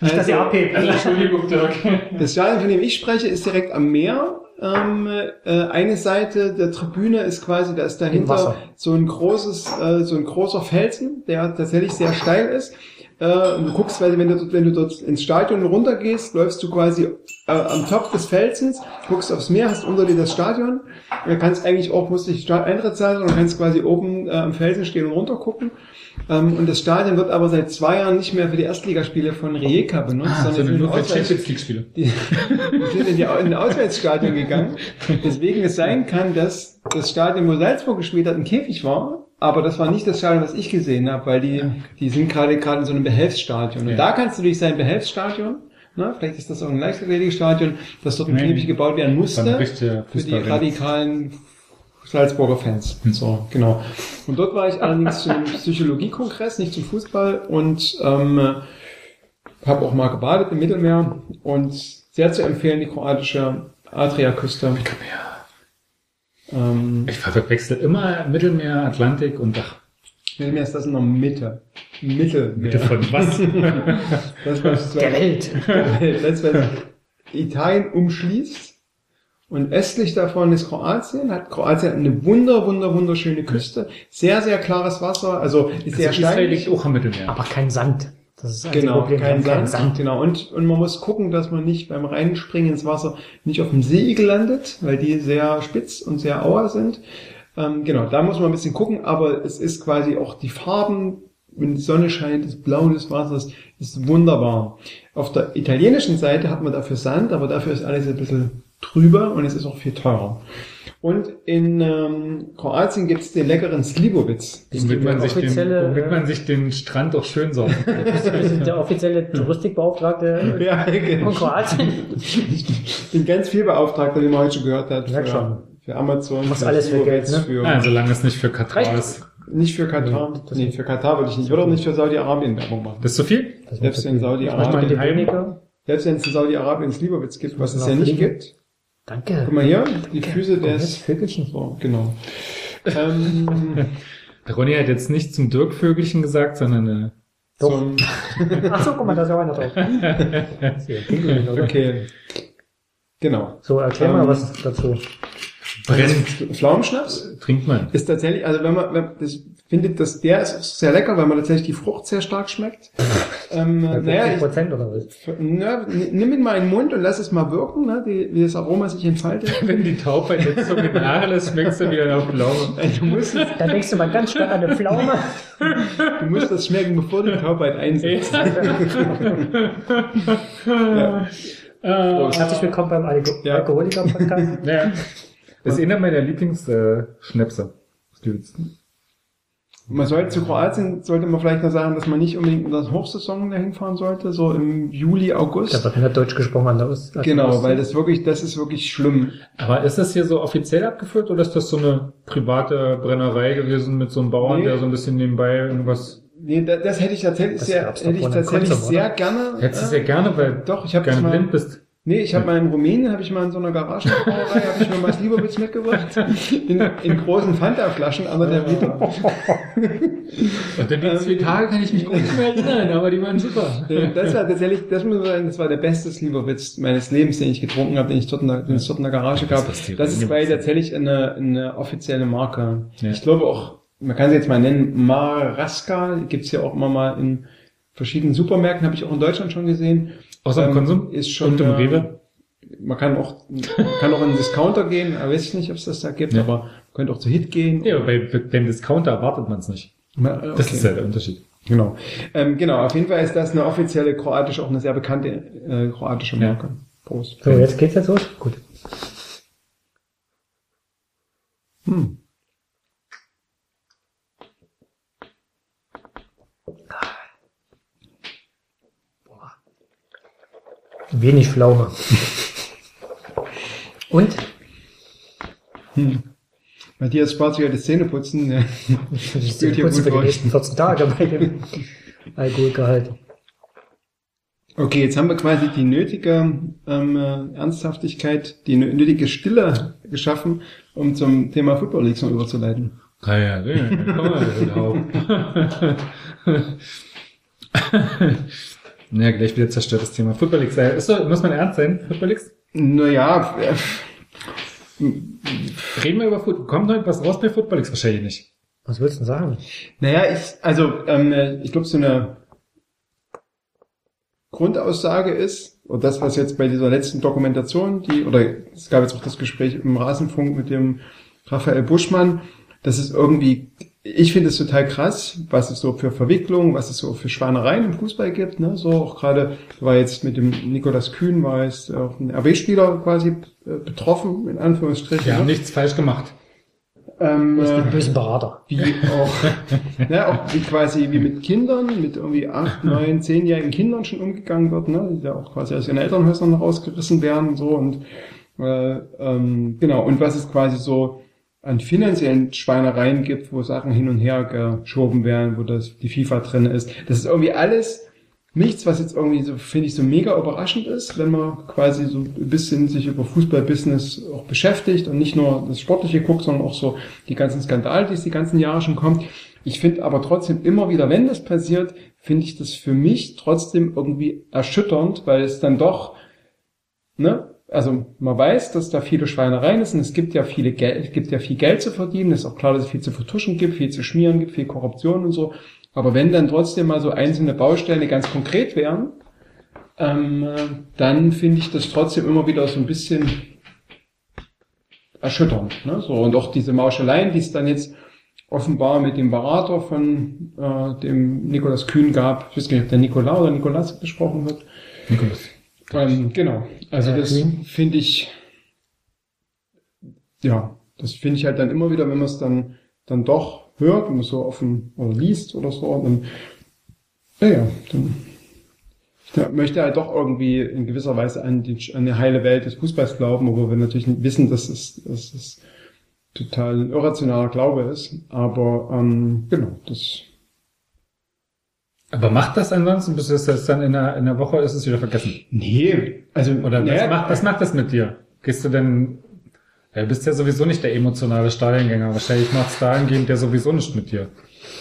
Nicht, dass ihr Also- abhebt. Also, Entschuldigung, Dirk. das Stadion, von dem ich spreche, ist direkt am Meer. Ähm, äh, eine Seite der Tribüne ist quasi, da ist dahinter so ein großes, äh, so ein großer Felsen, der tatsächlich sehr steil ist. Äh, und du guckst quasi, wenn du, wenn du dort ins Stadion runtergehst, läufst du quasi äh, am Top des Felsens, guckst aufs Meer, hast unter dir das Stadion. Du kannst eigentlich auch, musst nicht Eintritt zahlen, sondern kannst quasi oben äh, am Felsen stehen und runter gucken. Ähm, und das Stadion wird aber seit zwei Jahren nicht mehr für die Erstligaspiele von Rijeka benutzt, Ah, sondern sondern nur für Champions League Spiele. die, die sind in, die, in ein Auswärtsstadion gegangen. Deswegen es sein kann, dass das Stadion, wo Salzburg gespielt hat, ein Käfig war. Aber das war nicht das Stadion, was ich gesehen habe, weil die, die sind gerade gerade in so einem Behelfsstadion. Und Ja. da kannst du durch sein Behelfsstadion, ne, vielleicht ist das auch ein Leichtathletikstadion, dass dort ein Käfig gebaut werden musste für die radikalen Salzburger Fans. So, genau. Und dort war ich allerdings zum Psychologiekongress, nicht zum Fußball und ähm, habe auch mal gebadet im Mittelmeer und sehr zu empfehlen die kroatische Adriaküste. Ähm, Ich verwechsel immer Mittelmeer, Atlantik und ach, Mittelmeer ist das in der Mitte. Mittelmeer. Mitte von was? Das, was Der Welt. das, was Italien umschließt. Und östlich davon ist Kroatien. Hat Kroatien eine wunder, wunder, wunderschöne Küste. Sehr, sehr klares Wasser. Also ist sehr Also Israel steinig. liegt auch am Mittelmeer. Aber kein Sand. Das ist Genau, Problem. Kein haben Sand. Genau. Und, und man muss gucken, dass man nicht beim Reinspringen ins Wasser nicht auf dem Seeigel landet, weil die sehr spitz und sehr auer sind. Ähm, genau, da muss man ein bisschen gucken, aber es ist quasi auch die Farben, wenn die Sonne scheint, das Blau des Wassers ist wunderbar. Auf der italienischen Seite hat man dafür Sand, aber dafür ist alles ein bisschen trüber und es ist auch viel teurer. Und in ähm, Kroatien gibt es den leckeren Slivovitz. Womit man, sich den, womit äh, man sich den Strand auch schön saugt. Wir sind der offizielle Touristikbeauftragte Ja, genau. von Kroatien. Ich bin ganz viel Beauftragter, wie man heute schon gehört hat. Für, schon. für Amazon. Machst für alles für Geld, ne? Für, Ah, solange es nicht für Katar Reicht. ist. Nicht für Katar. Nee, für Katar würde ich nicht. Ich würde auch nicht für Saudi-Arabien Werbung machen. Das ist zu viel? Selbst in Saudi-Arabien. Selbst wenn es in Saudi-Arabien Slivovitz gibt, was es ja nicht gibt. Danke. Guck mal hier, die Füße Komm, des... Vögelchen. So, genau. ähm, Ronny hat jetzt nicht zum Dirk-Vögelchen gesagt, sondern äh, Doch. zum, Ach so, guck mal, da ist ja auch einer drauf. Das ist ja Pinguin, oder? okay. Genau. So, erklär mal Ähm, was dazu. brennt. Pflaumenschnaps Trinkt man. ist tatsächlich, also wenn man, wenn, das findet, dass der ist auch sehr lecker, weil man tatsächlich die Frucht sehr stark schmeckt. Ähm, naja, 50 ich, Prozent oder was? Na, nimm ihn mal in den Mund und lass es mal wirken, ne, die, wie das Aroma sich entfaltet. Wenn die Taubheit jetzt so mit Haare lässt, schmeckst du wieder nach Pflaume. Du musst, es- Dann denkst du mal ganz stark an eine Pflaume. du musst das schmecken, bevor die Taubheit einsetzt. ja. Äh, Herzlich willkommen beim Alko Ja. Alkoholiker-Podcast. ja. Das ist einer meiner Lieblingsschnäpse. Man sollte zu Kroatien, sollte man vielleicht noch sagen, dass man nicht unbedingt in das Hochsaison dahin fahren sollte, so im Juli, August. Da wird nicht Deutsch gesprochen an der Ost. der Genau, weil das wirklich, das ist wirklich schlimm. Aber ist das hier so offiziell abgeführt oder ist das so eine private Brennerei gewesen mit so einem Bauern, Nee. der so ein bisschen nebenbei irgendwas... Nee, das, das hätte ich tatsächlich Das sehr, hätte ich tatsächlich sehr oder? gerne. Hättest du äh, sehr gerne, weil Doch, ich habe gerne blind bist. Nee, ich habe mal in Rumänien, habe ich mal in so einer Garagenbrauerei, habe ich mir mal Slivovitz mitgebracht. In, in großen Fanta-Flaschen, aber der Liter. Und dann die zwei Tage kann ich mich gut nicht mehr erinnern, aber die waren super. Das war tatsächlich, das muss man sagen, das war der beste Slivovitz meines Lebens, den ich getrunken habe, den ich dort in der, den es dort in der Garage gab. Das ist sind. tatsächlich eine, eine offizielle Marke. Ja. Ich glaube auch, man kann sie jetzt mal nennen, Maraska, gibt's ja auch immer mal in verschiedenen Supermärkten, habe ich auch in Deutschland schon gesehen. Außer im Ähm, Konsum? Ist schon, Und im äh, Rewe? Man kann auch, kann auch in den Discounter gehen, aber weiß ich nicht, ob es das da gibt, Ja. aber man könnte auch zu Hit gehen. Ja, bei, beim Discounter erwartet man es nicht. Ma- äh, Das okay. ist ja der Unterschied. Genau. Ähm, genau, auf jeden Fall ist das eine offizielle kroatische, auch eine sehr bekannte äh, kroatische Ja. Marke. Prost. So, jetzt geht's jetzt los? Gut. Hm. Wenig Pflaume. Und? Hm. Matthias spart sich ja das Zähneputzen. Ja. Kurz gut für die nächsten 14 Tage bei dem Alkoholgehalt. Okay, jetzt haben wir quasi die nötige ähm, äh, Ernsthaftigkeit, die nö- nötige Stille geschaffen, um zum Thema Football Leagues noch überzuleiten. Ah ja, ja, komm mal, überhaupt. Ja, gleich wieder zerstörtes Thema. Football Leagues. Äh, Ist so, muss man ernst sein? Football Leagues? Naja, äh, Reden wir über Football. Kommt heute was raus bei Football? X wahrscheinlich nicht. Was willst du denn sagen? Naja, ich, also, ähm, ich glaube, so eine Grundaussage ist, und das, was jetzt bei dieser letzten Dokumentation, die, oder es gab jetzt auch das Gespräch im Rasenfunk mit dem Raphael Buschmann, das ist irgendwie, ich finde es total krass, was es so für Verwicklungen, was es so für Schwanereien im Fußball gibt, ne, so auch gerade, war jetzt mit dem Nikolas Kühn, war jetzt auch ein RB-Spieler quasi äh, betroffen, in Anführungsstrichen. Wir haben nichts falsch gemacht. Ähm, Du bist äh, ein bösen Berater. wie auch, ne, auch wie quasi wie mit Kindern, mit irgendwie acht, neun, zehnjährigen Kindern schon umgegangen wird, ne, die ja auch quasi aus ihren Elternhäusern rausgerissen werden, so und äh, ähm, genau, und was es quasi so an finanziellen Schweinereien gibt, wo Sachen hin und her geschoben werden, wo das die FIFA drin ist. Das ist irgendwie alles nichts, was jetzt irgendwie so, finde ich, so mega überraschend ist, wenn man quasi so ein bisschen sich über Fußballbusiness auch beschäftigt und nicht nur das Sportliche guckt, sondern auch so die ganzen Skandale, die es die ganzen Jahre schon kommt. Ich finde aber trotzdem immer wieder, wenn das passiert, finde ich das für mich trotzdem irgendwie erschütternd, weil es dann doch, ne, also man weiß, dass da viele Schweinereien sind, es gibt ja viele Geld, es gibt ja viel Geld zu verdienen, es ist auch klar, dass es viel zu vertuschen gibt, viel zu schmieren gibt, viel Korruption und so. Aber wenn dann trotzdem mal so einzelne Bausteine ganz konkret wären, ähm, äh, dann finde ich das trotzdem immer wieder so ein bisschen erschütternd. Ne? So, und auch diese Mauscheleien, die es dann jetzt offenbar mit dem Berater von äh, dem Nikolaus Kühn gab, ich weiß gar nicht, ob der Nikola oder Nikolas besprochen wird. Nikolas. Ähm, genau. Also Ja, das finde ich, ja, das finde ich halt dann immer wieder, wenn man es dann, dann doch hört und so offen oder liest oder so, dann, ja, ja, dann ich möchte halt doch irgendwie in gewisser Weise an die, an die heile Welt des Fußballs glauben, obwohl wir natürlich nicht wissen, dass es, dass es total ein irrationaler Glaube ist. Aber ähm, genau, das Aber macht das ansonsten, bis es das dann in der, in der Woche ist es wieder vergessen? Nee, also Oder was, naja, macht, was macht das mit dir? Gehst du denn, ja, du bist ja sowieso nicht der emotionale Stadiongänger. Wahrscheinlich macht es dahingehend ja sowieso nicht mit dir.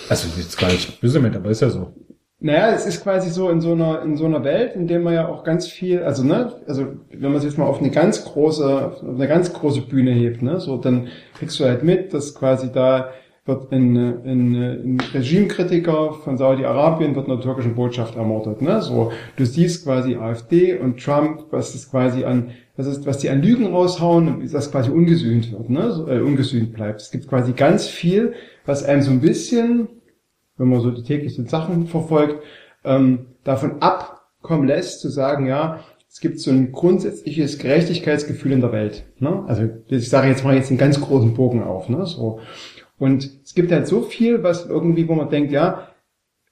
Also jetzt gar nicht böse mit, aber ist ja so. Naja, es ist quasi so in so einer in so einer Welt, in der man ja auch ganz viel, also ne, also wenn man es jetzt mal auf eine ganz große, auf eine ganz große Bühne hebt, ne, so dann kriegst du halt mit, dass quasi da wird ein, ein, ein Regimekritiker von Saudi-Arabien wird in der türkischen Botschaft ermordet, ne, so du siehst quasi AfD und Trump, was das quasi an was ist, was die an Lügen raushauen, und das quasi ungesühnt wird, ne, so, äh, ungesühnt bleibt. Es gibt quasi ganz viel, was einem so ein bisschen wenn man so die täglichen Sachen verfolgt, ähm, davon abkommen lässt, zu sagen, ja, es gibt so ein grundsätzliches Gerechtigkeitsgefühl in der Welt. Ne? Also ich sage jetzt mal jetzt einen ganz großen Bogen auf. Ne? So. Und es gibt halt so viel, was irgendwie, wo man denkt, ja,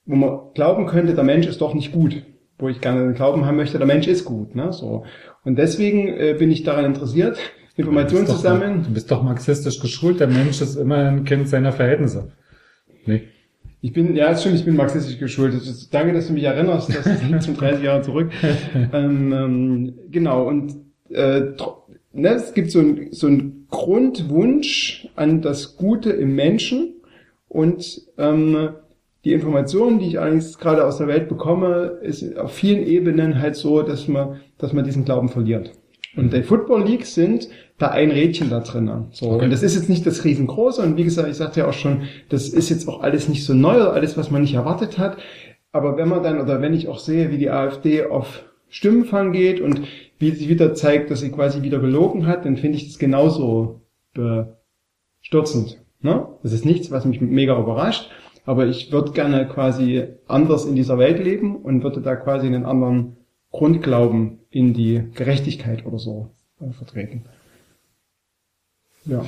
wo man glauben könnte, der Mensch ist doch nicht gut. Wo ich gerne glauben haben möchte, der Mensch ist gut. Ne? So. Und deswegen äh, bin ich daran interessiert, Informationen zu sammeln. Du bist doch marxistisch geschult, der Mensch ist immer ein Kind seiner Verhältnisse. Nee. Ich bin, ja, ist stimmt, ich bin marxistisch geschult. Ist, danke, dass du mich erinnerst, das liegt zum 30 Jahre zurück. ähm, ähm, genau, und äh, ne, es gibt so ein, so ein Grundwunsch an das Gute im Menschen und ähm, die Informationen, die ich allerdings gerade aus der Welt bekomme, ist auf vielen Ebenen halt so, dass man, dass man diesen Glauben verliert. Und die Football Leagues sind da ein Rädchen da drin. So. Okay. Und das ist jetzt nicht das riesengroße. Und wie gesagt, ich sagte ja auch schon, das ist jetzt auch alles nicht so neu oder alles, was man nicht erwartet hat. Aber wenn man dann, oder wenn ich auch sehe, wie die AfD auf Stimmenfang geht und wie sie wieder zeigt, dass sie quasi wieder gelogen hat, dann finde ich das genauso bestürzend. Ne? Das ist nichts, was mich mega überrascht. Aber ich würde gerne quasi anders in dieser Welt leben und würde da quasi einen anderen Grundglauben in die Gerechtigkeit oder so äh, vertreten. Ja.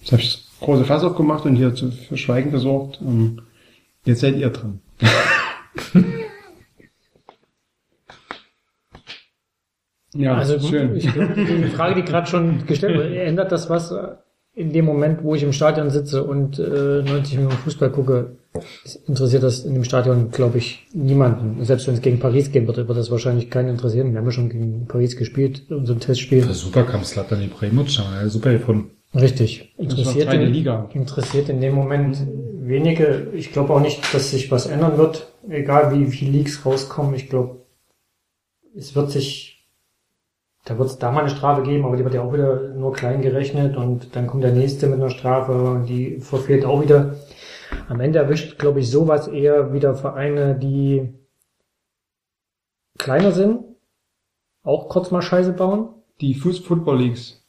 Jetzt habe ich das große Fass aufgemacht und hier zu, für Schweigen gesorgt. Ähm, jetzt seid ihr dran. ja, also schön. ich glaube, die Frage, die gerade schon gestellt wurde, ändert das was äh, in dem Moment, wo ich im Stadion sitze und äh, 90 Minuten Fußball gucke? Interessiert das in dem Stadion, glaube ich, niemanden. Selbst wenn es gegen Paris gehen würde, wird das wahrscheinlich keinen interessieren. Wir haben ja schon gegen Paris gespielt, unser Testspiel. Ja, super kam Slatan Ibrahimovic, ja super gefunden. Richtig. Interessiert in, Liga. interessiert in dem Moment wenige. Ich glaube auch nicht, dass sich was ändern wird, egal wie viele Leaks rauskommen. Ich glaube, es wird sich da wird es da mal eine Strafe geben, aber die wird ja auch wieder nur klein gerechnet und dann kommt der nächste mit einer Strafe und die verfehlt auch wieder. Am Ende erwischt, glaube ich, sowas eher wieder Vereine, die kleiner sind, auch kurz mal Scheiße bauen. Die Fuß Football Leagues.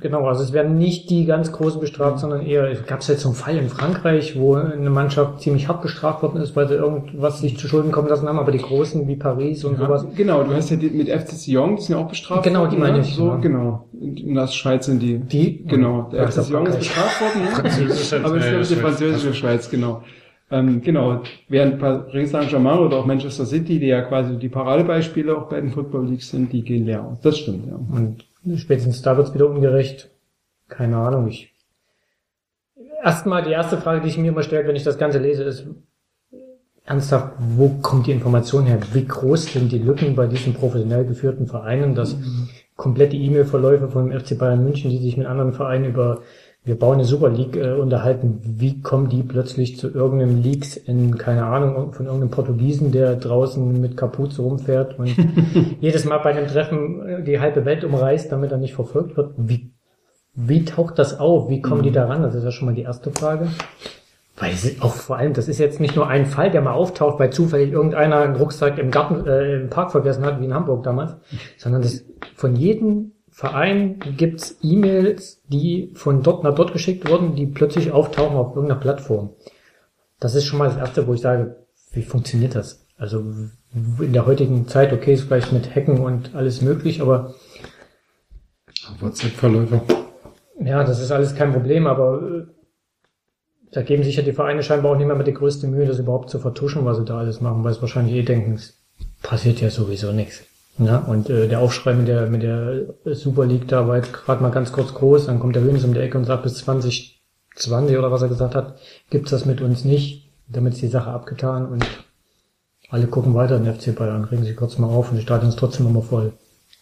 Genau, also es werden nicht die ganz großen bestraft, sondern eher, es gab jetzt so einen Fall in Frankreich, wo eine Mannschaft ziemlich hart bestraft worden ist, weil sie irgendwas sich zu Schulden kommen lassen haben, aber die großen wie Paris und Ja, sowas. genau, du hast ja die, mit FC Sion, die sind ja auch bestraft Genau, die worden, meine ne? ich, So, ja. genau. In, in der Schweiz sind die. Die? Genau, der FC Sion ist bestraft worden, ne? Französische, Aber es ist, die französische Schweiz, genau. Ähm, genau, während Paris Saint-Germain oder auch Manchester City, die ja quasi die Paradebeispiele auch bei den Football Leagues sind, die gehen leer aus. Das stimmt, ja. Und spätestens da wird's wieder ungerecht. Keine Ahnung, ich. Erstmal die erste Frage, die ich mir immer stelle, wenn ich das Ganze lese, ist ernsthaft, wo kommt die Information her? Wie groß sind die Lücken bei diesen professionell geführten Vereinen, dass komplette E-Mail-Verläufe vom FC Bayern München, die sich mit anderen Vereinen über wir bauen eine Super League äh, unterhalten, wie kommen die plötzlich zu irgendeinem Leaks in, keine Ahnung, von irgendeinem Portugiesen, der draußen mit Kapuze rumfährt und jedes Mal bei einem Treffen äh, die halbe Welt umreißt, damit er nicht verfolgt wird. Wie, wie taucht das auf? Wie kommen die daran? Das ist ja schon mal die erste Frage. Weil ist auch vor allem, das ist jetzt nicht nur ein Fall, der mal auftaucht, weil zufällig irgendeiner einen Rucksack im Garten, äh, im Park vergessen hat, wie in Hamburg damals, sondern das von jedem Verein gibt's E-Mails, die von dort nach dort geschickt wurden, die plötzlich auftauchen auf irgendeiner Plattform. Das ist schon mal das Erste, wo ich sage, wie funktioniert das? Also in der heutigen Zeit, okay, ist vielleicht mit Hacken und alles möglich, aber WhatsApp-Verläufe. ja, das ist alles kein Problem, aber äh, da geben sich ja die Vereine scheinbar auch nicht mehr mit die größte Mühe, das überhaupt zu vertuschen, was sie da alles machen, weil es wahrscheinlich eh denken, es passiert ja sowieso nichts. Ja, und äh, der Aufschrei mit der mit der Super League da war jetzt gerade mal ganz kurz groß, dann kommt der Hönes um die Ecke und sagt, bis 2020 oder was er gesagt hat, gibt's das mit uns nicht, damit ist die Sache abgetan und alle gucken weiter in den FC Bayern, regen sich kurz mal auf und das Stadion ist trotzdem immer voll.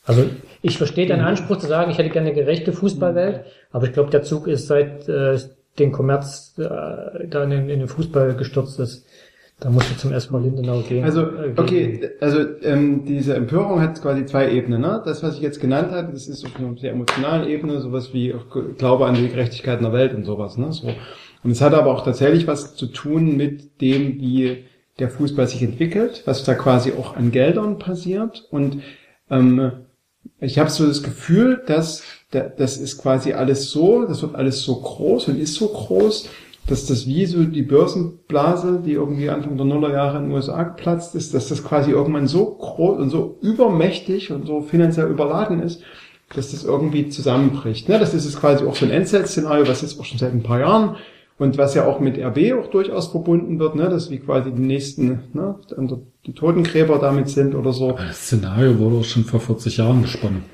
Also ich verstehe deinen Anspruch zu sagen, ich hätte gerne eine gerechte Fußballwelt, aber ich glaube, der Zug ist seit äh, den Kommerz äh, da in, den- in den Fußball gestürzt ist. Da musst du zum SV Lindenau gehen. Also, Äh, gehen. okay, also ähm, diese Empörung hat quasi zwei Ebenen. Ne? Das, was ich jetzt genannt habe, das ist auf einer sehr emotionalen Ebene, sowas wie Glaube an die Gerechtigkeit in der Welt und sowas. Ne? So. Und es hat aber auch tatsächlich was zu tun mit dem, wie der Fußball sich entwickelt, was da quasi auch an Geldern passiert. Und ähm, ich habe so das Gefühl, dass da- das ist quasi alles so, das wird alles so groß und ist so groß, dass das wie so die Börsenblase, die irgendwie Anfang der Nullerjahre in den USA geplatzt ist, dass das quasi irgendwann so groß und so übermächtig und so finanziell überladen ist, dass das irgendwie zusammenbricht. Ne? Das ist jetzt quasi auch so ein Endzeit-Szenario, was jetzt auch schon seit ein paar Jahren und was ja auch mit RB auch durchaus verbunden wird, ne? dass wie quasi die nächsten, ne? die Totengräber damit sind oder so. Das Szenario wurde auch schon vor 40 Jahren gesponnen.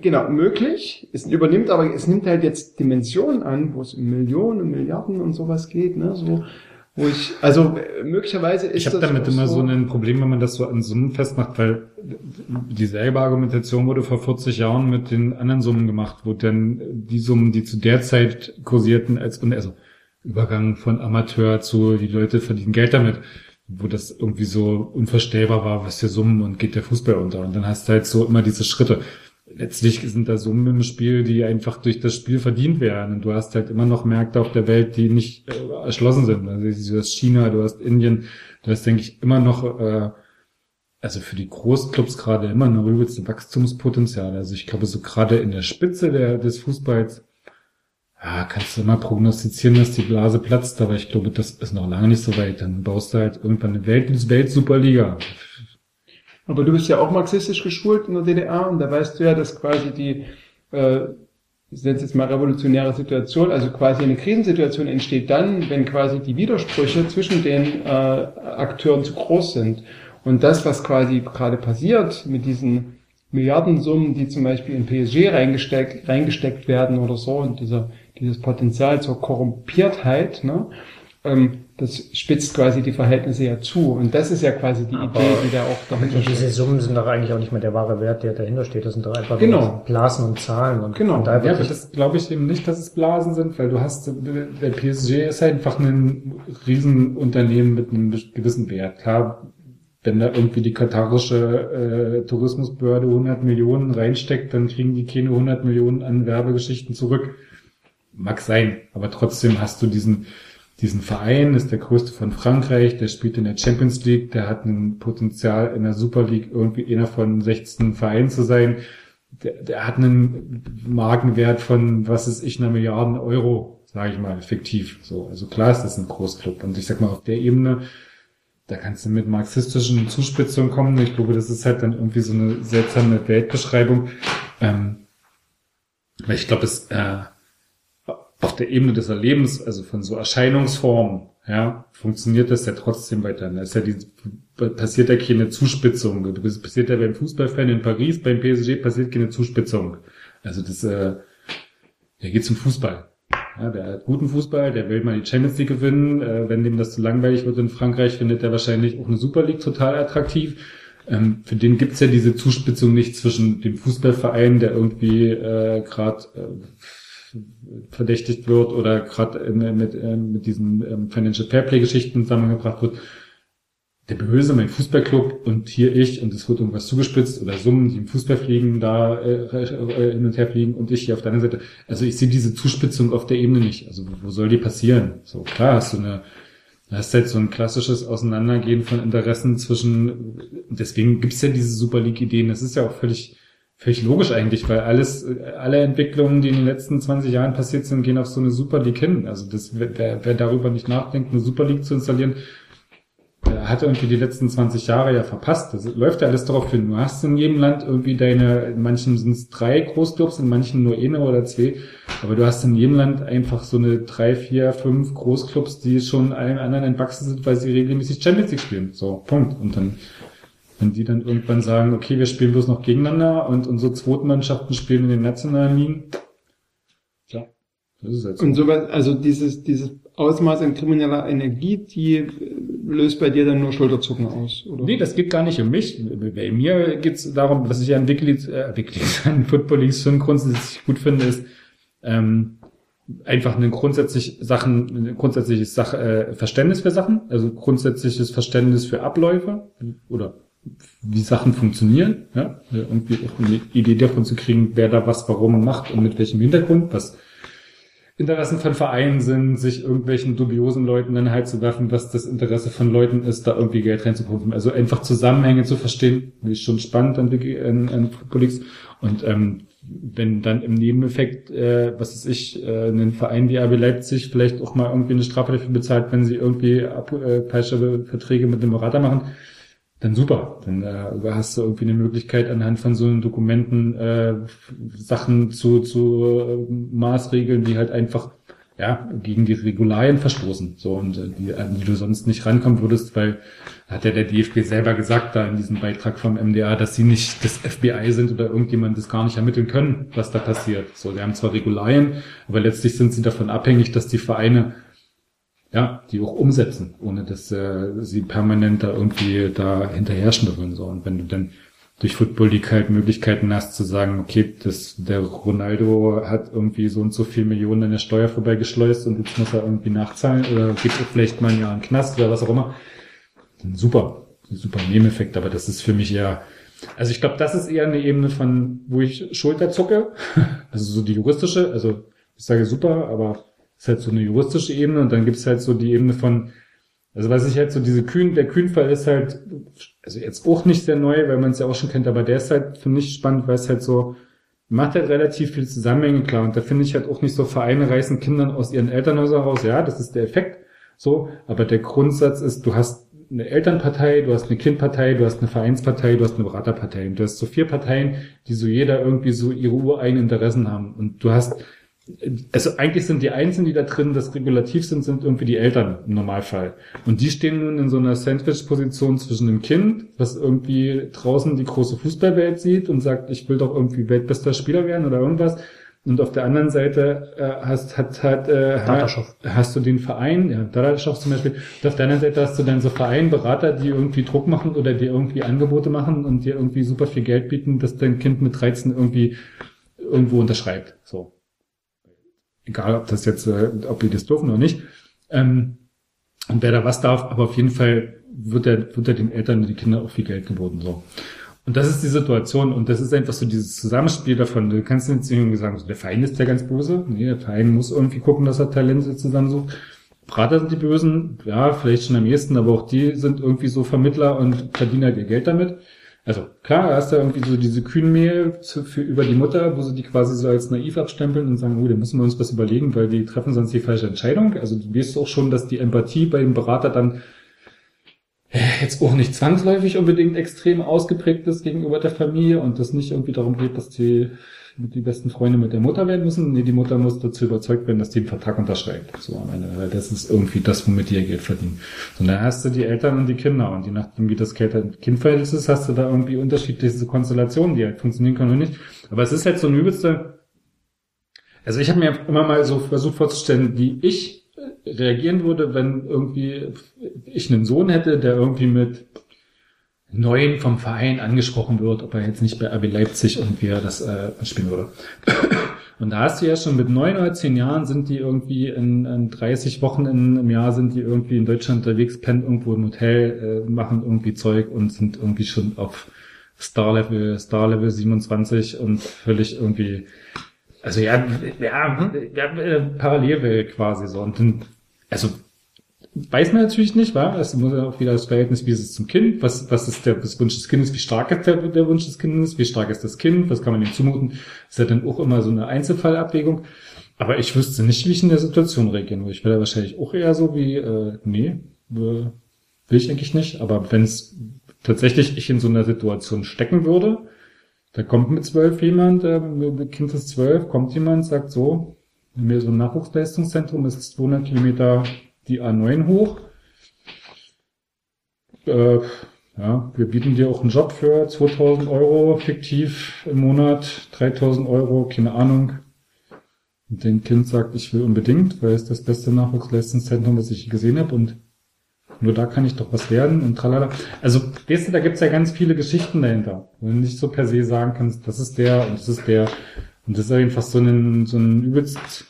Genau, möglich. Es übernimmt aber, es nimmt halt jetzt Dimensionen an, wo es um Millionen und Milliarden und sowas geht, ne, so, wo ich, also äh, möglicherweise ist Ich habe damit immer so, so ein Problem, wenn man das so an Summen festmacht, weil dieselbe Argumentation wurde vor 40 Jahren mit den anderen Summen gemacht, wo dann die Summen, die zu der Zeit kursierten, als also Übergang von Amateur zu die Leute verdienen Geld damit, wo das irgendwie so unvorstellbar war, was für Summen und geht der Fußball unter. Und dann hast du halt so immer diese Schritte. Letztlich sind da Summen im Spiel, die einfach durch das Spiel verdient werden. Und du hast halt immer noch Märkte auf der Welt, die nicht äh, erschlossen sind. Also du hast China, du hast Indien, du hast, denke ich, immer noch, äh, also für die Großclubs gerade immer eine übelste Wachstumspotenzial. Also ich glaube, so gerade in der Spitze der, des Fußballs, ja, kannst du immer prognostizieren, dass die Blase platzt, aber ich glaube, das ist noch lange nicht so weit. Dann baust du halt irgendwann eine Welt, Welt-Superliga. aber du bist ja auch marxistisch geschult in der DDR und da weißt du ja, dass quasi die, äh, ich nenne es jetzt mal revolutionäre Situation, also quasi eine Krisensituation entsteht dann, wenn quasi die Widersprüche zwischen den äh, Akteuren zu groß sind. Und das, was quasi gerade passiert mit diesen Milliardensummen, die zum Beispiel in PSG reingesteckt, reingesteckt werden oder so, und dieser, dieses Potenzial zur Korrumpiertheit, ne, ähm, das spitzt quasi die Verhältnisse ja zu. Und das ist ja quasi die Aber- Idee, die da auch dahinter Und diese steht. Summen sind doch eigentlich auch nicht mehr der wahre Wert, der dahinter steht. Das sind doch einfach Genau. Blasen und Zahlen. Und Genau. daher Ja, aber das glaube ich eben nicht, dass es Blasen sind, weil du hast, der PSG ist halt einfach ein Riesenunternehmen mit einem gewissen Wert. Klar, wenn da irgendwie die katarische äh, Tourismusbehörde 100 Millionen reinsteckt, dann kriegen die keine 100 Millionen an Werbegeschichten zurück. Mag sein, aber trotzdem hast du diesen, diesen Verein, ist der größte von Frankreich, der spielt in der Champions League, der hat ein Potenzial in der Super League irgendwie einer von 16 Vereinen zu sein. Der, der hat einen Markenwert von, was ist ich, einer Milliarden Euro, sage ich mal, fiktiv. So, also klar ist das ein Großclub. Und ich sag mal, auf der Ebene, da kannst du mit marxistischen Zuspitzungen kommen. Ich glaube, das ist halt dann irgendwie so eine seltsame Weltbeschreibung. Ähm, weil ich glaube, es äh, auf der Ebene des Erlebens, also von so Erscheinungsformen, ja, funktioniert das ja trotzdem weiter. Da ist ja die, passiert ja keine Zuspitzung. Du bist, passiert ja beim Fußballfan in Paris, beim PSG passiert keine Zuspitzung. Also das, äh, der geht zum Fußball. Ja, der hat guten Fußball, der will mal die Champions League gewinnen. Äh, wenn dem das zu langweilig wird in Frankreich, findet er wahrscheinlich auch eine Super League total attraktiv. Ähm, für den gibt's ja diese Zuspitzung nicht zwischen dem Fußballverein, der irgendwie äh, gerade äh, verdächtigt wird oder gerade mit, äh, mit diesen ähm, Financial Fairplay Geschichten zusammengebracht wird. Der Böse, mein Fußballclub und hier ich und es wird irgendwas zugespitzt oder Summen, die im Fußball fliegen, da äh, äh, hin und her fliegen und ich hier auf der anderen Seite. Also ich sehe diese Zuspitzung auf der Ebene nicht. Also wo soll die passieren? So klar hast du eine das ist halt so ein klassisches Auseinandergehen von Interessen zwischen, deswegen gibt's ja diese Super League-Ideen. Das ist ja auch völlig, völlig logisch eigentlich, weil alles, alle Entwicklungen, die in den letzten 20 Jahren passiert sind, gehen auf so eine Super League hin. Also das, wer, wer darüber nicht nachdenkt, eine Super League zu installieren, hat irgendwie die letzten 20 Jahre ja verpasst. Das läuft ja alles darauf hin. Du hast in jedem Land irgendwie deine, in manchen sind es drei Großclubs, in manchen nur eine oder zwei, aber du hast in jedem Land einfach so eine drei, vier, fünf Großclubs, die schon allen anderen entwachsen sind, weil sie regelmäßig Champions League spielen. So, Punkt. Und dann, wenn die dann irgendwann sagen, okay, wir spielen bloß noch gegeneinander und unsere zweiten Mannschaften spielen in den nationalen Ligen, ja, das ist halt so. Und sowas, also dieses, dieses Ausmaß an krimineller Energie, die löst bei dir dann nur Schulterzucken aus, oder? Nee, das geht gar nicht um mich. Bei mir geht's darum, was ich an Wikileaks, äh, Wikileaks, an Football Leagues schon grundsätzlich gut finde, ist, ähm, einfach ein grundsätzlich Sachen, ein grundsätzliches Sach, äh, Verständnis für Sachen, also grundsätzliches Verständnis für Abläufe oder wie Sachen funktionieren, ja, irgendwie auch eine Idee davon zu kriegen, wer da was warum macht und mit welchem Hintergrund, was Interessen von Vereinen sind, sich irgendwelchen dubiosen Leuten dann halt zu werfen, was das Interesse von Leuten ist, da irgendwie Geld reinzupumpen. Also einfach Zusammenhänge zu verstehen, ist schon spannend an, an, an Football Und ähm, wenn dann im Nebeneffekt, äh, was weiß ich, äh, ein Verein wie RB Leipzig vielleicht auch mal irgendwie eine Strafe dafür bezahlt, wenn sie irgendwie ab, äh, falsche Verträge mit dem Berater machen, dann super. Dann äh, hast du irgendwie eine Möglichkeit, anhand von so einen Dokumenten äh, Sachen zu, zu äh, Maßregeln, die halt einfach ja, gegen die Regularien verstoßen. So, und äh, die, an die du sonst nicht rankommen würdest, weil hat ja der DFB selber gesagt da in diesem Beitrag vom MDA, dass sie nicht das FBI sind oder irgendjemand das gar nicht ermitteln können, was da passiert. So, sie haben zwar Regularien, aber letztlich sind sie davon abhängig, dass die Vereine ja, die auch umsetzen, ohne dass äh, sie permanent da irgendwie da hinterher schnüffeln. So. Und wenn du dann durch Football League halt Möglichkeiten hast zu sagen, okay, das, der Ronaldo hat irgendwie so und so viel Millionen an der Steuer vorbeigeschleust und jetzt muss er irgendwie nachzahlen oder gibt es vielleicht mal ein Jahr einen Knast oder was auch immer. Super, super Nebeneffekt, aber das ist für mich eher, also ich glaube, das ist eher eine Ebene von, wo ich Schulter zucke, also so die juristische, also ich sage super, aber ist halt so eine juristische Ebene und dann gibt's halt so die Ebene von, also was ich halt so diese Kühn, der Kühnfall ist halt, also jetzt auch nicht sehr neu, weil man es ja auch schon kennt, aber der ist halt für mich spannend, weil es halt so, macht halt relativ viel Zusammenhänge klar. Und da finde ich halt auch nicht so Vereine reißen Kindern aus ihren Elternhäusern raus, ja, das ist der Effekt, so, aber der Grundsatz ist, du hast eine Elternpartei, du hast eine Kindpartei, du hast eine Vereinspartei, du hast eine Beraterpartei. Und du hast so vier Parteien, die so jeder irgendwie so ihre ureigenen Interessen haben. Und du hast also eigentlich sind die Einzigen, die da drin das regulativ sind, sind irgendwie die Eltern im Normalfall. Und die stehen nun in so einer Sandwich-Position zwischen dem Kind, was irgendwie draußen die große Fußballwelt sieht und sagt, ich will doch irgendwie weltbester Spieler werden oder irgendwas. Und auf der anderen Seite äh, hast, hat, hat, äh, hast du den Verein, ja, Dadaschow zum Beispiel, und auf der anderen Seite hast du dann so Vereinberater, die irgendwie Druck machen oder die irgendwie Angebote machen und dir irgendwie super viel Geld bieten, dass dein Kind mit 13 irgendwie irgendwo unterschreibt. So egal ob das jetzt, äh, ob die das dürfen oder nicht. Ähm, und wer da was darf, aber auf jeden Fall wird er, wird er den Eltern und die Kinder auch viel Geld geboten, so. Und das ist die Situation und das ist einfach so dieses Zusammenspiel davon. Du kannst jetzt irgendwie sagen, der Verein ist ja ganz böse. Nee, der Verein muss irgendwie gucken, dass er Talente zusammensucht. Berater sind die Bösen, ja, vielleicht schon am ehesten, aber auch die sind irgendwie so Vermittler und verdienen halt ihr Geld damit. Also klar, da hast du irgendwie so diese Kühnmehl zu, für, über die Mutter, wo sie die quasi so als naiv abstempeln und sagen, oh, da müssen wir uns was überlegen, weil die treffen sonst die falsche Entscheidung. Also du weißt auch schon, dass die Empathie bei dem Berater dann äh, jetzt auch nicht zwangsläufig unbedingt extrem ausgeprägt ist gegenüber der Familie und das nicht irgendwie darum geht, dass die die besten Freunde mit der Mutter werden müssen. Nee, die Mutter muss dazu überzeugt werden, dass die einen Vertrag unterschreibt. So am Ende, weil das ist irgendwie das, womit die ihr Geld verdienen. So, und dann hast du die Eltern und die Kinder und je nachdem, wie das Kind-Verhältnis ist, hast du da irgendwie unterschiedliche Konstellationen, die halt funktionieren können oder nicht. Aber es ist halt so ein übelster, also ich habe mir immer mal so versucht vorzustellen, wie ich reagieren würde, wenn irgendwie ich einen Sohn hätte, der irgendwie mit neuen vom Verein angesprochen wird, ob er jetzt nicht bei RB Leipzig und wie er das äh, spielen würde. Und da hast du ja schon mit neun oder zehn Jahren sind die irgendwie in, in 30 Wochen in, im Jahr sind die irgendwie in Deutschland unterwegs, pennen irgendwo im Hotel, äh, machen irgendwie Zeug und sind irgendwie schon auf Star Level, Star Level 27 und völlig irgendwie, also ja, ja, ja äh, Parallelwelt quasi so. Und dann, also weiß man natürlich nicht, war. Es muss ja auch wieder das Verhältnis, wie ist es zum Kind, was, was ist der das Wunsch des Kindes, wie stark ist der, der Wunsch des Kindes, wie stark ist das Kind, was kann man ihm zumuten. Ist ja dann auch immer so eine Einzelfallabwägung. Aber ich wüsste nicht, wie ich in der Situation reagieren würde. Ich wäre wahrscheinlich auch eher so wie, äh, nee, äh, will ich eigentlich nicht. Aber wenn es tatsächlich ich in so einer Situation stecken würde, da kommt mit zwölf jemand, äh, Kind ist zwölf, kommt jemand, sagt so, mir so ein Nachwuchsleistungszentrum ist 200 Kilometer die A9 hoch. Äh, ja, wir bieten dir auch einen Job für 2000 Euro fiktiv im Monat, 3000 Euro, keine Ahnung. Und dein Kind sagt, ich will unbedingt, weil es das beste Nachwuchsleistungszentrum, das ich gesehen habe und nur da kann ich doch was lernen und tralala. Also, weißt du, da gibt's ja ganz viele Geschichten dahinter. Wo du nicht so per se sagen kannst, das ist der und das ist der. Und das ist einfach so ein, so ein übelst,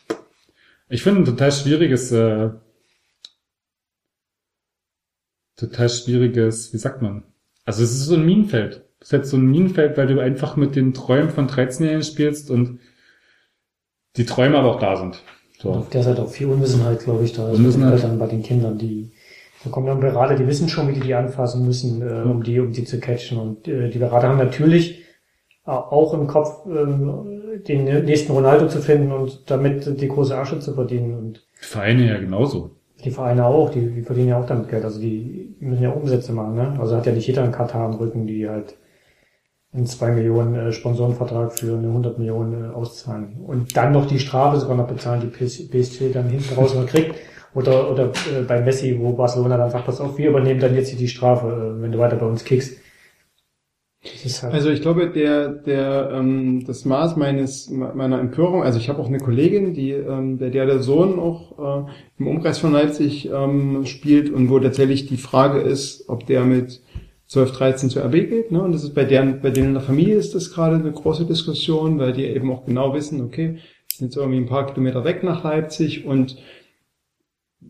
ich finde ein total schwieriges, äh, total schwieriges, wie sagt man? Also es ist so ein Minenfeld. Es ist halt so ein Minenfeld, weil du einfach mit den Träumen von 13-Jährigen spielst und die Träume aber auch da sind. So. Auf der Seite auch viel Unwissenheit, glaube ich, da ist Unwissenheit. bei den Eltern, bei den Kindern, die da kommen dann Berater, die wissen schon, wie die die anfassen müssen, äh, um die, um die zu catchen. Und äh, die Berater haben natürlich äh, auch im Kopf, äh, den nächsten Ronaldo zu finden und damit die große Asche zu verdienen. Und Vereine ja genauso. Die Vereine auch, die, die verdienen ja auch damit Geld. Also die, müssen ja Umsätze machen. Ne? Also hat ja nicht jeder einen Katar am Rücken, die halt einen 2 Millionen äh, Sponsorenvertrag für eine 100 Millionen äh, auszahlen. Und dann noch die Strafe sogar noch bezahlen, die PS- PSG dann hinten raus noch kriegt. Oder, oder äh, bei Messi, wo Barcelona dann sagt, pass auf, wir übernehmen dann jetzt hier die Strafe, äh, wenn du weiter bei uns kickst. Halt, Also ich glaube, der, der, ähm, das Maß meines meiner Empörung, also ich habe auch eine Kollegin, die, ähm, bei der der Sohn auch äh, im Umkreis von Leipzig ähm, spielt und wo tatsächlich die Frage ist, ob der mit 12, 13 zur RB geht. Ne? Und das ist bei deren, bei denen in der Familie ist das gerade eine große Diskussion, weil die eben auch genau wissen, okay, sind jetzt irgendwie ein paar Kilometer weg nach Leipzig und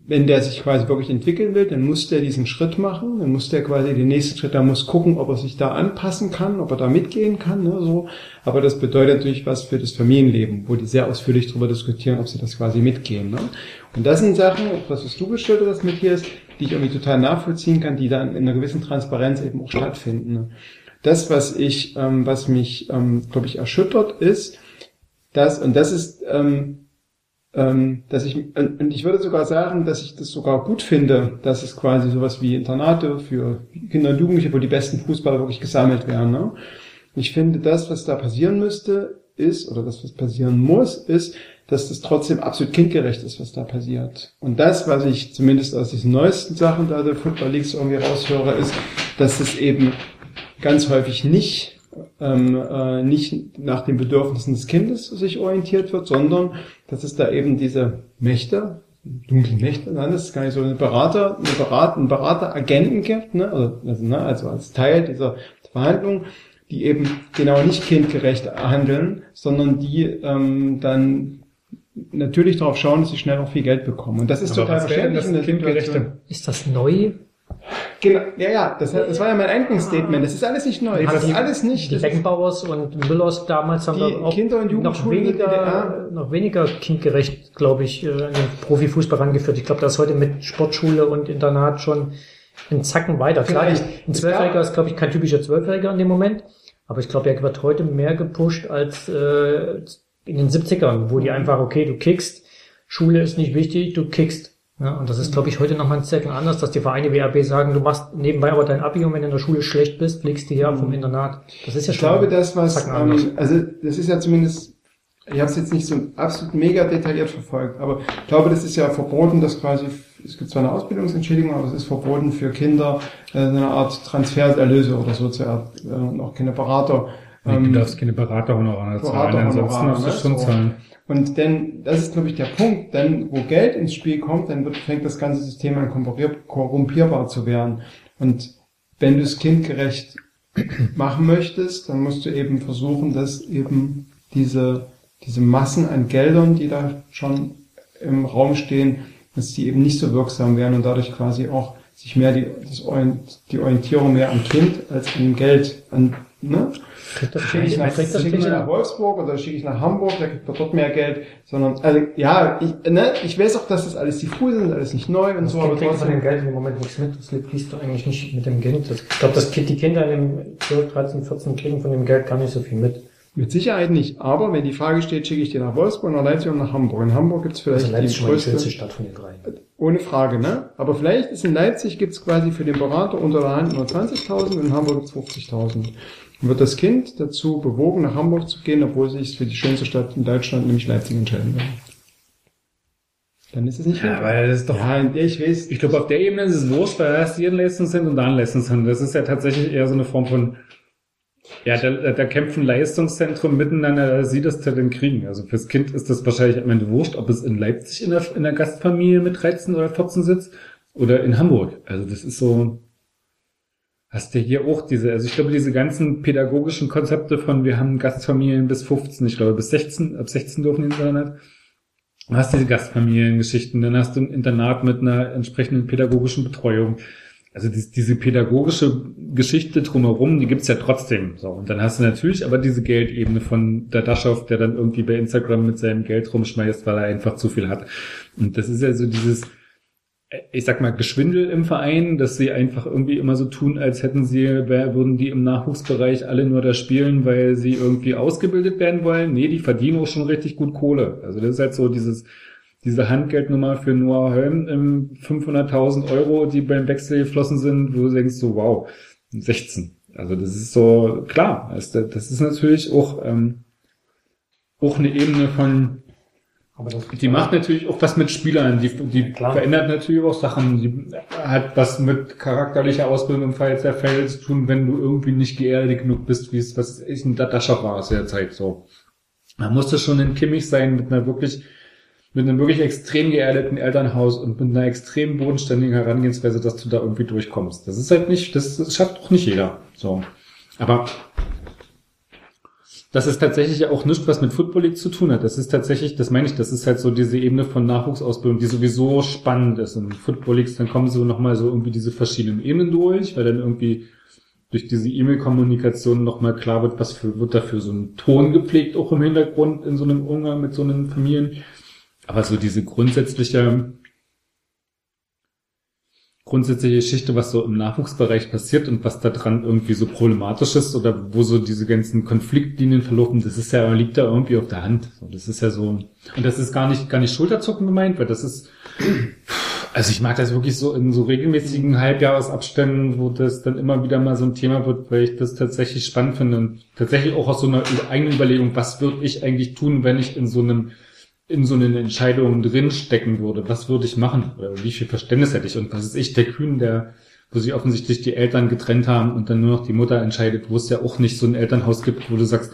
wenn der sich quasi wirklich entwickeln will, dann muss der diesen Schritt machen, dann muss der quasi den nächsten Schritt, da muss gucken, ob er sich da anpassen kann, ob er da mitgehen kann, ne, so. Aber das bedeutet natürlich was für das Familienleben, wo die sehr ausführlich darüber diskutieren, ob sie das quasi mitgehen, ne. Und das sind Sachen, was du geschildert hast, Matthias, die ich irgendwie total nachvollziehen kann, die dann in einer gewissen Transparenz eben auch stattfinden. Ne. Das, was ich, ähm, was mich, ähm, glaube ich, erschüttert, ist, dass, und das ist, ähm, ähm, dass ich, und ich würde sogar sagen, dass ich das sogar gut finde, dass es quasi sowas wie Internate für Kinder und Jugendliche, wo die besten Fußballer wirklich gesammelt werden. Ne? Ich finde, das, was da passieren müsste, ist, oder das, was passieren muss, ist, dass das trotzdem absolut kindgerecht ist, was da passiert. Und das, was ich zumindest aus diesen neuesten Sachen da der Football Leagues irgendwie raushöre, ist, dass es eben ganz häufig nicht ähm, äh, nicht nach den Bedürfnissen des Kindes sich orientiert wird, sondern dass es da eben diese Mächte, dunklen Mächte, nein, das ist gar nicht so eine Berater, eine Berater, einen Berateragenten gibt, ne? Also, also, ne? also als Teil dieser Verhandlungen, die eben genau nicht kindgerecht handeln, sondern die ähm, dann natürlich darauf schauen, dass sie schnell auch viel Geld bekommen. Und das ist Aber total verständlich das in der Kindgerechte? Ist das neu? Genau, ja, ja, das, das war ja mein Eingangsstatement. Das ist alles nicht neu. Das ist alles nicht. Die Beckenbauers und Müllers damals haben Die da auch Kinder- und noch weniger, noch weniger kindgerecht, glaube ich, äh, an den Profifußball rangeführt. Ich glaube, das ist heute mit Sportschule und Internat schon einen Zacken weiter. Klar, Vielleicht. ein Es Zwölfjähriger ist, glaube ich, kein typischer Zwölfjähriger in dem Moment. Aber ich glaube, er wird heute mehr gepusht als äh, in den 70ern, wo die einfach, okay, du kickst, Schule ist nicht wichtig, du kickst. Ja, und das ist, glaube ich, heute nochmal ein Zecken anders, dass die Vereine wie RB sagen, du machst nebenbei aber dein Abi und wenn du in der Schule schlecht bist, fliegst du hier ab vom Internat. Das ist ja ich glaube, schon das, was, Zacken anders. ähm, also das ist ja zumindest, ich habe es jetzt nicht so absolut mega detailliert verfolgt, aber ich glaube, das ist ja verboten, dass quasi, es gibt zwar eine Ausbildungsentschädigung, aber es ist verboten für Kinder äh, eine Art Transfererlöse oder so zu er, äh, und auch keine Berater. du ähm, darfst keine Beraterhonorare zahlen, ansonsten Beraterhonorare, musst du ne? schon zahlen. Und denn, das ist, glaube ich, der Punkt, denn wo Geld ins Spiel kommt, dann wird, fängt das ganze System an korrumpier- korrumpierbar zu werden. Und wenn du es kindgerecht machen möchtest, dann musst du eben versuchen, dass eben diese, diese Massen an Geldern, die da schon im Raum stehen, dass die eben nicht so wirksam werden und dadurch quasi auch sich mehr die, das, die Orientierung mehr am Kind als am Geld an, ne? Schicke ich, nach, schicke ich nach Wolfsburg oder schicke ich nach Hamburg, da kriegt man dort mehr Geld, sondern, also, ja, ich, ne, ich weiß auch, dass das alles diffus ist, alles nicht neu und Das so, Kind aber kriegt von dem trotzdem, Geld im Moment nichts mit. Das fließt doch eigentlich nicht mit dem Kind. Das, ich glaube, das die Kinder in dem 12, 13, 14 kriegen von dem Geld gar nicht so viel mit. mit Sicherheit nicht, aber wenn die Frage steht, schicke ich dir nach Wolfsburg, nach Leipzig und nach Hamburg. In Hamburg gibt's vielleicht Also Leipzig die die größte, schönste Stadt von den drei. ohne Frage, ne? Aber vielleicht ist in Leipzig gibt's quasi für den Berater unter der Hand nur 20.000 und in Hamburg gibt's 50.000. Dann wird das Kind dazu bewogen, nach Hamburg zu gehen, obwohl sie sich für die schönste Stadt in Deutschland, nämlich Leipzig, entscheiden will. Dann ist es nicht Ja, aber das ist doch Ja, ich weiß. Ich glaube, auf der Ebene ist es wurscht, weil du hier ein Leistungszentrum und da ein Leistungszentrum. Das ist ja tatsächlich eher so eine Form von, ja, da, da kämpfen Leistungszentren miteinander, sie das Talent kriegen. Also fürs Kind ist das wahrscheinlich am Ende wurscht, ob es in Leipzig in der, in der Gastfamilie mit 13 oder 14 sitzt oder in Hamburg. Also das ist so, hast du hier auch diese, also ich glaube, diese ganzen pädagogischen Konzepte von, wir haben Gastfamilien bis 15, ich glaube bis 16, ab 16 dürfen die ins Internet. Du hast diese Gastfamiliengeschichten, dann hast du ein Internat mit einer entsprechenden pädagogischen Betreuung. Also die, diese pädagogische Geschichte drumherum, die gibt's ja trotzdem. So Und dann hast du natürlich aber diese Geldebene von der Daschow, der dann irgendwie bei Instagram mit seinem Geld rumschmeißt, weil er einfach zu viel hat. Und das ist ja so dieses, ich sag mal, Geschwindel im Verein, dass sie einfach irgendwie immer so tun, als hätten sie, würden die im Nachwuchsbereich alle nur da spielen, weil sie irgendwie ausgebildet werden wollen. Nee, die verdienen auch schon richtig gut Kohle. Also das ist halt so dieses, diese Handgeldnummer für Noah Holm im 500.000 Euro, die beim Wechsel geflossen sind, wo du denkst so, wow, 16. Also das ist so, klar, das, das ist natürlich auch, ähm, auch eine Ebene von, die macht natürlich auch was mit Spielern, die, die Klar. verändert natürlich auch Sachen, die hat was mit charakterlicher Ausbildung im Fall der Fälle zu tun, wenn du irgendwie nicht geerdet genug bist, wie es, was ich in Datascha war aus der Zeit so. Man musste schon ein Kimmich sein mit einer wirklich, mit einem wirklich extrem geerdeten Elternhaus und mit einer extrem bodenständigen Herangehensweise, dass du da irgendwie durchkommst. Das ist halt nicht, das, das schafft auch nicht jeder. So. Aber das ist tatsächlich ja auch nichts, was mit Football League zu tun hat. Das ist tatsächlich, das meine ich, das ist halt so diese Ebene von Nachwuchsausbildung, die sowieso spannend ist. Und Football Leagues, dann kommen so nochmal so irgendwie diese verschiedenen Ebenen durch, weil dann irgendwie durch diese E-Mail-Kommunikation nochmal klar wird, was für, wird da für so ein Ton gepflegt, auch im Hintergrund in so einem Umgang mit so einem Familien. Aber so diese grundsätzliche, grundsätzliche Geschichte, was so im Nachwuchsbereich passiert und was da dran irgendwie so problematisch ist oder wo so diese ganzen Konfliktlinien verlaufen, das ist ja, liegt da irgendwie auf der Hand. Das ist ja so, und das ist gar nicht, gar nicht Schulterzucken gemeint, weil das ist, also ich mag das wirklich so in so regelmäßigen Halbjahresabständen, wo das dann immer wieder mal so ein Thema wird, weil ich das tatsächlich spannend finde und tatsächlich auch aus so einer eigenen Überlegung, was würde ich eigentlich tun, wenn ich in so einem in so eine Entscheidung drinstecken würde, was würde ich machen? Oder wie viel Verständnis hätte ich? Und was ist ich, der Kühn, der, wo sich offensichtlich die Eltern getrennt haben und dann nur noch die Mutter entscheidet, wo es ja auch nicht so ein Elternhaus gibt, wo du sagst,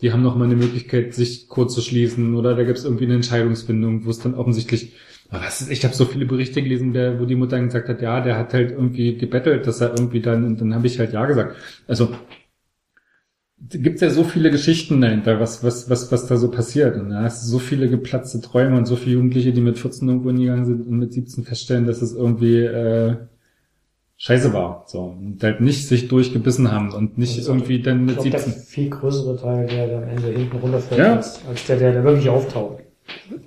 die haben noch mal eine Möglichkeit, sich kurz zu schließen oder da gibt es irgendwie eine Entscheidungsfindung, wo es dann offensichtlich, was ist, ich habe so viele Berichte gelesen, der, wo die Mutter gesagt hat, ja, der hat halt irgendwie gebettelt, dass er irgendwie dann, und dann habe ich halt ja gesagt. Also gibt's ja so viele Geschichten dahinter, was, was, was, was da so passiert. Und da hast du so viele geplatzte Träume und so viele Jugendliche, die mit 14 irgendwo hingegangen sind und mit 17 feststellen, dass es irgendwie äh, scheiße war. So. Und halt nicht sich durchgebissen haben und nicht Das ist irgendwie dann Ich mit glaube, der 17. viel größere Teil, der, der am Ende hinten runterfällt, Ja. als, als der, der, der wirklich auftaucht.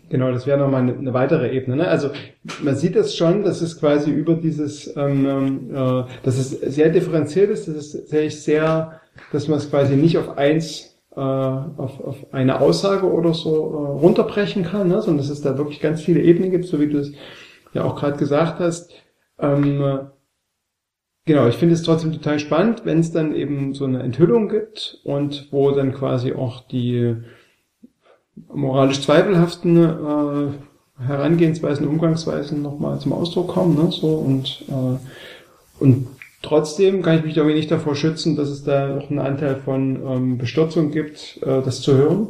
Genau, das wäre nochmal eine, weitere Ebene. Ne? Also man sieht das schon, dass es quasi über dieses, ähm, ähm, äh, dass es sehr differenziert ist, das ist sehe ich sehr, dass man es quasi nicht auf eins, äh, auf, auf eine Aussage oder so äh, runterbrechen kann, ne? sondern dass es da wirklich ganz viele Ebenen gibt, so wie du es ja auch gerade gesagt hast. Ähm, äh, Genau, ich finde es trotzdem total spannend, wenn es dann eben so eine Enthüllung gibt und wo dann quasi auch die moralisch zweifelhaften äh, Herangehensweisen, Umgangsweisen nochmal zum Ausdruck kommen, ne? So und äh, und trotzdem kann ich mich irgendwie nicht davor schützen, dass es da noch einen Anteil von ähm, Bestürzung gibt, äh, das zu hören.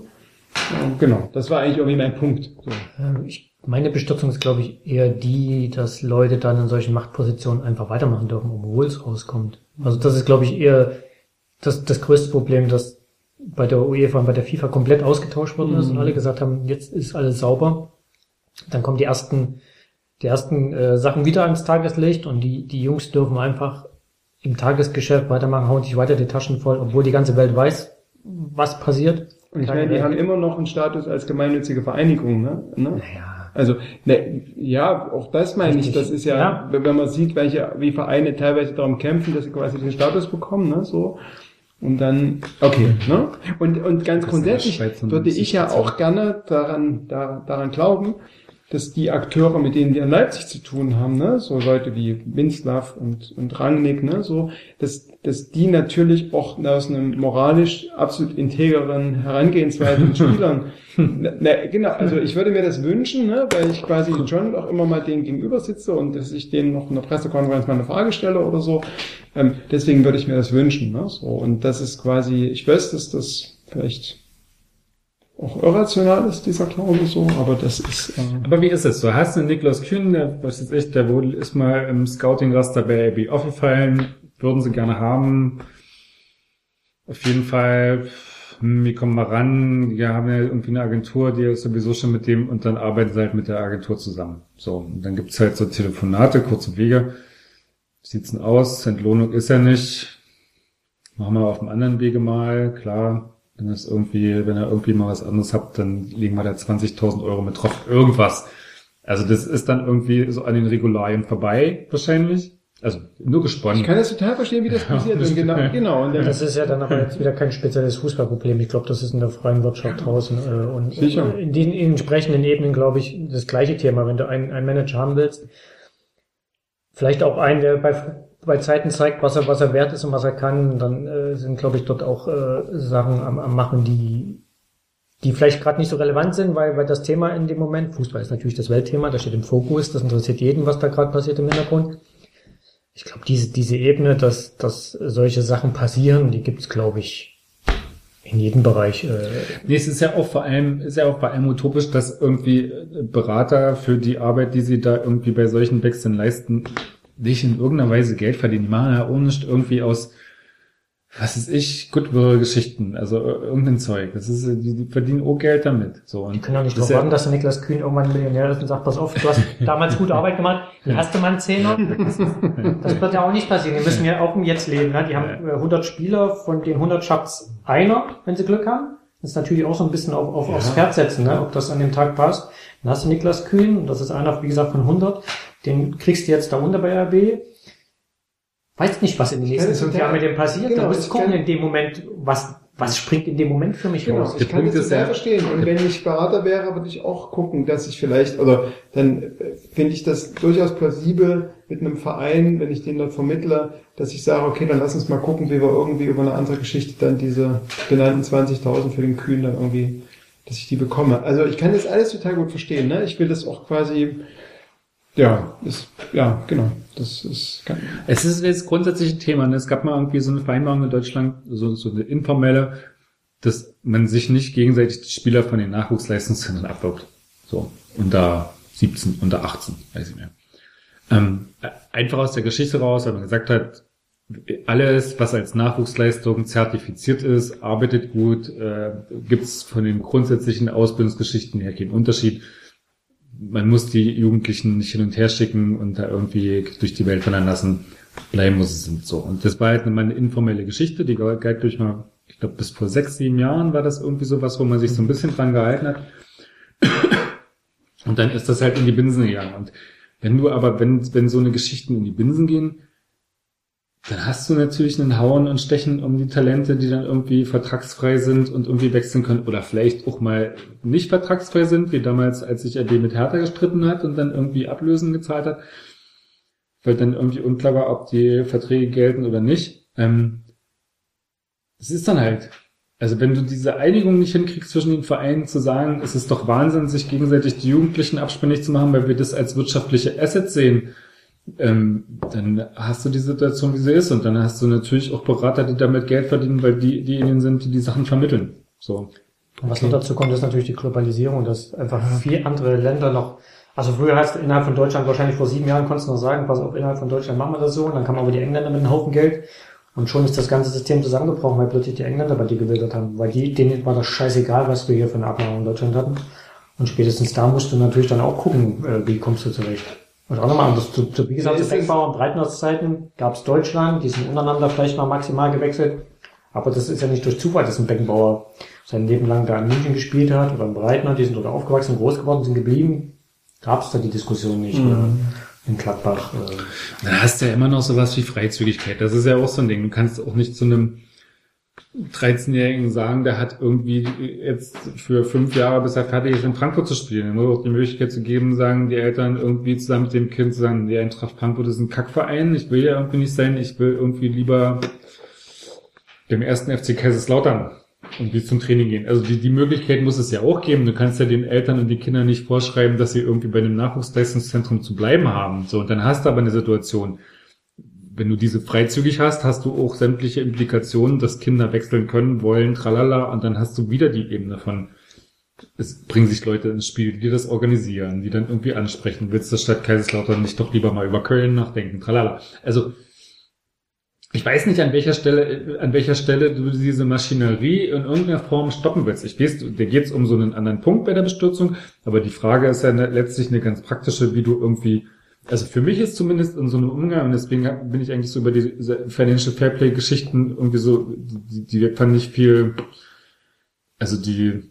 Äh, genau, das war eigentlich irgendwie mein Punkt. So. Ähm, Ich, meine Bestürzung ist, glaube ich, eher die, dass Leute dann in solchen Machtpositionen einfach weitermachen dürfen, obwohl es rauskommt. Also das ist, glaube ich, eher das, das größte Problem, dass bei der UEFA und bei der FIFA komplett ausgetauscht worden ist und alle gesagt haben, jetzt ist alles sauber. Dann kommen die ersten, die ersten äh, Sachen wieder ans Tageslicht und die, die Jungs dürfen einfach im Tagesgeschäft weitermachen, hauen sich weiter die Taschen voll, obwohl die ganze Welt weiß, was passiert. Und ich meine, die haben immer noch einen Status als gemeinnützige Vereinigung, ne? ne? Naja, Also, ne, ja, auch das meine ich, Richtig. das ist ja, Ja. wenn man sieht, welche, wie Vereine teilweise darum kämpfen, dass sie quasi den Status bekommen, ne, so. Und dann, okay, ne? Und, und ganz grundsätzlich würde ich ja auch gerne daran, da, daran glauben, dass die Akteure, mit denen wir in Leipzig zu tun haben, ne, so Leute wie Winslav und, und Rangnick, ne, so, dass, dass die natürlich auch aus einem moralisch absolut integeren Herangehensweise mit Spielern, na, na, genau, also ich würde mir das wünschen, ne, weil ich quasi schon auch immer mal denen gegenüber sitze und dass ich denen noch in der Pressekonferenz mal eine Frage stelle oder so. Ähm, deswegen würde ich mir das wünschen, ne, so. Und das ist quasi, ich weiß, dass das vielleicht auch irrational ist, dieser Glaube so, aber das ist, äh, Aber wie ist es? Du hast einen Niklas Kühn, der, was ist ich, der wohl ist mal im Scouting-Raster bei AB aufgefallen, würden sie gerne haben. Auf jeden Fall, hm, wie kommen wir ran? Wir haben ja irgendwie eine Agentur, die ist sowieso schon mit dem und dann arbeiten sie halt mit der Agentur zusammen. So, und dann gibt's halt so Telefonate, kurze Wege. Sieht's denn aus? Entlohnung ist ja nicht. Machen wir auf dem anderen Wege mal, klar. Wenn es irgendwie, wenn ihr irgendwie mal was anderes habt, dann legen wir da 20.000 Euro mit drauf. Irgendwas. Also das ist dann irgendwie so an den Regularien vorbei, wahrscheinlich. Also nur gesponnen. ich kann das total verstehen, wie das passiert. das- Und genau, genau. Und Das ist ja dann aber jetzt wieder kein spezielles Fußballproblem. Ich glaube, das ist in der freien Wirtschaft draußen. Äh, und Sicher. in den entsprechenden Ebenen, glaube ich, das gleiche Thema. Wenn du einen, einen Manager haben willst, vielleicht auch einen, der bei, bei Zeiten zeigt, was er, was er wert ist und was er kann, dann äh, sind, glaube ich, dort auch äh, Sachen am, am Machen, die die vielleicht gerade nicht so relevant sind, weil, weil das Thema in dem Moment, Fußball ist natürlich das Weltthema, das steht im Fokus, das interessiert jeden, was da gerade passiert im Hintergrund. Ich glaube, diese, diese Ebene, dass, dass solche Sachen passieren, die gibt's, glaube ich, in jedem Bereich. Äh, Nee, es ist ja auch vor allem, ist ja auch vor allem utopisch, dass irgendwie äh, Berater für die Arbeit, die sie da irgendwie bei solchen Wechseln leisten, nicht in irgendeiner Weise Geld verdienen. Die machen ja auch nicht irgendwie aus, was ist ich, Goodwill-Geschichten, also äh, irgendein Zeug. Das ist, äh, die, die verdienen auch Geld damit. So, und die können auch nicht darauf ja- warten, dass der Niklas Kühn irgendwann Millionär ist und sagt, pass auf, du hast damals gute Arbeit gemacht, hier hast du mal einen Zehner. Das wird ja auch nicht passieren. Die müssen ja auch im Jetzt leben. Ne? Die haben äh, 100 Spieler, von den 100 schafft's einer, wenn sie Glück haben. Das ist natürlich auch so ein bisschen auf, auf, aufs Pferd setzen, ne? ob das an dem Tag passt. Dann hast du Niklas Kühn, und das ist einer, wie gesagt, von 100. Den kriegst du jetzt da unter bei RB. Weißt nicht, was in den nächsten fünf Jahren mit dem passiert. genau, da musst ich du gucken in dem Moment, was, was springt in dem Moment für mich Genau, raus. ich kann Punkt das total ja- verstehen. Und wenn ich Berater wäre, würde ich auch gucken, dass ich vielleicht, oder dann äh, finde ich das durchaus plausibel mit einem Verein, wenn ich den dort vermittle, dass ich sage, okay, dann lass uns mal gucken, wie wir irgendwie über eine andere Geschichte dann diese genannten 20.000 für den Kühn dann irgendwie, dass ich die bekomme. Also ich kann das alles total gut verstehen. Ne? Ich will das auch quasi, ja, ist, ja, genau. Das ist, kann, Es ist jetzt grundsätzlich ein Thema. Ne? Es gab mal irgendwie so eine Vereinbarung in Deutschland, so, so eine informelle, dass man sich nicht gegenseitig die Spieler von den Nachwuchsleistungszentren abwirbt. So, unter 17, unter 18, weiß ich mehr. Ähm, einfach aus der Geschichte raus, weil man gesagt hat, alles, was als Nachwuchsleistung zertifiziert ist, arbeitet gut, äh, gibt es von den grundsätzlichen Ausbildungsgeschichten her keinen Unterschied. Man muss die Jugendlichen nicht hin und her schicken und da irgendwie durch die Welt wandern lassen. Bleiben muss es sind so. Und das war halt mal eine informelle Geschichte, die galt durch mal, ich glaube, bis vor sechs, sieben Jahren war das irgendwie sowas, wo man sich so ein bisschen dran gehalten hat. Und dann ist das halt in die Binsen gegangen. Und wenn du aber, wenn, wenn so eine Geschichten in die Binsen gehen, dann hast du natürlich einen Hauen und Stechen um die Talente, die dann irgendwie vertragsfrei sind und irgendwie wechseln können oder vielleicht auch mal nicht vertragsfrei sind, wie damals, als sich RB mit Hertha gestritten hat und dann irgendwie Ablösen gezahlt hat, weil dann irgendwie unklar war, ob die Verträge gelten oder nicht. Ähm, es ist dann halt. Also wenn du diese Einigung nicht hinkriegst zwischen den Vereinen zu sagen, es ist doch Wahnsinn, sich gegenseitig die Jugendlichen abspendig zu machen, weil wir das als wirtschaftliche Asset sehen, ähm, dann hast du die Situation, wie sie ist. Und dann hast du natürlich auch Berater, die damit Geld verdienen, weil die diejenigen sind, die die Sachen vermitteln. So. Und was noch dazu kommt, ist natürlich die Globalisierung, dass einfach viele andere Länder noch, also früher heißt innerhalb von Deutschland wahrscheinlich vor sieben Jahren konntest du noch sagen, pass auf, innerhalb von Deutschland machen wir das so, und dann kamen aber die Engländer mit einem Haufen Geld und schon ist das ganze System zusammengebrochen, weil plötzlich die Engländer bei dir gewildert haben, weil die, denen war das scheißegal, was wir hier für eine Abnahme in Deutschland hatten. Und spätestens da musst du natürlich dann auch gucken, äh, wie kommst du zurecht. Und auch nochmal, das zu, zu, wie gesagt, zu Beckbauer und Breitenhauszeiten gab es Deutschland, die sind untereinander vielleicht mal maximal gewechselt. Aber das ist ja nicht durch Zufall, dass ein Beckenbauer sein Leben lang da in München gespielt hat oder ein Breitner, die sind dort aufgewachsen, groß geworden, sind geblieben. Gab es da die Diskussion nicht. Mhm. Oder in Gladbach. Äh, Dann hast du ja immer noch sowas wie Freizügigkeit. Das ist ja auch so ein Ding. Du kannst auch nicht zu einem 13-Jährigen sagen, der hat irgendwie jetzt für fünf Jahre, bis er fertig ist, in Frankfurt zu spielen. Nur auch die Möglichkeit zu geben, sagen die Eltern irgendwie zusammen mit dem Kind, sagen, der Eintracht Frankfurt ist ein Kackverein, ich will ja irgendwie nicht sein, ich will irgendwie lieber dem ersten FC Kaiserslautern irgendwie zum Training gehen. Also die, die Möglichkeit muss es ja auch geben. Du kannst ja den Eltern und den Kindern nicht vorschreiben, dass sie irgendwie bei einem Nachwuchsleistungszentrum zu bleiben haben. So, und dann hast du aber eine Situation, wenn du diese freizügig hast, hast du auch sämtliche Implikationen, dass Kinder wechseln können, wollen, tralala, und dann hast du wieder die Ebene von, es bringen sich Leute ins Spiel, die das organisieren, die dann irgendwie ansprechen, willst du Stadt Kaiserslautern nicht doch lieber mal über Köln nachdenken, tralala. Also, ich weiß nicht, an welcher Stelle, an welcher Stelle du diese Maschinerie in irgendeiner Form stoppen willst. Ich weiß, da geht es um so einen anderen Punkt bei der Bestürzung, aber die Frage ist ja letztlich eine ganz praktische, wie du irgendwie, also für mich ist zumindest in so einem Umgang, und deswegen bin ich eigentlich so über diese Financial Fairplay Geschichten irgendwie so, die, die fand ich viel, also die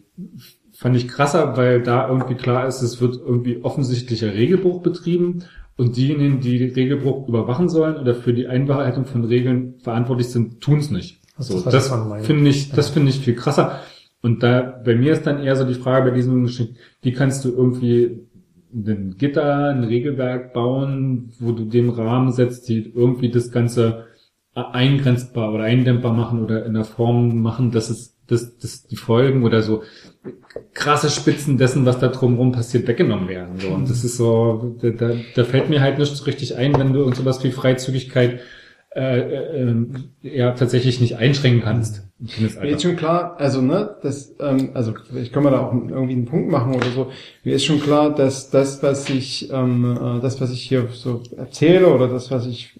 fand ich krasser, weil da irgendwie klar ist, es wird irgendwie offensichtlicher Regelbruch betrieben und diejenigen, die Regelbruch überwachen sollen oder für die Einbehaltung von Regeln verantwortlich sind, tun es nicht. Das so, das finde ich, das finde ich viel krasser. Und da, bei mir ist dann eher so die Frage bei diesem Geschick, wie kannst du irgendwie ein Gitter, ein Regelwerk bauen, wo du dem Rahmen setzt, die irgendwie das Ganze eingrenzbar oder eindämmbar machen oder in der Form machen, dass es, dass, dass die Folgen oder so krasse Spitzen dessen, was da drumherum passiert, weggenommen werden. So. Und das ist so, da, da, fällt mir halt nicht so richtig ein, wenn du irgend sowas wie Freizügigkeit äh, äh, ähm, ja tatsächlich nicht einschränken kannst. Mir ist schon klar, also ne, das, ähm, also ich kann mal da auch irgendwie einen Punkt machen oder so. Mir ist schon klar, dass das, was ich, ähm, äh, das, was ich hier so erzähle oder das, was ich,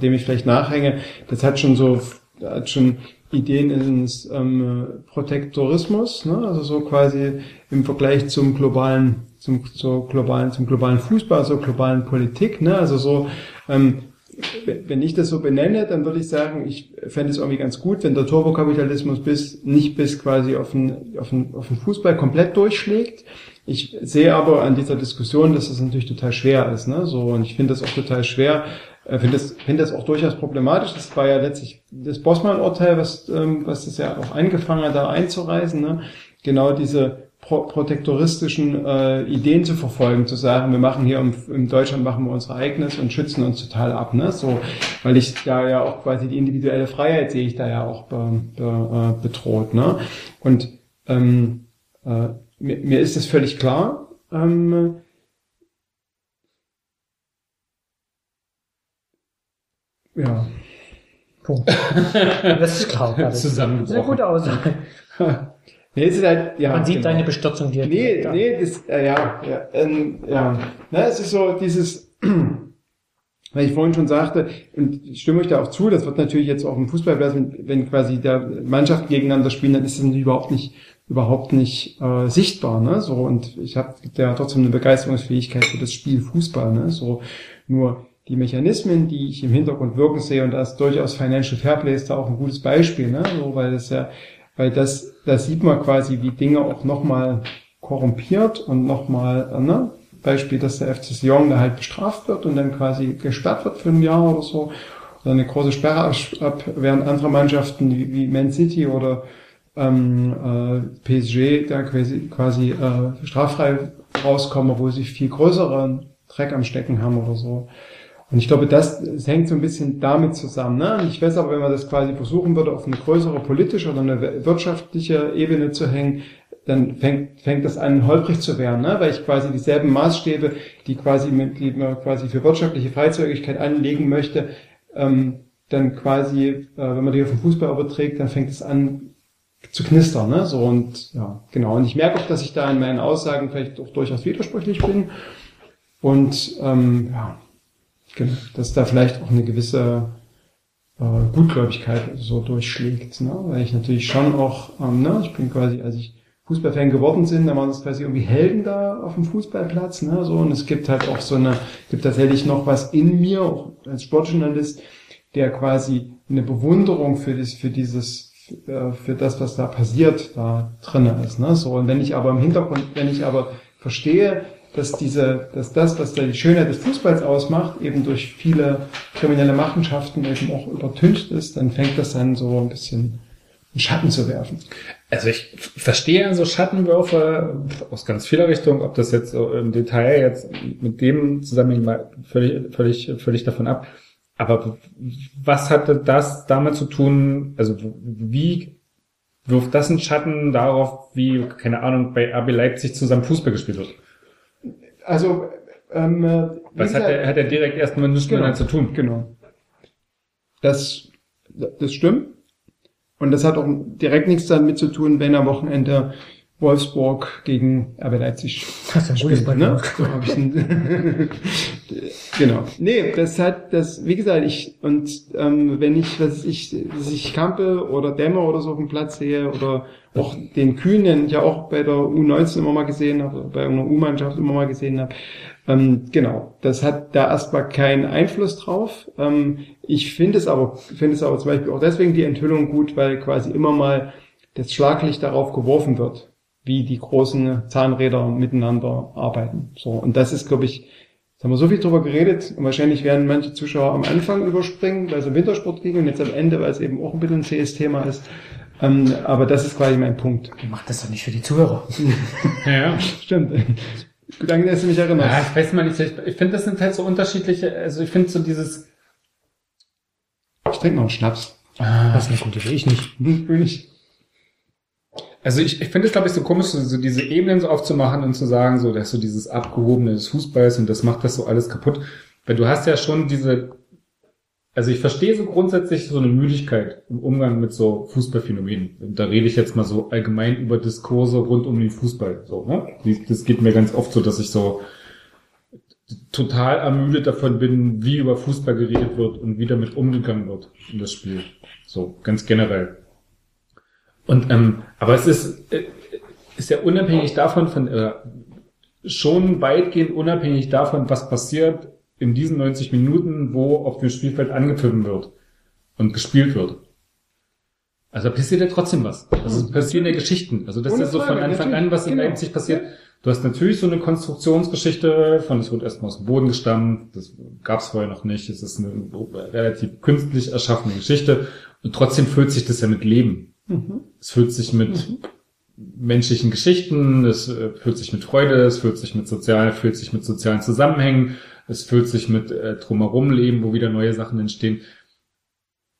dem ich vielleicht nachhänge, das hat schon so, hat schon Ideen ins ähm, Protektorismus, ne? also so quasi im Vergleich zum globalen, zum, zur globalen, zum globalen Fußball, zur globalen Politik, ne? also so ähm, wenn ich das so benenne, dann würde ich sagen, ich fände es irgendwie ganz gut, wenn der Turbokapitalismus bis, nicht bis quasi auf den, auf, den, auf den Fußball komplett durchschlägt. Ich sehe aber an dieser Diskussion, dass das natürlich total schwer ist, ne, so, und ich finde das auch total schwer, äh, finde das, finde das auch durchaus problematisch. Das war ja letztlich das Bossmann-Urteil, was, ähm, was das ja auch angefangen hat, da einzureisen, ne, genau diese pro protektoristischen äh, Ideen zu verfolgen, zu sagen, wir machen hier im, in Deutschland machen wir unser eigenes und schützen uns total ab, ne? So, weil ich da ja auch quasi die individuelle Freiheit sehe ich da ja auch be, be, äh, bedroht, ne? Und ähm, äh, mir, mir ist das völlig klar. Ähm, ja. Punkt. Das ist klar. Das ist eine gute Aussage. Nee, es ist halt, ja, Man sieht genau. deine Bestürzung dir. Nee, nee, das, äh, ja, ja, ähm, ja. Ne, es ist so dieses, weil ich vorhin schon sagte, und ich stimme euch da auch zu, das wird natürlich jetzt auch im Fußballplatz, wenn, wenn quasi der Mannschaften gegeneinander spielen, dann ist das überhaupt nicht überhaupt nicht äh, sichtbar, ne? So und ich habe ja trotzdem eine Begeisterungsfähigkeit für das Spiel Fußball, ne? So nur die Mechanismen, die ich im Hintergrund wirken sehe, und da ist durchaus Financial Fairplay ist da auch ein gutes Beispiel, ne? So, weil das ja, weil das, das sieht man quasi, wie Dinge auch nochmal korrumpiert und nochmal, äh, ne? Beispiel, dass der FC Sion da halt bestraft wird und dann quasi gesperrt wird für ein Jahr oder so, oder eine große Sperre ab, während andere Mannschaften wie, wie Man City oder ähm, äh, PSG da quasi, quasi äh, straffrei rauskommen, obwohl sie viel größeren Dreck am Stecken haben oder so. Und ich glaube, das, das hängt so ein bisschen damit zusammen. Ne? Und ich weiß aber, wenn man das quasi versuchen würde, auf eine größere politische oder eine wirtschaftliche Ebene zu hängen, dann fängt, fängt das an, holprig zu werden, ne? weil ich quasi dieselben Maßstäbe, die quasi mit, die man quasi für wirtschaftliche Freizügigkeit anlegen möchte, ähm, dann quasi, äh, wenn man die auf den Fußball überträgt, dann fängt es an zu knistern, ne? So und ja, genau. Und ich merke auch, dass ich da in meinen Aussagen vielleicht auch durchaus widersprüchlich bin. Und ähm, ja, genau, dass da vielleicht auch eine gewisse äh, Gutgläubigkeit so durchschlägt, ne? Weil ich natürlich schon auch, ähm, ne, ich bin quasi, als ich Fußballfan geworden sind, da waren es quasi irgendwie Helden da auf dem Fußballplatz, ne, so, und es gibt halt auch so eine, gibt tatsächlich noch was in mir, auch als Sportjournalist, der quasi eine Bewunderung für das, für dieses, für, für das, was da passiert, da drinnen ist, ne, so, und wenn ich aber im Hintergrund, wenn ich aber verstehe, dass diese, dass das, was da die Schönheit des Fußballs ausmacht, eben durch viele kriminelle Machenschaften eben auch übertüncht ist, dann fängt das dann so ein bisschen in Schatten zu werfen. Also ich verstehe so Schattenwürfe aus ganz vieler Richtung, ob das jetzt so im Detail jetzt mit dem zusammenhängt, völlig, völlig, völlig davon ab. Aber was hatte das damit zu tun, also wie wirft das einen Schatten darauf, wie, keine Ahnung, bei RB Leipzig zusammen Fußball gespielt wird? Also, ähm, was hat er, hat er direkt erstmal nichts genau, zu tun? Genau. Das, das stimmt. Und das hat auch direkt nichts damit zu tun, wenn am Wochenende Wolfsburg gegen RB Leipzig Das ist ein spielt, ne? so hab ein genau. Nee, das hat, das, wie gesagt, ich, und ähm, wenn ich, was ich, was ich Kampe oder Dämmer oder so auf dem Platz sehe, oder auch den Kühn, den ich ja auch bei der U19 immer mal gesehen habe, bei einer U-Mannschaft immer mal gesehen habe, ähm, genau, das hat da erstmal keinen Einfluss drauf. Ähm, ich finde es aber, finde es aber zum Beispiel auch deswegen die Enthüllung gut, weil quasi immer mal das Schlaglicht darauf geworfen wird, wie die großen Zahnräder miteinander arbeiten. So. Und das ist, glaube ich, Jetzt haben wir so viel drüber geredet und wahrscheinlich werden manche Zuschauer am Anfang überspringen, weil es um Wintersport ging und jetzt am Ende, weil es eben auch ein bisschen ein zähes Thema ist. Ähm, aber das ist quasi mein Punkt. Die macht das doch nicht für die Zuhörer. ja, ja. Stimmt. Danke, dass du mich erinnerst. Ja, ich weiß mal nicht, ich, ich finde, das sind halt so unterschiedliche, also ich finde so dieses... Ich trinke noch einen Schnaps. Ah, das ist eine gute Idee, ich nicht. Will ich. Also ich, ich finde es, glaube ich, so komisch, so, diese Ebenen so aufzumachen und zu sagen, so, dass so dieses Abgehobene des Fußballs und das macht das so alles kaputt. Weil du hast ja schon diese, also ich verstehe so grundsätzlich so eine Müdigkeit im Umgang mit so Fußballphänomenen. Und da rede ich jetzt mal so allgemein über Diskurse rund um den Fußball. So, ne? Das geht mir ganz oft so, dass ich so total ermüdet davon bin, wie über Fußball geredet wird und wie damit umgegangen wird in das Spiel. So, ganz generell. Und ähm, aber es ist äh, ist ja unabhängig davon von äh, schon weitgehend unabhängig davon, was passiert in diesen 90 Minuten, wo auf dem Spielfeld angepfiffen wird und gespielt wird. Also passiert ja trotzdem was. Also passieren ja Geschichten. Also das Ohne ist so von Anfang an, was in Genau. Leipzig passiert. Du hast natürlich so eine Konstruktionsgeschichte von, es wird erstmal aus dem Boden gestammt, das gab es vorher noch nicht, es ist eine relativ künstlich erschaffene Geschichte und trotzdem füllt sich das ja mit Leben. Mhm. Es füllt sich mit menschlichen Geschichten, es äh, füllt sich mit Freude, es füllt sich mit sozial, füllt sich mit sozialen Zusammenhängen, es füllt sich mit äh, drumherum Leben, wo wieder neue Sachen entstehen.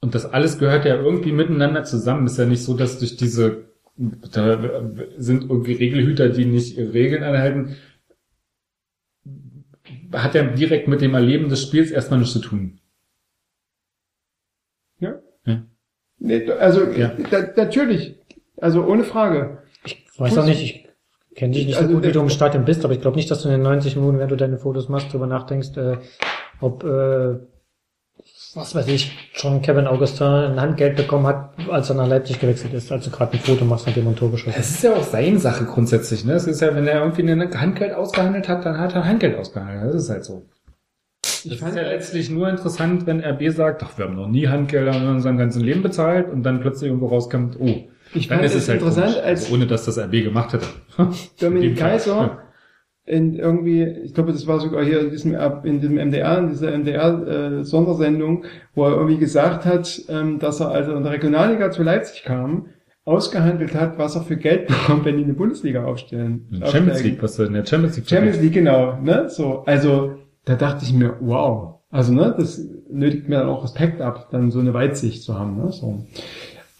Und das alles gehört ja irgendwie miteinander zusammen. Ist ja nicht so, dass durch diese, da sind irgendwie Regelhüter, die nicht ihre Regeln anhalten, hat ja direkt mit dem Erleben des Spiels erstmal nichts zu tun. Nee, also Ja. da, natürlich, also ohne Frage. Ich weiß auch nicht, ich kenne dich nicht so Also gut, wie du im Stadion bist, aber ich glaube nicht, dass du in den 90 Minuten, wenn du deine Fotos machst, drüber nachdenkst, äh, ob, äh, was weiß ich, schon Kevin Augustin ein Handgeld bekommen hat, als er nach Leipzig gewechselt ist, als du gerade ein Foto machst, nachdem er ein Tor geschossen hat. Es ist ja auch seine Sache grundsätzlich, ne? Es ist ja, wenn er irgendwie ein Handgeld ausgehandelt hat, dann hat er Handgeld ausgehandelt. Das ist halt so. Ich Es fand ist ja letztlich nur interessant, wenn RB sagt, ach, wir haben noch nie Handgelder in unserem ganzen Leben bezahlt und dann plötzlich irgendwo rauskommt, oh, Ich dann ist es halt interessant, komisch. als- also ohne dass das RB gemacht hätte. Dominik dem. Kaiser in irgendwie, ich glaube, das war sogar hier in diesem, in diesem MDR, in dieser MDR-Sondersendung, wo er irgendwie gesagt hat, ähm, dass er, als er in der Regionalliga zu Leipzig kam, ausgehandelt hat, was er für Geld bekommt, wenn die eine Bundesliga aufstellen. In Champions aufsteigen. League, was du in der Champions League Champions League, genau, ne, so, also, da dachte ich mir, wow, also, ne, das nötigt mir dann auch Respekt ab, dann so eine Weitsicht zu haben, ne, so.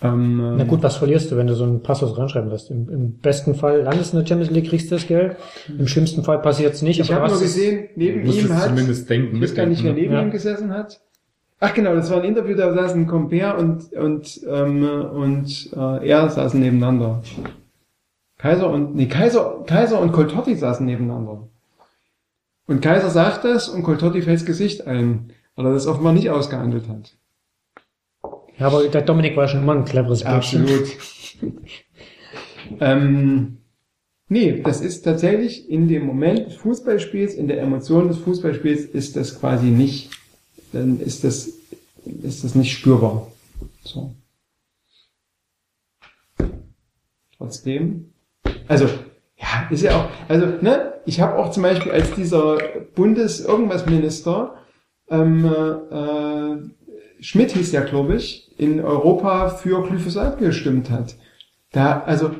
Ähm, Na gut, was verlierst du, wenn du so einen Passus reinschreiben lässt? Im, Im besten Fall landest du in der Champions League, kriegst du das Geld. Im schlimmsten Fall passiert es nicht. Ich aber habe nur gesehen, neben ihm es hat, zumindest denken, ich weiß gar nicht, wer mitdenken, neben ne? ihm gesessen hat. Ach genau, das war ein Interview, da saßen Compère und und ähm, und äh, er saßen nebeneinander. Kaiser und nee, Kaiser Kaiser und Coltotti saßen nebeneinander. Und Kaiser sagt das und Coltotti fällt das Gesicht ein, weil er das offenbar nicht ausgehandelt hat. Ja, aber der Dominik war schon immer ein cleveres Bildchen. Absolut. ähm, nee, das ist tatsächlich in dem Moment des Fußballspiels, in der Emotion des Fußballspiels ist das quasi nicht, dann ist das, ist das nicht spürbar. So. Trotzdem, also, ja, ist ja auch, also, ne, ich habe auch zum Beispiel als dieser Bundes-Irgendwas-Minister, ähm, äh, Schmidt hieß ja, glaube ich, in Europa für Glyphosat gestimmt hat. Da, also,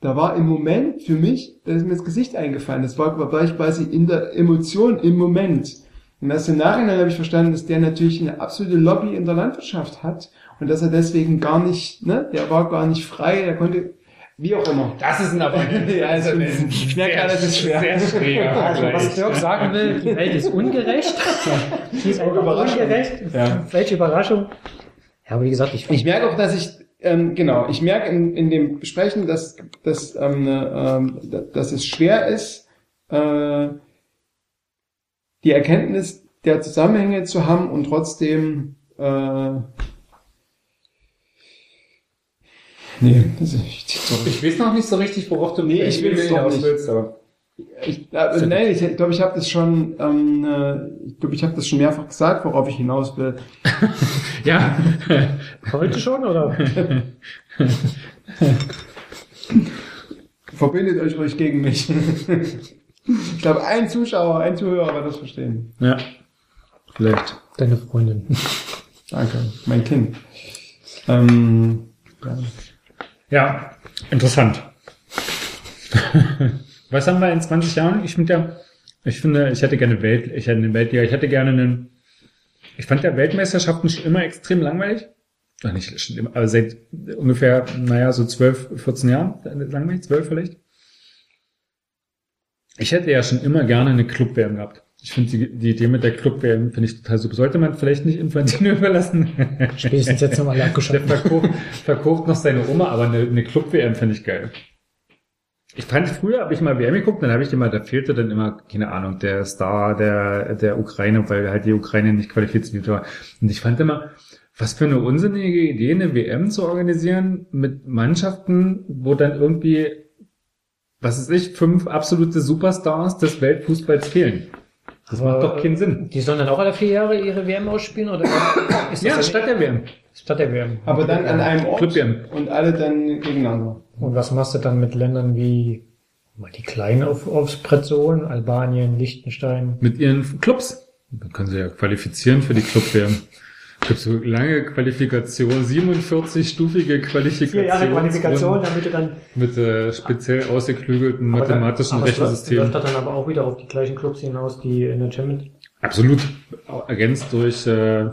da war im Moment für mich, da ist mir das Gesicht eingefallen. Das war, war ich quasi in der Emotion im Moment. Und erst im Nachhinein habe ich verstanden, dass der natürlich eine absolute Lobby in der Landwirtschaft hat und dass er deswegen gar nicht, ne, der war gar nicht frei, der konnte, wie auch immer. Das ist ein aber Ja, also, ich merke gerade, das ist schwer. Sehr schwer. Also, was Dirk sagen will, die Welt ist ungerecht. Die ist einfach ungerecht. Ja. Welche Überraschung. Ja, aber wie gesagt, ich, Ich merke auch, dass ich, ähm, genau, ich merke in, in dem Besprechen, dass, dass, ähm, ähm, dass es schwer ist, äh, die Erkenntnis der Zusammenhänge zu haben und trotzdem, äh, nee, das ist nicht so. Ich weiß noch nicht so richtig, worauf du Nee, ich doch hinaus nicht. willst, aber Ich, äh, nein, ich glaube, ich habe das schon, ähm, äh, ich glaube, ich habe das schon mehrfach gesagt, worauf ich hinaus will. ja. heute schon, oder? Verbindet euch ruhig gegen mich. ich glaube, ein Zuschauer, ein Zuhörer wird das verstehen. ja. Vielleicht. Deine Freundin. Danke, mein Kind. Ähm, ja. Ja, interessant. Was haben wir in 20 Jahren? Ich finde ja, ich finde, ich hätte gerne Welt, ich hätte eine Weltliga, ich hätte gerne einen, ich fand ja Weltmeisterschaften schon immer extrem langweilig. Ach, nicht schon immer, aber seit ungefähr, naja, so 12, 14 Jahren, langweilig, 12 vielleicht. Ich hätte ja schon immer gerne eine Club-WM gehabt. Ich finde die, die Idee mit der Club-WM finde ich total super. Sollte man vielleicht nicht Infantino überlassen. Spätestens jetzt haben alle Der abgeschafft. verkauft, verkauft noch seine Oma, aber eine, eine Club-WM finde ich geil. Ich fand früher, habe ich mal WM geguckt, dann habe ich immer, da fehlte dann immer, keine Ahnung, der Star der, der Ukraine, weil halt die Ukraine nicht qualifiziert war. Und ich fand immer, was für eine unsinnige Idee, eine WM zu organisieren mit Mannschaften, wo dann irgendwie, was weiß ich, fünf absolute Superstars des Weltfußballs fehlen. Das macht doch keinen Sinn. Die sollen dann auch alle vier Jahre ihre WM ausspielen, oder? Ist das Ja, statt der WM. statt der WM. Aber dann an einem Ort Club-WM. und alle dann gegeneinander. Und was machst du dann mit Ländern wie, mal die Kleinen auf, aufs Brett zu holen? Albanien, Liechtenstein. mit ihren Clubs. Dann können sie ja qualifizieren für die Club WM. Es gibt so lange Qualifikation, 47-stufige Qualifikation. damit du dann mit äh, speziell ausgeklügelten Aber dann- mathematischen aber es läuft- Rechensystemen. Läuft das dann aber auch wieder auf die gleichen Clubs hinaus, die in der Champions Absolut. Ergänzt durch äh,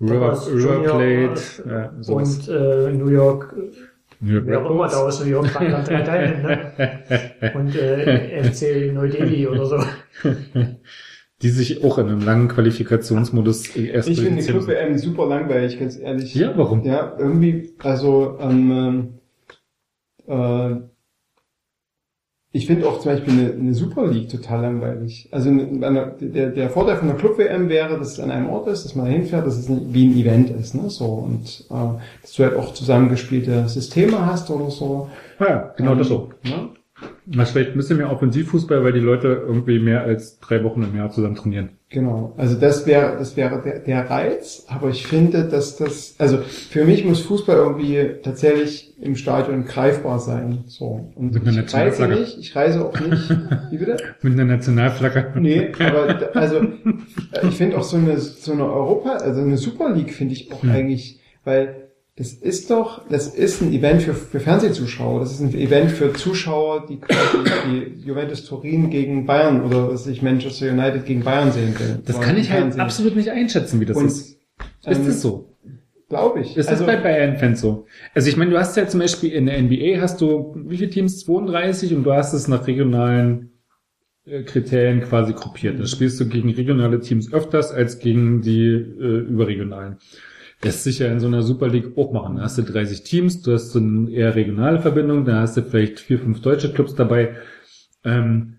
River, River Plate, sowas. und äh, New York, New York wer auch immer da aus New York Frankland drei Teilen, ne? Und äh, FC Neu-Delhi oder so. Die sich auch in einem langen Qualifikationsmodus erst Ich finde die müssen. Club-WM super langweilig, ganz ehrlich. Ja, warum? Ja, irgendwie, also, ähm, äh, ich finde auch zum Beispiel eine, eine Super League total langweilig. Also eine, der, der Vorteil von einer Club-WM wäre, dass es an einem Ort ist, dass man da hinfährt, dass es wie ein Event ist, ne? So und äh, dass du halt auch zusammengespielte Systeme hast oder so. Ja, genau das so. Ne? Das ist vielleicht ein bisschen mehr Offensivfußball, weil die Leute irgendwie mehr als drei Wochen im Jahr zusammen trainieren. Genau. Also das wäre das wäre der, der Reiz, aber ich finde, dass das also für mich muss Fußball irgendwie tatsächlich im Stadion greifbar sein. So. Und Mit einer ich reise Nationalflagge. nicht, ich reise auch nicht. Wie bitte? Mit einer Nationalflagge. Nee, aber also äh, ich finde auch so eine so eine Europa, also eine Super League finde ich auch Hm. eigentlich, weil das ist doch, das ist ein Event für, für Fernsehzuschauer, das ist ein Event für Zuschauer, die quasi die Juventus Turin gegen Bayern oder was ich Manchester United gegen Bayern sehen will. Das kann ich halt absolut nicht einschätzen, wie das Und, ist. Ist ähm, das so? Glaube ich. Ist also, das bei Bayern-Fans so? Also ich meine, du hast ja zum Beispiel in der NBA hast du wie viele Teams? 32 und du hast es nach regionalen äh, Kriterien quasi gruppiert. Da spielst du gegen regionale Teams öfters als gegen die äh, überregionalen. Lässt sich ja in so einer Super League auch machen. Da hast du 30 Teams, du hast so eine eher regionale Verbindung, da hast du vielleicht vier, fünf deutsche Clubs dabei, ähm,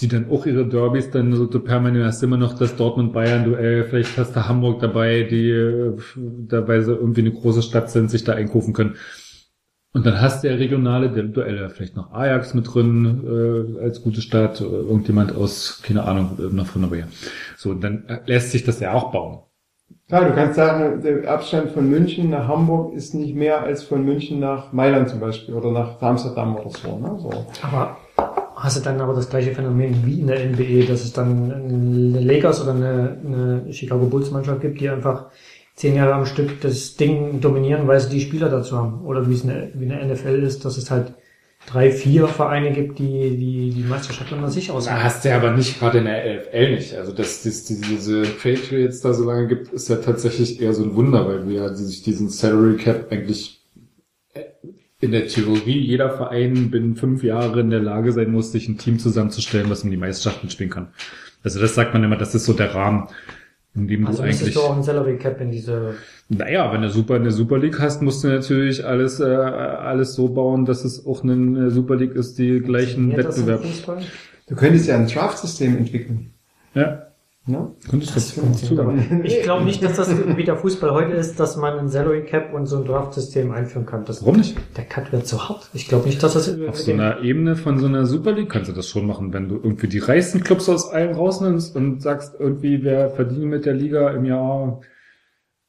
die dann auch ihre Derbys dann so permanent hast immer noch das Dortmund-Bayern-Duell, vielleicht hast du Hamburg dabei, die äh, dabei so irgendwie eine große Stadt sind, sich da einkaufen können. Und dann hast du ja regionale Duelle, vielleicht noch Ajax mit drin äh, als gute Stadt, irgendjemand aus, keine Ahnung, noch von der So, dann äh, lässt sich das ja auch bauen. Klar, du kannst sagen, der Abstand von München nach Hamburg ist nicht mehr als von München nach Mailand zum Beispiel oder nach Amsterdam oder so. Ne? so. Aber hast du dann aber das gleiche Phänomen wie in der NBA, dass es dann eine Lakers oder eine, eine Chicago Bulls Mannschaft gibt, die einfach zehn Jahre am Stück das Ding dominieren, weil sie die Spieler dazu haben. Oder wie es eine, wie eine NFL ist, dass es halt drei, vier Vereine gibt, die die, die Meisterschaft unter sich Da ausmachen. hast du ja aber nicht gerade in der LFL nicht. Also dass es diese Patriots da so lange gibt, ist ja tatsächlich eher so ein Wunder, weil wir ja sich diesen Salary Cap eigentlich äh, in der Theorie jeder Verein binnen fünf Jahre in der Lage sein muss, sich ein Team zusammenzustellen, was um die Meisterschaft mitspielen kann. Also das sagt man immer, das ist so der Rahmen, in dem Also du eigentlich... du auch ein Salary Cap in diese Naja, wenn du Super eine Super League hast, musst du natürlich alles äh, alles so bauen, dass es auch eine Super League ist, die gleichen Wettbewerb. Du könntest ja ein Draft-System entwickeln. Ja, Ne? könntest Das. Ich glaube nicht, dass das wie der Fußball heute ist, dass man ein Salary Cap und so ein Draft-System einführen kann. Das, Warum nicht? Der Cut wird zu hart. Ich glaube nicht, dass das Auf so einer Ebene von so einer Super League kannst du das schon machen, wenn du irgendwie die reichsten Clubs aus allen rausnimmst und sagst irgendwie, wer verdient mit der Liga im Jahr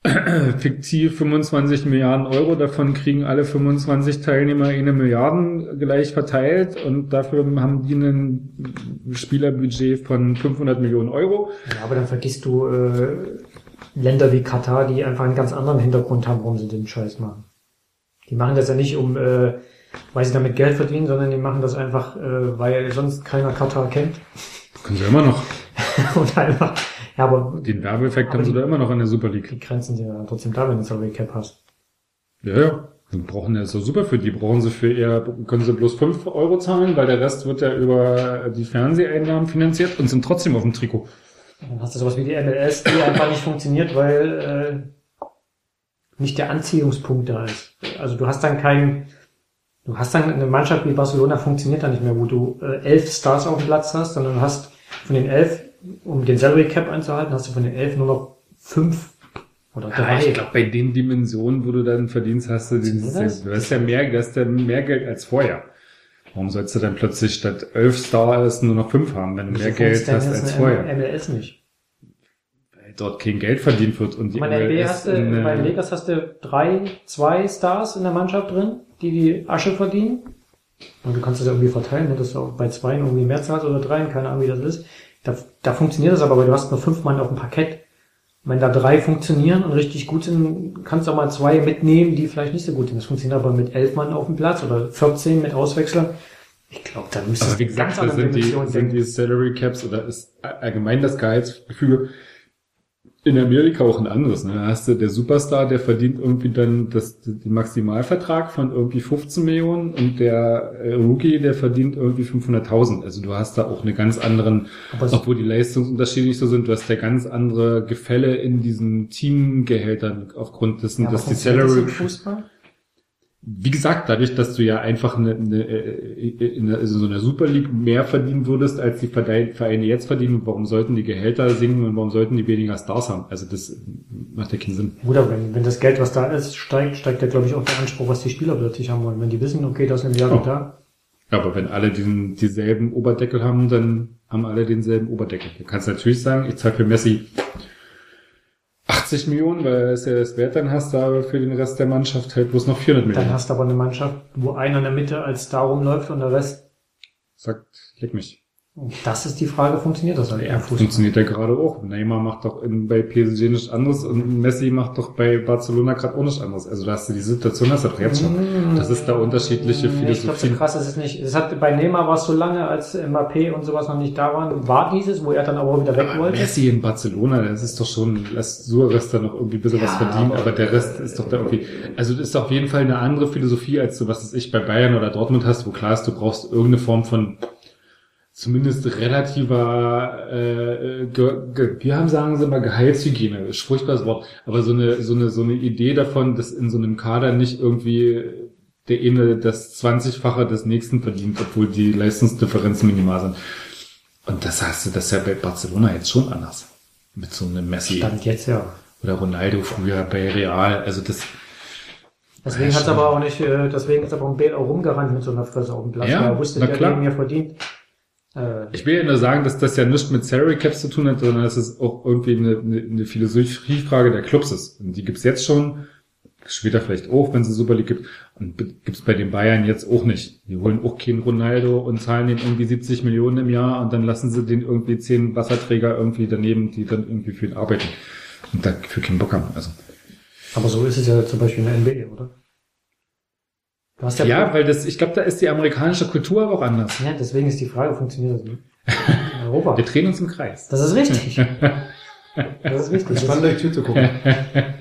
fiktiv 25 Milliarden Euro, davon kriegen alle 25 Teilnehmer eine Milliarden gleich verteilt und dafür haben die ein Spielerbudget von 500 Millionen Euro. Ja, aber dann vergisst du äh, Länder wie Katar, die einfach einen ganz anderen Hintergrund haben, warum sie den Scheiß machen. Die machen das ja nicht, um äh, weil sie damit Geld verdienen, sondern die machen das einfach, äh, weil sonst keiner Katar kennt. Können sie immer noch. Und einfach, ja, aber Den Werbeeffekt haben sie da immer noch in der Super League. die Grenzen sind ja trotzdem da, wenn du Salary Cap hast. Ja, ja. Die brauchen ja doch super für die. Brauchen sie für eher, können sie bloß 5 Euro zahlen, weil der Rest wird ja über die Fernseheinnahmen finanziert und sind trotzdem auf dem Trikot. Dann hast du sowas wie die MLS, die einfach nicht funktioniert, weil äh, nicht der Anziehungspunkt da ist. Also du hast dann keinen, du hast dann eine Mannschaft wie Barcelona funktioniert da nicht mehr, wo du äh, elf Stars auf dem Platz hast, sondern du hast von den elf, um den Salary Cap einzuhalten, hast du von den elf nur noch fünf oder drei. ich glaube, bei den Dimensionen, wo du dann verdienst, hast du das? du hast ja mehr, du hast ja mehr Geld als vorher. Warum sollst du dann plötzlich statt 11 Stars nur noch 5 haben, wenn du mehr Geld hast das als vorher? MLS nicht. Weil dort kein Geld verdient wird und die Bei MLS hast du, in, äh, bei den Lakers hast du drei, zwei Stars in der Mannschaft drin, die die Asche verdienen. Und du kannst es ja irgendwie verteilen, ne, dass du auch bei zwei irgendwie mehr zahlst oder dreien, keine Ahnung, wie das ist. Da, da funktioniert das aber, weil du hast nur fünf Mann auf dem Parkett. Wenn da drei funktionieren und richtig gut sind, kannst du auch mal zwei mitnehmen, die vielleicht nicht so gut sind. Das funktioniert aber mit elf Mann auf dem Platz oder 14 mit Auswechslern. Ich glaube, da müsstest du gesagt, ganz da andere sind die, sind die Salary Caps oder ist allgemein das Gehaltsgefüge in Amerika auch ein anderes. Ne? Da hast du der Superstar, der verdient irgendwie dann das, den Maximalvertrag von irgendwie 15 Millionen und der äh, Rookie, der verdient irgendwie 500.000. Also du hast da auch eine ganz anderen, obwohl die Leistungsunterschiede nicht so sind, du hast ja ganz andere Gefälle in diesen Teamgehältern aufgrund dessen, Ja, dass die Salary Fußball? Wie gesagt, dadurch, dass du ja einfach eine, eine, äh, in also so einer Super League mehr verdienen würdest, als die Vereine jetzt verdienen, warum sollten die Gehälter sinken und warum sollten die weniger Stars haben? Also das macht ja keinen Sinn. Aber wenn, wenn das Geld, was da ist, steigt, steigt ja, glaube ich, auch der Anspruch, was die Spieler plötzlich haben wollen. Wenn die wissen, okay, das ist eine Milliarde Oh. da, Aber wenn alle diesen, dieselben Oberdeckel haben, dann haben alle denselben Oberdeckel. Du kannst natürlich sagen, ich zahle für Messi 80 Millionen, weil er ist ja das Wert, dann hast du aber für den Rest der Mannschaft halt bloß noch 400 dann Millionen. hast du aber eine Mannschaft, wo einer in der Mitte als Star rumläuft und der Rest, Sagt, leg mich. Das ist die Frage, funktioniert das halt im Fußball? funktioniert ja gerade auch. Neymar macht doch in, bei PSG nichts anderes und Messi macht doch bei Barcelona gerade auch nichts anderes. Also da hast du die Situation, du doch jetzt schon. Das ist da unterschiedliche Ich glaube, so krass ist es nicht. Es hat, bei Neymar war es so lange, als Mbappé und sowas noch nicht da waren, war dieses, wo er dann aber wieder weg Aber wollte. Messi in Barcelona, das ist doch schon, lässt Suarez da noch irgendwie ein bisschen was Ja, verdienen, aber- der Rest ist doch da irgendwie, also das ist auf jeden Fall eine andere Philosophie, als du, was weiß ich, bei Bayern oder Dortmund hast, wo klar ist, du brauchst irgendeine Form von zumindest relativer, äh, ge, ge, wir haben, sagen sie mal, Gehaltshygiene, ist furchtbares Wort, aber so eine, so eine, so eine Idee davon, dass in so einem Kader nicht irgendwie der eine das 20-fache des nächsten verdient, obwohl die Leistungsdifferenzen minimal sind. Und das hast du, das ist ja bei Barcelona jetzt schon anders. Mit so einem Messi Stand jetzt ja. oder Ronaldo früher bei Real. Also das, Deswegen Ja, schon. aber auch nicht, äh, deswegen ist aber ein Bale auch rumgerannt mit so einer Fresse auf dem Platz. Ja, er wusste, der klar. gegen mir verdient. Äh, ich will ja nur sagen, dass das ja nichts mit Salary Caps zu tun hat, sondern dass es auch irgendwie eine, eine, eine Philosophiefrage der Clubs ist. Und die gibt's jetzt schon, später vielleicht auch, wenn es eine Super League gibt. Und gibt's bei den Bayern jetzt auch nicht. Die holen auch keinen Ronaldo und zahlen den irgendwie 70 Millionen im Jahr und dann lassen sie den irgendwie zehn Wasserträger irgendwie daneben, die dann irgendwie für ihn arbeiten. Und dafür keinen Bock haben. Also. aber so ist es ja zum Beispiel in der NBA, oder? Du hast ja, Ja, weil das, ich glaube, da ist die amerikanische Kultur aber auch anders. ja, deswegen ist die Frage, funktioniert das nicht? In Europa. Wir drehen uns im Kreis. Das ist richtig. Das ist richtig. Spannend Das, euch zuzugucken.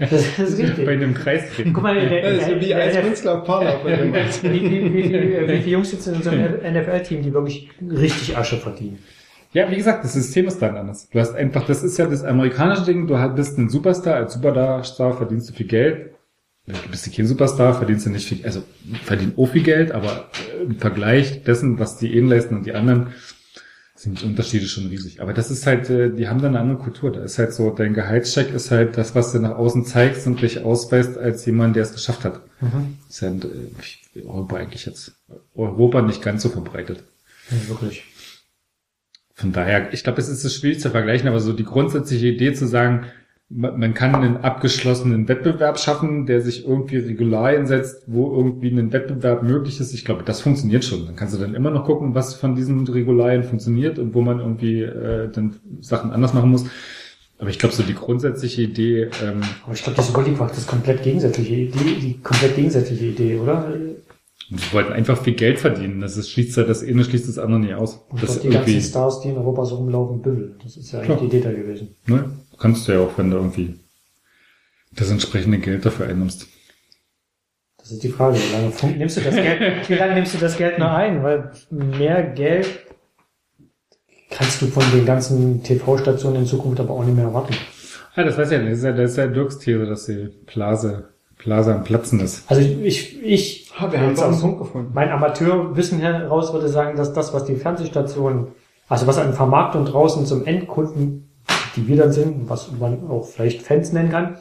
das ist Bei richtig. einem Kreis drehen. Guck mal, der, der, Das ist wie der, als der, Künstler auf Parlauf. wie, wie, wie, viel- wie viele Jungs sitzen in einem NFL-Team, die wirklich richtig Asche verdienen? Ja, wie gesagt, das System ist dann anders. Du hast einfach, das ist ja das amerikanische Ding, du hast- bist ein Superstar, als Superstar verdienst du viel Geld. Bist du kein Superstar, verdienst du nicht viel, also verdienen auch viel Geld, aber im Vergleich dessen, was die einen leisten und die anderen, sind die Unterschiede schon riesig. Aber das ist halt, äh, die haben dann eine andere Kultur. Da ist halt so, dein Gehaltscheck ist halt das, was du nach außen zeigst und dich ausweist als jemand, der es geschafft hat. Das ist in äh, Europa eigentlich jetzt, Europa nicht ganz so verbreitet. Nicht wirklich. Von daher, ich glaube, es ist so schwierig zu vergleichen, aber so die grundsätzliche Idee zu sagen, man kann einen abgeschlossenen Wettbewerb schaffen, der sich irgendwie Regularien setzt, wo irgendwie ein Wettbewerb möglich ist. Ich glaube, das funktioniert schon. Dann kannst du dann immer noch gucken, was von diesen Regularien funktioniert und wo man irgendwie äh, dann Sachen anders machen muss. Aber ich glaube, so die grundsätzliche Idee, ähm, Aber ich glaube, Super League war das komplett gegensätzliche Idee, die komplett gegensätzliche Idee, oder? die wollten einfach viel Geld verdienen. Das ist, schließt ja das eine schließt das andere nicht aus. Und Das doch die ganzen Stars, die in Europa so rumlaufen, bündeln. Das ist ja eigentlich Klar. die Idee da gewesen. ne? Kannst du ja auch, wenn du irgendwie das entsprechende Geld dafür einnimmst. Das ist die Frage. Wie lange nimmst du das Geld, wie lange nimmst du das Geld noch ein? Weil mehr Geld kannst du von den ganzen TV-Stationen in Zukunft aber auch nicht mehr erwarten. Ja, das weiß ich ja nicht. Das ist ja, das ist ja Dirks These, dass die Blase, Blase am Platzen ist. Also ich, ich, Ah, wir haben einen Punkt gefunden. mein Amateurwissen heraus würde sagen, dass das, was die Fernsehstationen, also was an Vermarktung draußen zum Endkunden, die wir dann sind, was man auch vielleicht Fans nennen kann,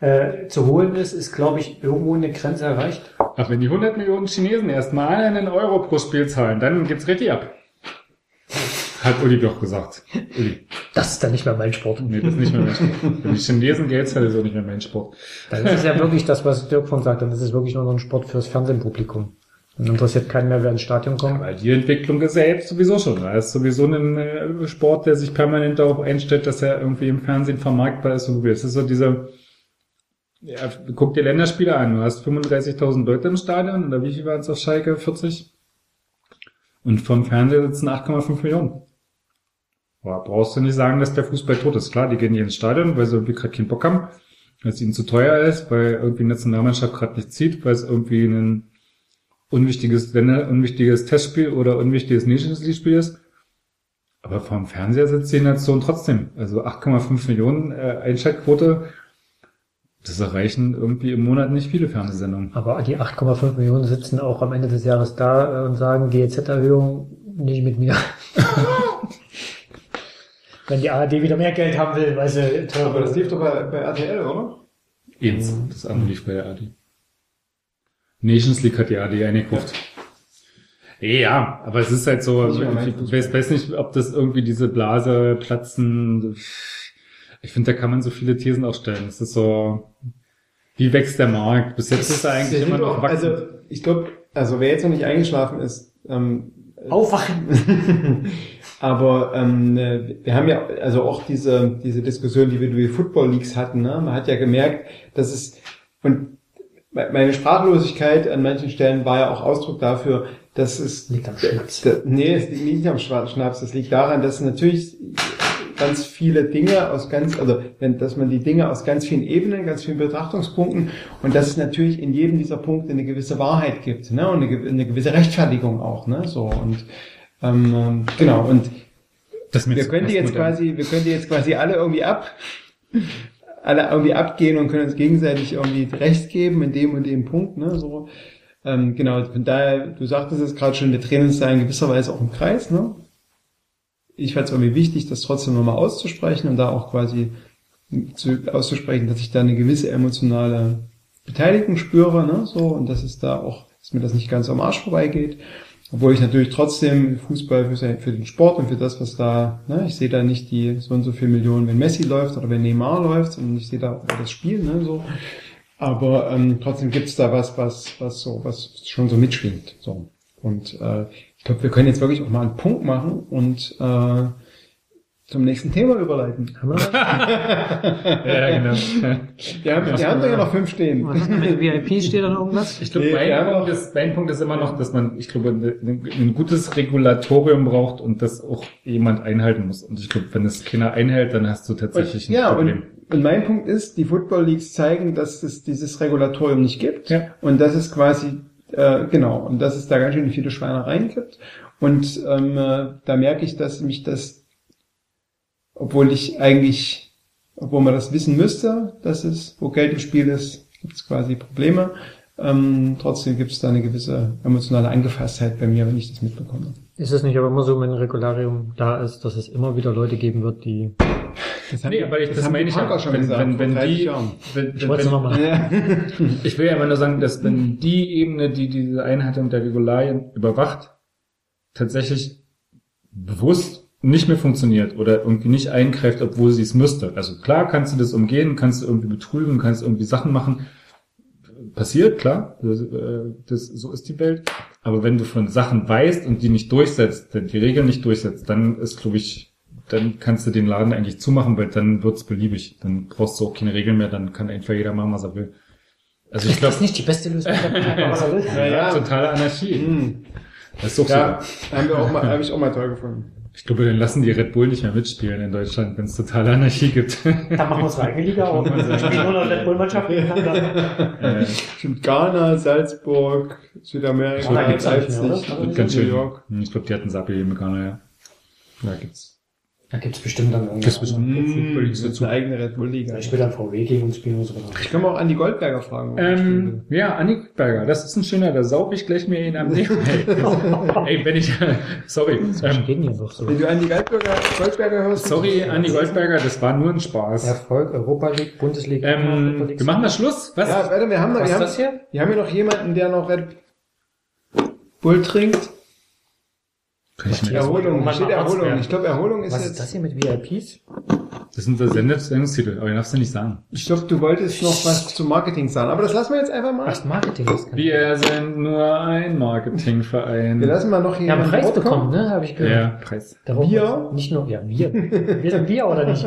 äh, zu holen ist, ist, glaube ich, irgendwo eine Grenze erreicht. Ach, wenn die 100 Millionen Chinesen erstmal einen Euro pro Spiel zahlen, dann geht's richtig ab. Hat Uli doch gesagt. Uli. Das ist dann nicht mehr mein Sport. Nee, das ist nicht mehr mein Sport. Wenn die Chinesen Geld zahlen, ist auch nicht mehr mein Sport. Dann ist es ja wirklich das, was Dirk von sagt, dann ist es wirklich nur so ein Sport fürs Fernsehpublikum. Dann interessiert keinen mehr, wer ins Stadion kommt. Weil die Entwicklung ist ja jetzt sowieso schon. Das ist sowieso ein äh, Sport, der sich permanent darauf einstellt, dass er irgendwie im Fernsehen vermarktbar ist und. Es ist so dieser, ja, guck dir Länderspiele an. Du hast 35.000 Leute im Stadion, oder wie viel waren es auf Schalke? 40? Und vom Fernseher sitzen 8,5 Millionen. Boah, brauchst du nicht sagen, dass der Fußball tot ist. Klar, die gehen nicht ins Stadion, weil sie irgendwie gerade keinen Bock haben, weil es ihnen zu teuer ist, weil irgendwie eine Nationalmannschaft gerade nicht zieht, weil es irgendwie ein unwichtiges, wenn er unwichtiges Testspiel oder unwichtiges Nations League Spiel ist. Aber vom Fernseher sitzt die Nation trotzdem. Also 8,5 Millionen äh, Einschaltquote. Das erreichen irgendwie im Monat nicht viele Fernsehsendungen. Aber die 8,5 Millionen sitzen auch am Ende des Jahres da äh, und sagen, GEZ-Erhöhung nicht mit mir. Wenn die ARD wieder mehr Geld haben will, weil sie teure Aber das lief doch bei, bei RTL, oder? Eins, das andere lief bei der AD. Nations League hat die AD eingekauft. Ja, aber es ist halt so, Ich ich weiß weiß, nicht, ob das irgendwie diese Blase platzen. Ich finde, da kann man so viele Thesen aufstellen. Es ist so, wie wächst der Markt? Bis jetzt ist er eigentlich immer noch wachsend. Also, ich glaube, also wer jetzt noch nicht eingeschlafen ist, ähm, Aufwachen! aber ähm, äh, wir haben ja also auch diese diese Diskussion, die wir durch die Football Leagues hatten. Ne? Man hat ja gemerkt, dass es und meine Sprachlosigkeit an manchen Stellen war ja auch Ausdruck dafür, dass es Liegt am Schnaps. Da, nee, es liegt nicht am Schnaps. Es liegt daran, dass natürlich ganz viele Dinge aus ganz, also dass man die Dinge aus ganz vielen Ebenen, ganz vielen Betrachtungspunkten und dass es natürlich in jedem dieser Punkte eine gewisse Wahrheit gibt, ne, und eine, eine gewisse Rechtfertigung auch, ne, so und ähm, ähm, genau und wir können die jetzt quasi, wir können die jetzt quasi alle irgendwie ab, alle irgendwie abgehen und können uns gegenseitig irgendwie Recht geben in dem und dem Punkt, ne, so. Ähm, genau, von daher, du sagtest es gerade schon, wir drehen uns da in gewisser Weise auch im Kreis, ne? Ich fand es irgendwie wichtig, das trotzdem nochmal auszusprechen und da auch quasi zu, auszusprechen, dass ich da eine gewisse emotionale Beteiligung spüre, ne, so, und dass es da auch, dass mir das nicht ganz am Arsch vorbeigeht. Obwohl ich natürlich trotzdem Fußball für, den Sport und für das, was da, ne, ich sehe da nicht die so und so viel Millionen, wenn Messi läuft oder wenn Neymar läuft, sondern ich sehe da das Spiel, ne, so. Aber ähm, trotzdem gibt's da was, was, was so, was schon so mitschwingt. So. Und äh, ich glaube, wir können jetzt wirklich auch mal einen Punkt machen und äh, zum nächsten Thema überleiten. Ja, genau. Wir haben, wir haben da ja noch fünf stehen. Was ist denn mit VIP? Steht da noch irgendwas? Ich glaube, Nee, mein, Punkt ist, mein Punkt ist immer noch, dass man, ich glaube, ein, ein gutes Regulatorium braucht und das auch jemand einhalten muss. Und ich glaube, wenn es keiner einhält, dann hast du tatsächlich Und, ein ja, Problem. und, und mein Punkt ist, die Football Leagues zeigen, dass es dieses Regulatorium nicht gibt Ja. und dass es quasi äh, genau und dass es da ganz schön viele Schweinereien gibt und ähm, äh, da merke ich, dass mich das, obwohl ich eigentlich, obwohl man das wissen müsste, dass es, wo Geld im Spiel ist, gibt es quasi Probleme. Ähm, trotzdem gibt es da eine gewisse emotionale Angefasstheit bei mir, wenn ich das mitbekomme. Ist es nicht aber immer so, wenn ein Regularium da ist, dass es immer wieder Leute geben wird, die... Das haben Nee, aber ich, das, haben meine ich ja. schon Wenn, gesagt, wenn, wenn 30 die, wenn, Ich wenn, ich will ja immer nur sagen, dass wenn die Ebene, die diese Einhaltung der Regularien überwacht, tatsächlich bewusst nicht mehr funktioniert oder irgendwie nicht eingreift, obwohl sie es müsste. Also klar kannst du das umgehen, kannst du irgendwie betrügen, kannst irgendwie Sachen machen. Passiert, klar, das, äh, das, so ist die Welt. Aber wenn du von Sachen weißt und die nicht durchsetzt, die Regeln nicht durchsetzt, dann ist, glaube ich, dann kannst du den Laden eigentlich zumachen, weil dann wird's beliebig. Dann brauchst du auch keine Regeln mehr, dann kann einfach jeder machen, was er will. Also ich Ist das glaube, nicht die beste Lösung? was er will? Ja, ja. totale Anarchie. Hm. Das ist doch Ja, so. haben wir auch mal, habe ich auch mal toll gefunden. Ich glaube, dann lassen die Red Bull nicht mehr mitspielen in Deutschland, wenn es totale Anarchie gibt. Dann machen wir unsere eigene Liga auf. Wir spielen nur noch Red Bull-Mannschaft gegeneinander. äh, Stimmt, Ghana, Salzburg, Südamerika, Leipzig, New schön. York. Ich glaube, die hatten Sapi im Ghana, ja. Ja, gibt's. Da gibt's bestimmt dann Gibt's irgendwas. bestimmt. Hm, das ist eine eigene Red Bull Liga. Vielleicht will dann VW gegen uns spielen oder so. Ich kann mal auch Andi Goldberger fragen. Ähm, ja, Anni Berger, das ist ein schöner, da saug ich gleich mir ihn am Nick. Ey, wenn ich, sorry, ähm, so? Wenn du Andi Goldberger, Goldberger hörst, sorry, Anni Goldberger, das war nur ein Spaß. Erfolg, Europa League, Bundesliga. Europa Ähm, League. wir machen das Schluss, was? Ja, warte, wir haben noch, Was wir ist haben, das hier? wir haben hier noch jemanden, der noch Red Bull trinkt. Erholung, steht Erholung. Ich glaube, Erholung ist Was ist jetzt, das hier mit VIPs? das sind der Sendungstitel, aber den darfst du nicht sagen. ich glaube, du wolltest noch was zum Marketing sagen, aber das lassen wir jetzt einfach mal. Was Marketing ist? Wir sind nur ein Marketingverein. Wir lassen mal noch Wir haben jemanden einen Preis bekommen, kommen. ne? Habe ich gehört. Ja, Preis. Darauf Wir? Nicht nur, ja, wir. Wir sind wir oder nicht?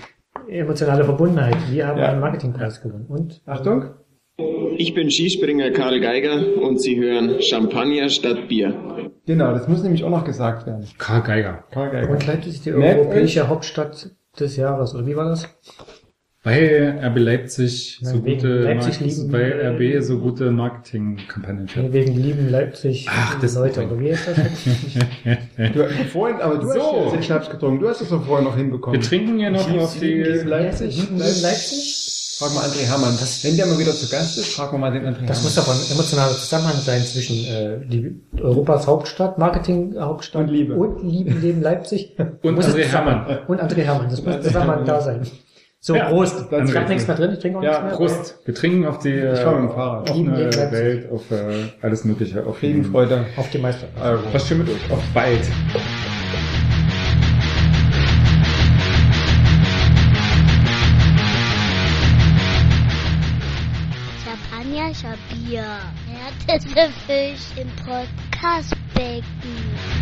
Emotionale Verbundenheit. Wir haben Ja. einen Marketingpreis gewonnen. Und? Achtung. Ich bin Skispringer Karl Geiger und Sie hören Champagner statt Bier. Genau, das muss nämlich auch noch gesagt werden. Karl Geiger. Karl Geiger. Und Leipzig ist die Merkt europäische Hauptstadt des Jahres, oder wie war das? Weil RB Leipzig so Nein, wegen gute, Leipzig lieben- weil RB so gute Marketingkampagnen. Nee, wegen lieben Leipzig Ach, das- Leute, oder wie ist das? Du, vorhin, aber du So. hast den Schnaps getrunken. Du hast es doch vorhin noch hinbekommen. Wir trinken hier noch auf die gegen Leipzig. Lieben Leipzig. Frag mal André Hermann. Wenn der mal wieder zu Gast ist, fragen wir mal den André Das Hermann. muss doch ein emotionaler Zusammenhang sein zwischen äh, die Europas Hauptstadt, Marketing-Hauptstadt Und Liebe. und Liebe neben Leipzig. Und Muss André Hermann. Und André Hermann. Das muss zusammen da sein. So, Ja, Prost. dann Ich habe richtig. nichts mehr drin, ich trinke auch nichts Ja, mehr. Prost. Wir trinken auf die äh, fahr mit dem Fahrrad. offene. Welt, auf äh, alles Mögliche. Auf Frieden, Auf die Meister. Euro. Was schön mit euch. Auf bald. Champagner, Bier. Erdäpfelfisch im Podcastbecken.